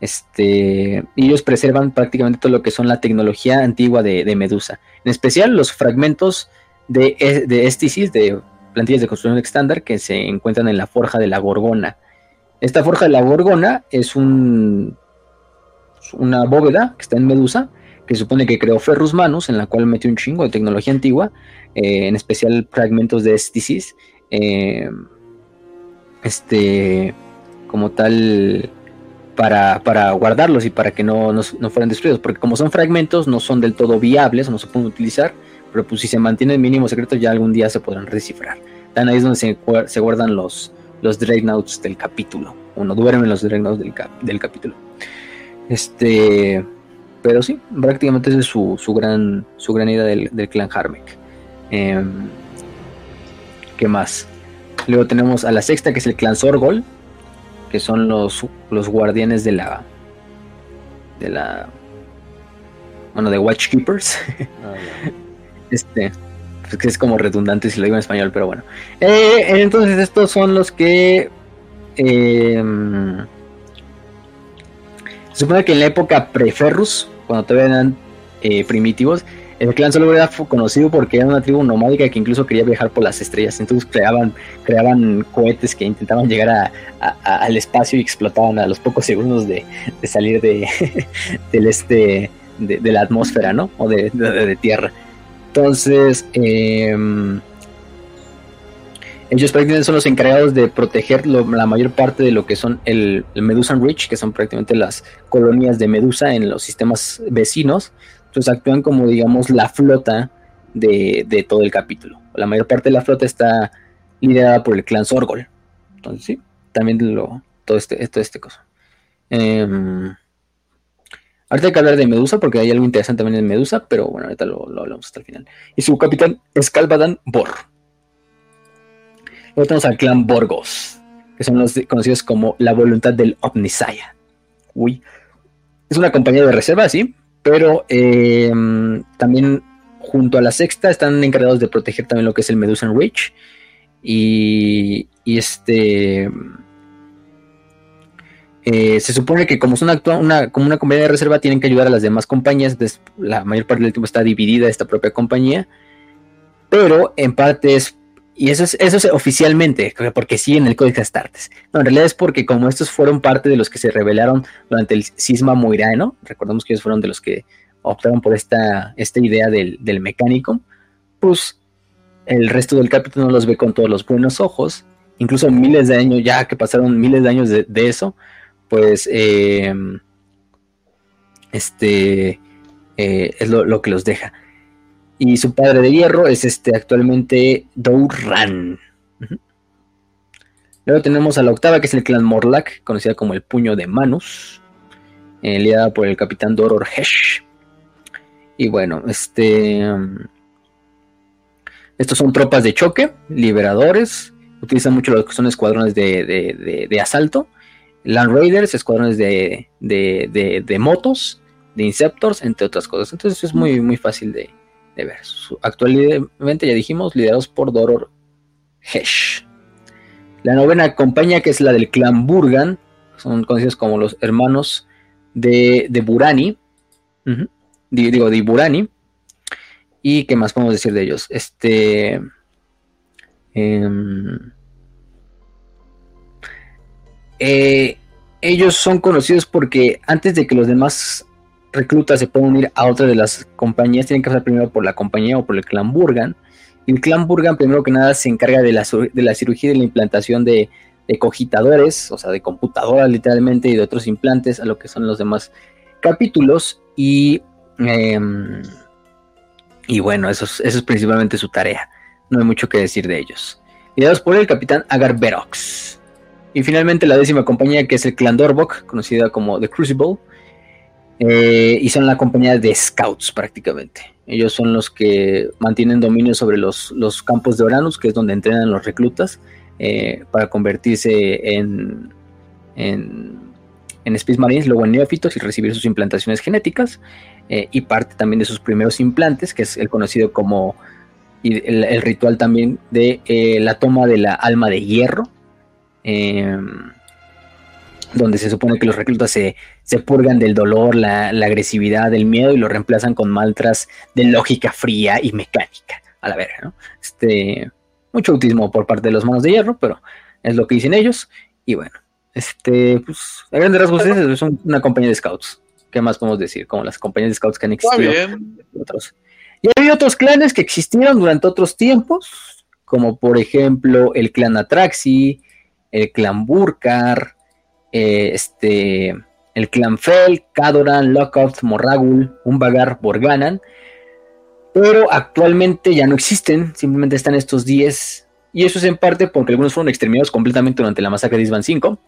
este, ellos preservan prácticamente todo lo que son la tecnología antigua de, Medusa, en especial los fragmentos de, e, de esticis, de plantillas de construcción estándar que se encuentran en la forja de la Gorgona. Esta forja de la Gorgona es un, una bóveda que está en Medusa, que supone que creó Ferrus Manus, en la cual metió un chingo de tecnología antigua, eh, en especial fragmentos de Esticis, eh, este, como tal, para, para, guardarlos y para que no, no, fueran destruidos, porque como son fragmentos, no son del todo viables, no se pueden utilizar, pero pues si se mantienen mínimo secretos, ya algún día se podrán descifrar. Tan ahí es donde se, se guardan los, los Dreadnoughts del capítulo, o no duermen los Dreadnoughts del, del capítulo. Este pero sí, prácticamente esa es su, gran, su gran idea del, clan Harmek. Em, ¿Qué más? Luego tenemos a la sexta, que es el clan Sorgol, que son los, los guardianes de la. de la. bueno, de Watchkeepers. Ah, este. Pues que es como redundante si lo digo en español, pero bueno. Eh, entonces, estos son los que. Em, se supone que en la época pre-Ferrus, cuando todavía eran eh, primitivos, el clan solo era conocido porque era una tribu nomádica que incluso quería viajar por las estrellas. Entonces creaban, creaban cohetes que intentaban llegar al espacio y explotaban a los pocos segundos de, salir de, del este, de, la atmósfera, ¿no? O de, tierra. Entonces, em, ellos prácticamente son los encargados de proteger la mayor parte de lo que son el, Medusan Reach, que son prácticamente las colonias de Medusa en los sistemas vecinos. Entonces actúan como, digamos, la flota de, todo el capítulo. La mayor parte de la flota está liderada por el clan Sorgol. Entonces, sí, también lo, todo este, todo este cosa. Em, ahorita hay que hablar de Medusa porque hay algo interesante también en Medusa, pero bueno, ahorita lo, lo hablamos hasta el final. Y su capitán es Calvadan Bor. Tenemos al clan Borgos, que son los conocidos como la voluntad del Omnisaya. Uy. Es una compañía de reserva, sí, pero em, también junto a la sexta están encargados de proteger también lo que es el Medusan Reach. Y, este. Eh, se supone que como son una, como una compañía de reserva tienen que ayudar a las demás compañías, la mayor parte del tiempo está dividida esta propia compañía, pero en parte es y eso es, eso es oficialmente, porque sí en el Código Astartes. No, en realidad es porque como estos fueron parte de los que se rebelaron durante el cisma moiraeno, recordemos que ellos fueron de los que optaron por esta, esta idea del, mecánico, pues el resto del capítulo no los ve con todos los buenos ojos, incluso miles de años, ya que pasaron miles de años de, eso, pues em, este eh, es lo que los deja. Y su padre de hierro es este actualmente Douran. Luego tenemos a la octava, que es el clan Morlach, conocida como el Puño de Manus, eh, liderada por el capitán Doror Hesh. Y bueno, este... um, estos son tropas de choque, liberadores, utilizan mucho lo que son escuadrones de, de- de- asalto, Land Raiders, escuadrones de motos, de Inceptors, entre otras cosas. Entonces es muy, muy fácil de, actualmente, ya dijimos, liderados por Doror Hesh. La novena compañía, que es la del clan Burgan, son conocidos como los hermanos de, de Burani. Digo, de Burani. ¿Y qué más podemos decir de ellos? Este. em, eh, ellos son conocidos porque antes de que los demás reclutas se puedan unir a otra de las compañías, tienen que pasar primero por la compañía o por el clan Burgan. Y el clan Burgan, primero que nada, se encarga de la, de la cirugía y de la implantación de, de cogitadores, o sea, de computadoras literalmente, y de otros implantes a lo que son los demás capítulos. Y, em, y bueno, eso es, eso es principalmente su tarea. No hay mucho que decir de ellos. Liderados por el capitán Agar Berox. Y finalmente la décima compañía, que es el clan Dorbok, conocida como The Crucible. Eh, y son la compañía de scouts prácticamente. Ellos son los que mantienen dominio sobre los, los campos de Oranus, que es donde entrenan los reclutas, eh, para convertirse en, en, en Space Marines, luego en neófitos y recibir sus implantaciones genéticas. eh, y parte también de sus primeros implantes, que es el conocido como el, ritual también de eh, la toma de la alma de hierro, eh, donde se supone que los reclutas se, se purgan del dolor, la, la agresividad, del miedo y lo reemplazan con mantras de lógica fría y mecánica. A la verga, ¿no? Este, mucho autismo por parte de los manos de hierro, pero es lo que dicen ellos. Y bueno, este, pues, a grandes rasgos, es una compañía de scouts. ¿Qué más podemos decir? Como las compañías de scouts que han existido otros. Y había otros clanes que existieron durante otros tiempos, como por ejemplo el clan Atraxi, el clan Burkar, eh, este, el clan Fel, Kadoran, Lockout, Morragul, Umbagar, Borganan, pero actualmente ya no existen, simplemente están estos 10, y eso es en parte porque algunos fueron exterminados completamente durante la masacre de Isban 5,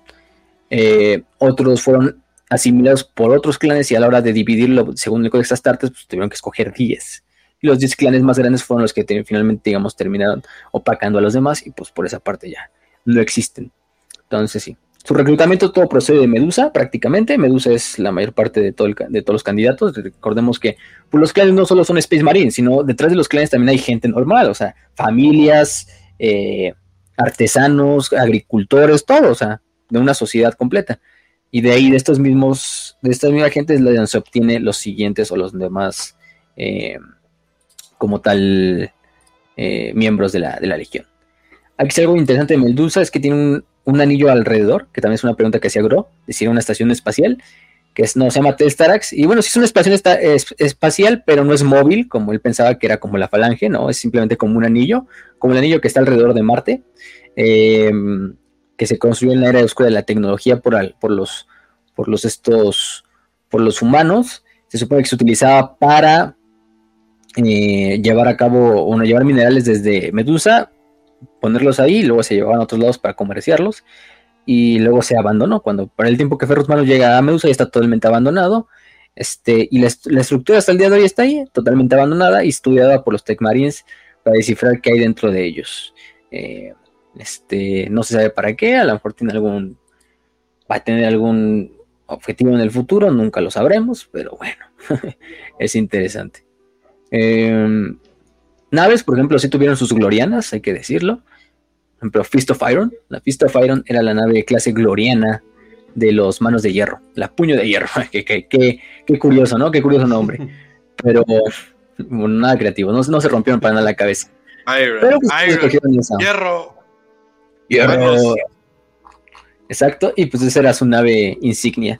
eh, otros fueron asimilados por otros clanes y a la hora de dividirlo según el Codex Astartes, pues tuvieron que escoger 10. Y los 10 clanes más grandes fueron los que te- finalmente, digamos, terminaron opacando a los demás y pues por esa parte ya no existen. Entonces sí. Su reclutamiento todo procede de Medusa, prácticamente. Medusa es la mayor parte de, todo de todos los candidatos. Recordemos que pues, los clanes no solo son Space Marines, sino detrás de los clanes también hay gente normal, o sea, familias, eh, artesanos, agricultores, todo, o sea, de una sociedad completa. Y de ahí, de estos mismos, de estas mismas gentes, se obtiene los siguientes o los demás, eh, como tal, eh, miembros de la, de la legión. Aquí es algo interesante de Medusa, es que tiene un, un anillo alrededor, que también es una pregunta que hacía Gro, decir una estación espacial, que no, se llama Testarax, y bueno, sí es una estación esta- es- espacial, pero no es móvil, como él pensaba que era como la falange, no, es simplemente como un anillo, como el anillo que está alrededor de Marte, eh, que se construyó en la era oscura de la tecnología por, los, por los estos, por los humanos, se supone que se utilizaba para eh, llevar a cabo, bueno, llevar minerales desde Medusa, ponerlos ahí, y luego se llevaban a otros lados para comerciarlos, y luego se abandonó. Cuando para el tiempo que Ferrus Manos llega a Medusa ya está totalmente abandonado. Este, y la estructura hasta el día de hoy está ahí, totalmente abandonada y estudiada por los Tech Marines para descifrar qué hay dentro de ellos. Eh, este, no se sabe para qué, a lo mejor tiene algún, va a tener algún objetivo en el futuro, nunca lo sabremos, pero bueno, es interesante. Em, naves, por ejemplo, sí tuvieron sus glorianas, hay que decirlo. Por ejemplo, Fist of Iron. La Fist of Iron era la nave de clase gloriana de los manos de hierro, la puño de hierro. qué, qué- qué- qué curioso, ¿no? Qué curioso nombre. Pero bueno, nada creativo, no, no se rompieron para nada la cabeza. Iron, Pero pues, Iron, esa. hierro. Hierro. Manos. Exacto, y pues esa era su nave insignia.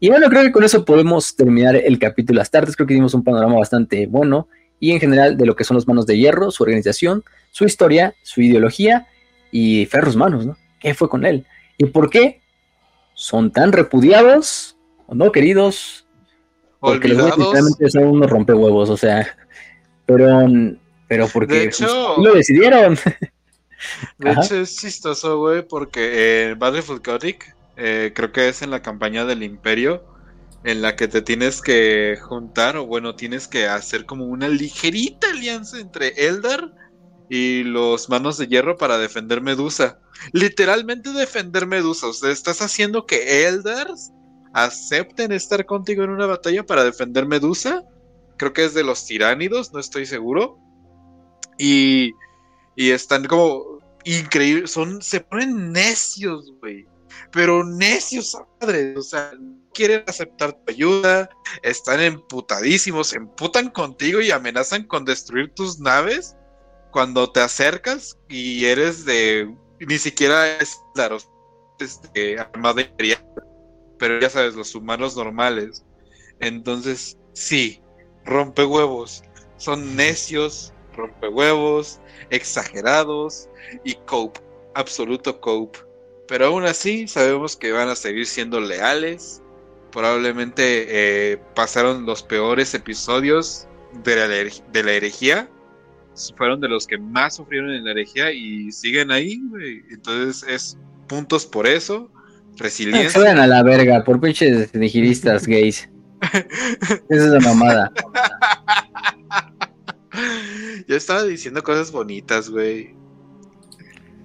Y bueno, creo que con eso podemos terminar el capítulo Astartes. Creo que dimos un panorama bastante bueno y en general de lo que son los manos de hierro, su organización, su historia, su ideología y Ferros Manos, ¿no? ¿Qué fue con él? ¿Y por qué son tan repudiados o no queridos? Porque los Olvidados. literalmente son unos rompehuevos, o sea, pero, pero porque De pues, hecho- lo decidieron. De Ajá. hecho, es chistoso, güey, porque en Battlefield Gothic, eh, creo que es en la campaña del Imperio, en la que te tienes que juntar, o bueno, tienes que hacer como una ligerita alianza entre Eldar y los manos de hierro para defender Medusa. Literalmente defender Medusa. O sea, estás haciendo que Eldars acepten estar contigo en una batalla para defender Medusa. Creo que es de los tiránidos, no estoy seguro. Y, y están como increíbles. Son, se ponen necios, güey. Pero necios, padre. O sea, quieren aceptar tu ayuda. Están emputadísimos. Emputan contigo y amenazan con destruir tus naves cuando te acercas y eres de. Ni siquiera es claro, este, armadería, pero ya sabes, los humanos normales. Entonces, sí, rompehuevos. Son necios, rompehuevos, exagerados y cope, absoluto cope. Pero aún así, sabemos que van a seguir siendo leales. Probablemente eh, pasaron los peores episodios de la, de la herejía fueron de los que más sufrieron en la herejía y siguen ahí, güey. Entonces es puntos por eso, resiliencia. Se a la verga por pinches nihilistas gays. Esa es la mamada. Yo estaba diciendo cosas bonitas, güey.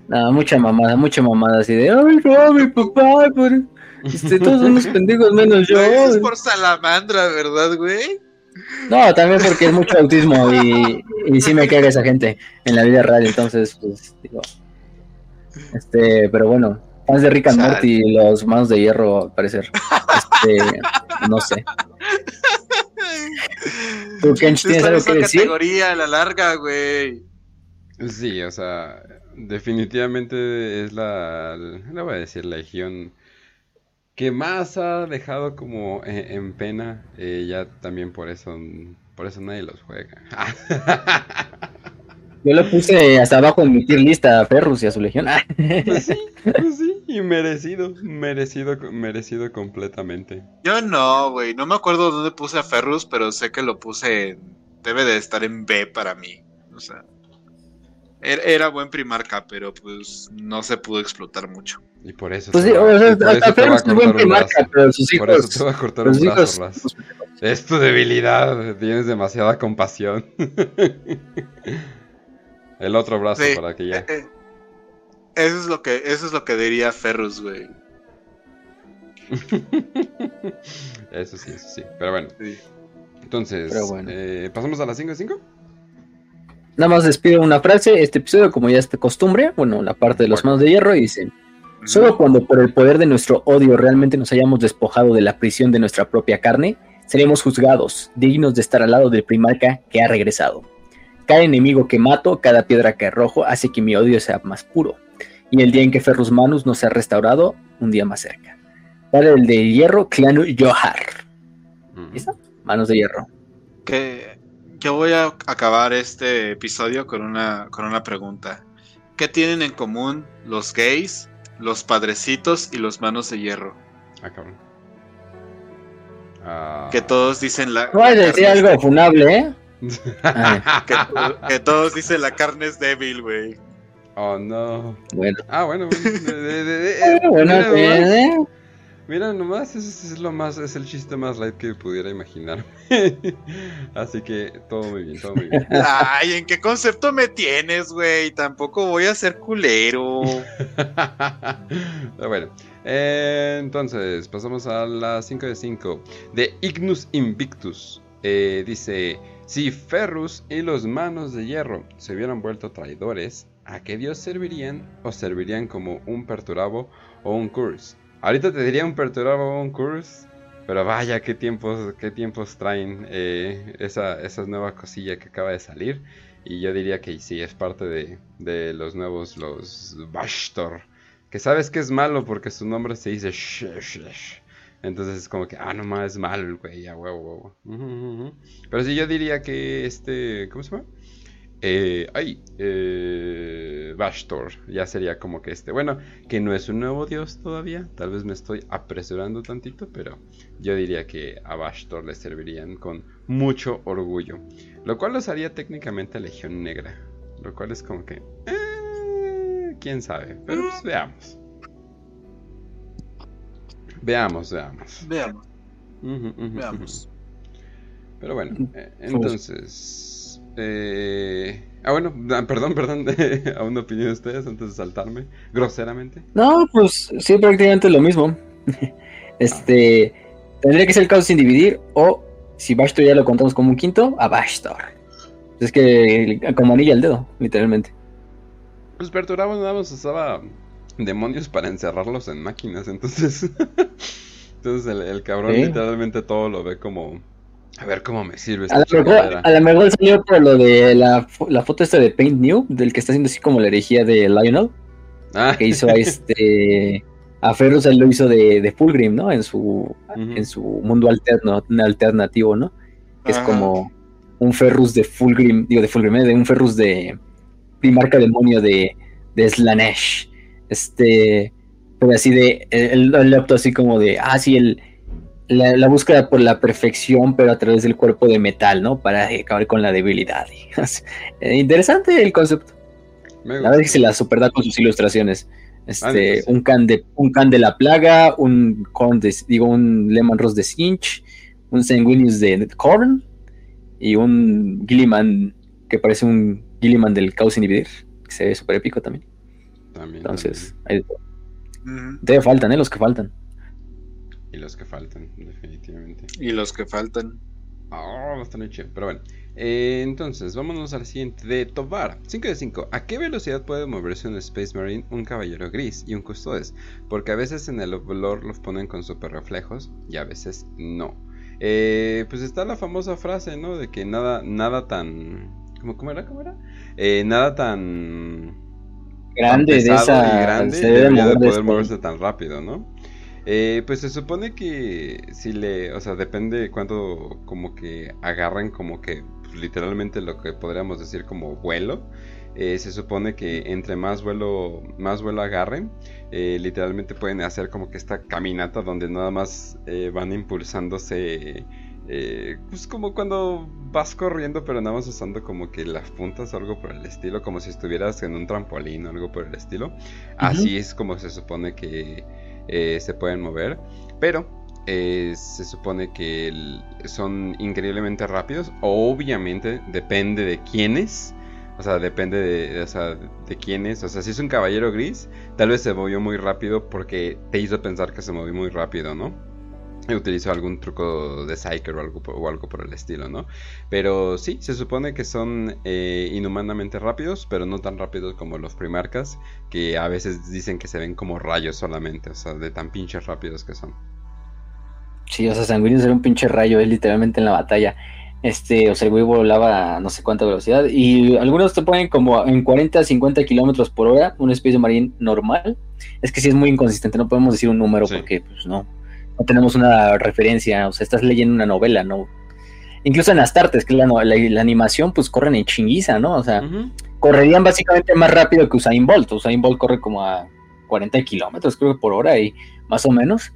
No, mucha mamada, mucha mamada así de, ay, no, mi papá, por... este, todos son unos pendejos menos yo. es por salamandra, ¿verdad, güey? No, también porque es mucho autismo y, y sí me caga esa gente en la vida real, entonces, pues, digo. Este, pero bueno, fans de Rick and Morty y los manos de hierro, al parecer. Este, no sé. ¿Tú, Kench, tienes algo que decir? categoría a la larga, güey. Sí, o sea, definitivamente es la, le voy a decir, la legión que más ha dejado como eh, en, pena, eh, ya también por eso, por eso nadie los juega. Yo lo puse hasta abajo en mi tier lista a Ferrus y a su legión. Pues sí, pues sí, y merecido, merecido, merecido completamente. Yo no, güey, no me acuerdo dónde puse a Ferrus, pero sé que lo puse, debe de estar en B para mí, o sea. Era, buen primarca, pero pues no se pudo explotar mucho. Y por eso. Pues sí, o sea, hasta buen primarca, pero sus hijos. Por eso te va a cortar un brazo, hijos, Es tu debilidad, tienes demasiada compasión. El otro brazo para que ya. Eh, eh, eso es lo que, eso es lo que diría Ferrus, güey. eso sí, eso sí. Pero bueno. Entonces, Eh, ¿pasamos a las 5 de 5? Nada más les pido una frase, este episodio como ya es de costumbre, bueno, la parte de los manos de hierro y dice, solo cuando por el poder de nuestro odio realmente nos hayamos despojado de la prisión de nuestra propia carne, seremos juzgados, dignos de estar al lado del primarca que ha regresado. Cada enemigo que mato, cada piedra que arrojo, hace que mi odio sea más puro. Y el día en que Ferrus Manus nos ha restaurado, un día más cerca. Para el de hierro, Clanu Johar. ¿Listo? Manos de hierro. Que yo voy a acabar este episodio con una, con una pregunta. ¿Qué tienen en común los gays, los padrecitos y los manos de hierro? Ah, cabrón. Ah. Que todos dicen la. Voy a decir algo funable, ¿eh? que, todos dicen la carne es débil, güey. Oh, no. Bueno. Ah, bueno. bueno, Mira, nomás es, lo más, es el chiste más light que pudiera imaginar. Así que todo muy bien, todo muy bien. Ay, ¿en qué concepto me tienes, güey? Tampoco voy a ser culero. Pero bueno, eh, entonces pasamos a las 5 de 5 de Ignus Invictus. Eh, dice, si Ferrus y los manos de hierro se hubieran vuelto traidores, ¿a qué dios servirían? ¿O servirían como un perturabo o un curse? Ahorita te diría un perturbado un curse. Pero vaya, qué tiempos, qué tiempos traen eh, esa, esa nueva cosilla que acaba de salir. Y yo diría que sí, es parte de, de los nuevos, los Bashtor. Que sabes que es malo porque su nombre se dice Shh, Entonces es como que, ah, no más es malo güey, a huevo, huevo. Pero sí, yo diría que este, ¿cómo se llama? Eh, ay, eh, Bastor, ya sería como que este, bueno, que no es un nuevo dios todavía, tal vez me estoy apresurando tantito, pero yo diría que a Bastor le servirían con mucho orgullo, lo cual los haría técnicamente Legión Negra, lo cual es como que, eh, quién sabe, pero pues veamos. Veamos, veamos. Veamos. Veamos. Pero bueno, eh, entonces. Eh, ah, bueno, ah, perdón, perdón. ¿A una opinión de ustedes antes de saltarme? Groseramente. No, pues sí, prácticamente lo mismo. este. Tendría que ser el caos sin dividir. O si Bastor ya lo contamos como un quinto, a Bastor. Es que como anilla el dedo, literalmente. Pues perturbamos nada más usaba demonios para encerrarlos en máquinas, entonces. entonces el, cabrón literalmente todo lo ve como. A ver cómo me sirve esta a, lo mejor, salió por lo de la, foto esta de Paint New, del que está haciendo así como la herejía de Lionel. Ah. Que hizo a este. A Ferrus él lo hizo de, de Fulgrim, ¿no? En su, en su mundo alterno, alternativo, ¿no? Que es como un Ferrus de Fulgrim, digo de Fulgrim, ¿eh? de un Ferrus de primarca demonio de, de Slanesh. Este, pero así de, el, el, así como de, ah, sí, el, la, búsqueda por la perfección, pero a través del cuerpo de metal, ¿no? Para acabar con la debilidad. Eh, interesante el concepto. La verdad es que se la superda con sus ilustraciones. Este, un can de un can de la plaga, un con de, digo un lemon rose de Sinch, un sanguinius de Corn y un Gilliman que parece un Gilliman del Caos Inhibidir, que se ve súper épico también. También. Entonces, Hay... faltan, ¿eh? Los que faltan. Y los que faltan, definitivamente. Y los que faltan. Oh, bastante chido. Pero bueno. Eh, entonces, vámonos al siguiente de Tovar. 5 de 5. ¿A qué velocidad puede moverse un Space Marine, un caballero gris y un custodes? Porque a veces en el lore los ponen con super reflejos y a veces no. Eh, pues está la famosa frase, ¿no? De que nada, nada tan. ¿Cómo, cómo era? ¿Cómo era? Eh, nada tan grande de esa y grande debería de poder moverse tan rápido, ¿no? Eh, pues se supone que si le, o sea, depende cuánto como que agarran como que pues, literalmente lo que podríamos decir como vuelo. Eh, se supone que entre más vuelo, más vuelo agarren, eh, literalmente pueden hacer como que esta caminata donde nada más van impulsándose eh, pues como cuando vas corriendo pero nada más usando como que las puntas o algo por el estilo, como si estuvieras en un trampolín o algo por el estilo. Así es como se supone que eh, se pueden mover. Pero eh, se supone que son increíblemente rápidos. Obviamente depende de quiénes. O sea, depende de, o sea, de quiénes. O sea, si es un caballero gris, tal vez se movió muy rápido porque te hizo pensar que se movió muy rápido, ¿no? utilizó algún truco de Psyker o algo, o algo por el estilo, ¿no? Pero sí, se supone que son eh, inhumanamente rápidos, pero no tan rápidos como los primarcas, que a veces dicen que se ven como rayos solamente, o sea, de tan pinches rápidos que son. Sí, o sea, Sanguíneo era un pinche rayo, es literalmente en la batalla. Este, o sea, el güey volaba a no sé cuánta velocidad. Y algunos te ponen como en 40, 50 kilómetros por hora, una especie de marín normal. Es que sí es muy inconsistente, no podemos decir un número porque, pues no no tenemos una referencia, o sea, estás leyendo una novela, ¿no? Incluso en Astartes, que es la, animación, pues corren en chinguiza, ¿no? O sea, correrían básicamente más rápido que Usain Bolt. Usain Bolt corre como a 40 kilómetros, creo que por hora, y más o menos.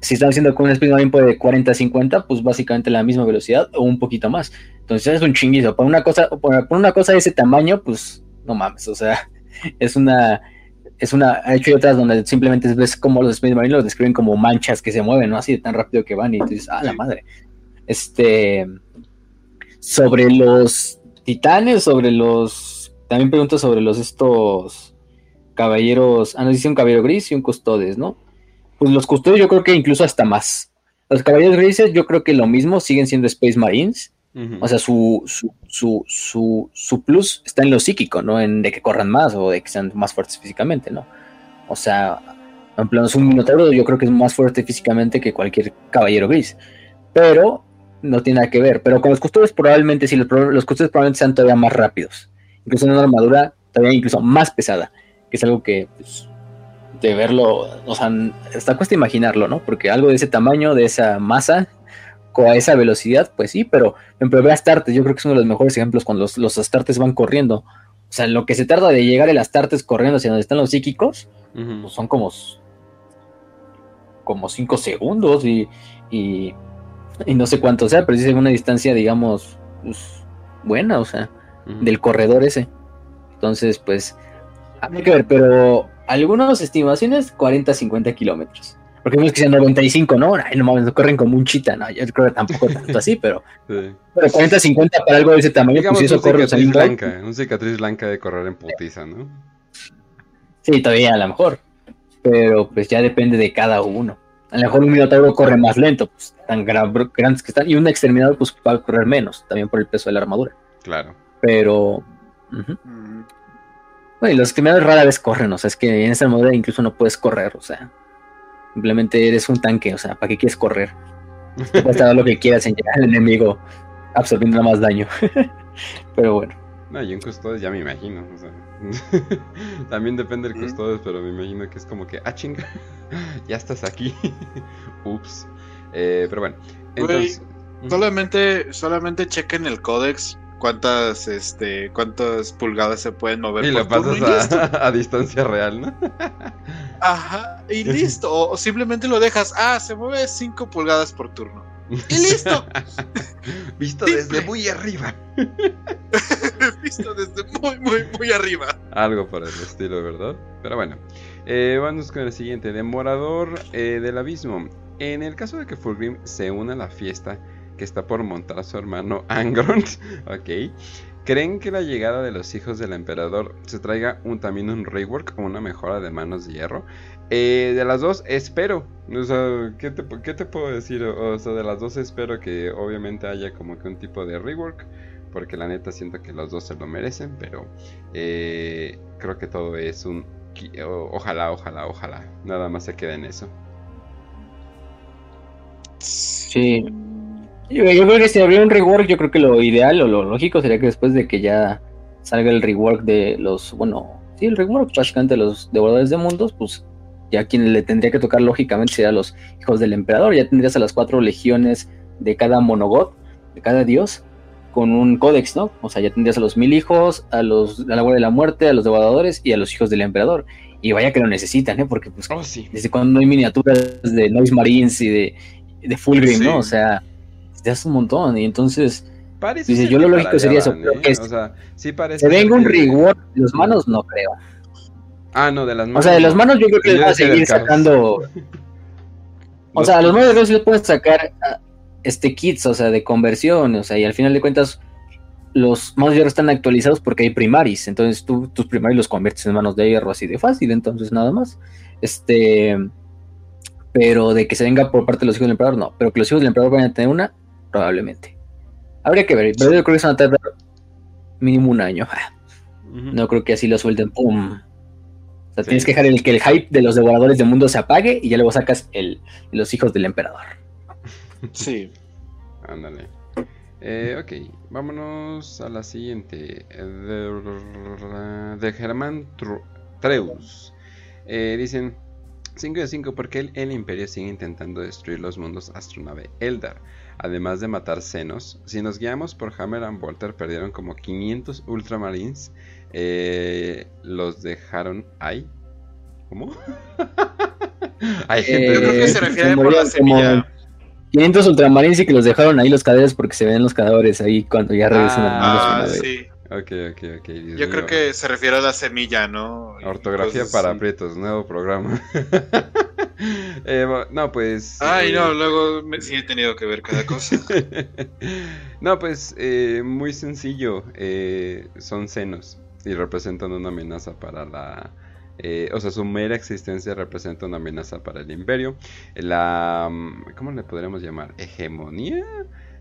Si están haciendo con un speed de 40 50, pues básicamente la misma velocidad o un poquito más. Entonces es un chinguizo. Por una cosa, por una cosa de ese tamaño, pues no mames, o sea, es una es una, ha hecho otras donde simplemente ves como los Space Marines los describen como manchas que se mueven, ¿no? Así de tan rápido que van y dices, ah, la madre. Este, sobre los titanes, sobre los, también pregunto sobre los estos caballeros, ah, nos dice un caballero gris y un custodes, ¿no? Pues los custodes yo creo que incluso hasta más. Los caballeros grises yo creo que lo mismo, siguen siendo Space Marines, o sea, su, su, su, su, plus está en lo psíquico, ¿no? En de que corran más o de que sean más fuertes físicamente, ¿no? O sea, en plan, un minotauro yo creo que es más fuerte físicamente que cualquier caballero gris. Pero no tiene nada que ver. Pero con los custodios probablemente sí, los, los probablemente sean todavía más rápidos. Incluso en una armadura todavía incluso más pesada. Que es algo que, pues, de verlo, o sea, hasta cuesta imaginarlo, ¿no? Porque algo de ese tamaño, de esa masa, a esa velocidad, pues sí, pero en ve Astartes, yo creo que es uno de los mejores ejemplos cuando los, los Astartes van corriendo. O sea, lo que se tarda de llegar el Astartes corriendo hacia donde están los psíquicos, pues son como, como cinco segundos y, y, no sé cuánto sea, pero sí es una distancia, digamos, pues, buena, o sea, del corredor ese. Entonces, pues, habría que ver, pero algunas estimaciones 40-50 kilómetros. Porque vemos que sean 95, ¿no? Ay, no mames, corren como un chita, ¿no? Yo creo que tampoco tanto así, pero. Pero 40, 50 para algo de ese tamaño, Digamos, pues eso un corre. Cicatriz blanca, un cicatriz blanca de correr en putiza, ¿no? Sí, todavía a lo mejor. Pero pues ya depende de cada uno. A lo mejor un minotauro corre más lento, pues tan grandes que están. Y un exterminador, pues va a correr menos, también por el peso de la armadura. Claro. Pero. Bueno, los exterminadores rara vez corren, o sea, es que en esa armadura incluso no puedes correr, o sea. Simplemente eres un tanque, o sea, ¿para qué quieres correr? Puedes dar lo que quieras en llegar al enemigo absorbiendo más daño. pero bueno. No, y un custodes ya me imagino, o sea. También depende del custodes, pero me imagino que es como que, ah, chinga, ya estás aquí. Ups. Eh, pero bueno, entonces. solamente, solamente chequen el códex cuántas este cuántas pulgadas se pueden mover y lo pasas a, distancia real no ajá y listo o, simplemente lo dejas ah se mueve 5 pulgadas por turno. Y listo. Visto desde muy arriba. Visto desde muy muy muy arriba. Algo por el estilo verdad pero bueno eh, vamos con el siguiente demorador eh, del abismo. En el caso de que Fulgrim se una a la fiesta que está por montar a su hermano Angron. ok. ¿Creen que la llegada de los hijos del emperador se traiga un, también un rework o una mejora de manos de hierro? Eh, de las dos, espero. O sea, ¿qué te, puedo decir? O sea, de las dos espero que obviamente haya como que un tipo de rework. Porque la neta siento que los dos se lo merecen. Pero eh, creo que todo es un... Ojalá, ojalá, ojalá. Nada más se quede en eso. Sí, yo, creo que si habría un rework, yo creo que lo ideal o lo lógico sería que después de que ya salga el rework de los, bueno, sí, el rework básicamente de los devoradores de mundos, pues ya quien le tendría que tocar lógicamente sería los hijos del emperador, ya tendrías a las cuatro legiones de cada monogod, de cada dios, con un códex, ¿no? O sea, ya tendrías a los mil hijos, a los a la guardia de la muerte, a los devoradores y a los hijos del emperador. Y vaya que lo necesitan, ¿eh? Porque pues oh, desde cuando hay miniaturas de Noise Marines y de, de Fulgrim, ¿no? O sea, te hace un montón. Y entonces, dice, yo lo lógico sería eso. ¿eh? o sea, sí parece. Se venga un reward de los manos, no creo. Ah, no, de las manos. O sea, de las manos yo creo que va a seguir sacando. o sea, a los manos de sí les puedes sacar ah, este kits, o sea, de conversión, o sea, y al final de cuentas los manos de hierro están actualizados porque hay primaris, entonces tú tus primaris los conviertes en manos de hierro así de fácil, entonces nada más. Este, pero de que se venga por parte de los hijos del emperador, no, pero que los hijos del emperador vayan a tener una, probablemente. Habría que ver, pero yo creo que van a tardar mínimo un año. No creo que así lo suelten, ¡pum! O sea, tienes que dejar el, que el hype de los devoradores del mundo se apague y ya luego sacas el, los hijos del emperador. Sí. Ándale. Eh, ok, vámonos a la siguiente. De, de Germán Treus. Eh, dicen 5 de 5 porque el, el, imperio sigue intentando destruir los mundos astronave Eldar además de matar senos. Si nos guiamos por Hammer and Bolter, perdieron como 500 Ultramarines. Eh, los dejaron ahí. ¿Cómo? Hay gente. Eh, yo creo que se refiere por la semilla. 500 ultramarines y que los dejaron ahí los cadáveres porque se ven los cadáveres ahí cuando ya regresan ah, sí. Ok, ok, ok. Yo creo que se refiere a la semilla, ¿no? Ortografía para aprietos, nuevo programa. Eh, no, pues. Ay, no, eh, luego me, sí he tenido que ver cada cosa. no, pues eh, muy sencillo. son senos y representan una amenaza para la. o sea, su mera existencia representa una amenaza para el imperio. La. ¿Cómo le podríamos llamar? ¿Hegemonía?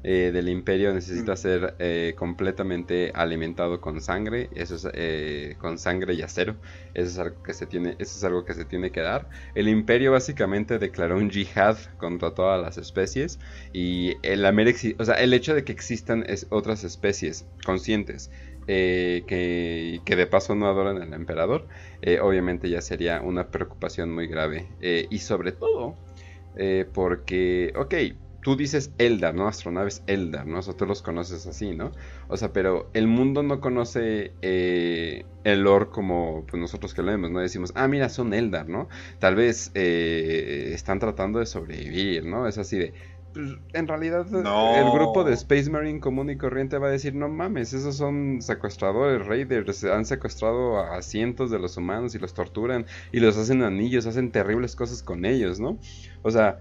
Eh, del imperio necesita ser eh, completamente alimentado con sangre, eso es eh, con sangre y acero, eso es algo que se tiene, eso es algo que se tiene que dar. El imperio básicamente declaró un jihad contra todas las especies y el, o sea, el hecho de que existan otras especies conscientes que, que, de paso no adoran al emperador, obviamente ya sería una preocupación muy grave y sobre todo porque, ok, tú dices Eldar, ¿no? Astronaves Eldar, ¿no? O sea, tú los conoces así, ¿no? O sea, pero el mundo no conoce eh, el lore como pues, nosotros que lo vemos, ¿no? Decimos, ah, mira, son Eldar, ¿no? Tal vez eh, están tratando de sobrevivir, ¿no? Es así de, pues, en realidad el grupo de Space Marine común y corriente va a decir, no mames, esos son secuestradores, raiders, han secuestrado a cientos de los humanos y los torturan y los hacen anillos, hacen terribles cosas con ellos, ¿no? O sea,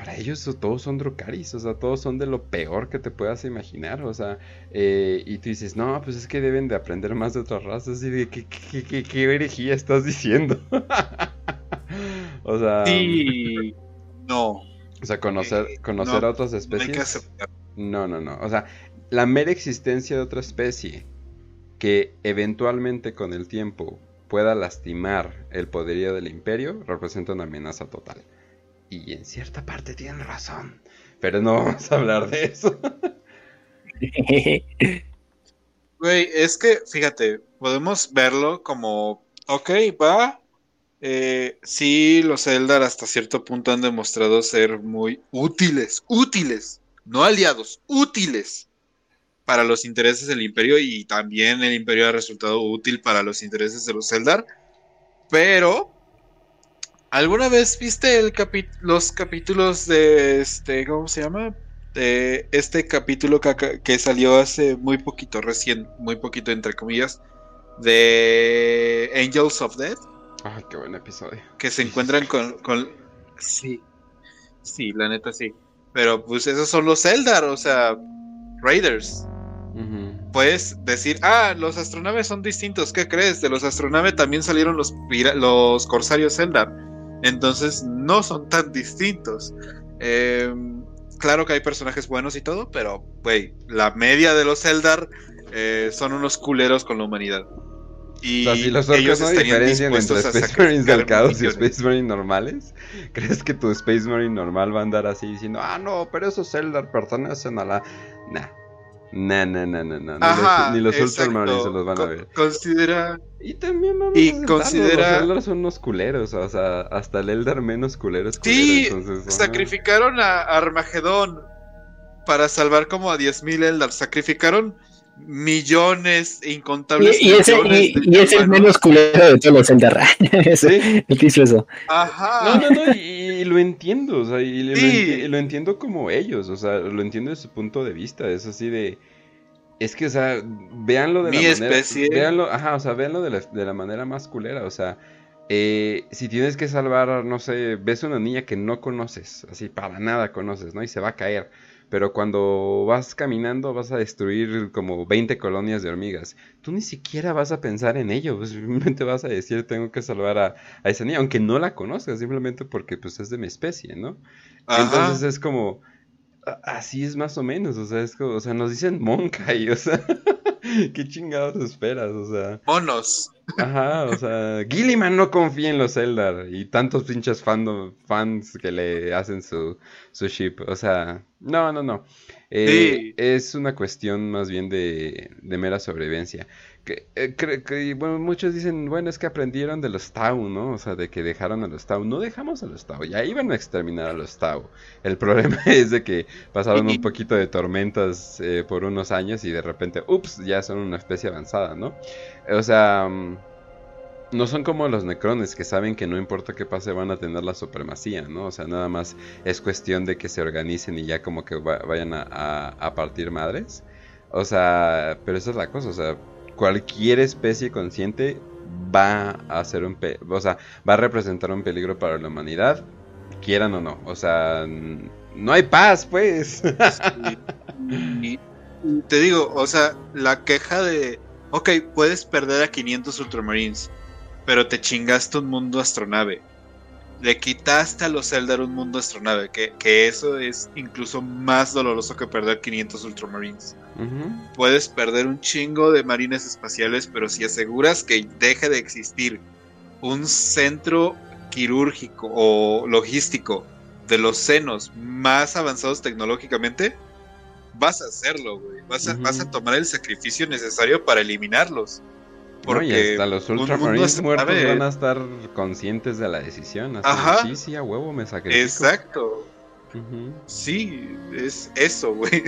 para ellos todos son Drukaris, o sea, todos son de lo peor que te puedas imaginar, o sea, eh, y tú dices, no, pues es que deben de aprender más de otras razas, y de qué, qué, qué, herejía estás diciendo. o sea... Sí, no. O sea, conocer, eh, a otras especies. No, no, no. O sea, la mera existencia de otra especie que eventualmente con el tiempo pueda lastimar el poderío del imperio representa una amenaza total. Y en cierta parte tienen razón. Pero no vamos a hablar de eso. Güey, es que, fíjate, podemos verlo como, ok, va, eh, sí, los Eldar hasta cierto punto han demostrado ser muy útiles, útiles, no aliados, útiles para los intereses del imperio y también el imperio ha resultado útil para los intereses de los Eldar. Pero, ¿alguna vez viste el los capítulos de este, ¿cómo se llama? De este capítulo que, que salió hace muy poquito, recién, muy poquito entre comillas, de Angels of Death. Ay, qué buen episodio. Que se encuentran con, Sí. Sí, la neta sí. Pero pues esos son los Eldar, o sea, Raiders. Puedes decir, ah, los astronaves son distintos. ¿Qué crees? De los astronaves también salieron los, los corsarios Eldar. Entonces no son tan distintos. Em, claro que hay personajes buenos y todo, pero, güey, la media de los Eldar eh, son unos culeros con la humanidad. Y o sea, si los orcos no diferencian entre Space Marines del caos y Space Marines normales, ¿crees que tu Space Marine normal va a andar así diciendo, ah, no, pero esos Eldar pertenecen a la. Nah. Nah, nah, nah, nah, nah. ni los, ni Ultramarines se los van a ver. Considera. Y también vamos y considera... Los Eldar son unos culeros, o sea, hasta el Eldar menos culero es culero. Sí, sacrificaron a Armagedón para salvar como a 10.000 Eldar. Sacrificaron millones, incontables y, ese, y, es el menos culero de todos los Zelda ¿Sí? El que hizo eso. Ajá. No, no, no, y, lo entiendo, o sea, y lo, entiendo como ellos, o sea, lo entiendo desde su punto de vista, es así de... Es que, o sea, véanlo de Mi la especie. manera... Véanlo, ajá, o sea, véanlo de la, de la manera más culera, o sea... Eh, si tienes que salvar, no sé, ves a una niña que no conoces, así para nada conoces, ¿no? Y se va a caer pero cuando vas caminando vas a destruir como 20 colonias de hormigas. Tú ni siquiera vas a pensar en ello, pues, simplemente vas a decir tengo que salvar a, esa niña, aunque no la conozcas, simplemente porque pues es de mi especie, ¿no? Entonces es como, así es más o menos, o sea, es como, o sea, nos dicen Monkai, o sea, ¿qué chingados esperas? O sea... Monos. Ajá, o sea, Gilliman no confía en los Eldar y tantos pinches fans que le hacen su, su ship, o sea, no, no, no. Eh, es una cuestión más bien de, de mera sobrevivencia. Que, eh, bueno, muchos dicen, bueno, es que aprendieron de los Tau, ¿no? O sea, de que dejaron a los Tau. No dejamos a los Tau, ya iban a exterminar a los Tau. El problema es de que pasaron un poquito de tormentas eh, por unos años y de repente, ups, ya son una especie avanzada, ¿no? O sea... Mm, no son como los necrones que saben que no importa qué pase van a tener la supremacía, ¿no? O sea, nada más es cuestión de que se organicen y ya como que vayan a, partir madres. O sea, pero esa es la cosa, o sea, cualquier especie consciente va a ser un, o sea, va a representar un peligro para la humanidad, quieran o no. O sea, no hay paz, pues. y te digo, o sea, la queja de, ok, puedes perder a 500 Ultramarines pero te chingaste un mundo astronave. Le quitaste a los Eldar un mundo astronave, que, eso es incluso más doloroso que perder 500 Ultramarines. Puedes perder un chingo de marines espaciales, pero si aseguras que deje de existir un centro quirúrgico o logístico de los senos más avanzados tecnológicamente, vas a hacerlo, güey. Vas, vas a tomar el sacrificio necesario para eliminarlos. Porque hasta los Ultramarines muertos van a estar conscientes de la decisión. Así, Sí, sí, a huevo me sacrifico. Exacto. Sí, es eso, güey.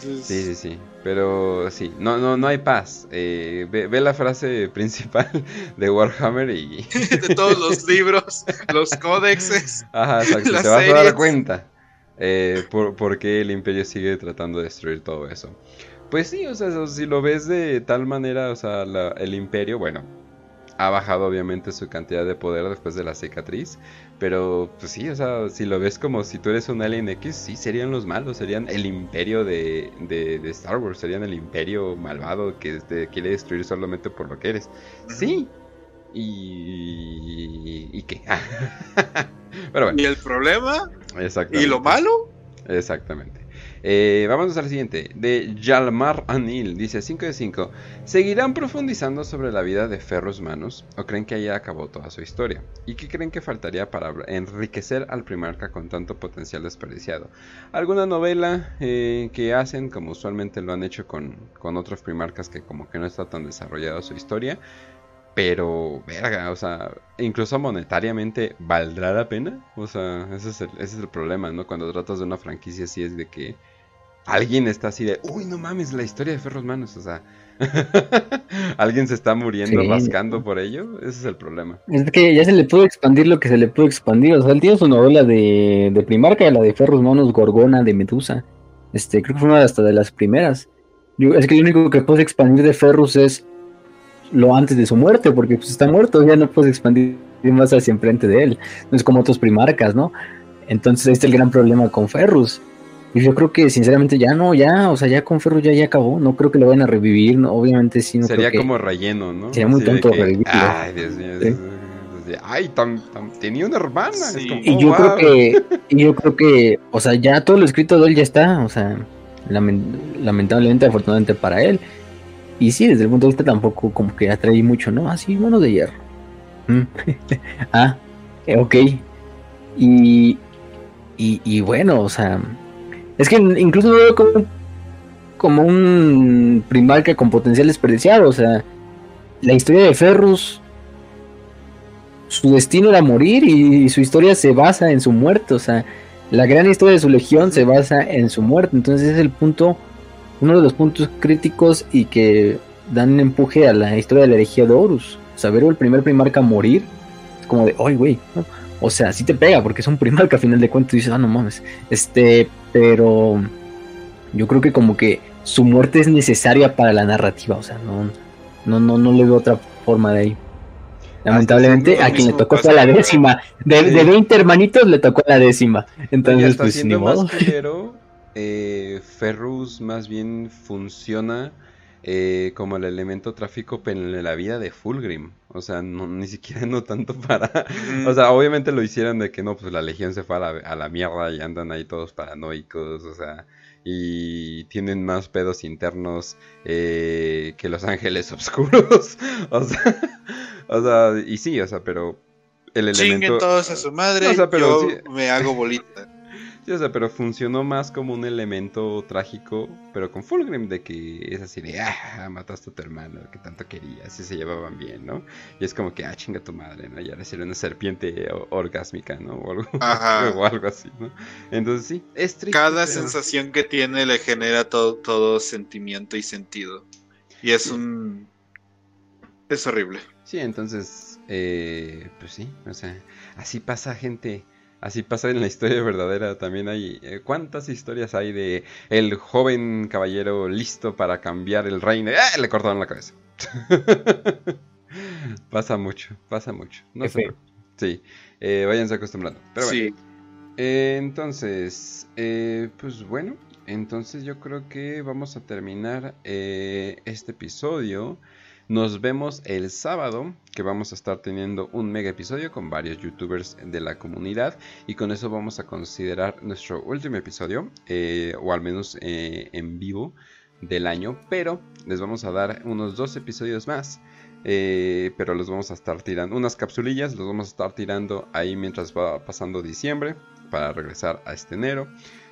Sí, sí, sí. Pero sí, no, no, no hay paz. Eh, ve, la frase principal de Warhammer y. de todos los libros, los códexes. Ajá, exacto. Te vas a dar cuenta. Eh, por, qué el imperio sigue tratando de destruir todo eso? Pues sí, o sea, si lo ves de tal manera, o sea, el imperio, bueno, ha bajado obviamente su cantidad de poder después de la cicatriz. Pero pues sí, o sea, si lo ves como si tú eres un Alien X, sí, serían los malos, serían el imperio de, de, Star Wars, serían el imperio malvado que te quiere destruir solamente por lo que eres. Sí. ¿Y, ¿y qué? Pero bueno. ¿Y el problema? ¿Y lo malo? Exactamente. Eh, vamos al siguiente. De Yalmar Anil. Dice 5 de 5. ¿Seguirán profundizando sobre la vida de Ferros Manos? ¿O creen que ahí acabó toda su historia? ¿Y qué creen que faltaría para enriquecer al primarca con tanto potencial desperdiciado? ¿Alguna novela eh, que hacen como usualmente lo han hecho con, con otros primarcas que como que no está tan desarrollada su historia? Pero, verga, o sea, incluso monetariamente, ¿valdrá la pena? O sea, ese es el, ese es el problema, ¿no? Cuando tratas de una franquicia así es de que alguien está así de, uy, no mames, la historia de Ferros Manos, o sea, alguien se está muriendo rascando por ello, ese es el problema. Es que ya se le pudo expandir lo que se le pudo expandir, o sea, él tiene su novela de, de Primarca, la de Ferros Manos Gorgona de Medusa, este, creo que fue una hasta de las primeras. es que lo único que puedes expandir de Ferrus es lo antes de su muerte, porque pues está muerto, ya no puedes expandir más hacia enfrente de él, no es como otros Primarcas, ¿no? Entonces este es el gran problema con Ferrus yo creo que sinceramente ya no, ya, o sea, ya con Ferro ya, ya acabó. No creo que lo vayan a revivir, no, obviamente sí. No Sería como relleno, ¿no? Sería muy tonto revivirlo. Ay, Dios mío. Ay, tenía una hermana. y yo creo que, y yo creo que, o sea, ya todo lo escrito de él ya está, o sea, lamentablemente, afortunadamente para él. Y sí, desde el punto de vista tampoco como que atrae mucho, ¿no? Así, mono de hierro. Mm. ah, ok. Y, y, y bueno, o sea, es que incluso lo veo como, como un primarca con potencial desperdiciado. O sea, la historia de Ferrus, su destino era morir y su historia se basa en su muerte. O sea, la gran historia de su legión se basa en su muerte. Entonces es el punto, uno de los puntos críticos y que dan empuje a la historia de la herejía de Horus. O sea, ver el primer primarca morir, es como de, ¡ay, güey! O sea, sí te pega porque es un primarca a final de cuentas dices, ah, no mames. Este, pero yo creo que como que su muerte es necesaria para la narrativa, o sea, no, no, no, no le veo otra forma de ahí. Lamentablemente, a quien le tocó fue la décima. De, de, 20 hermanitos le tocó la décima. Entonces, pues ni modo. eh, Ferrus más bien funciona eh, como el elemento tráfico en la vida de Fulgrim. O sea, no, ni siquiera no tanto para... o sea, obviamente lo hicieron de que no, pues la legión se fue a la, mierda y andan ahí todos paranoicos, o sea, y tienen más pedos internos eh, que los ángeles oscuros. o sea, o sea, y sí, o sea, pero el elemento... Chinguen todos a su madre, o sea, pero yo me hago bolita. Sí, o sea, pero funcionó más como un elemento trágico, pero con Fulgrim de que es así de, ah, mataste a tu hermano, que tanto querías, y se llevaban bien, ¿no? Y es como que, ah, chinga tu madre, ¿no? Y ahora sería una serpiente orgásmica, ¿no? O algo, o algo así, ¿no? Entonces sí, es triste. Cada sensación que tiene le genera todo, todo sentimiento y sentido. Y es un... Es horrible. Sí, entonces, eh, pues sí, o sea, así pasa gente Así pasa en la historia verdadera. También hay. Eh, ¿Cuántas historias hay de el joven caballero listo para cambiar el reino? ¡Eh! Le cortaron la cabeza. pasa mucho, pasa mucho. No sé. Sí, eh, váyanse acostumbrando. Pero bueno. Sí. Eh, entonces, pues bueno. Entonces yo creo que vamos a terminar este episodio. Nos vemos el sábado, que vamos a estar teniendo un mega episodio con varios youtubers de la comunidad. Y con eso vamos a considerar nuestro último episodio, eh, o al menos eh, en vivo del año. Pero les vamos a dar unos dos episodios más. Eh, pero los vamos a estar tirando, unas capsulillas, los vamos a estar tirando ahí mientras va pasando diciembre para regresar a este enero.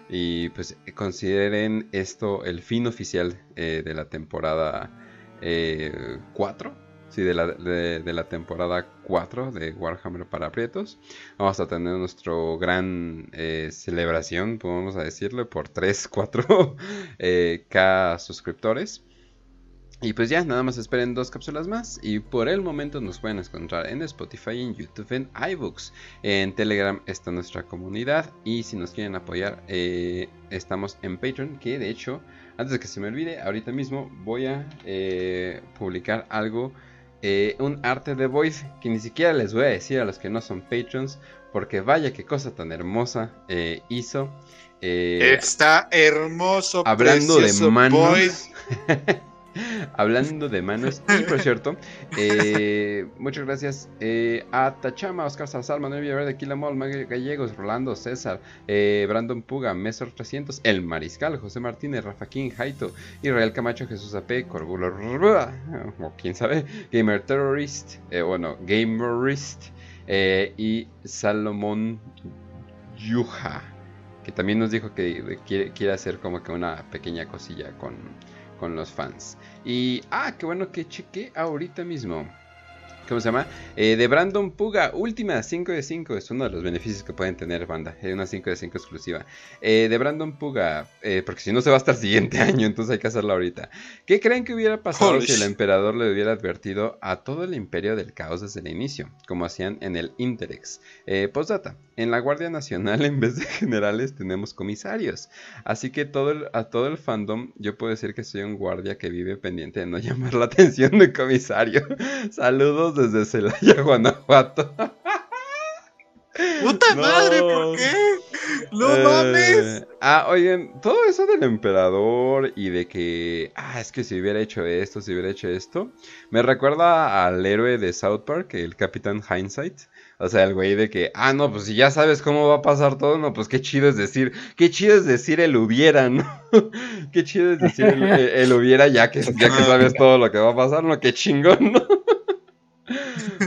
Y pues consideren esto el fin oficial de la temporada 4, eh, sí, de la, de, la temporada 4 de Warhammer para aprietos. Vamos a tener nuestro gran eh, celebración, podemos decirle, por 3, 4 eh, K suscriptores. Y pues ya, nada más esperen dos cápsulas más. Y por el momento nos pueden encontrar en Spotify, en YouTube, en iBooks. En Telegram está nuestra comunidad. Y si nos quieren apoyar, eh, estamos en Patreon. Que de hecho, antes de que se me olvide, ahorita mismo voy a eh, publicar algo. Eh, un arte de voice que ni siquiera les voy a decir a los que no son patrons. Porque vaya qué cosa tan hermosa hizo. Está hermoso. Hablando de manos. Hablando de manos, y por cierto, eh, muchas gracias eh, a Tachama, Oscar Salazar, Manuel Villaverde, Quilamol, Maguel Gallegos, Rolando, César, eh, Brandon Puga, Mesor 300, El Mariscal, José Martínez, Rafa King, Jaito, Israel Camacho, Jesús AP, Corbulo, o quién sabe, Gamer Terrorist, bueno, Gamerist, y Salomón Yuja, que también nos dijo que quiere hacer como que una pequeña cosilla con con los fans. Y, ah, qué bueno que cheque ahorita mismo. ¿Cómo se llama? Eh, de Brandon Puga, última 5 de 5. Es uno de los beneficios que pueden tener, banda. Es una 5 de 5 exclusiva. Eh, de Brandon Puga, eh, porque si no se va hasta el siguiente año, entonces hay que hacerlo ahorita. ¿Qué creen que hubiera pasado si el emperador le hubiera advertido a todo el imperio del caos desde el inicio? Como hacían en el Interex. postdata, en la Guardia Nacional en vez de generales tenemos comisarios. Así que todo a todo el fandom yo puedo decir que soy un guardia que vive pendiente de no llamar la atención de comisario. Saludos desde Celaya, Guanajuato. ¡Puta madre! ¿Por qué? ¡No eh, mames! Ah, oigan, todo eso del emperador y de que, ah, es que si hubiera hecho esto, si hubiera hecho esto, me recuerda al héroe de South Park, el Capitán Hindsight. O sea, el güey de que, ah, no, pues si ya sabes cómo va a pasar todo, no, pues qué chido es decir, qué chido es decir el hubiera, ¿no? qué chido es decir el, hubiera ya que, ya que sabes todo lo que va a pasar, ¿no? Qué chingón, ¿no?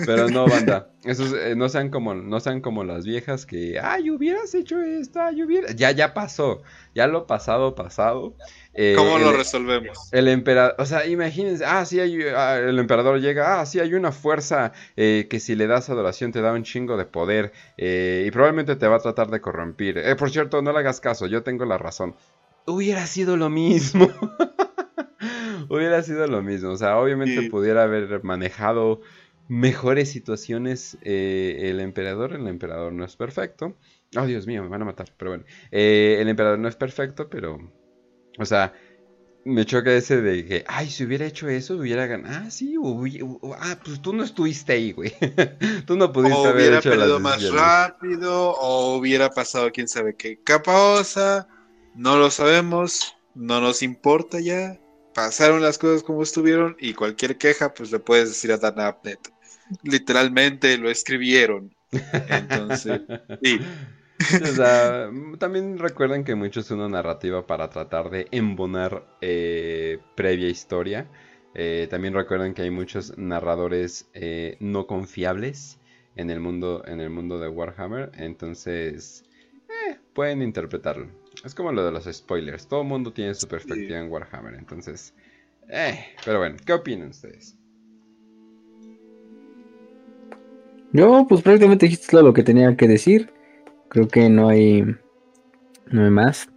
Pero no, banda. Esos, eh, no sean como, no sean como las viejas que, ay, hubieras hecho esto, ay, hubiera. Ya, ya pasó. Ya lo pasado, pasado. Eh, ¿Cómo lo resolvemos? El emperador, o sea, imagínense, ah, sí, hay, ah, el emperador llega, ah, sí, hay una fuerza eh, que si le das adoración te da un chingo de poder y probablemente te va a tratar de corrompir. por cierto, no le hagas caso, yo tengo la razón. Hubiera sido lo mismo. hubiera sido lo mismo, o sea, obviamente pudiera haber manejado mejores situaciones eh, el emperador. El emperador no es perfecto. Oh, Dios mío, me van a matar. Pero bueno, eh, el emperador no es perfecto, pero... O sea, me choca ese de que, ay, si hubiera hecho eso, hubiera ganado. Ah, sí, ah, pues tú no estuviste ahí, güey. tú no pudiste o hubiera perdido más rápido, o hubiera pasado quién sabe qué capaosa. No lo sabemos, no nos importa ya. Pasaron las cosas como estuvieron y cualquier queja, pues le puedes decir a Dan Abnet literalmente lo escribieron. Entonces, sí. también recuerden que mucho es una narrativa para tratar de embonar eh, previa historia. Eh, también recuerden que hay muchos narradores eh, no confiables en el mundo en el mundo de Warhammer. Entonces, pueden interpretarlo. Es como lo de los spoilers. Todo el mundo tiene su perspectiva en Warhammer. Entonces, pero bueno, ¿qué opinan ustedes? Yo, pues prácticamente dijiste todo lo que tenía que decir. Creo que no hay, no hay más.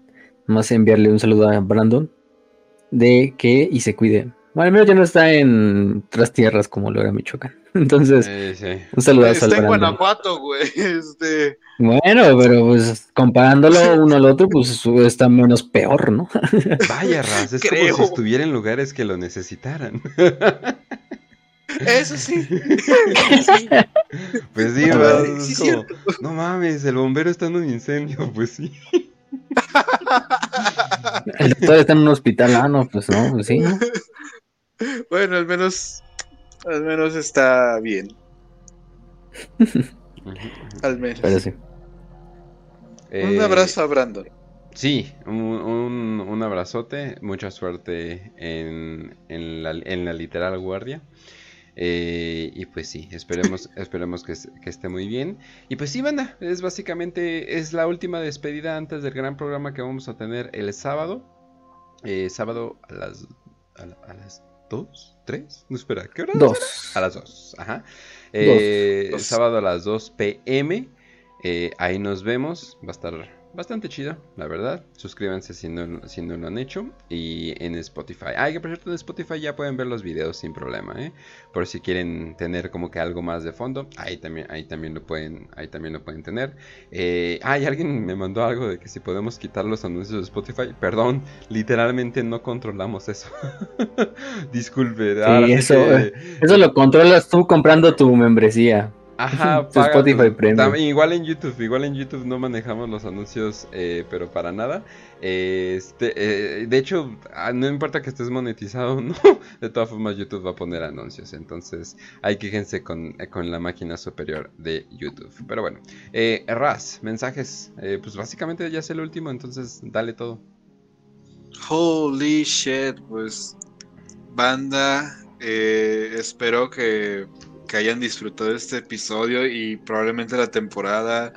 Más enviarle un saludo a Brandon de que y se cuide. Bueno, al menos ya no está en otras tierras como lo era Michoacán. Entonces, un saludo a Está en Guanajuato, güey. Este... Bueno, pero pues comparándolo uno al otro, pues está menos peor, ¿no? Vaya, Raz, es como si estuviera en lugares que lo necesitaran. Eso sí. Pues sí, ¿verdad? no mames, el bombero está en un incendio, pues sí. El doctor está en un hospital, ah, no, pues no, pues sí, Bueno, al menos, al menos está bien. al menos. un eh, abrazo a Brandon. Sí, un, un, abrazote, mucha suerte en, en, la, en la literal guardia. Eh, y pues sí, esperemos, esperemos que, esté muy bien. Y pues sí, banda, es básicamente, es la última despedida antes del gran programa que vamos a tener el sábado. Eh, sábado a las, a, las 2, 3, no espera, ¿qué hora? Dos. A las 2, ajá. Eh, sábado a las 2 pm. Eh, ahí nos vemos. Va a estar bastante chido, la verdad. Suscríbanse si no, si no lo han hecho. Y en Spotify. Ah, que por cierto, en Spotify ya pueden ver los videos sin problema, ¿eh? Por si quieren tener como que algo más de fondo. Ahí también, ahí también lo pueden, ahí también lo pueden tener. Eh, ah, y alguien me mandó algo de que si podemos quitar los anuncios de Spotify. Perdón, literalmente no controlamos eso. Disculpe. Sí, eso, eso lo controlas tú comprando tu membresía. Ajá, Spotify Premium. Igual en YouTube, igual en YouTube no manejamos los anuncios, eh, pero para nada. este, eh, de hecho, ah, no importa que estés monetizado o no, de todas formas YouTube va a poner anuncios. Entonces hay que quejense con, eh, con la máquina superior de YouTube. Pero bueno, Raz, mensajes. pues básicamente ya es el último, entonces dale todo. Holy shit, pues banda, espero que que hayan disfrutado este episodio y probablemente la temporada.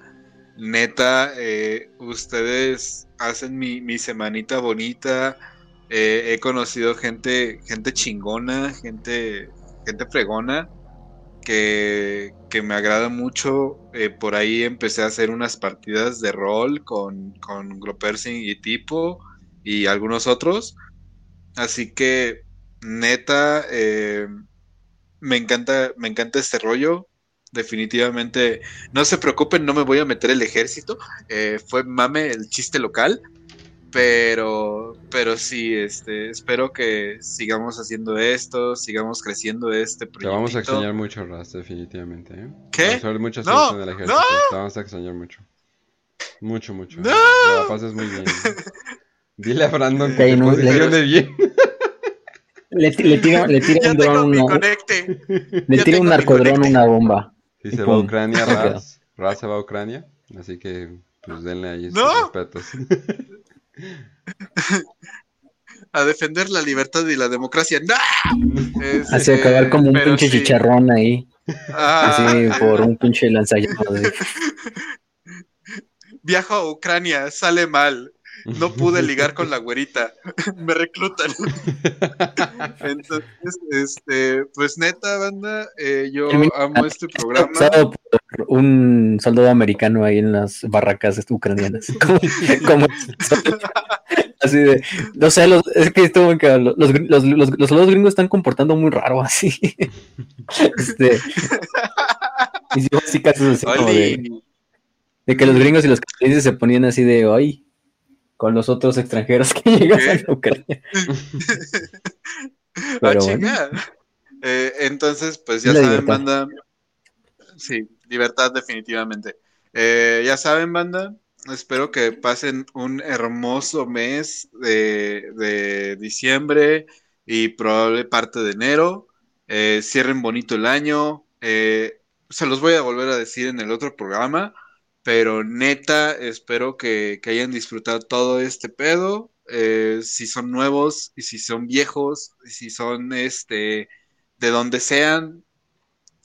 Neta, eh, ustedes hacen mi, semanita bonita. Eh, he conocido gente, gente chingona, gente, gente fregona, que, me agrada mucho. Eh, por ahí empecé a hacer unas partidas de rol con, con Gropersing y Tipo y algunos otros. Así que, neta, me encanta, me encanta este rollo. Definitivamente, no se preocupen, no me voy a meter el ejército. Eh, fue mame el chiste local. Pero, pero sí, este, espero que sigamos haciendo esto, sigamos creciendo este proyecto. Te vamos a extrañar mucho, Raz, definitivamente. ¿eh? ¿Qué? Vamos a no, en el ejército. Te vamos a extrañar mucho. Mucho, mucho. No. La pases muy bien. Dile a Brandon que no, posicione bien. Le, le tira, le tira un dron. le tira un narcodrón una bomba. Si se va a Ucrania, Raz, Raz se va a Ucrania. Así que, pues denle ahí sus respetos. a defender la libertad y la democracia. ¡No! Así acabar como un pinche chicharrón ahí. Ah. Así por un pinche lanzallamas. Viajo a Ucrania, sale mal. No pude ligar con la güerita. Me reclutan. Entonces, este, pues neta, banda, eh, yo amo este programa. Por un soldado americano ahí en las barracas ucranianas. Como, así de, no sé, los, es que estuvo los, los, los, los, soldados gringos están comportando muy raro así. este, y así casi así como de, de, que los gringos y los canadienses se ponían así de, ay, con los otros extranjeros que llegan a Ucrania. Pero eh, entonces, pues ya saben, banda. Sí, libertad definitivamente. Eh, ya saben, banda. Espero que pasen un hermoso mes de, diciembre y probable parte de enero. Eh, cierren bonito el año. se los voy a volver a decir en el otro programa. Pero neta, espero que, hayan disfrutado todo este pedo. Eh, si son nuevos y si son viejos, si son este de donde sean.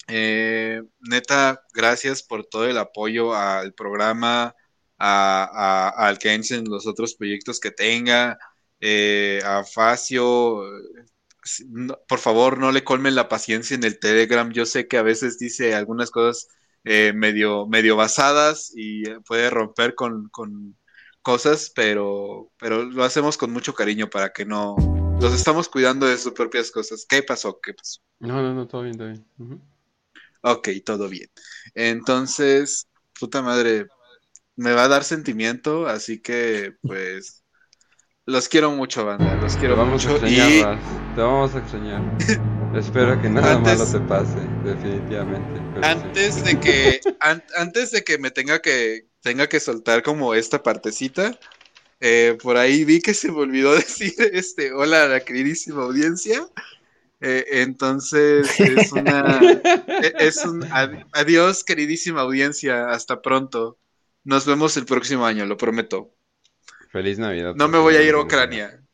Eh, neta, gracias por todo el apoyo al programa, a, al que en los otros proyectos que tenga, eh, a Facio. por favor, no le colmen la paciencia en el Telegram. Yo sé que a veces dice algunas cosas eh, medio, medio basadas y puede romper con, cosas, pero, pero lo hacemos con mucho cariño para que no... Los estamos cuidando de sus propias cosas. ¿Qué pasó? ¿Qué pasó? No, no, no, todo bien, todo bien. Ok, todo bien. Entonces, puta madre, me va a dar sentimiento, así que pues los quiero mucho, banda. Los quiero vamos mucho. A extrañar, Te vamos a extrañar. Espero que nada malo te pase, definitivamente. Antes de que antes de que me tenga que tenga que soltar como esta partecita, eh, por ahí vi que se me olvidó decir este hola a la queridísima audiencia. Eh, entonces es una e, es un adiós queridísima audiencia, hasta pronto. Nos vemos el próximo año, lo prometo. Feliz Navidad. No me voy a ir a Ucrania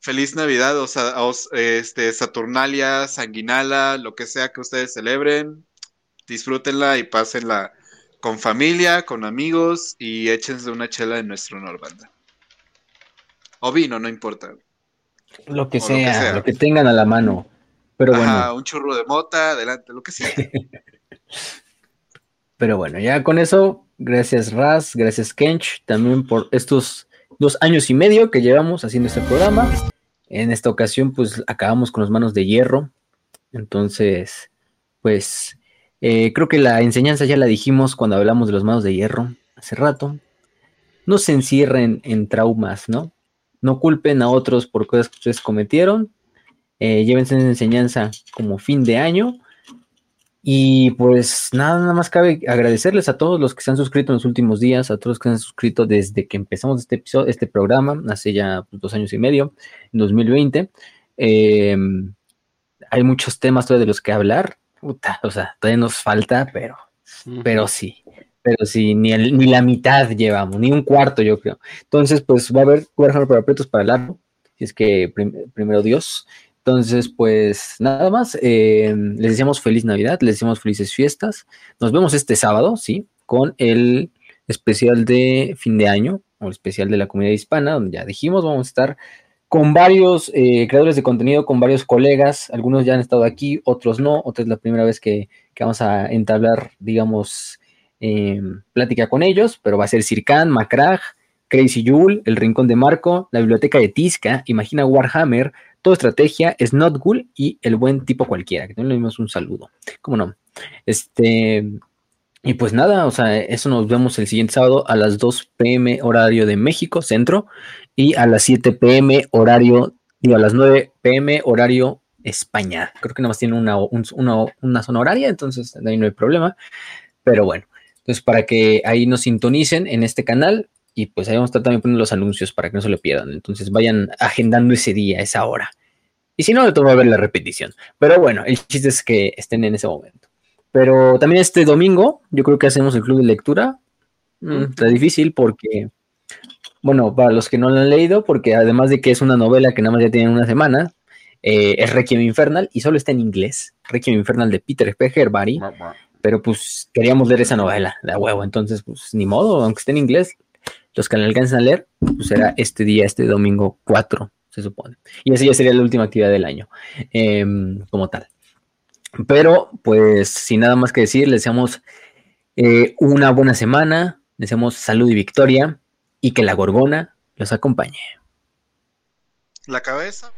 feliz Navidad, o sea, este, Saturnalia, Sanguinala, lo que sea que ustedes celebren, disfrútenla y pásenla con familia, con amigos y échense una chela en nuestro honor, banda. O vino, no importa. Lo que, sea, lo que tengan a la mano. Pero bueno. un churro de mota, adelante, lo que sea. Pero bueno, ya con eso Gracias Raz, gracias Kench, también por estos dos años y medio que llevamos haciendo este programa. En esta ocasión, pues acabamos con las manos de hierro. Entonces, pues eh, creo que la enseñanza ya la dijimos cuando hablamos de los manos de hierro hace rato. No se encierren en traumas, ¿no? No culpen a otros por cosas que ustedes cometieron. Eh, llévense esa enseñanza como fin de año y pues nada, nada más cabe agradecerles a todos los que se han suscrito en los últimos días, a todos los que se han suscrito desde que empezamos este episodio, este programa, hace ya pues, dos años y medio, en 2020. Em, hay muchos temas todavía de los que hablar. o sea, todavía nos falta, pero, pero sí, pero sí, ni, ni la mitad llevamos, ni un cuarto, yo creo. Entonces, pues va a haber Warhammer para aprietos para largo, si es que primero Dios. Entonces, pues nada más, eh, les deseamos feliz Navidad, les deseamos felices fiestas. Nos vemos este sábado, ¿sí? Con el especial de fin de año, o el especial de la comunidad hispana, donde ya dijimos, vamos a estar con varios eh, creadores de contenido, con varios colegas. Algunos ya han estado aquí, otros no. Otra es la primera vez que, vamos a entablar, digamos, eh, plática con ellos, pero va a ser Circan, Macrag, Crazy Jule, El Rincón de Marco, la Biblioteca de Tisca, Imagina Warhammer, Estrategia, es Not Ghoul y el buen tipo cualquiera, que también le dimos un saludo. ¿Cómo no? Este, y pues nada, o sea, eso nos vemos el siguiente sábado a las 2 pm horario de México, centro, y a las 7 pm horario, digo, a las 9 pm horario España. Creo que nada más tiene una, una, zona horaria, entonces ahí no hay problema. Pero bueno, entonces para que ahí nos sintonicen en este canal, y pues ahí vamos a estar también poniendo los anuncios para que no se lo pierdan. Entonces vayan agendando ese día, esa hora. Y si no, de todo va a ver la repetición. Pero bueno, el chiste es que estén en ese momento. Pero también este domingo, yo creo que hacemos el club de lectura. Mm, está difícil porque, bueno, para los que no lo han leído, porque además de que es una novela que nada más ya tiene una semana, eh, es Requiem Infernal y solo está en inglés. Requiem Infernal de Peter P. Herbary. Pero pues queríamos leer esa novela de huevo. Entonces, pues ni modo, aunque esté en inglés, los que la alcancen a leer, pues será este día, este domingo 4, se supone. Y esa ya sería la última actividad del año, em, como tal. Pero, pues, sin nada más que decir, les deseamos eh, una buena semana, deseamos salud y victoria, y que la gorgona los acompañe. La cabeza.